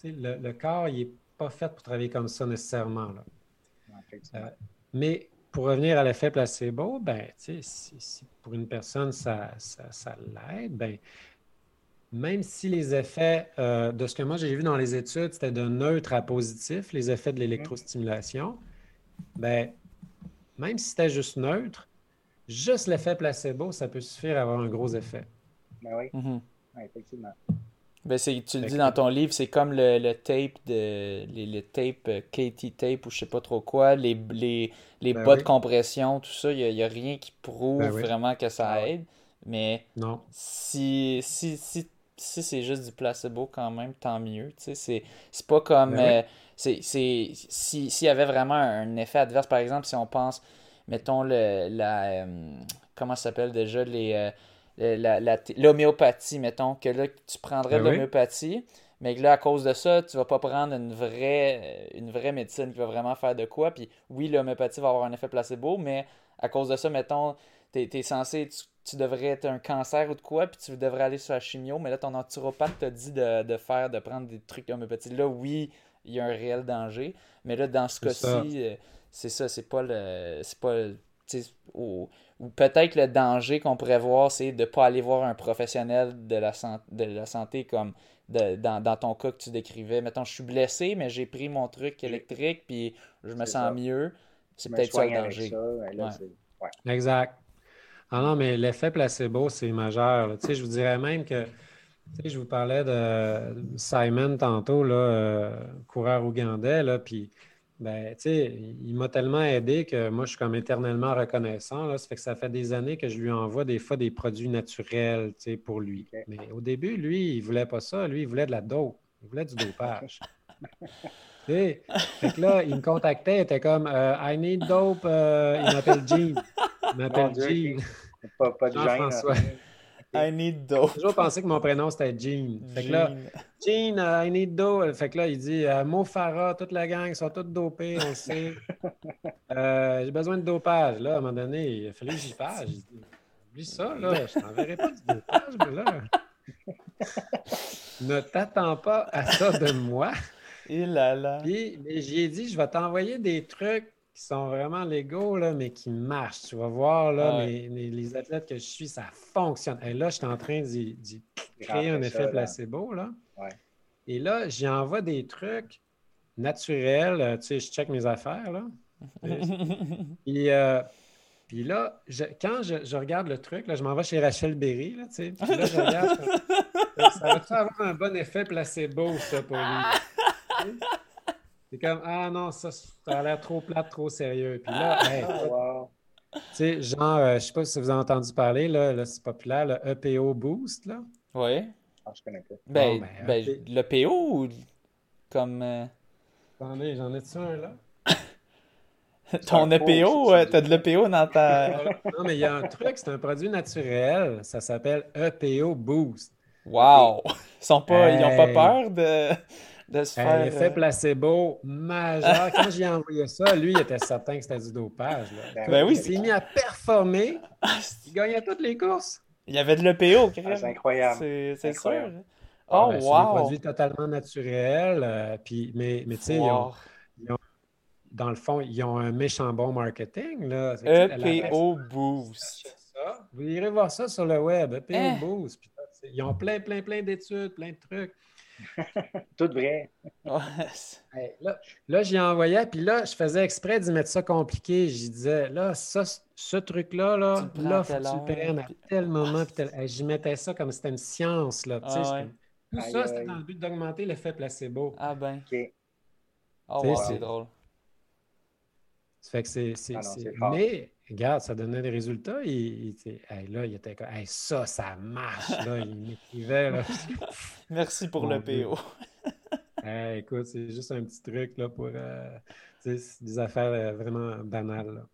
le, le, corps, il n'est pas fait pour travailler comme ça nécessairement. Là. mais pour revenir à l'effet placebo, ben, si, si, pour une personne, ça, ça, ça l'aide, ben, même si les effets, euh, de ce que moi j'ai vu dans les études, c'était de neutre à positif, les effets de l'électrostimulation, ben, même si c'était juste neutre, juste l'effet placebo, ça peut suffire à avoir un gros effet. Ben oui, mhm. effectivement. Ben tu le dis dans ton livre, c'est comme le, tape de les, tape euh, KT tape ou je sais pas trop quoi, les, les, les ben bas de compression, tout ça, il n'y a, rien qui prouve ben vraiment que ça ah aide. Mais non. si, si, si si c'est juste du placebo quand même, tant mieux. C'est pas comme. Ben euh, c'est S'il y avait vraiment un effet adverse, par exemple, si on pense, mettons, le, la. Euh, comment ça s'appelle déjà les. Euh, l'homéopathie, mettons, que là, tu prendrais ben de l'homéopathie, mais que là, à cause de ça, tu vas pas prendre une vraie, une vraie médecine qui va vraiment faire de quoi. Puis oui, l'homéopathie va avoir un effet placebo, mais à cause de ça, mettons, tu es, censé, tu devrais être un cancer ou de quoi, puis tu devrais aller sur la chimio, mais là, ton naturopathe t'a dit de, faire, de prendre des trucs homéopathiques. Là, oui, il y a un réel danger, mais là, dans ce cas-ci, euh, c'est ça, c'est pas le. C'est pas. Ou, peut-être le danger qu'on pourrait voir, c'est de ne pas aller voir un professionnel de la, de la santé comme dans, ton cas que tu décrivais. Mettons, je suis blessé, mais j'ai pris mon truc électrique, puis je me sens mieux. C'est peut-être ça le danger. Exact. Ah non, mais l'effet placebo, c'est majeur. Tu sais, je vous dirais même que, tu sais, je vous parlais de Simon tantôt, là, euh, coureur ougandais, là, puis Ben, tu sais, il m'a tellement aidé que moi, je suis comme éternellement reconnaissant. Là. Ça fait que ça fait des années que je lui envoie des fois des produits naturels, tu sais, pour lui. Mais au début, lui, il voulait pas ça. Lui, il voulait de la dope. Il voulait du dopage. fait que là, il me contactait, il était comme euh, I need dope. Euh, il m'appelle Jean. Il m'appelle Jean. Pas, pas de Jean-François. I need dope. J'ai toujours pensé que mon prénom c'était Jean. Fait que là, Jean, uh, I need dope. Fait que là, il dit uh, Mo Farah, toute la gang, ils sont tous dopés, on le sait. Euh, j'ai besoin de dopage. Là, à un moment donné, il a fallu que j'y. J'ai dit Oublie ça, là, je t'enverrai pas du dopage, mais là. ne t'attends pas à ça de moi. Et là là. Puis, j'y ai dit, je vais t'envoyer des trucs qui sont vraiment légaux, là, mais qui marchent. Tu vas voir, là, les athlètes que je suis, ça fonctionne. Et là, je suis en train d'y créer un effet placebo. Là. Et là, j'y envoie des trucs naturels. Euh, tu sais, je check mes affaires. Là. Et, euh, puis là, quand je, regarde le truc, là, je m'en vais chez Rachel Berry. Là, tu sais, puis là, je regarde. ça va avoir un bon effet placebo, ça, pour lui? C'est comme, ah non, ça, ça a l'air trop plate, trop sérieux. Puis là, ah, tu sais, genre, euh, je sais pas si vous avez entendu parler, là, là c'est populaire, le EPO Boost, là. Oui. Ah, je connais pas. Ben, ben, ben l'EPO ou comme. Euh... Attendez, j'en ai-tu un, là? Ton EPO, euh, t'as de l'EPO dans ta. non, mais il y a un truc, c'est un produit naturel, ça s'appelle EPO Boost. Wow! Ils sont pas, ils ont pas peur de de se faire. L'effet euh, placebo majeur. Quand j'ai envoyé ça, lui, il était certain que c'était du dopage. Ben, ben oui. Il s'est mis à performer. Ah, il gagnait toutes les courses. Il y avait de l'EPO, ah, C'est incroyable. C'est sûr. Oh, ben, wow. C'est un produit totalement naturel. Euh, puis, mais mais tu sais, dans le fond, ils ont un méchant bon marketing. Là. EPO Boost. Vous irez voir ça sur le web. EPO hein? Boost. ils ont plein, plein, plein d'études, plein de trucs. Tout vrai. là, là j'y envoyais, puis là, je faisais exprès d'y mettre ça compliqué. Je disais, là, ça, ce truc-là, là, là, faut que tu le prennes à tel moment. J'y mettais ça comme si c'était une science. Là, ah, Tout ça, c'était dans le but d'augmenter l'effet placebo. Ah ben. OK. Oh, c'est drôle. Ça fait que c'est. Ah mais regarde, ça donnait des résultats. Il, là, il était comme ça, ça marche. Là, il m'écrivait. Merci pour le PO. écoute, c'est juste un petit truc là, pour euh, des affaires euh, vraiment banales.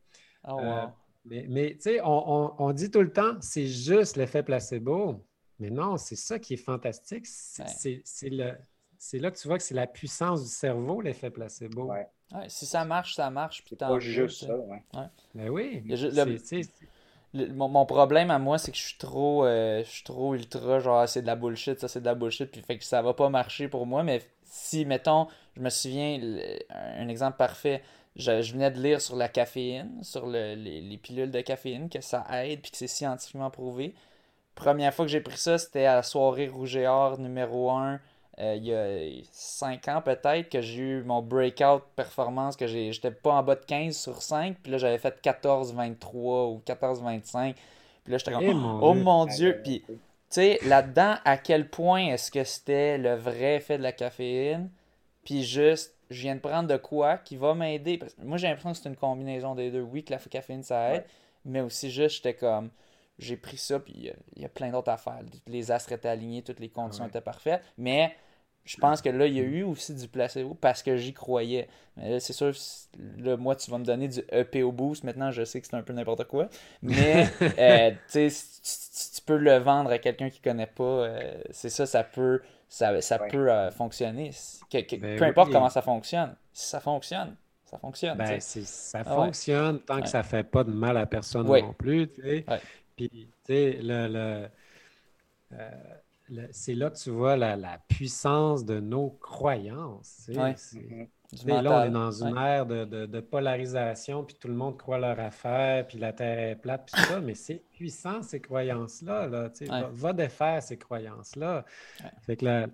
Oh, euh, mais, mais tu sais, on, on, dit tout le temps, c'est juste l'effet placebo. Mais non, c'est ça qui est fantastique. C'est là que tu vois que c'est la puissance du cerveau, l'effet placebo. Ouais si ça marche, ça marche. C'est pas juste ça, ouais. Ben oui. mon, problème à moi, c'est que je suis trop euh, je suis trop ultra, genre, c'est de la bullshit, ça c'est de la bullshit, puis fait que ça va pas marcher pour moi. Mais si, mettons, je me souviens, un exemple parfait, je, venais de lire sur la caféine, sur les, les, pilules de caféine, que ça aide, puis que c'est scientifiquement prouvé. Première fois que j'ai pris ça, c'était à la soirée Rouge et Or numéro 1 euh, il y a 5 ans peut-être que j'ai eu mon breakout performance que j'étais pas en bas de 15 sur 5 puis là j'avais fait 14 23 ou 14 25 puis là j'étais comme eh, oh mon dieu. puis tu sais là-dedans à quel point est-ce que c'était le vrai effet de la caféine? Puis juste je viens de prendre de quoi qui va m'aider? Moi j'ai l'impression que c'est une combinaison des deux. Oui que la caféine ça aide mais aussi juste j'étais comme j'ai pris ça, puis il y, a plein d'autres affaires. Les astres étaient alignés, toutes les conditions étaient parfaites. Mais je pense que là, il y a eu aussi du placebo parce que j'y croyais. Mais c'est sûr, là, moi, tu vas me donner du EPO Boost. Maintenant, je sais que c'est un peu n'importe quoi. Mais, euh, tu sais, tu peux le vendre à quelqu'un qui ne connaît pas. Euh, c'est ça, ça peut, ça, ça peut euh, fonctionner. Ben peu importe comment ça fonctionne. Si ça fonctionne, ça fonctionne. Ben, ça ah fonctionne tant que ça ne fait pas de mal à personne non plus. Puis, tu sais, le c'est là que tu vois la, puissance de nos croyances. là, on est dans une ère de, polarisation, puis tout le monde croit leur affaire, puis la Terre est plate, puis ça, mais c'est puissant, ces croyances-là. Là, va, va, défaire ces croyances-là. Fait que là,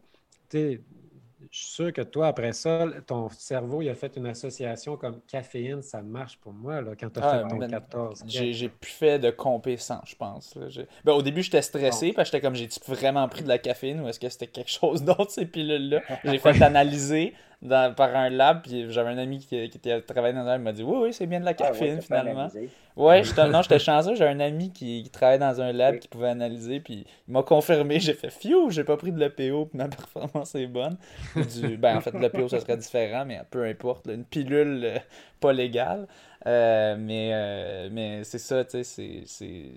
je suis sûr que toi, après ça, ton cerveau, il a fait une association comme caféine, ça marche pour moi là, quand tu as fait ton 14. J'ai plus fait de compé je pense. Ben, au début, j'étais stressé parce que j'étais comme, j'ai vraiment pris de la caféine ou est-ce que c'était quelque chose d'autre, ces pilules-là? J'ai fait analyser par un lab, puis j'avais un ami qui, qui était travaillé dans un lab, il m'a dit Oui, oui, c'est bien de la ah caféine finalement. Ouais, non, j'étais chanceux, j'ai un ami qui, qui travaillait dans un lab qui pouvait analyser, puis il m'a confirmé, j'ai fait Fiou, j'ai pas pris de l'EPO, puis ma performance est bonne. Du, ben, en fait, l'EPO, ça serait différent, mais peu importe, une pilule euh, pas légale. Euh, mais euh, mais c'est ça, tu sais, c'est.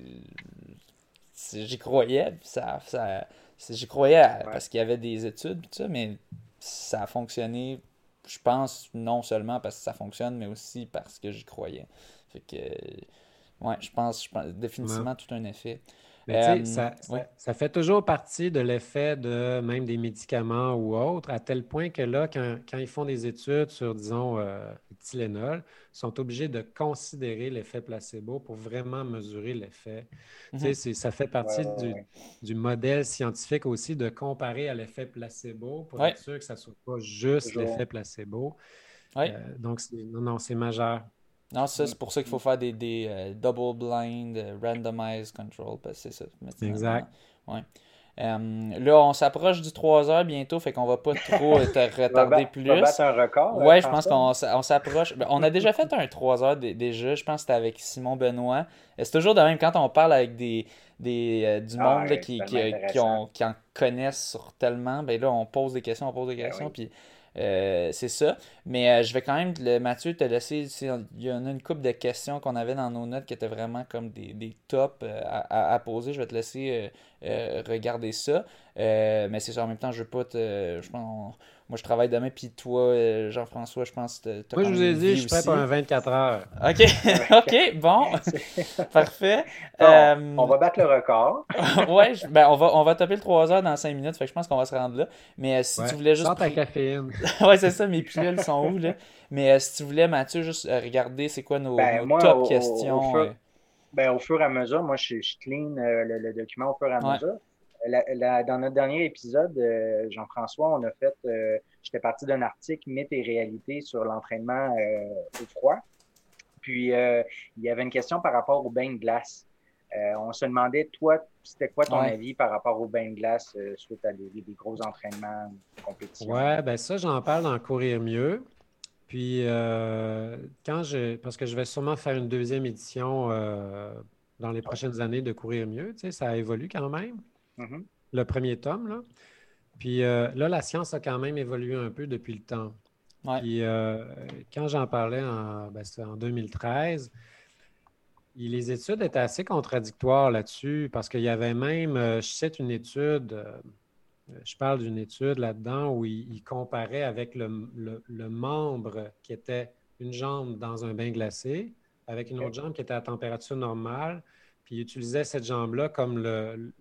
J'y croyais, ça, ça j'y croyais parce qu'il y avait des études, tout ça, mais ça a fonctionné, je pense, non seulement parce que ça fonctionne, mais aussi parce que j'y croyais. Fait que, ouais, je pense, je pense définitivement tout un effet. Mais euh, ça, ça, fait toujours partie de l'effet de même des médicaments ou autres, à tel point que là, quand, quand ils font des études sur, disons, euh, le Tylenol, ils sont obligés de considérer l'effet placebo pour vraiment mesurer l'effet. Mhm. Ça fait partie du, du, modèle scientifique aussi de comparer à l'effet placebo pour être sûr que ça ne soit pas juste l'effet placebo. Euh, donc, non, non, c'est majeur. Non, ça, c'est pour ça qu'il faut faire des, des euh, double blind, euh, randomized control, parce que c'est ça. Exact. Ouais. Euh, là, on s'approche du 3 heures bientôt, fait qu'on va pas trop te retarder plus. On va battre un record. Ouais, je pense qu'on s'approche. Ben, on a déjà fait un 3 heures déjà, je pense que c'était avec Simon Benoît. C'est toujours de même quand on parle avec des, des du ah, monde qui, qui, ont, qui, en connaissent sur tellement, ben là, on pose des questions, on pose des ben questions, puis euh, c'est ça. Mais euh, je vais quand même, le, Mathieu, te laisser. Il y en a une couple de questions qu'on avait dans nos notes qui étaient vraiment comme des, des tops euh, à, poser. Je vais te laisser regarder ça. mais c'est ça, en même temps, je veux pas te. Je pense, moi, je travaille demain, puis toi, euh, Jean-François, je pense que Moi, je vous ai dit, je suis prêt pour un 24 heures. OK, OK, bon. Parfait. Euh, on va battre le record. ouais, ben, on, va, on va taper le 3 heures dans 5 minutes, fait que je pense qu'on va se rendre là. Mais euh, si tu voulais juste. Sans ta caféine. ouais, c'est ça, mes pilules sont où, là? Mais si tu voulais, Mathieu, juste regarder c'est quoi nos, ben, top questions. Au fur, ben, au fur et à mesure, moi, je, je clean le, document au fur et à mesure dans notre dernier épisode, euh, Jean-François, on a fait, euh, j'étais parti d'un article Mythes et réalité sur l'entraînement euh, au froid. Puis, il y avait une question par rapport au bain de glace. on se demandait, toi, c'était quoi ton avis par rapport au bain de glace suite à des, gros entraînements, compétitions? Ouais, ben ça, j'en parle dans Courir mieux. Puis, quand je, parce que je vais sûrement faire une deuxième édition dans les prochaines années de Courir mieux, tu sais, ça évolue quand même. Mm-hmm. Le premier tome, là. Puis euh, là, la science a quand même évolué un peu depuis le temps. Puis euh, quand j'en parlais en, ben, en 2013, les études étaient assez contradictoires là-dessus parce qu'il y avait même, euh, je cite une étude, je parle d'une étude là-dedans où il, comparait avec le, membre qui était une jambe dans un bain glacé avec une autre jambe qui était à température normale, puis il utilisait cette jambe-là comme le,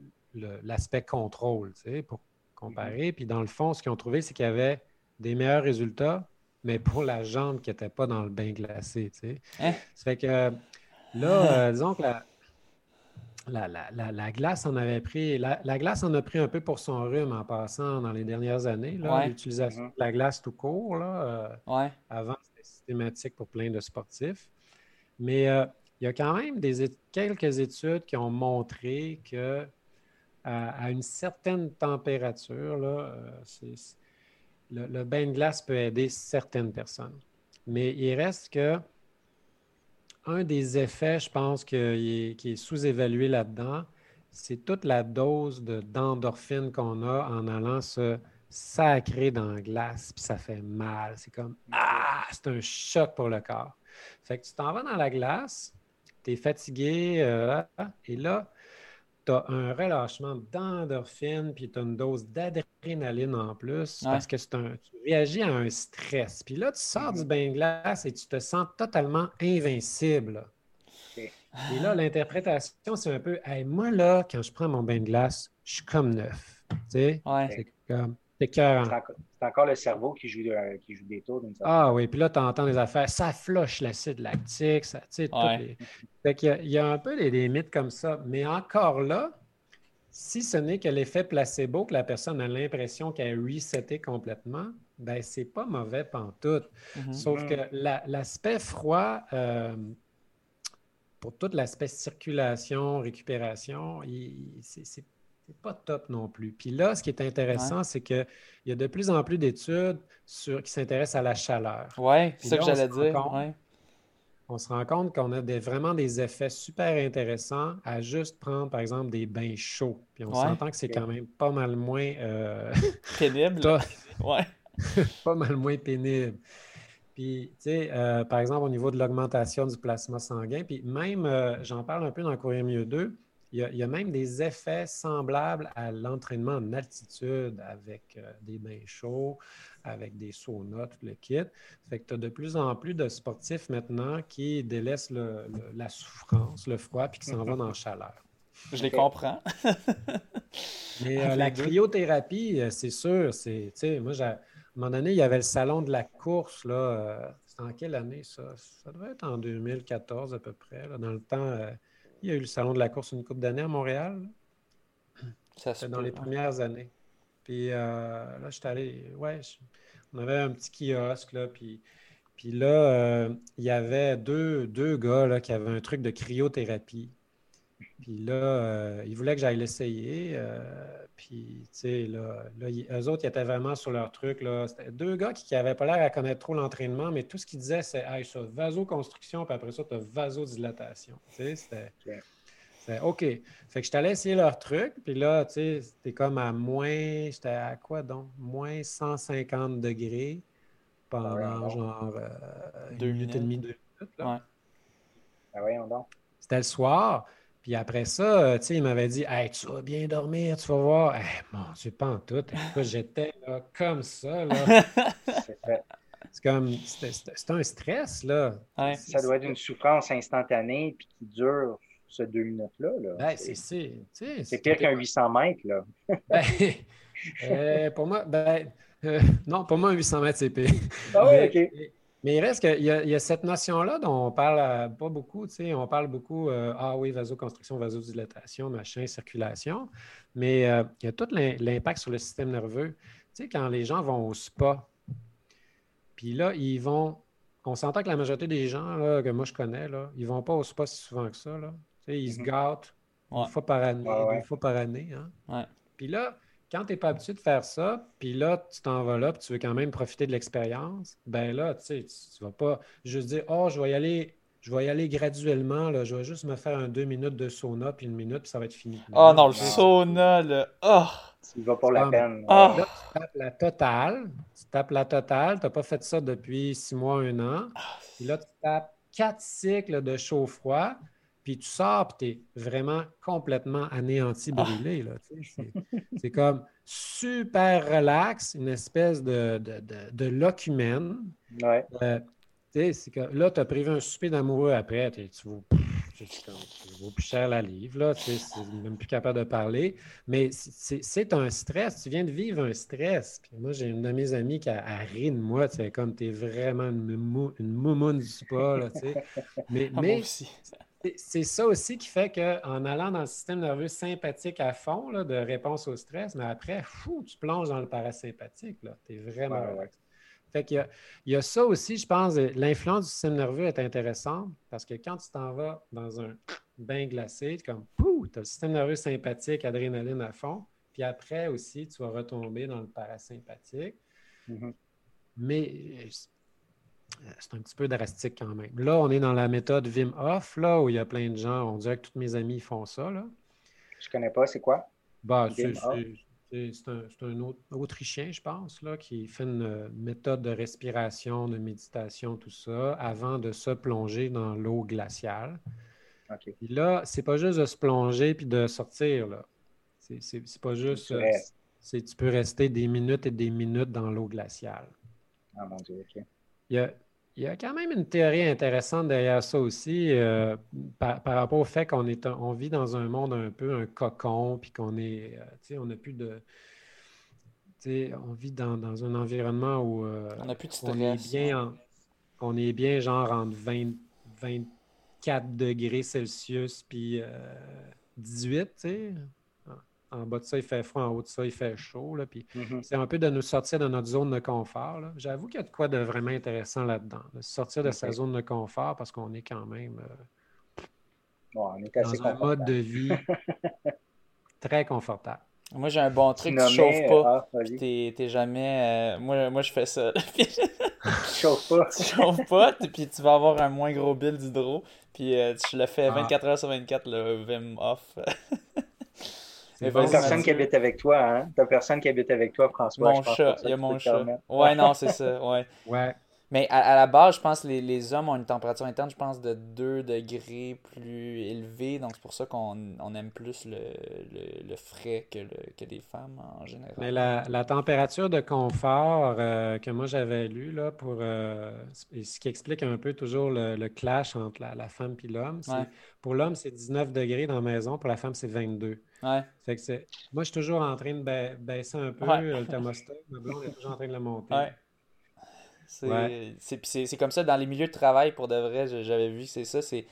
l'aspect contrôle, tu sais, pour comparer. Puis dans le fond, ce qu'ils ont trouvé, c'est qu'il y avait des meilleurs résultats, mais pour la jambe qui n'était pas dans le bain glacé, tu sais. Hein? Ça fait que là, euh, disons que la, la, glace en avait pris, la, glace en a pris un peu pour son rhume en passant dans les dernières années. L'utilisation mm-hmm. de la glace tout court, là, euh, avant, c'était systématique pour plein de sportifs. Mais euh, il y a quand même des, quelques études qui ont montré que à, une certaine température, euh, le, bain de glace peut aider certaines personnes. Mais il reste que un des effets, je pense, qui est, sous-évalué là-dedans, c'est toute la dose d'endorphine qu'on a en allant se sacrer dans la glace, puis ça fait mal. C'est comme Ah, c'est un choc pour le corps. Fait que tu t'en vas dans la glace, tu es fatigué, euh, et là, tu as un relâchement d'endorphine, puis tu as une dose d'adrénaline en plus, parce que un, tu réagis à un stress. Puis là, tu sors du bain de glace et tu te sens totalement invincible. Et là, l'interprétation, c'est un peu moi, là, quand je prends mon bain de glace, je suis comme neuf. Tu sais? C'est comme. C'est encore le cerveau qui joue, qui joue des tours. Ah oui, puis là, tu entends des affaires, ça floche l'acide lactique, ça, tu sais, Fait qu'il y, a un peu des, mythes comme ça. Mais encore là, si ce n'est que l'effet placebo, que la personne a l'impression qu'elle a reseté complètement, ben c'est pas mauvais pantoute. Mm-hmm. Sauf que l'aspect froid, euh, pour tout l'aspect circulation, récupération, c'est pas top non plus. Puis là, ce qui est intéressant, c'est qu'il y a de plus en plus d'études qui s'intéressent à la chaleur. Oui, c'est ça que j'allais dire. On se rend compte qu'on a des, vraiment des effets super intéressants à juste prendre, par exemple, des bains chauds. Puis on s'entend que c'est quand même pas mal moins... Euh, pénible. pas mal moins pénible. Puis, tu sais, euh, par exemple, au niveau de l'augmentation du plasma sanguin, puis même, euh, j'en parle un peu dans Courrier Mieux 2, il y, a, même des effets semblables à l'entraînement en altitude avec euh, des bains chauds, avec des saunas, tout le kit. Fait que tu as de plus en plus de sportifs maintenant qui délaissent la souffrance, le froid, puis qui s'en vont dans la chaleur. Je les comprends. Mais euh, la cryothérapie, euh, c'est sûr, c'est, moi, à un moment donné, il y avait le salon de la course, là. C'était en quelle année, ça? Ça devait être en 2014 à peu près, dans le temps il y a eu le Salon de la course une coupe d'années à Montréal. Ça dans les premières années. Puis euh, là, j'étais allé. Ouais, on avait un petit kiosque, là. Puis, puis là, euh, il y avait deux, deux gars là, qui avaient un truc de cryothérapie. Puis là, euh, ils voulaient que j'aille l'essayer. puis, tu sais, là, eux autres, ils étaient vraiment sur leur truc. Là. C'était deux gars qui n'avaient pas l'air à connaître trop l'entraînement, mais tout ce qu'ils disaient, c'est hey, ça, vasoconstruction, puis après ça, tu as vasodilatation. Tu sais, c'était. OK. Fait que je t'allais essayer leur truc, puis là, tu sais, c'était comme à moins. J'étais à quoi donc? Moins 150 degrés pendant genre euh, deux minutes et demie, deux minutes. Là. Ouais. Ah oui, on C'était le soir. Puis après ça, euh, tu sais, il m'avait dit Hey, tu vas bien dormir, tu vas voir. Hey, mon Dieu, pas en tout. J'étais comme ça. Là. c'est comme, c'est un stress, là. Ça doit être une souffrance instantanée puis qui dure ce deux minutes-là. Là. Ben, c'est c'est pire qu'un 800 mètres, là. ben, euh, pour moi, ben, euh, non, pour moi, un 800 mètres, c'est pire. Ah oui, OK. Mais il reste qu'il y, y, a cette notion-là dont on parle euh, pas beaucoup. On parle beaucoup, euh, ah oui, vasoconstriction, vasodilatation, machin, circulation. Mais euh, il y a tout l'impact sur le système nerveux. Tu sais, quand les gens vont au spa, puis là, ils vont. On s'entend que la majorité des gens là, que moi je connais, là, ils vont pas au spa si souvent que ça. Là. Tu sais, ils se mm-hmm. gâtent une fois par année, une fois par année. Hein. Puis là, quand tu n'es pas habitué de faire ça, puis là, tu t'en vas là, puis tu veux quand même profiter de l'expérience, ben là, tu sais, tu, vas pas juste dire Oh, je vais y aller, je vais y aller graduellement, là, je vais juste me faire un deux minutes de sauna, puis une minute, puis ça va être fini. Oh non, le sauna, là. Oh! Tu vas pour la peine. Là, tu tapes la totale. Tu tapes la totale. Tu n'as pas fait ça depuis six mois, un an. Puis là, tu tapes quatre cycles de chaud-froid puis tu sors, puis tu es vraiment complètement anéanti, ah. brûlé. C'est comme super relax, une espèce de, de, de. Ouais. Euh, que là, tu as prévu un souper d'amoureux après, tu vaux, plus cher la livre, là, tu même plus capable de parler. Mais c'est un stress, tu viens de vivre un stress. Puis moi, j'ai une de mes amies qui a, ri de moi, tu comme tu es vraiment une, une moumoune du spa, là, Mais, ah, mais c'est ça aussi qui fait qu'en allant dans le système nerveux sympathique à fond de réponse au stress, mais après, fou, tu plonges dans le parasympathique. Tu es vraiment Fait qu'il y, a ça aussi, je pense, l'influence du système nerveux est intéressante parce que quand tu t'en vas dans un bain glacé, comme tu as le système nerveux sympathique, adrénaline à fond, puis après aussi, tu vas retomber dans le parasympathique. Mm-hmm. Mais c'est un petit peu drastique quand même. Là, on est dans la méthode Vim Off, là, où il y a plein de gens, on dirait que tous mes amis font ça. Là. Je connais pas, c'est quoi? Bah, c'est un, autre, Autrichien, je pense, là, qui fait une euh, méthode de respiration, de méditation, tout ça, avant de se plonger dans l'eau glaciale. OK. là, c'est pas juste de se plonger puis de sortir. Là. C'est pas juste. Euh, c'est tu peux rester des minutes et des minutes dans l'eau glaciale. Ah mon Dieu, OK. Il y, a, quand même une théorie intéressante derrière ça aussi, euh, par, rapport au fait qu'on est, on vit dans un monde un peu un cocon, puis qu'on est, euh, on n'a plus de, on vit dans, un environnement où euh, on, a plus de on est bien, on est bien genre entre 20, 24 degrés Celsius puis 18, tu sais. En bas de ça, il fait froid. En haut de ça, il fait chaud. Là, puis mm-hmm. C'est un peu de nous sortir de notre zone de confort. J'avoue qu'il y a de quoi de vraiment intéressant là-dedans. De sortir de sa zone de confort parce qu'on est quand même euh, on est dans un mode de vie très confortable. Moi, j'ai un bon truc, tu chauffes pas. Ah, t'es jamais. Euh, moi, moi, je fais ça. chauffe pas. tu chauffes pas, puis tu vas avoir un moins gros bill d'hydro. Puis euh, tu le fais 24 ah. heures sur 24, le Vim off. T'as personne qui habite avec toi, hein? T'as personne qui habite avec toi, François. Mon chat, il y a mon chat. Ouais, non, c'est ça, ouais. Ouais. Mais à, la base, je pense que les, les, hommes ont une température interne, je pense, de 2 degrés plus élevée. Donc, c'est pour ça qu'on on aime plus le, le, le frais que, le, que les femmes en général. Mais la, la température de confort euh, que moi j'avais lu, là, pour, euh, ce qui explique un peu toujours le, clash entre la, la femme et l'homme, pour l'homme, c'est 19 degrés dans la maison, pour la femme, c'est 22. Ouais. Fait que moi, je suis toujours en train de baisser un peu le thermostat. Ma blonde est toujours en train de le monter. C'est comme ça dans les milieux de travail, pour de vrai, j'avais vu, c'est ça. C'est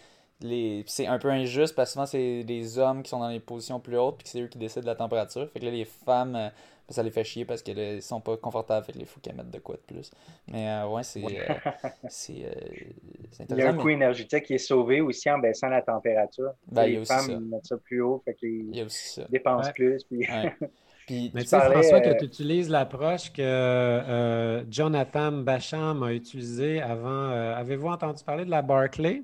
c'est un peu injuste parce que souvent c'est les hommes qui sont dans les positions plus hautes puis c'est eux qui décident de la température. Fait que là, les femmes, euh, ça les fait chier parce qu'elles sont pas confortables. Fait que les faut qu'elles mettent de quoi de plus. Mais euh, ouais, c'est euh, c'est Il y a un coût énergétique qui est sauvé aussi en baissant la température. Ben, les femmes mettent ça plus haut, fait qu'ils dépensent plus. Puis... Mais tu sais, François, que euh, tu utilises l'approche que euh, Jonathan Bacham a utilisée avant. Euh, avez-vous entendu parler de la Barclay?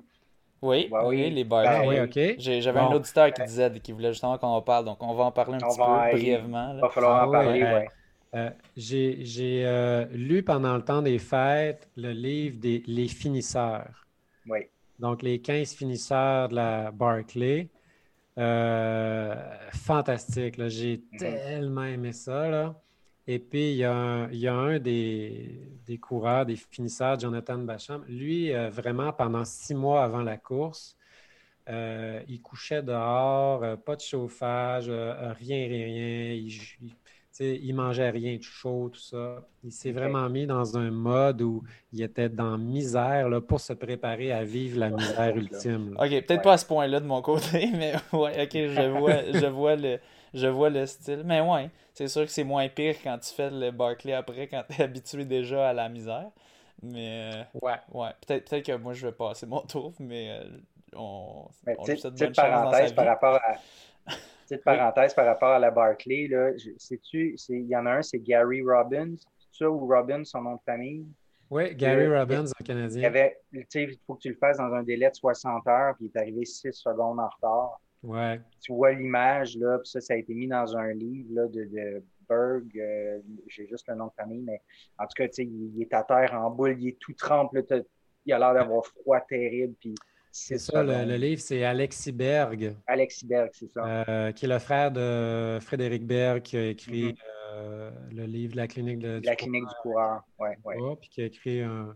Oui, oui, les Barclay. Ah, oui, OK. J'avais un auditeur qui disait, qui voulait justement qu'on en parle, donc on va en parler un petit peu brièvement. Il va falloir en ah parler, oui. J'ai lu pendant le temps des fêtes le livre des Les finisseurs. Oui. Donc, les 15 finisseurs de la Barclay. Euh, fantastique. J'ai mhm. tellement aimé ça. Là. Et puis, il y a un, des, coureurs, des finisseurs, Jonathan Bacham. Lui, euh, vraiment, pendant six mois avant la course, euh, il couchait dehors, pas de chauffage, rien, rien, rien. Il, il mangeait rien de chaud, tout ça. Il s'est vraiment mis dans un mode où il était dans misère là, pour se préparer à vivre la misère ultime. OK, peut-être pas à ce point-là de mon côté, mais ouais, OK, je vois, je vois le. Je vois le style. Mais ouais, c'est sûr que c'est moins pire quand tu fais le Barclay après, quand tu es habitué déjà à la misère. Mais euh, ouais, ouais. peut-être peut que moi je vais passer mon tour, mais euh, on, mais on bonne parenthèse par rapport à Petite parenthèse par rapport à la Barclay, là, sais-tu, il y en a un, c'est Gary Robbins, ça, ou Robbins, son nom de famille? Oui, Gary Robbins, un Canadien. Il faut que tu le fasses dans un délai de 60 heures, puis il est arrivé 6 secondes en retard. Ouais. Tu vois l'image, là, puis ça, ça a été mis dans un livre là, de, de Berg, euh, j'ai juste le nom de famille, mais en tout cas, tu sais, il, est à terre en boule, il est tout trempe, il a l'air d'avoir froid terrible, puis c'est ça, le, livre, c'est Alexis Berg. Alexis Berg, c'est ça. Euh, qui est le frère de Frédéric Berg, qui a écrit mm-hmm. euh, le livre La clinique, de, du, La clinique du coureur. Ouais, ouais. puis qui a écrit un.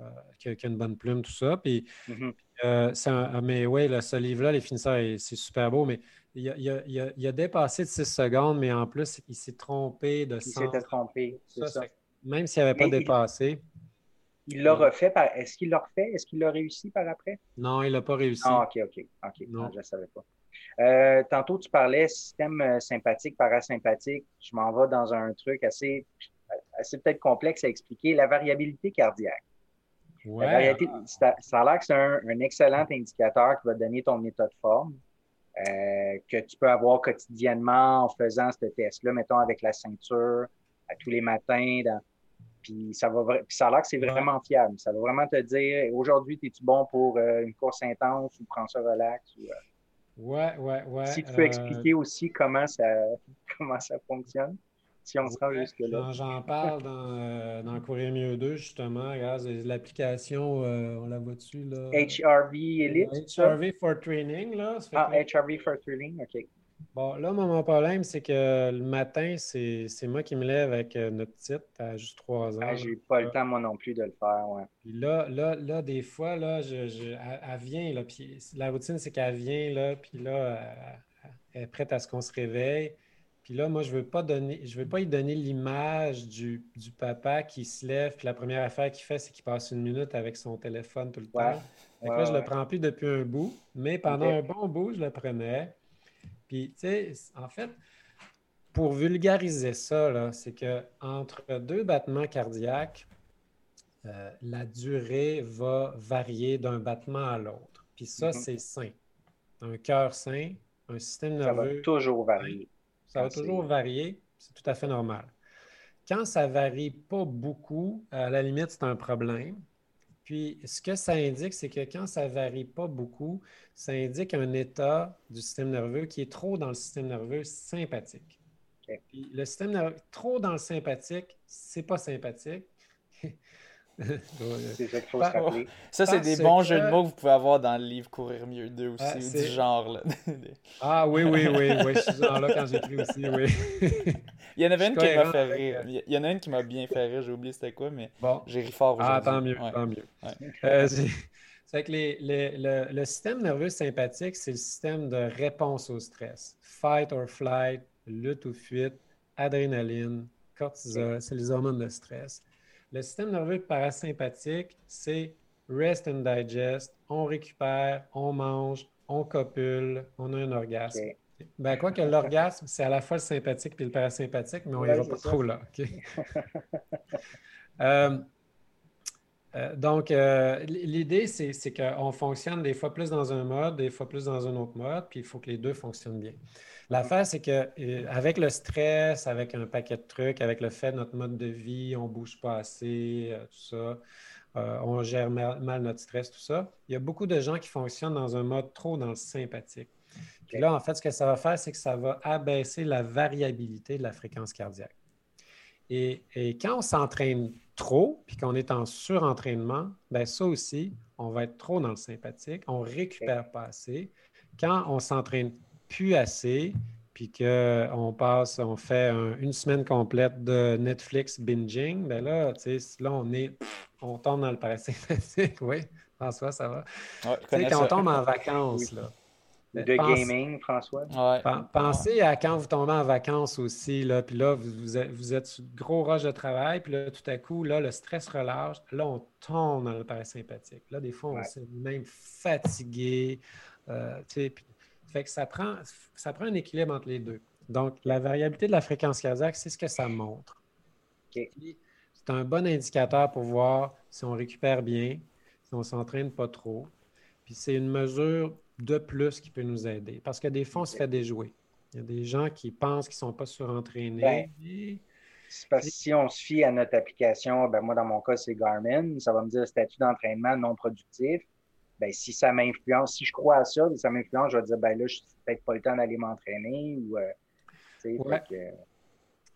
Euh, qui, a, une bonne plume, tout ça. Puis, mm-hmm. mais oui, ce livre-là, Les finisseurs, c'est super beau, mais il a, il, il a, dépassé de 6 secondes, mais en plus, il s'est trompé de 100. Il s'était trompé, c'est ça. Même s'il n'avait pas dépassé. Il l'a refait par. Est-ce qu'il l'a refait? Est-ce qu'il l'a réussi par après? Non, il n'a pas réussi. Ah, OK, OK. OK. Non. je ne savais pas. Euh, tantôt, tu parlais système euh, sympathique, parasympathique. Je m'en vais dans un truc assez, assez peut-être complexe à expliquer. La variabilité cardiaque. Ouais. ça, a l'air que c'est un, excellent indicateur qui va donner ton état de forme, euh, que tu peux avoir quotidiennement en faisant ce test-là, mettons avec la ceinture, à tous les matins, dans, puis ça va ça a l'air que c'est vraiment fiable. Ça va vraiment te dire aujourd'hui, es-tu bon pour euh, une course intense ou prends ça relax? Ou, euh, Ouais, ouais, ouais. Si tu peux euh, expliquer aussi comment ça, comment ça fonctionne, si on se rend jusque-là. J'en parle dans, dans Courir Mieux 2, justement. Regarde, l'application, on la voit dessus. Là. HRV Elite. HRV for Training, là. ah, HRV for Training, OK. Bon, là, mon problème, c'est que le matin, c'est moi qui me lève avec euh, notre titre à juste 3 heures. Ah, j'ai pas le temps, moi non plus, de le faire, ouais. Puis là, là, là, des fois, là, je, je elle, vient, là, puis la routine, c'est qu'elle vient, là, puis là, elle, est prête à ce qu'on se réveille. Puis là, moi, je veux pas donner, je veux pas y donner l'image du, du, papa qui se lève, puis la première affaire qu'il fait, c'est qu'il passe une minute avec son téléphone tout le temps. Que là, je le prends plus depuis un bout, mais pendant un bon bout, je le prenais. Puis, tu sais, en fait, pour vulgariser ça, c'est que entre deux battements cardiaques, euh, la durée va varier d'un battement à l'autre. Puis ça, mm-hmm. c'est sain. Un cœur sain, un système nerveux. Ça va toujours varier. Ça va toujours varier, c'est tout à fait normal. Quand ça varie pas beaucoup, à la limite, c'est un problème. Puis, ce que ça indique, c'est que quand ça varie pas beaucoup, ça indique un état du système nerveux qui est trop dans le système nerveux sympathique. Puis, le système nerveux trop dans le sympathique, c'est pas sympathique. c'est ça qu'il faut se rappeler. Ça, c'est des bons jeux de mots que vous pouvez avoir dans le livre Courir mieux 2 aussi, ah, du genre. Là. ah oui, oui, oui, oui, je suis genre là quand j'écris aussi, oui. Il y en avait une qui m'a fait rire. Il y en a une qui m'a bien fait rire, j'ai oublié c'était quoi, mais bon. j'ai ri fort Ah, tant mieux, tant mieux. Euh, c'est que les, les, le, le, système nerveux sympathique, c'est le système de réponse au stress. Fight or flight, lutte ou fuite, adrénaline, cortisol, c'est les hormones de stress. Le système nerveux parasympathique, c'est rest and digest, on récupère, on mange, on copule, on a un orgasme. Ben, quoi que l'orgasme, c'est à la fois le sympathique et le parasympathique, mais on n'ira pas trop là. Euh, euh, donc, euh, l'idée, c'est qu'on fonctionne des fois plus dans un mode, des fois plus dans un autre mode, puis il faut que les deux fonctionnent bien. L'affaire, c'est qu'avec le stress, avec un paquet de trucs, avec le fait de notre mode de vie, on ne bouge pas assez, tout ça, on gère mal, notre stress, tout ça, il y a beaucoup de gens qui fonctionnent dans un mode trop dans le sympathique. Puis là, en fait, ce que ça va faire, c'est que ça va abaisser la variabilité de la fréquence cardiaque. Et, quand on s'entraîne trop, puis qu'on est en surentraînement, bien ça aussi, on va être trop dans le sympathique, on ne récupère pas assez. Quand on s'entraîne plus assez, puis qu'on passe, on fait une semaine complète de Netflix binging, bien là, tu sais, là, on est, on tombe dans le parasympathique, oui. François, ça va. Ouais, quand on tombe en vacances, là de gaming, François? Pensez à quand vous tombez en vacances aussi, là, puis là, vous, êtes, vous êtes sur gros rush de travail, puis là, tout à coup, là, le stress relâche, là, on tombe dans le parasympathique. Là, des fois, on s'est même fatigué. Euh, fait que ça prend, ça prend un équilibre entre les deux. Donc, la variabilité de la fréquence cardiaque, c'est ce que ça montre. C'est un bon indicateur pour voir si on récupère bien, si on ne s'entraîne pas trop. Puis c'est une mesure de plus qui peut nous aider. Parce que des fois, on se fait déjouer. Il y a des gens qui pensent qu'ils ne sont pas surentraînés. Ben, parce que si on se fie à notre application, ben moi, dans mon cas, c'est Garmin, ça va me dire statut d'entraînement non productif? Ben, si ça m'influence, si je crois à ça, si ça m'influence, je vais dire, ben là, je n'ai peut-être pas le temps d'aller m'entraîner. Ou, euh,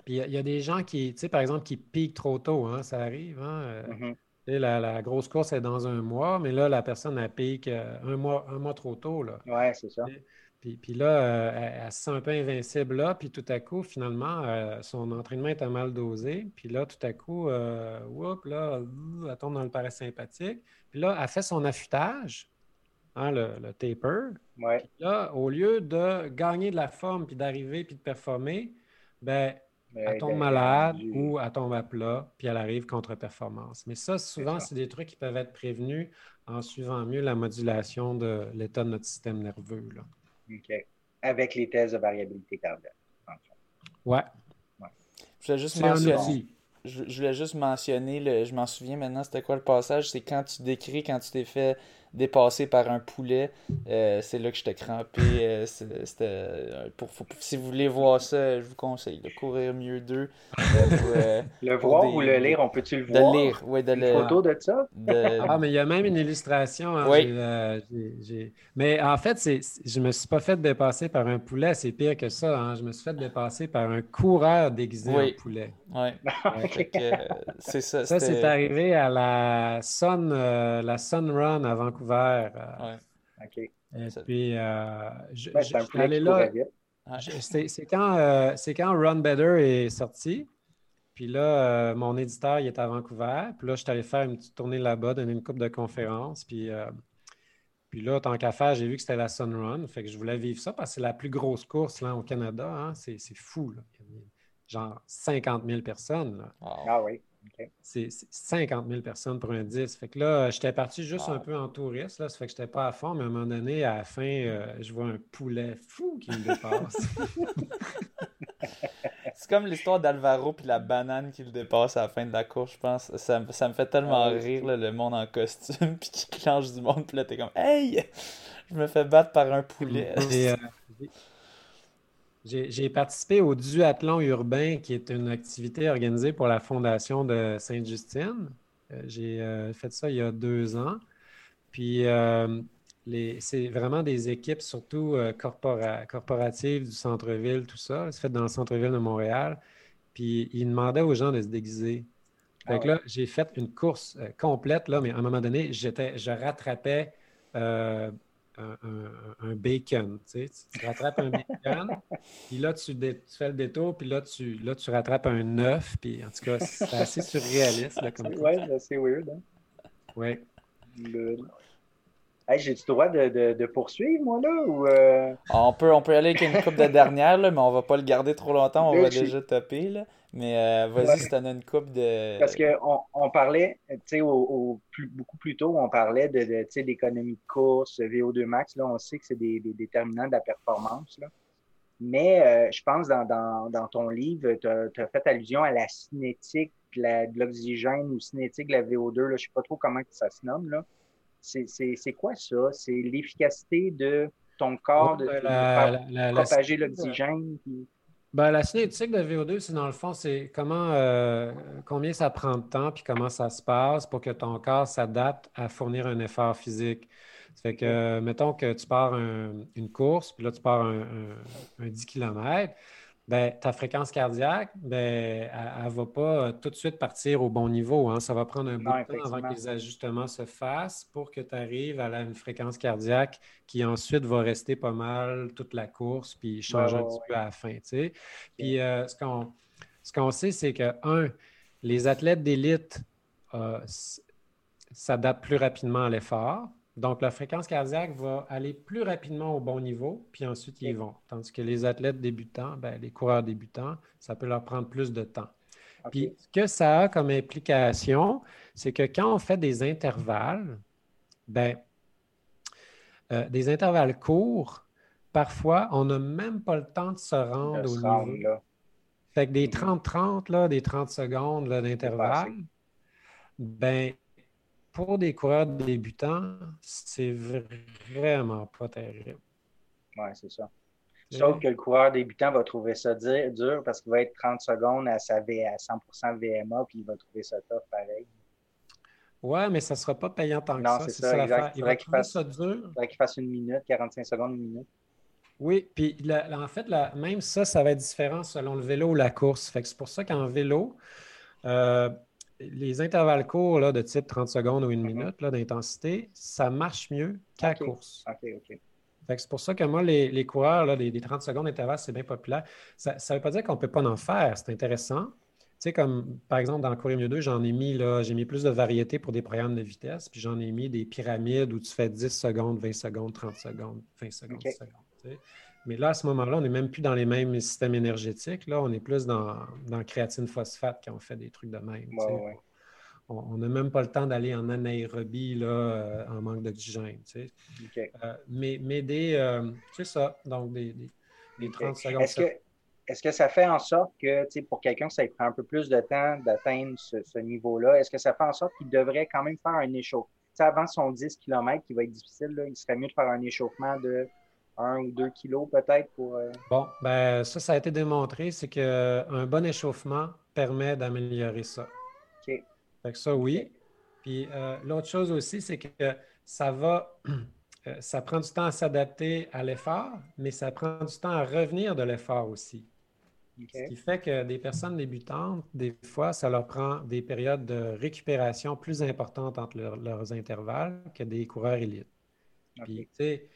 Puis il y, a des gens qui, tu sais, par exemple, qui piquent trop tôt, hein, ça arrive. Hein, euh, mm-hmm. La, grosse course est dans un mois, mais là, la personne, a pique euh, un mois, un mois trop tôt. Oui, c'est ça. Puis, puis là, euh, elle, se sent un peu invincible là, puis tout à coup, finalement, euh, son entraînement est à mal dosé. Puis là, tout à coup, là, elle tombe dans le parasympathique. Puis là, elle fait son affûtage, hein, le, taper. Ouais. Puis là, au lieu de gagner de la forme, puis d'arriver, puis de performer, ben elle tombe malade ou elle tombe à plat, puis elle arrive contre-performance. Mais ça, souvent, c'est des trucs qui peuvent être prévenus en suivant mieux la modulation de l'état de notre système nerveux. Là. OK. Avec les tests de variabilité cardiaque. Ouais. Je voulais juste mentionner. Je, voulais juste mentionner, le, je m'en souviens maintenant, c'était quoi le passage? C'est quand tu décris, quand tu t'es fait dépassé par un poulet. Euh, c'est là que j'étais crampé. Euh, c'était, euh, pour, si vous voulez voir ça, je vous conseille de courir mieux d'eux. le voir ou le lire, on peut-tu le voir? De lire, oui. De Une photo de ça? Ah, mais il y a même une illustration. Hein, oui. Mais en fait, c'est, je me suis pas fait dépasser par un poulet, c'est pire que ça. Hein. Je me suis fait dépasser par un coureur déguisé en poulet. Oui. c'est ça. Ça, c'est arrivé à la Sun, la Sun Run à Vancouver. Euh, OK. Et puis, euh, je, suis allé là. C'est quand, euh, quand Run Better est sorti. Puis là, mon éditeur, il est à Vancouver. Puis là, je suis allé faire une petite tournée là-bas, donner une coupe de conférences. Puis, puis là, tant qu'à faire, j'ai vu que c'était la Sun Run. Fait que je voulais vivre ça parce que c'est la plus grosse course là, au Canada. Hein. C'est fou. Là. Genre 50 000 personnes. Ah oui. C'est 50 000 personnes pour un 10. Fait que là, j'étais parti juste un peu en touriste. Là, ça fait que je n'étais pas à fond, mais à un moment donné, à la fin, euh, je vois un poulet fou qui me dépasse. c'est comme l'histoire d'Alvaro puis la banane qui le dépasse à la fin de la course, je pense. Ça, me fait tellement ah rire, le monde en costume, puis qui clenche du monde, puis là, t'es comme « Hey! » je me fais battre par un poulet. Euh, j'ai participé au duathlon urbain, qui est une activité organisée pour la Fondation de Sainte-Justine. Euh, j'ai euh, fait ça il y a deux ans. Puis, c'est vraiment des équipes, surtout corporatives du centre-ville, tout ça. C'est fait dans le centre-ville de Montréal. Puis, ils demandaient aux gens de se déguiser. Fait ah là, j'ai fait une course euh, complète, là, mais à un moment donné, je rattrapais un, bacon. Tu, sais, tu rattrapes un bacon, puis là, tu, fais le détour, puis là, tu, là, tu rattrapes un œuf. Puis en tout cas, c'est assez surréaliste. Là, comme ouais, c'est assez weird. Hein? Oui. Hey, J'ai-tu le droit de, de, poursuivre, moi, là? Ou euh? on, peut, on peut aller avec une coupe de dernière, là, mais on va pas le garder trop longtemps. On va déjà taper. Là. Mais euh, vas-y, si tu as une coupe de. Parce qu'on on parlait, tu sais, au, beaucoup plus tôt, on parlait de, de d'économie de course, VO2 max. Là, on sait que c'est des, des, déterminants de la performance. Là. Mais euh, je pense dans, dans, dans ton livre, tu as, fait allusion à la cinétique de l'oxygène ou cinétique de la VO2. Là. Je ne sais pas trop comment ça se nomme. Là. C'est, quoi ça? C'est l'efficacité de ton corps de, propager l'oxygène? Ben, la cinétique de VO2, c'est dans le fond, c'est comment euh, combien ça prend de temps puis comment ça se passe pour que ton corps s'adapte à fournir un effort physique. Ça fait que, mettons que tu pars une course, puis là, tu pars un, un 10 km ben, ta fréquence cardiaque, ben, elle ne va pas tout de suite partir au bon niveau. Hein. Ça va prendre un bout de temps avant que les ajustements se fassent pour que tu arrives à une fréquence cardiaque qui ensuite va rester pas mal toute la course puis changer un petit peu à la fin. Puis euh, ce qu'on sait, c'est que, un, les athlètes d'élite euh, s'adaptent plus rapidement à l'effort. Donc, la fréquence cardiaque va aller plus rapidement au bon niveau, puis ensuite ils vont. Tandis que les athlètes débutants, ben, les coureurs débutants, ça peut leur prendre plus de temps. Puis, ce que ça a comme implication, c'est que quand on fait des intervalles, ben, euh, des intervalles courts, parfois, on n'a même pas le temps de se rendre au niveau. Fait que des 30-30, mm-hmm. des 30 secondes d'intervalle, ben, pour des coureurs débutants, c'est vraiment pas terrible. Oui, c'est ça. Sauf que le coureur débutant va trouver ça dur, parce qu'il va être 30 secondes à, sa v, à 100% VMA, puis il va trouver ça tough pareil. Ouais, mais ça ne sera pas payant tant que ça. c'est ça, ça Il va trouver ça dur. Il faudrait qu'il fasse une minute, 45 secondes, une minute. Oui, puis en fait, même ça, ça va être différent selon le vélo ou la course. Fait que c'est pour ça qu'en vélo, euh, les intervalles courts là, de type 30 secondes ou une mhm. minute d'intensité, ça marche mieux qu'à course. c'est pour ça que moi, les, coureurs, là, des, 30 secondes d'intervalle, c'est bien populaire. Ça ne veut pas dire qu'on ne peut pas en faire. C'est intéressant. Tu sais, comme par exemple dans Courir mieux 2, j'en ai mis là, j'ai mis plus de variété pour des programmes de vitesse, puis j'en ai mis des pyramides où tu fais 10 secondes, 20 secondes, 30 secondes, 20 secondes, secondes. Mais là, à ce moment-là, on n'est même plus dans les mêmes systèmes énergétiques. Là, on est plus dans, dans créatine phosphate quand on fait des trucs de même. On n'a même pas le temps d'aller en anaérobie là, euh, en manque d'oxygène. Euh, mais, mais des. Euh, c'est ça. Donc, des, 30 secondes. Est-ce que, ça fait en sorte que, pour quelqu'un, ça prend un peu plus de temps d'atteindre ce, niveau-là, est-ce que ça fait en sorte qu'il devrait quand même faire un échauffement? avant son 10 km qui va être difficile, il serait mieux de faire un échauffement de un ou deux kilos peut-être pour. Euh, bon, ben ça, ça a été démontré, c'est qu'un bon échauffement permet d'améliorer ça. OK. Fait que ça, oui. Puis euh, l'autre chose aussi, c'est que ça va, euh, ça prend du temps à s'adapter à l'effort, mais ça prend du temps à revenir de l'effort aussi. Ce qui fait que des personnes débutantes, des fois, ça leur prend des périodes de récupération plus importantes entre leurs intervalles que des coureurs élites. Puis, tu sais,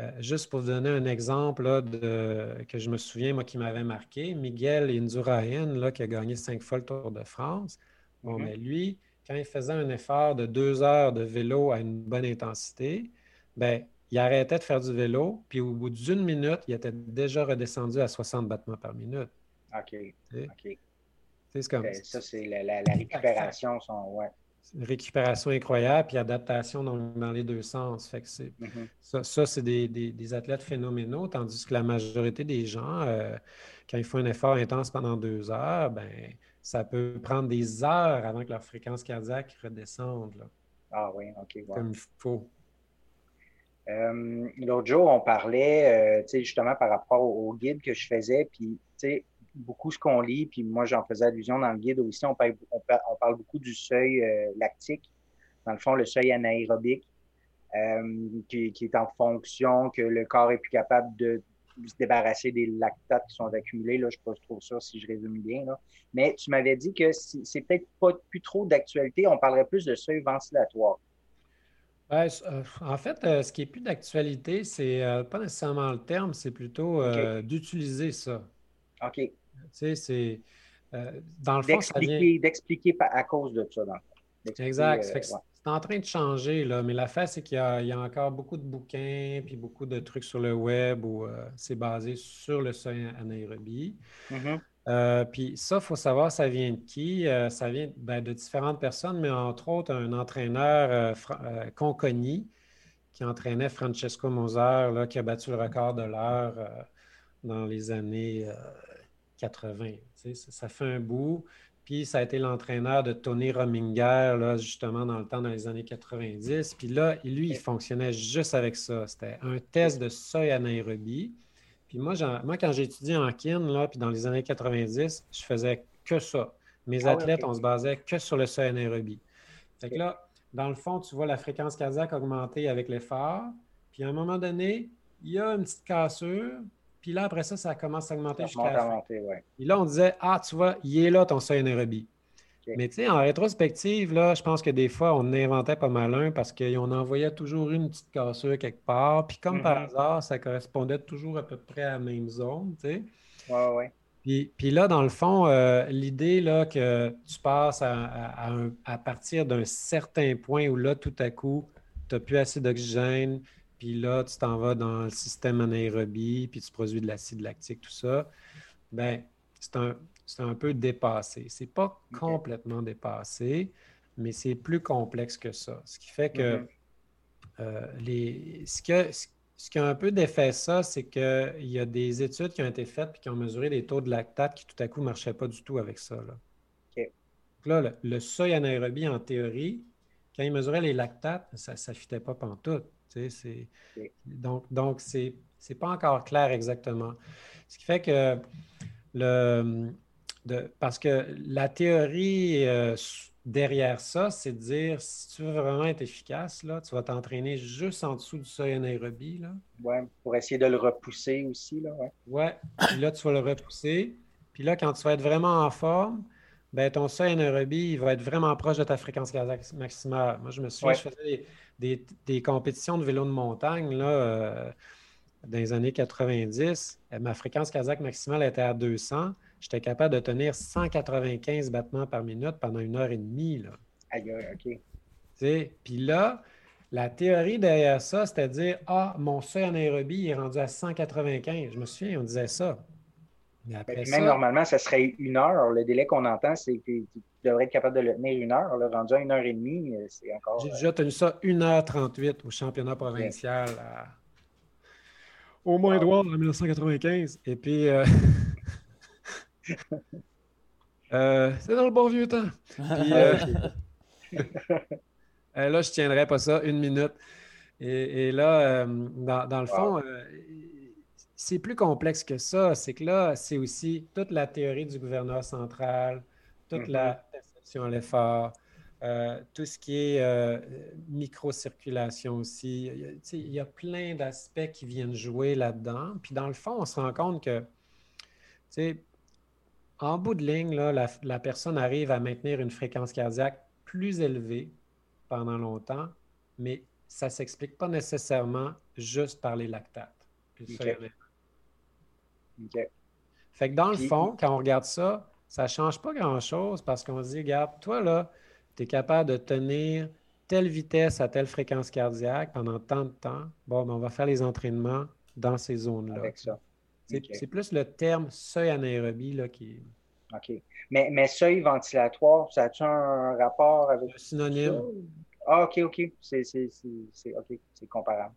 euh, juste pour vous donner un exemple de, que je me souviens, moi, qui m'avait marqué, Miguel Indurain, là, qui a gagné cinq fois le Tour de France. Bon, mais lui, quand il faisait un effort de deux heures de vélo à une bonne intensité, ben, il arrêtait de faire du vélo, puis au bout d'une minute, il était déjà redescendu à 60 battements par minute. OK. OK. C'est comme... ça, c'est la, récupération. Son, ouais récupération incroyable, puis adaptation dans, les deux sens. Fait que mm-hmm. Ça, c'est des, athlètes phénoménaux, tandis que la majorité des gens, euh, quand ils font un effort intense pendant deux heures, ben, ça peut prendre des heures avant que leur fréquence cardiaque redescende. Ah oui, OK. Comme il faut. Euh, l'autre jour, on parlait, euh, justement, par rapport au, guide que je faisais, puis, beaucoup ce qu'on lit, puis moi, j'en faisais allusion dans le guide aussi, on parle, on parle, beaucoup du seuil euh, lactique, dans le fond, le seuil anaérobique, qui, qui, est en fonction que le corps est plus capable de se débarrasser des lactates qui sont accumulés. Là, je ne sais pas trop ça si je résume bien. Là. Mais tu m'avais dit que c'est peut-être pas plus trop d'actualité, on parlerait plus de seuil ventilatoire. Euh, en fait, euh, ce qui est plus d'actualité, c'est euh, pas nécessairement le terme, c'est plutôt d'utiliser ça. OK. Tu sais, c'est. dans le fond, ça vient... D'expliquer à cause de ça, dans le fond. Exact. C'est en train de changer, là, mais la fait, c'est qu'il y, a encore beaucoup de bouquins puis beaucoup de trucs sur le web où c'est basé sur le seuil anaérobie. Euh, puis ça, il faut savoir, ça vient de qui? Euh, ça vient ben, de différentes personnes, mais entre autres, un entraîneur euh, Conconi qui entraînait Francesco Moser, là, qui a battu le record de l'heure dans les années 80. Ça, fait un bout. Puis ça a été l'entraîneur de Tony Rominger, là, justement, dans le temps, dans les années 90. Puis là, lui, il fonctionnait juste avec ça. C'était un test de seuil anaérobie. Puis moi, moi quand j'ai étudié en kin, là, puis dans les années 90, je faisais que ça. Mes ah athlètes, on se basait que sur le seuil anaérobie. Fait que là, dans le fond, tu vois la fréquence cardiaque augmenter avec l'effort. Puis à un moment donné, il y a une petite cassure. Puis là, après ça, ça commence à augmenter jusqu'à la Et là, on disait, ah, tu vois, il est là ton seuil anaérobie. Mais tu sais, en rétrospective, là, je pense que des fois, on inventait pas mal un parce qu'on envoyait toujours une petite cassure quelque part. Puis comme par mm-hmm. hasard, ça correspondait toujours à peu près à la même zone, tu sais. Ouais, ouais. Puis, puis, là, dans le fond, euh, l'idée là, que tu passes à, à, partir d'un certain point où là, tout à coup, tu n'as plus assez d'oxygène, puis là, tu t'en vas dans le système anaérobie, puis tu produis de l'acide lactique, tout ça, ben c'est un, un peu dépassé. C'est pas complètement dépassé, mais c'est plus complexe que ça. Ce qui fait que mm-hmm. euh, les, ce, ce qui a un peu défait ça, c'est qu'il y a des études qui ont été faites et qui ont mesuré des taux de lactate qui tout à coup ne marchaient pas du tout avec ça. Là, là le, seuil anaérobie, en théorie, quand ils mesuraient les lactates, ça ne fitait pas pantoute. C'est, Donc, donc c'est, c'est pas encore clair exactement. Ce qui fait que le, parce que la théorie euh, derrière ça, c'est de dire si tu veux vraiment être efficace, là, tu vas t'entraîner juste en dessous du seuil anaérobie. Là. Ouais, pour essayer de le repousser aussi. Là, ouais. ouais. Puis là, tu vas le repousser. Puis là, quand tu vas être vraiment en forme, ben, ton seuil anaérobie va être vraiment proche de ta fréquence cardiaque maximale. Moi, je me souviens, je faisais des, compétitions de vélo de montagne là, euh, dans les années 90. Ma fréquence cardiaque maximale était à 200 j'étais capable de tenir 195 battements par minute pendant une heure et demie. Là. Aïe, OK. Puis là, la théorie derrière ça, c'était de dire Ah, mon seuil anaérobie est rendu à 195. Je me souviens, on disait ça. Mais après même normalement, ça serait une heure. Le délai qu'on entend, c'est que tu devrais être capable de le tenir une heure. Le rendu à une heure et demie, euh, c'est encore. J'ai déjà tenu ça 1h38 au championnat provincial au Mont-Édouard en 1995. Et puis. Euh, Euh, c'est dans le bon vieux temps. Euh, euh, là, je ne tiendrai pas ça une minute. Et, là, dans, le fond, c'est plus complexe que ça. C'est que là, c'est aussi toute la théorie du gouverneur central, toute la mm-hmm. perception à l'effort, tout ce qui est microcirculation aussi. Il y a plein d'aspects qui viennent jouer là-dedans. Puis dans le fond, on se rend compte que, tu sais, en bout de ligne, la, personne arrive à maintenir une fréquence cardiaque plus élevée pendant longtemps, mais ça ne s'explique pas nécessairement juste par les lactates. Fait que dans le fond, quand on regarde ça, ça ne change pas grand-chose parce qu'on se dit, regarde, toi là, tu es capable de tenir telle vitesse à telle fréquence cardiaque pendant tant de temps. Bon, ben, on va faire les entraînements dans ces zones-là. Avec ça. C'est plus le terme seuil anaérobie là, qui. OK. Mais, mais seuil ventilatoire, ça a-tu un rapport avec. Un synonyme. Ah, OK, OK. C'est comparable.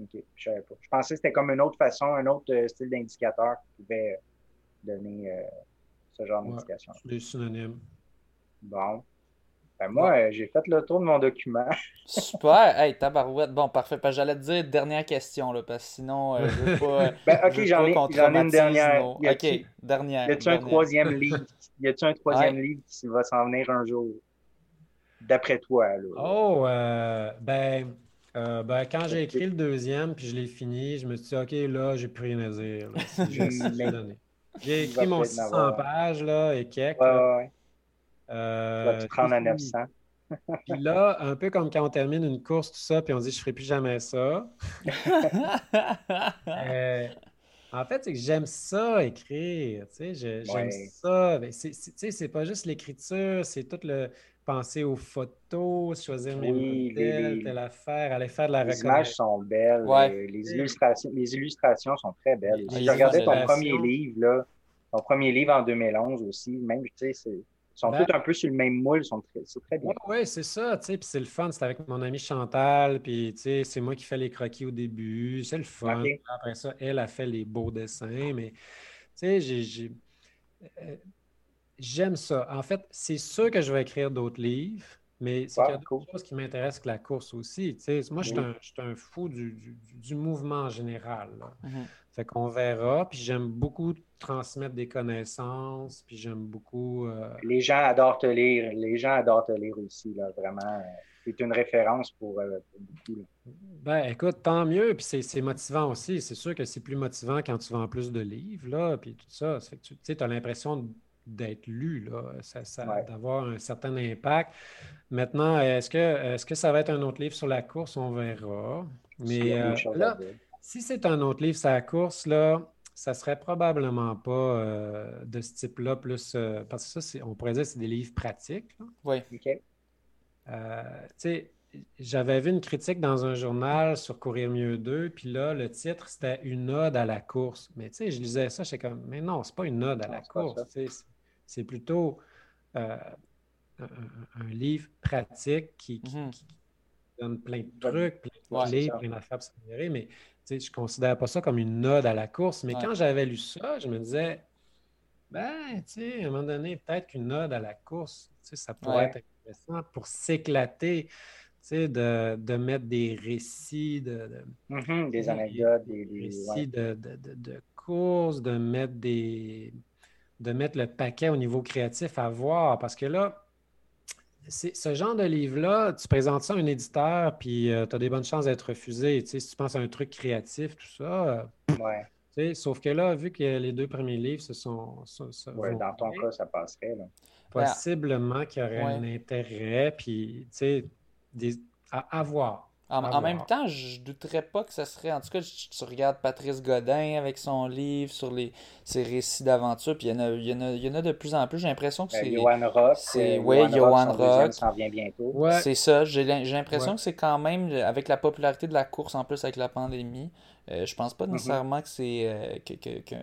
OK. Je savais pas. Je pensais que c'était comme une autre façon, un autre euh, style d'indicateur qui pouvait donner euh, ce genre d'indication. C'est des synonymes. Bon. Ben, moi, j'ai fait le tour de mon document. Super! Hey, tabarouette. Bon, parfait. J'allais te dire dernière question, là, parce que sinon, euh, je veux pas. ben, ok, j'en ai, ai, une dernière. Ok, dernière. Y a-tu un troisième livre? Y a-tu un troisième livre qui va s'en venir un jour? D'après toi, là? Oh, euh, ben. Euh, ben, quand j'ai écrit le deuxième, puis je l'ai fini, je me suis dit, OK, là, j'ai plus rien à dire. J'ai écrit mon 600 pages, là, et quelques. Ouais, ouais. Euh, tu prends à 900. puis là, un peu comme quand on termine une course, tout ça, puis on dit je ne ferai plus jamais ça. Euh, en fait, c'est que j'aime ça écrire. Tu sais, j'aime ça. Ben, tu sais, c'est pas juste l'écriture, c'est tout le penser aux photos, choisir mes modèles, telle affaire, aller faire de la Les images sont belles. Euh, les, illustrations, les illustrations sont très belles. Si je regardais ton premier livre, là, ton premier livre en 2011 aussi, même, tu sais, c'est ils sont ben tous un peu sur le même moule, sont très, c'est très bien. Oui, c'est ça, tu sais, puis c'est le fun, c'est avec mon amie Chantal, puis tu sais, c'est moi qui fais les croquis au début, c'est le fun. Après ça, elle a fait les beaux dessins, mais tu sais, j'ai, euh, j'aime ça. En fait, c'est sûr que je vais écrire d'autres livres, mais c'est quelque chose qui m'intéresse que la course aussi. Tu sais, moi, je suis un, fou du, du, mouvement général. Mm-hmm. Fait qu'on verra. Puis j'aime beaucoup transmettre des connaissances. Puis j'aime beaucoup. Euh, Les gens adorent te lire. Les gens adorent te lire aussi, là, vraiment. C'est une référence pour, euh, beaucoup. Ben, écoute, tant mieux. Puis c'est motivant aussi. C'est sûr que c'est plus motivant quand tu vends plus de livres, là, puis tout ça. fait que tu sais, as l'impression d'être lu, là, ça, d'avoir un certain impact. Maintenant, est-ce que, est que ça va être un autre livre sur la course? On verra. Mais euh, là, si c'est un autre livre sur la course, là, ça serait probablement pas euh, de ce type-là, plus euh, parce que ça, on pourrait dire que c'est des livres pratiques. Oui. OK. Euh, tu sais, j'avais vu une critique dans un journal sur Courir mieux 2, puis là, le titre, c'était une ode à la course. Mais tu sais, je lisais ça, j'étais comme, mais non, c'est pas une ode à la course. C'est plutôt un, livre pratique qui, mm-hmm. donne plein de trucs, plein de clés, plein d'affaires pour mais je ne considère pas ça comme une node à la course, mais quand j'avais lu ça, je me disais, ben, tu sais, à un moment donné, peut-être qu'une node à la course, ça pourrait être intéressant pour s'éclater, de, de, mettre des récits, de, mm-hmm, des anecdotes, des, récits de, de, courses, de mettre des de mettre le paquet au niveau créatif à voir. Parce que là, ce genre de livre-là, tu présentes ça à un éditeur, puis euh, tu as des bonnes chances d'être refusé. Tu sais, si tu penses à un truc créatif, tout ça. ouais. sauf que là, vu que les deux premiers livres se sont. Oui, dans ton cas, ça passerait. Là. Possiblement qu'il y aurait un intérêt, puis, tu sais, des... à avoir. En, même temps, je douterais pas que ce serait. En tout cas, tu regardes Patrice Godin avec son livre sur les, ses récits d'aventure, puis il y, en a, il, y en a, il y en a de plus en plus. J'ai l'impression que ben, c'est. Johan Rock. C'est, oui, Johan Rock. s'en vient bientôt. Ouais. C'est ça. J'ai, l'impression que c'est quand même, avec la popularité de la course en plus avec la pandémie, euh, je pense pas mm-hmm. nécessairement que c'est. Euh, que, que,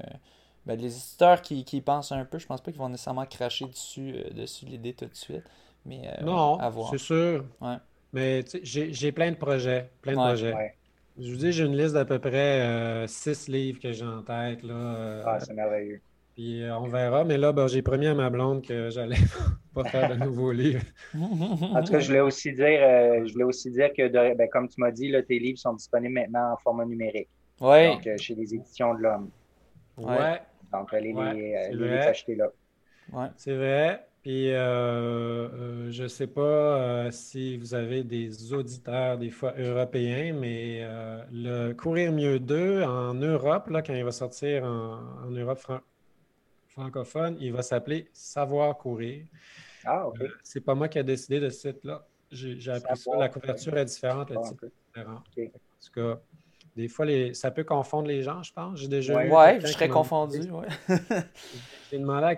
ben, les éditeurs qui, qui pensent un peu, je pense pas qu'ils vont nécessairement cracher dessus, euh, dessus l'idée tout de suite. Mais, non, à voir. c'est sûr. Ouais. Mais j'ai plein de projets. Plein de projets. Je vous dis, j'ai une liste d'à peu près euh, six livres que j'ai en tête. Là, euh, ah, c'est merveilleux. Puis euh, on verra. Mais là, ben, j'ai promis à ma blonde que j'allais pas faire de nouveaux livres. En tout cas, je voulais aussi dire, je voulais aussi dire que, ben, comme tu m'as dit, là, tes livres sont disponibles maintenant en format numérique. Oui. Donc, chez les éditions de l'Homme. Ouais. Donc, allez les, les acheter là. Ouais. C'est vrai. Puis, euh, euh, je ne sais pas euh, si vous avez des auditeurs, des fois européens, mais le Courir mieux 2 en Europe, là, quand il va sortir en, Europe francophone, il va s'appeler Savoir courir. Ah, OK. c'est pas moi qui ai décidé de ce site-là. J'ai appris ça. La couverture est différente, le titre est différent. En tout cas, des fois, les... ça peut confondre les gens, je pense. J'ai déjà ouais, je serais confondu. Ouais. J'ai demandé à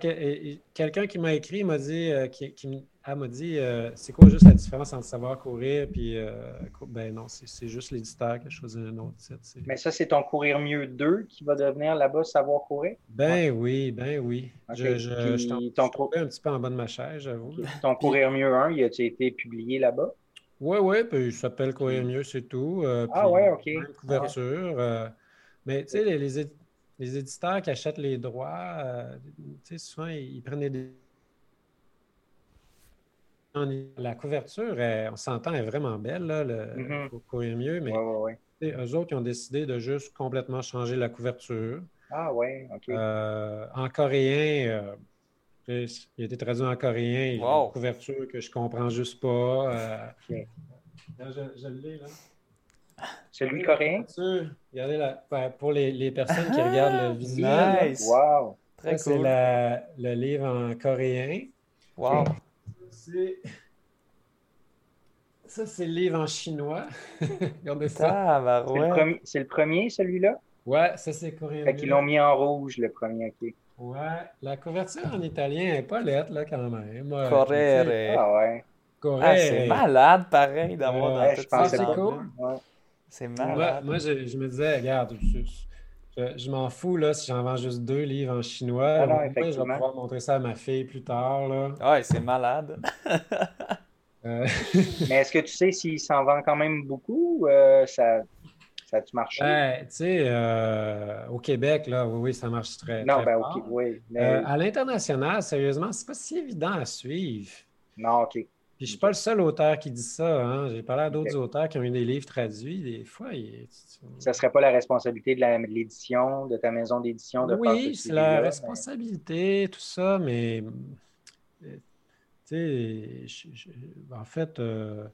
quelqu'un qui m'a écrit, m'a dit, euh, qui, m'a dit, euh, c'est quoi juste la différence entre savoir courir puis, euh, ben non, c'est juste l'éditeur qui a choisi un autre site. Mais ça, c'est ton courir mieux 2 qui va devenir là-bas savoir courir? Ben oui, ben oui. Je, je, je un petit peu en bas de ma chaise, j'avoue. Ton courir mieux 1, il a été publié là-bas? Oui, oui, puis il s'appelle Courir mieux, c'est tout. ah ouais, OK. couverture. mais tu sais, les, les, les éditeurs qui achètent les droits, euh, souvent, ils, prennent des la couverture, on s'entend, est vraiment belle, là, le, mm-hmm. courir mieux, mais eux autres, ils ont décidé de juste complètement changer la couverture. Ah ouais, OK. Euh, en coréen, euh, il a été traduit en coréen, il a une couverture que je comprends juste pas. Euh, je, l'ai, là. Celui coréen? Regardez là, ben, pour les, les, personnes qui regardent le visuel. Nice. Wow. Très C'est le livre en coréen. Wow. Ça, c'est le livre en chinois. Regardez ça. Ah, c'est le, premier, celui-là? Ouais, ça, c'est coréen. Fait qu'ils l'ont mis en rouge, le premier. Okay. Ouais, la couverture en italien n'est pas lettre, là, quand même. Correre. Ah ouais. Ah, c'est malade, pareil, d'avoir ouais, dans C'est cool. C'est malade. moi, je, je, me disais, regarde, je, je m'en fous là, si j'en vends juste deux livres en chinois. Ah non, je vais pouvoir montrer ça à ma fille plus tard. Là. Ouais, c'est malade. Euh, Mais est-ce que tu sais s'il s'en vend quand même beaucoup? Euh, ça, ça a-tu marché? Ben, tu sais, euh, au Québec, là, oui, oui, ça marche très, non, ben, fort. oui. à l'international, sérieusement, c'est pas si évident à suivre. Non, OK. Puis je suis pas le seul auteur qui dit ça. Hein. J'ai parlé à d'autres auteurs qui ont eu des livres traduits. Des fois, il... ça serait pas la responsabilité de l'édition, de ta maison d'édition de Oui, c'est la responsabilité, tout ça, mais tu sais, en fait, euh,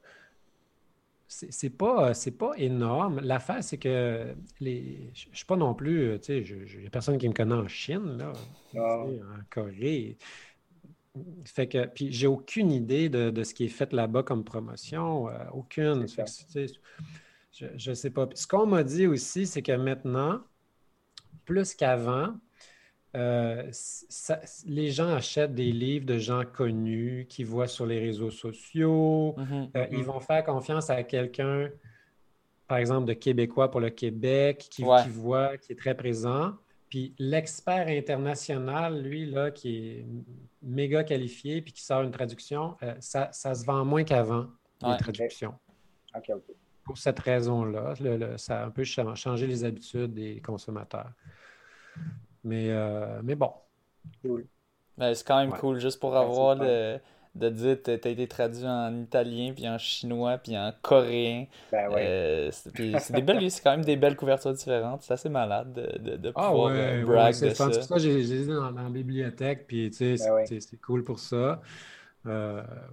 c'est pas, pas énorme. L'affaire, c'est que les, je ne suis pas non plus, tu sais, il n'y a personne qui me connaît en Chine, là, ah. en Corée. Fait que, puis j'ai aucune idée de, ce qui est fait là-bas comme promotion, euh, aucune. je ne sais pas. ce qu'on m'a dit aussi, c'est que maintenant, plus qu'avant, euh, les gens achètent des livres de gens connus qu'ils voient sur les réseaux sociaux. Mm-hmm, euh, ils mm-hmm. vont faire confiance à quelqu'un, par exemple, de Québécois pour le Québec, qui, voit, qui est très présent. Puis l'expert international, lui, là, qui est méga qualifié, puis qui sort une traduction, euh, ça, se vend moins qu'avant, les traductions. Pour cette raison-là, ça a un peu changé les habitudes des consommateurs. Mais, euh, mais bon. Cool. C'est quand même cool, juste pour avoir le, de dire que tu as été traduit en italien, puis en chinois, puis en coréen. Ben ouais. Euh, c'est des belles, c'est quand même des belles couvertures différentes. C'est assez malade de, de, ah pouvoir euh, brag de ça. ça j'ai les dans, dans, la bibliothèque, puis tu sais, ben c'est cool pour ça.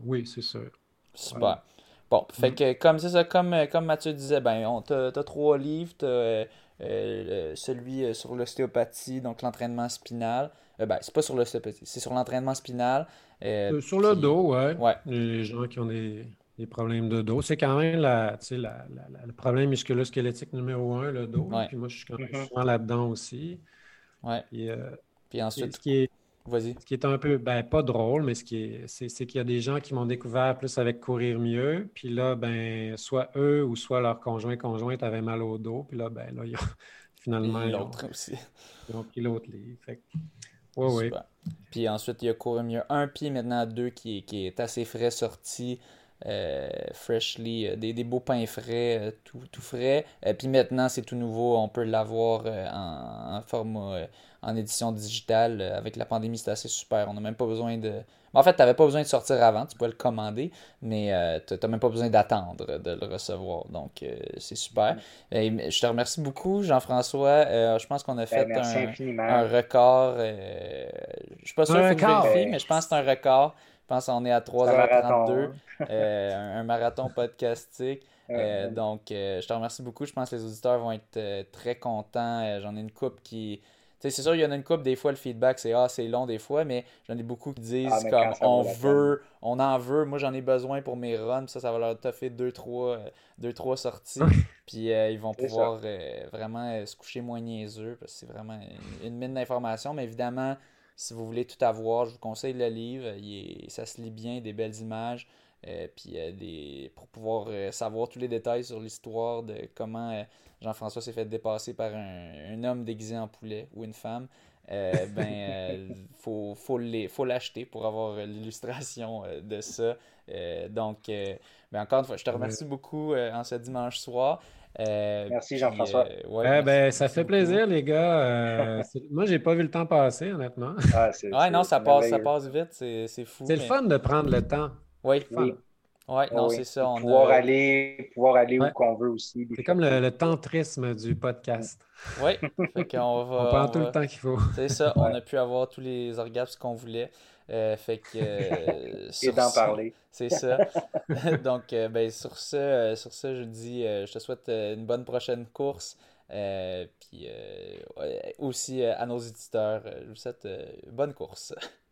oui, c'est sûr. Super. Bon, fait mm. que comme c'est ça, comme, comme Mathieu disait, ben, tu as, trois livres, euh, celui euh, sur l'ostéopathie, donc l'entraînement spinal. Euh, ben, c'est pas sur l'ostéopathie, c'est sur l'entraînement spinal. Sur le dos, ouais. Les gens qui ont des, problèmes de dos. C'est quand même la, la, le problème musculo-squelettique numéro un, le dos. Puis moi, je suis quand même mm-hmm. souvent là-dedans aussi. Ouais. Puis, ensuite. Ce qui est, ce qui est un peu, ben, pas drôle, mais ce qui est, c'est, qu'il y a des gens qui m'ont découvert plus avec courir mieux. Puis là, ben, soit eux ou soit leur conjoint, conjointe avaient mal au dos. Puis là, ben, là, ils ont, finalement. l'autre aussi. Ils ont pris l'autre livre. Fait oui, oui. Puis ensuite, il y a un, pied maintenant deux qui, est assez frais sorti. Euh, freshly, euh, des, beaux pains frais, euh, tout, tout, frais. puis maintenant, c'est tout nouveau, on peut l'avoir en, en, format en édition digitale. Avec la pandémie, c'était assez super. On n'a même pas besoin de. En fait, tu n'avais pas besoin de sortir avant, tu pouvais le commander, mais euh, tu n'as même pas besoin d'attendre de le recevoir. Donc, euh, c'est super. je te remercie beaucoup, Jean-François. je pense qu'on a ben, fait un, record. je ne suis pas sûr qu'il faut vérifier, mais je pense que c'est un record. Je pense qu'on est à 3h32. un, marathon podcastique. donc, je te remercie beaucoup. Je pense que les auditeurs vont être très contents. J'en ai une coupe qui c'est sûr, il y en a une couple, des fois, le feedback, c'est Ah, c'est long des fois, mais j'en ai beaucoup qui disent ah, comme on veut, on en veut, moi j'en ai besoin pour mes runs, ça, ça va leur toffer deux, trois, euh, deux, trois sorties. puis euh, ils vont pouvoir euh, vraiment se coucher moins niaiseux, parce que c'est vraiment une, mine d'informations. Mais évidemment, si vous voulez tout avoir, je vous conseille le livre. ça se lit bien, des belles images. puis des, pour pouvoir savoir tous les détails sur l'histoire de comment Jean-François s'est fait dépasser par un, homme déguisé en poulet ou une femme, euh, ben, euh, faut, faut l'acheter pour avoir l'illustration euh, de ça. donc, ben, encore une fois, je te remercie beaucoup en ce dimanche soir. Merci Jean-François. ouais, ben, ça fait plaisir, les gars. moi, j'ai pas vu le temps passer, honnêtement. Ah, ouais, non, ça passe, ça passe vite, c'est fou. C'est le fun de prendre le temps Oui. oui. Ouais, non, c'est ça. On pouvoir, aller, pouvoir aller où qu'on veut aussi. C'est comme le, tantrisme du podcast. Oui, on va. on prend tout le temps qu'il faut. C'est ça, on a pu avoir tous les orgasmes qu'on voulait. Euh, fait que. Euh, Et d'en parler. C'est ça. Donc, euh, ben, sur ce, sur ce, je dis, je te souhaite une bonne prochaine course. puis aussi à nos éditeurs, je vous souhaite bonne course.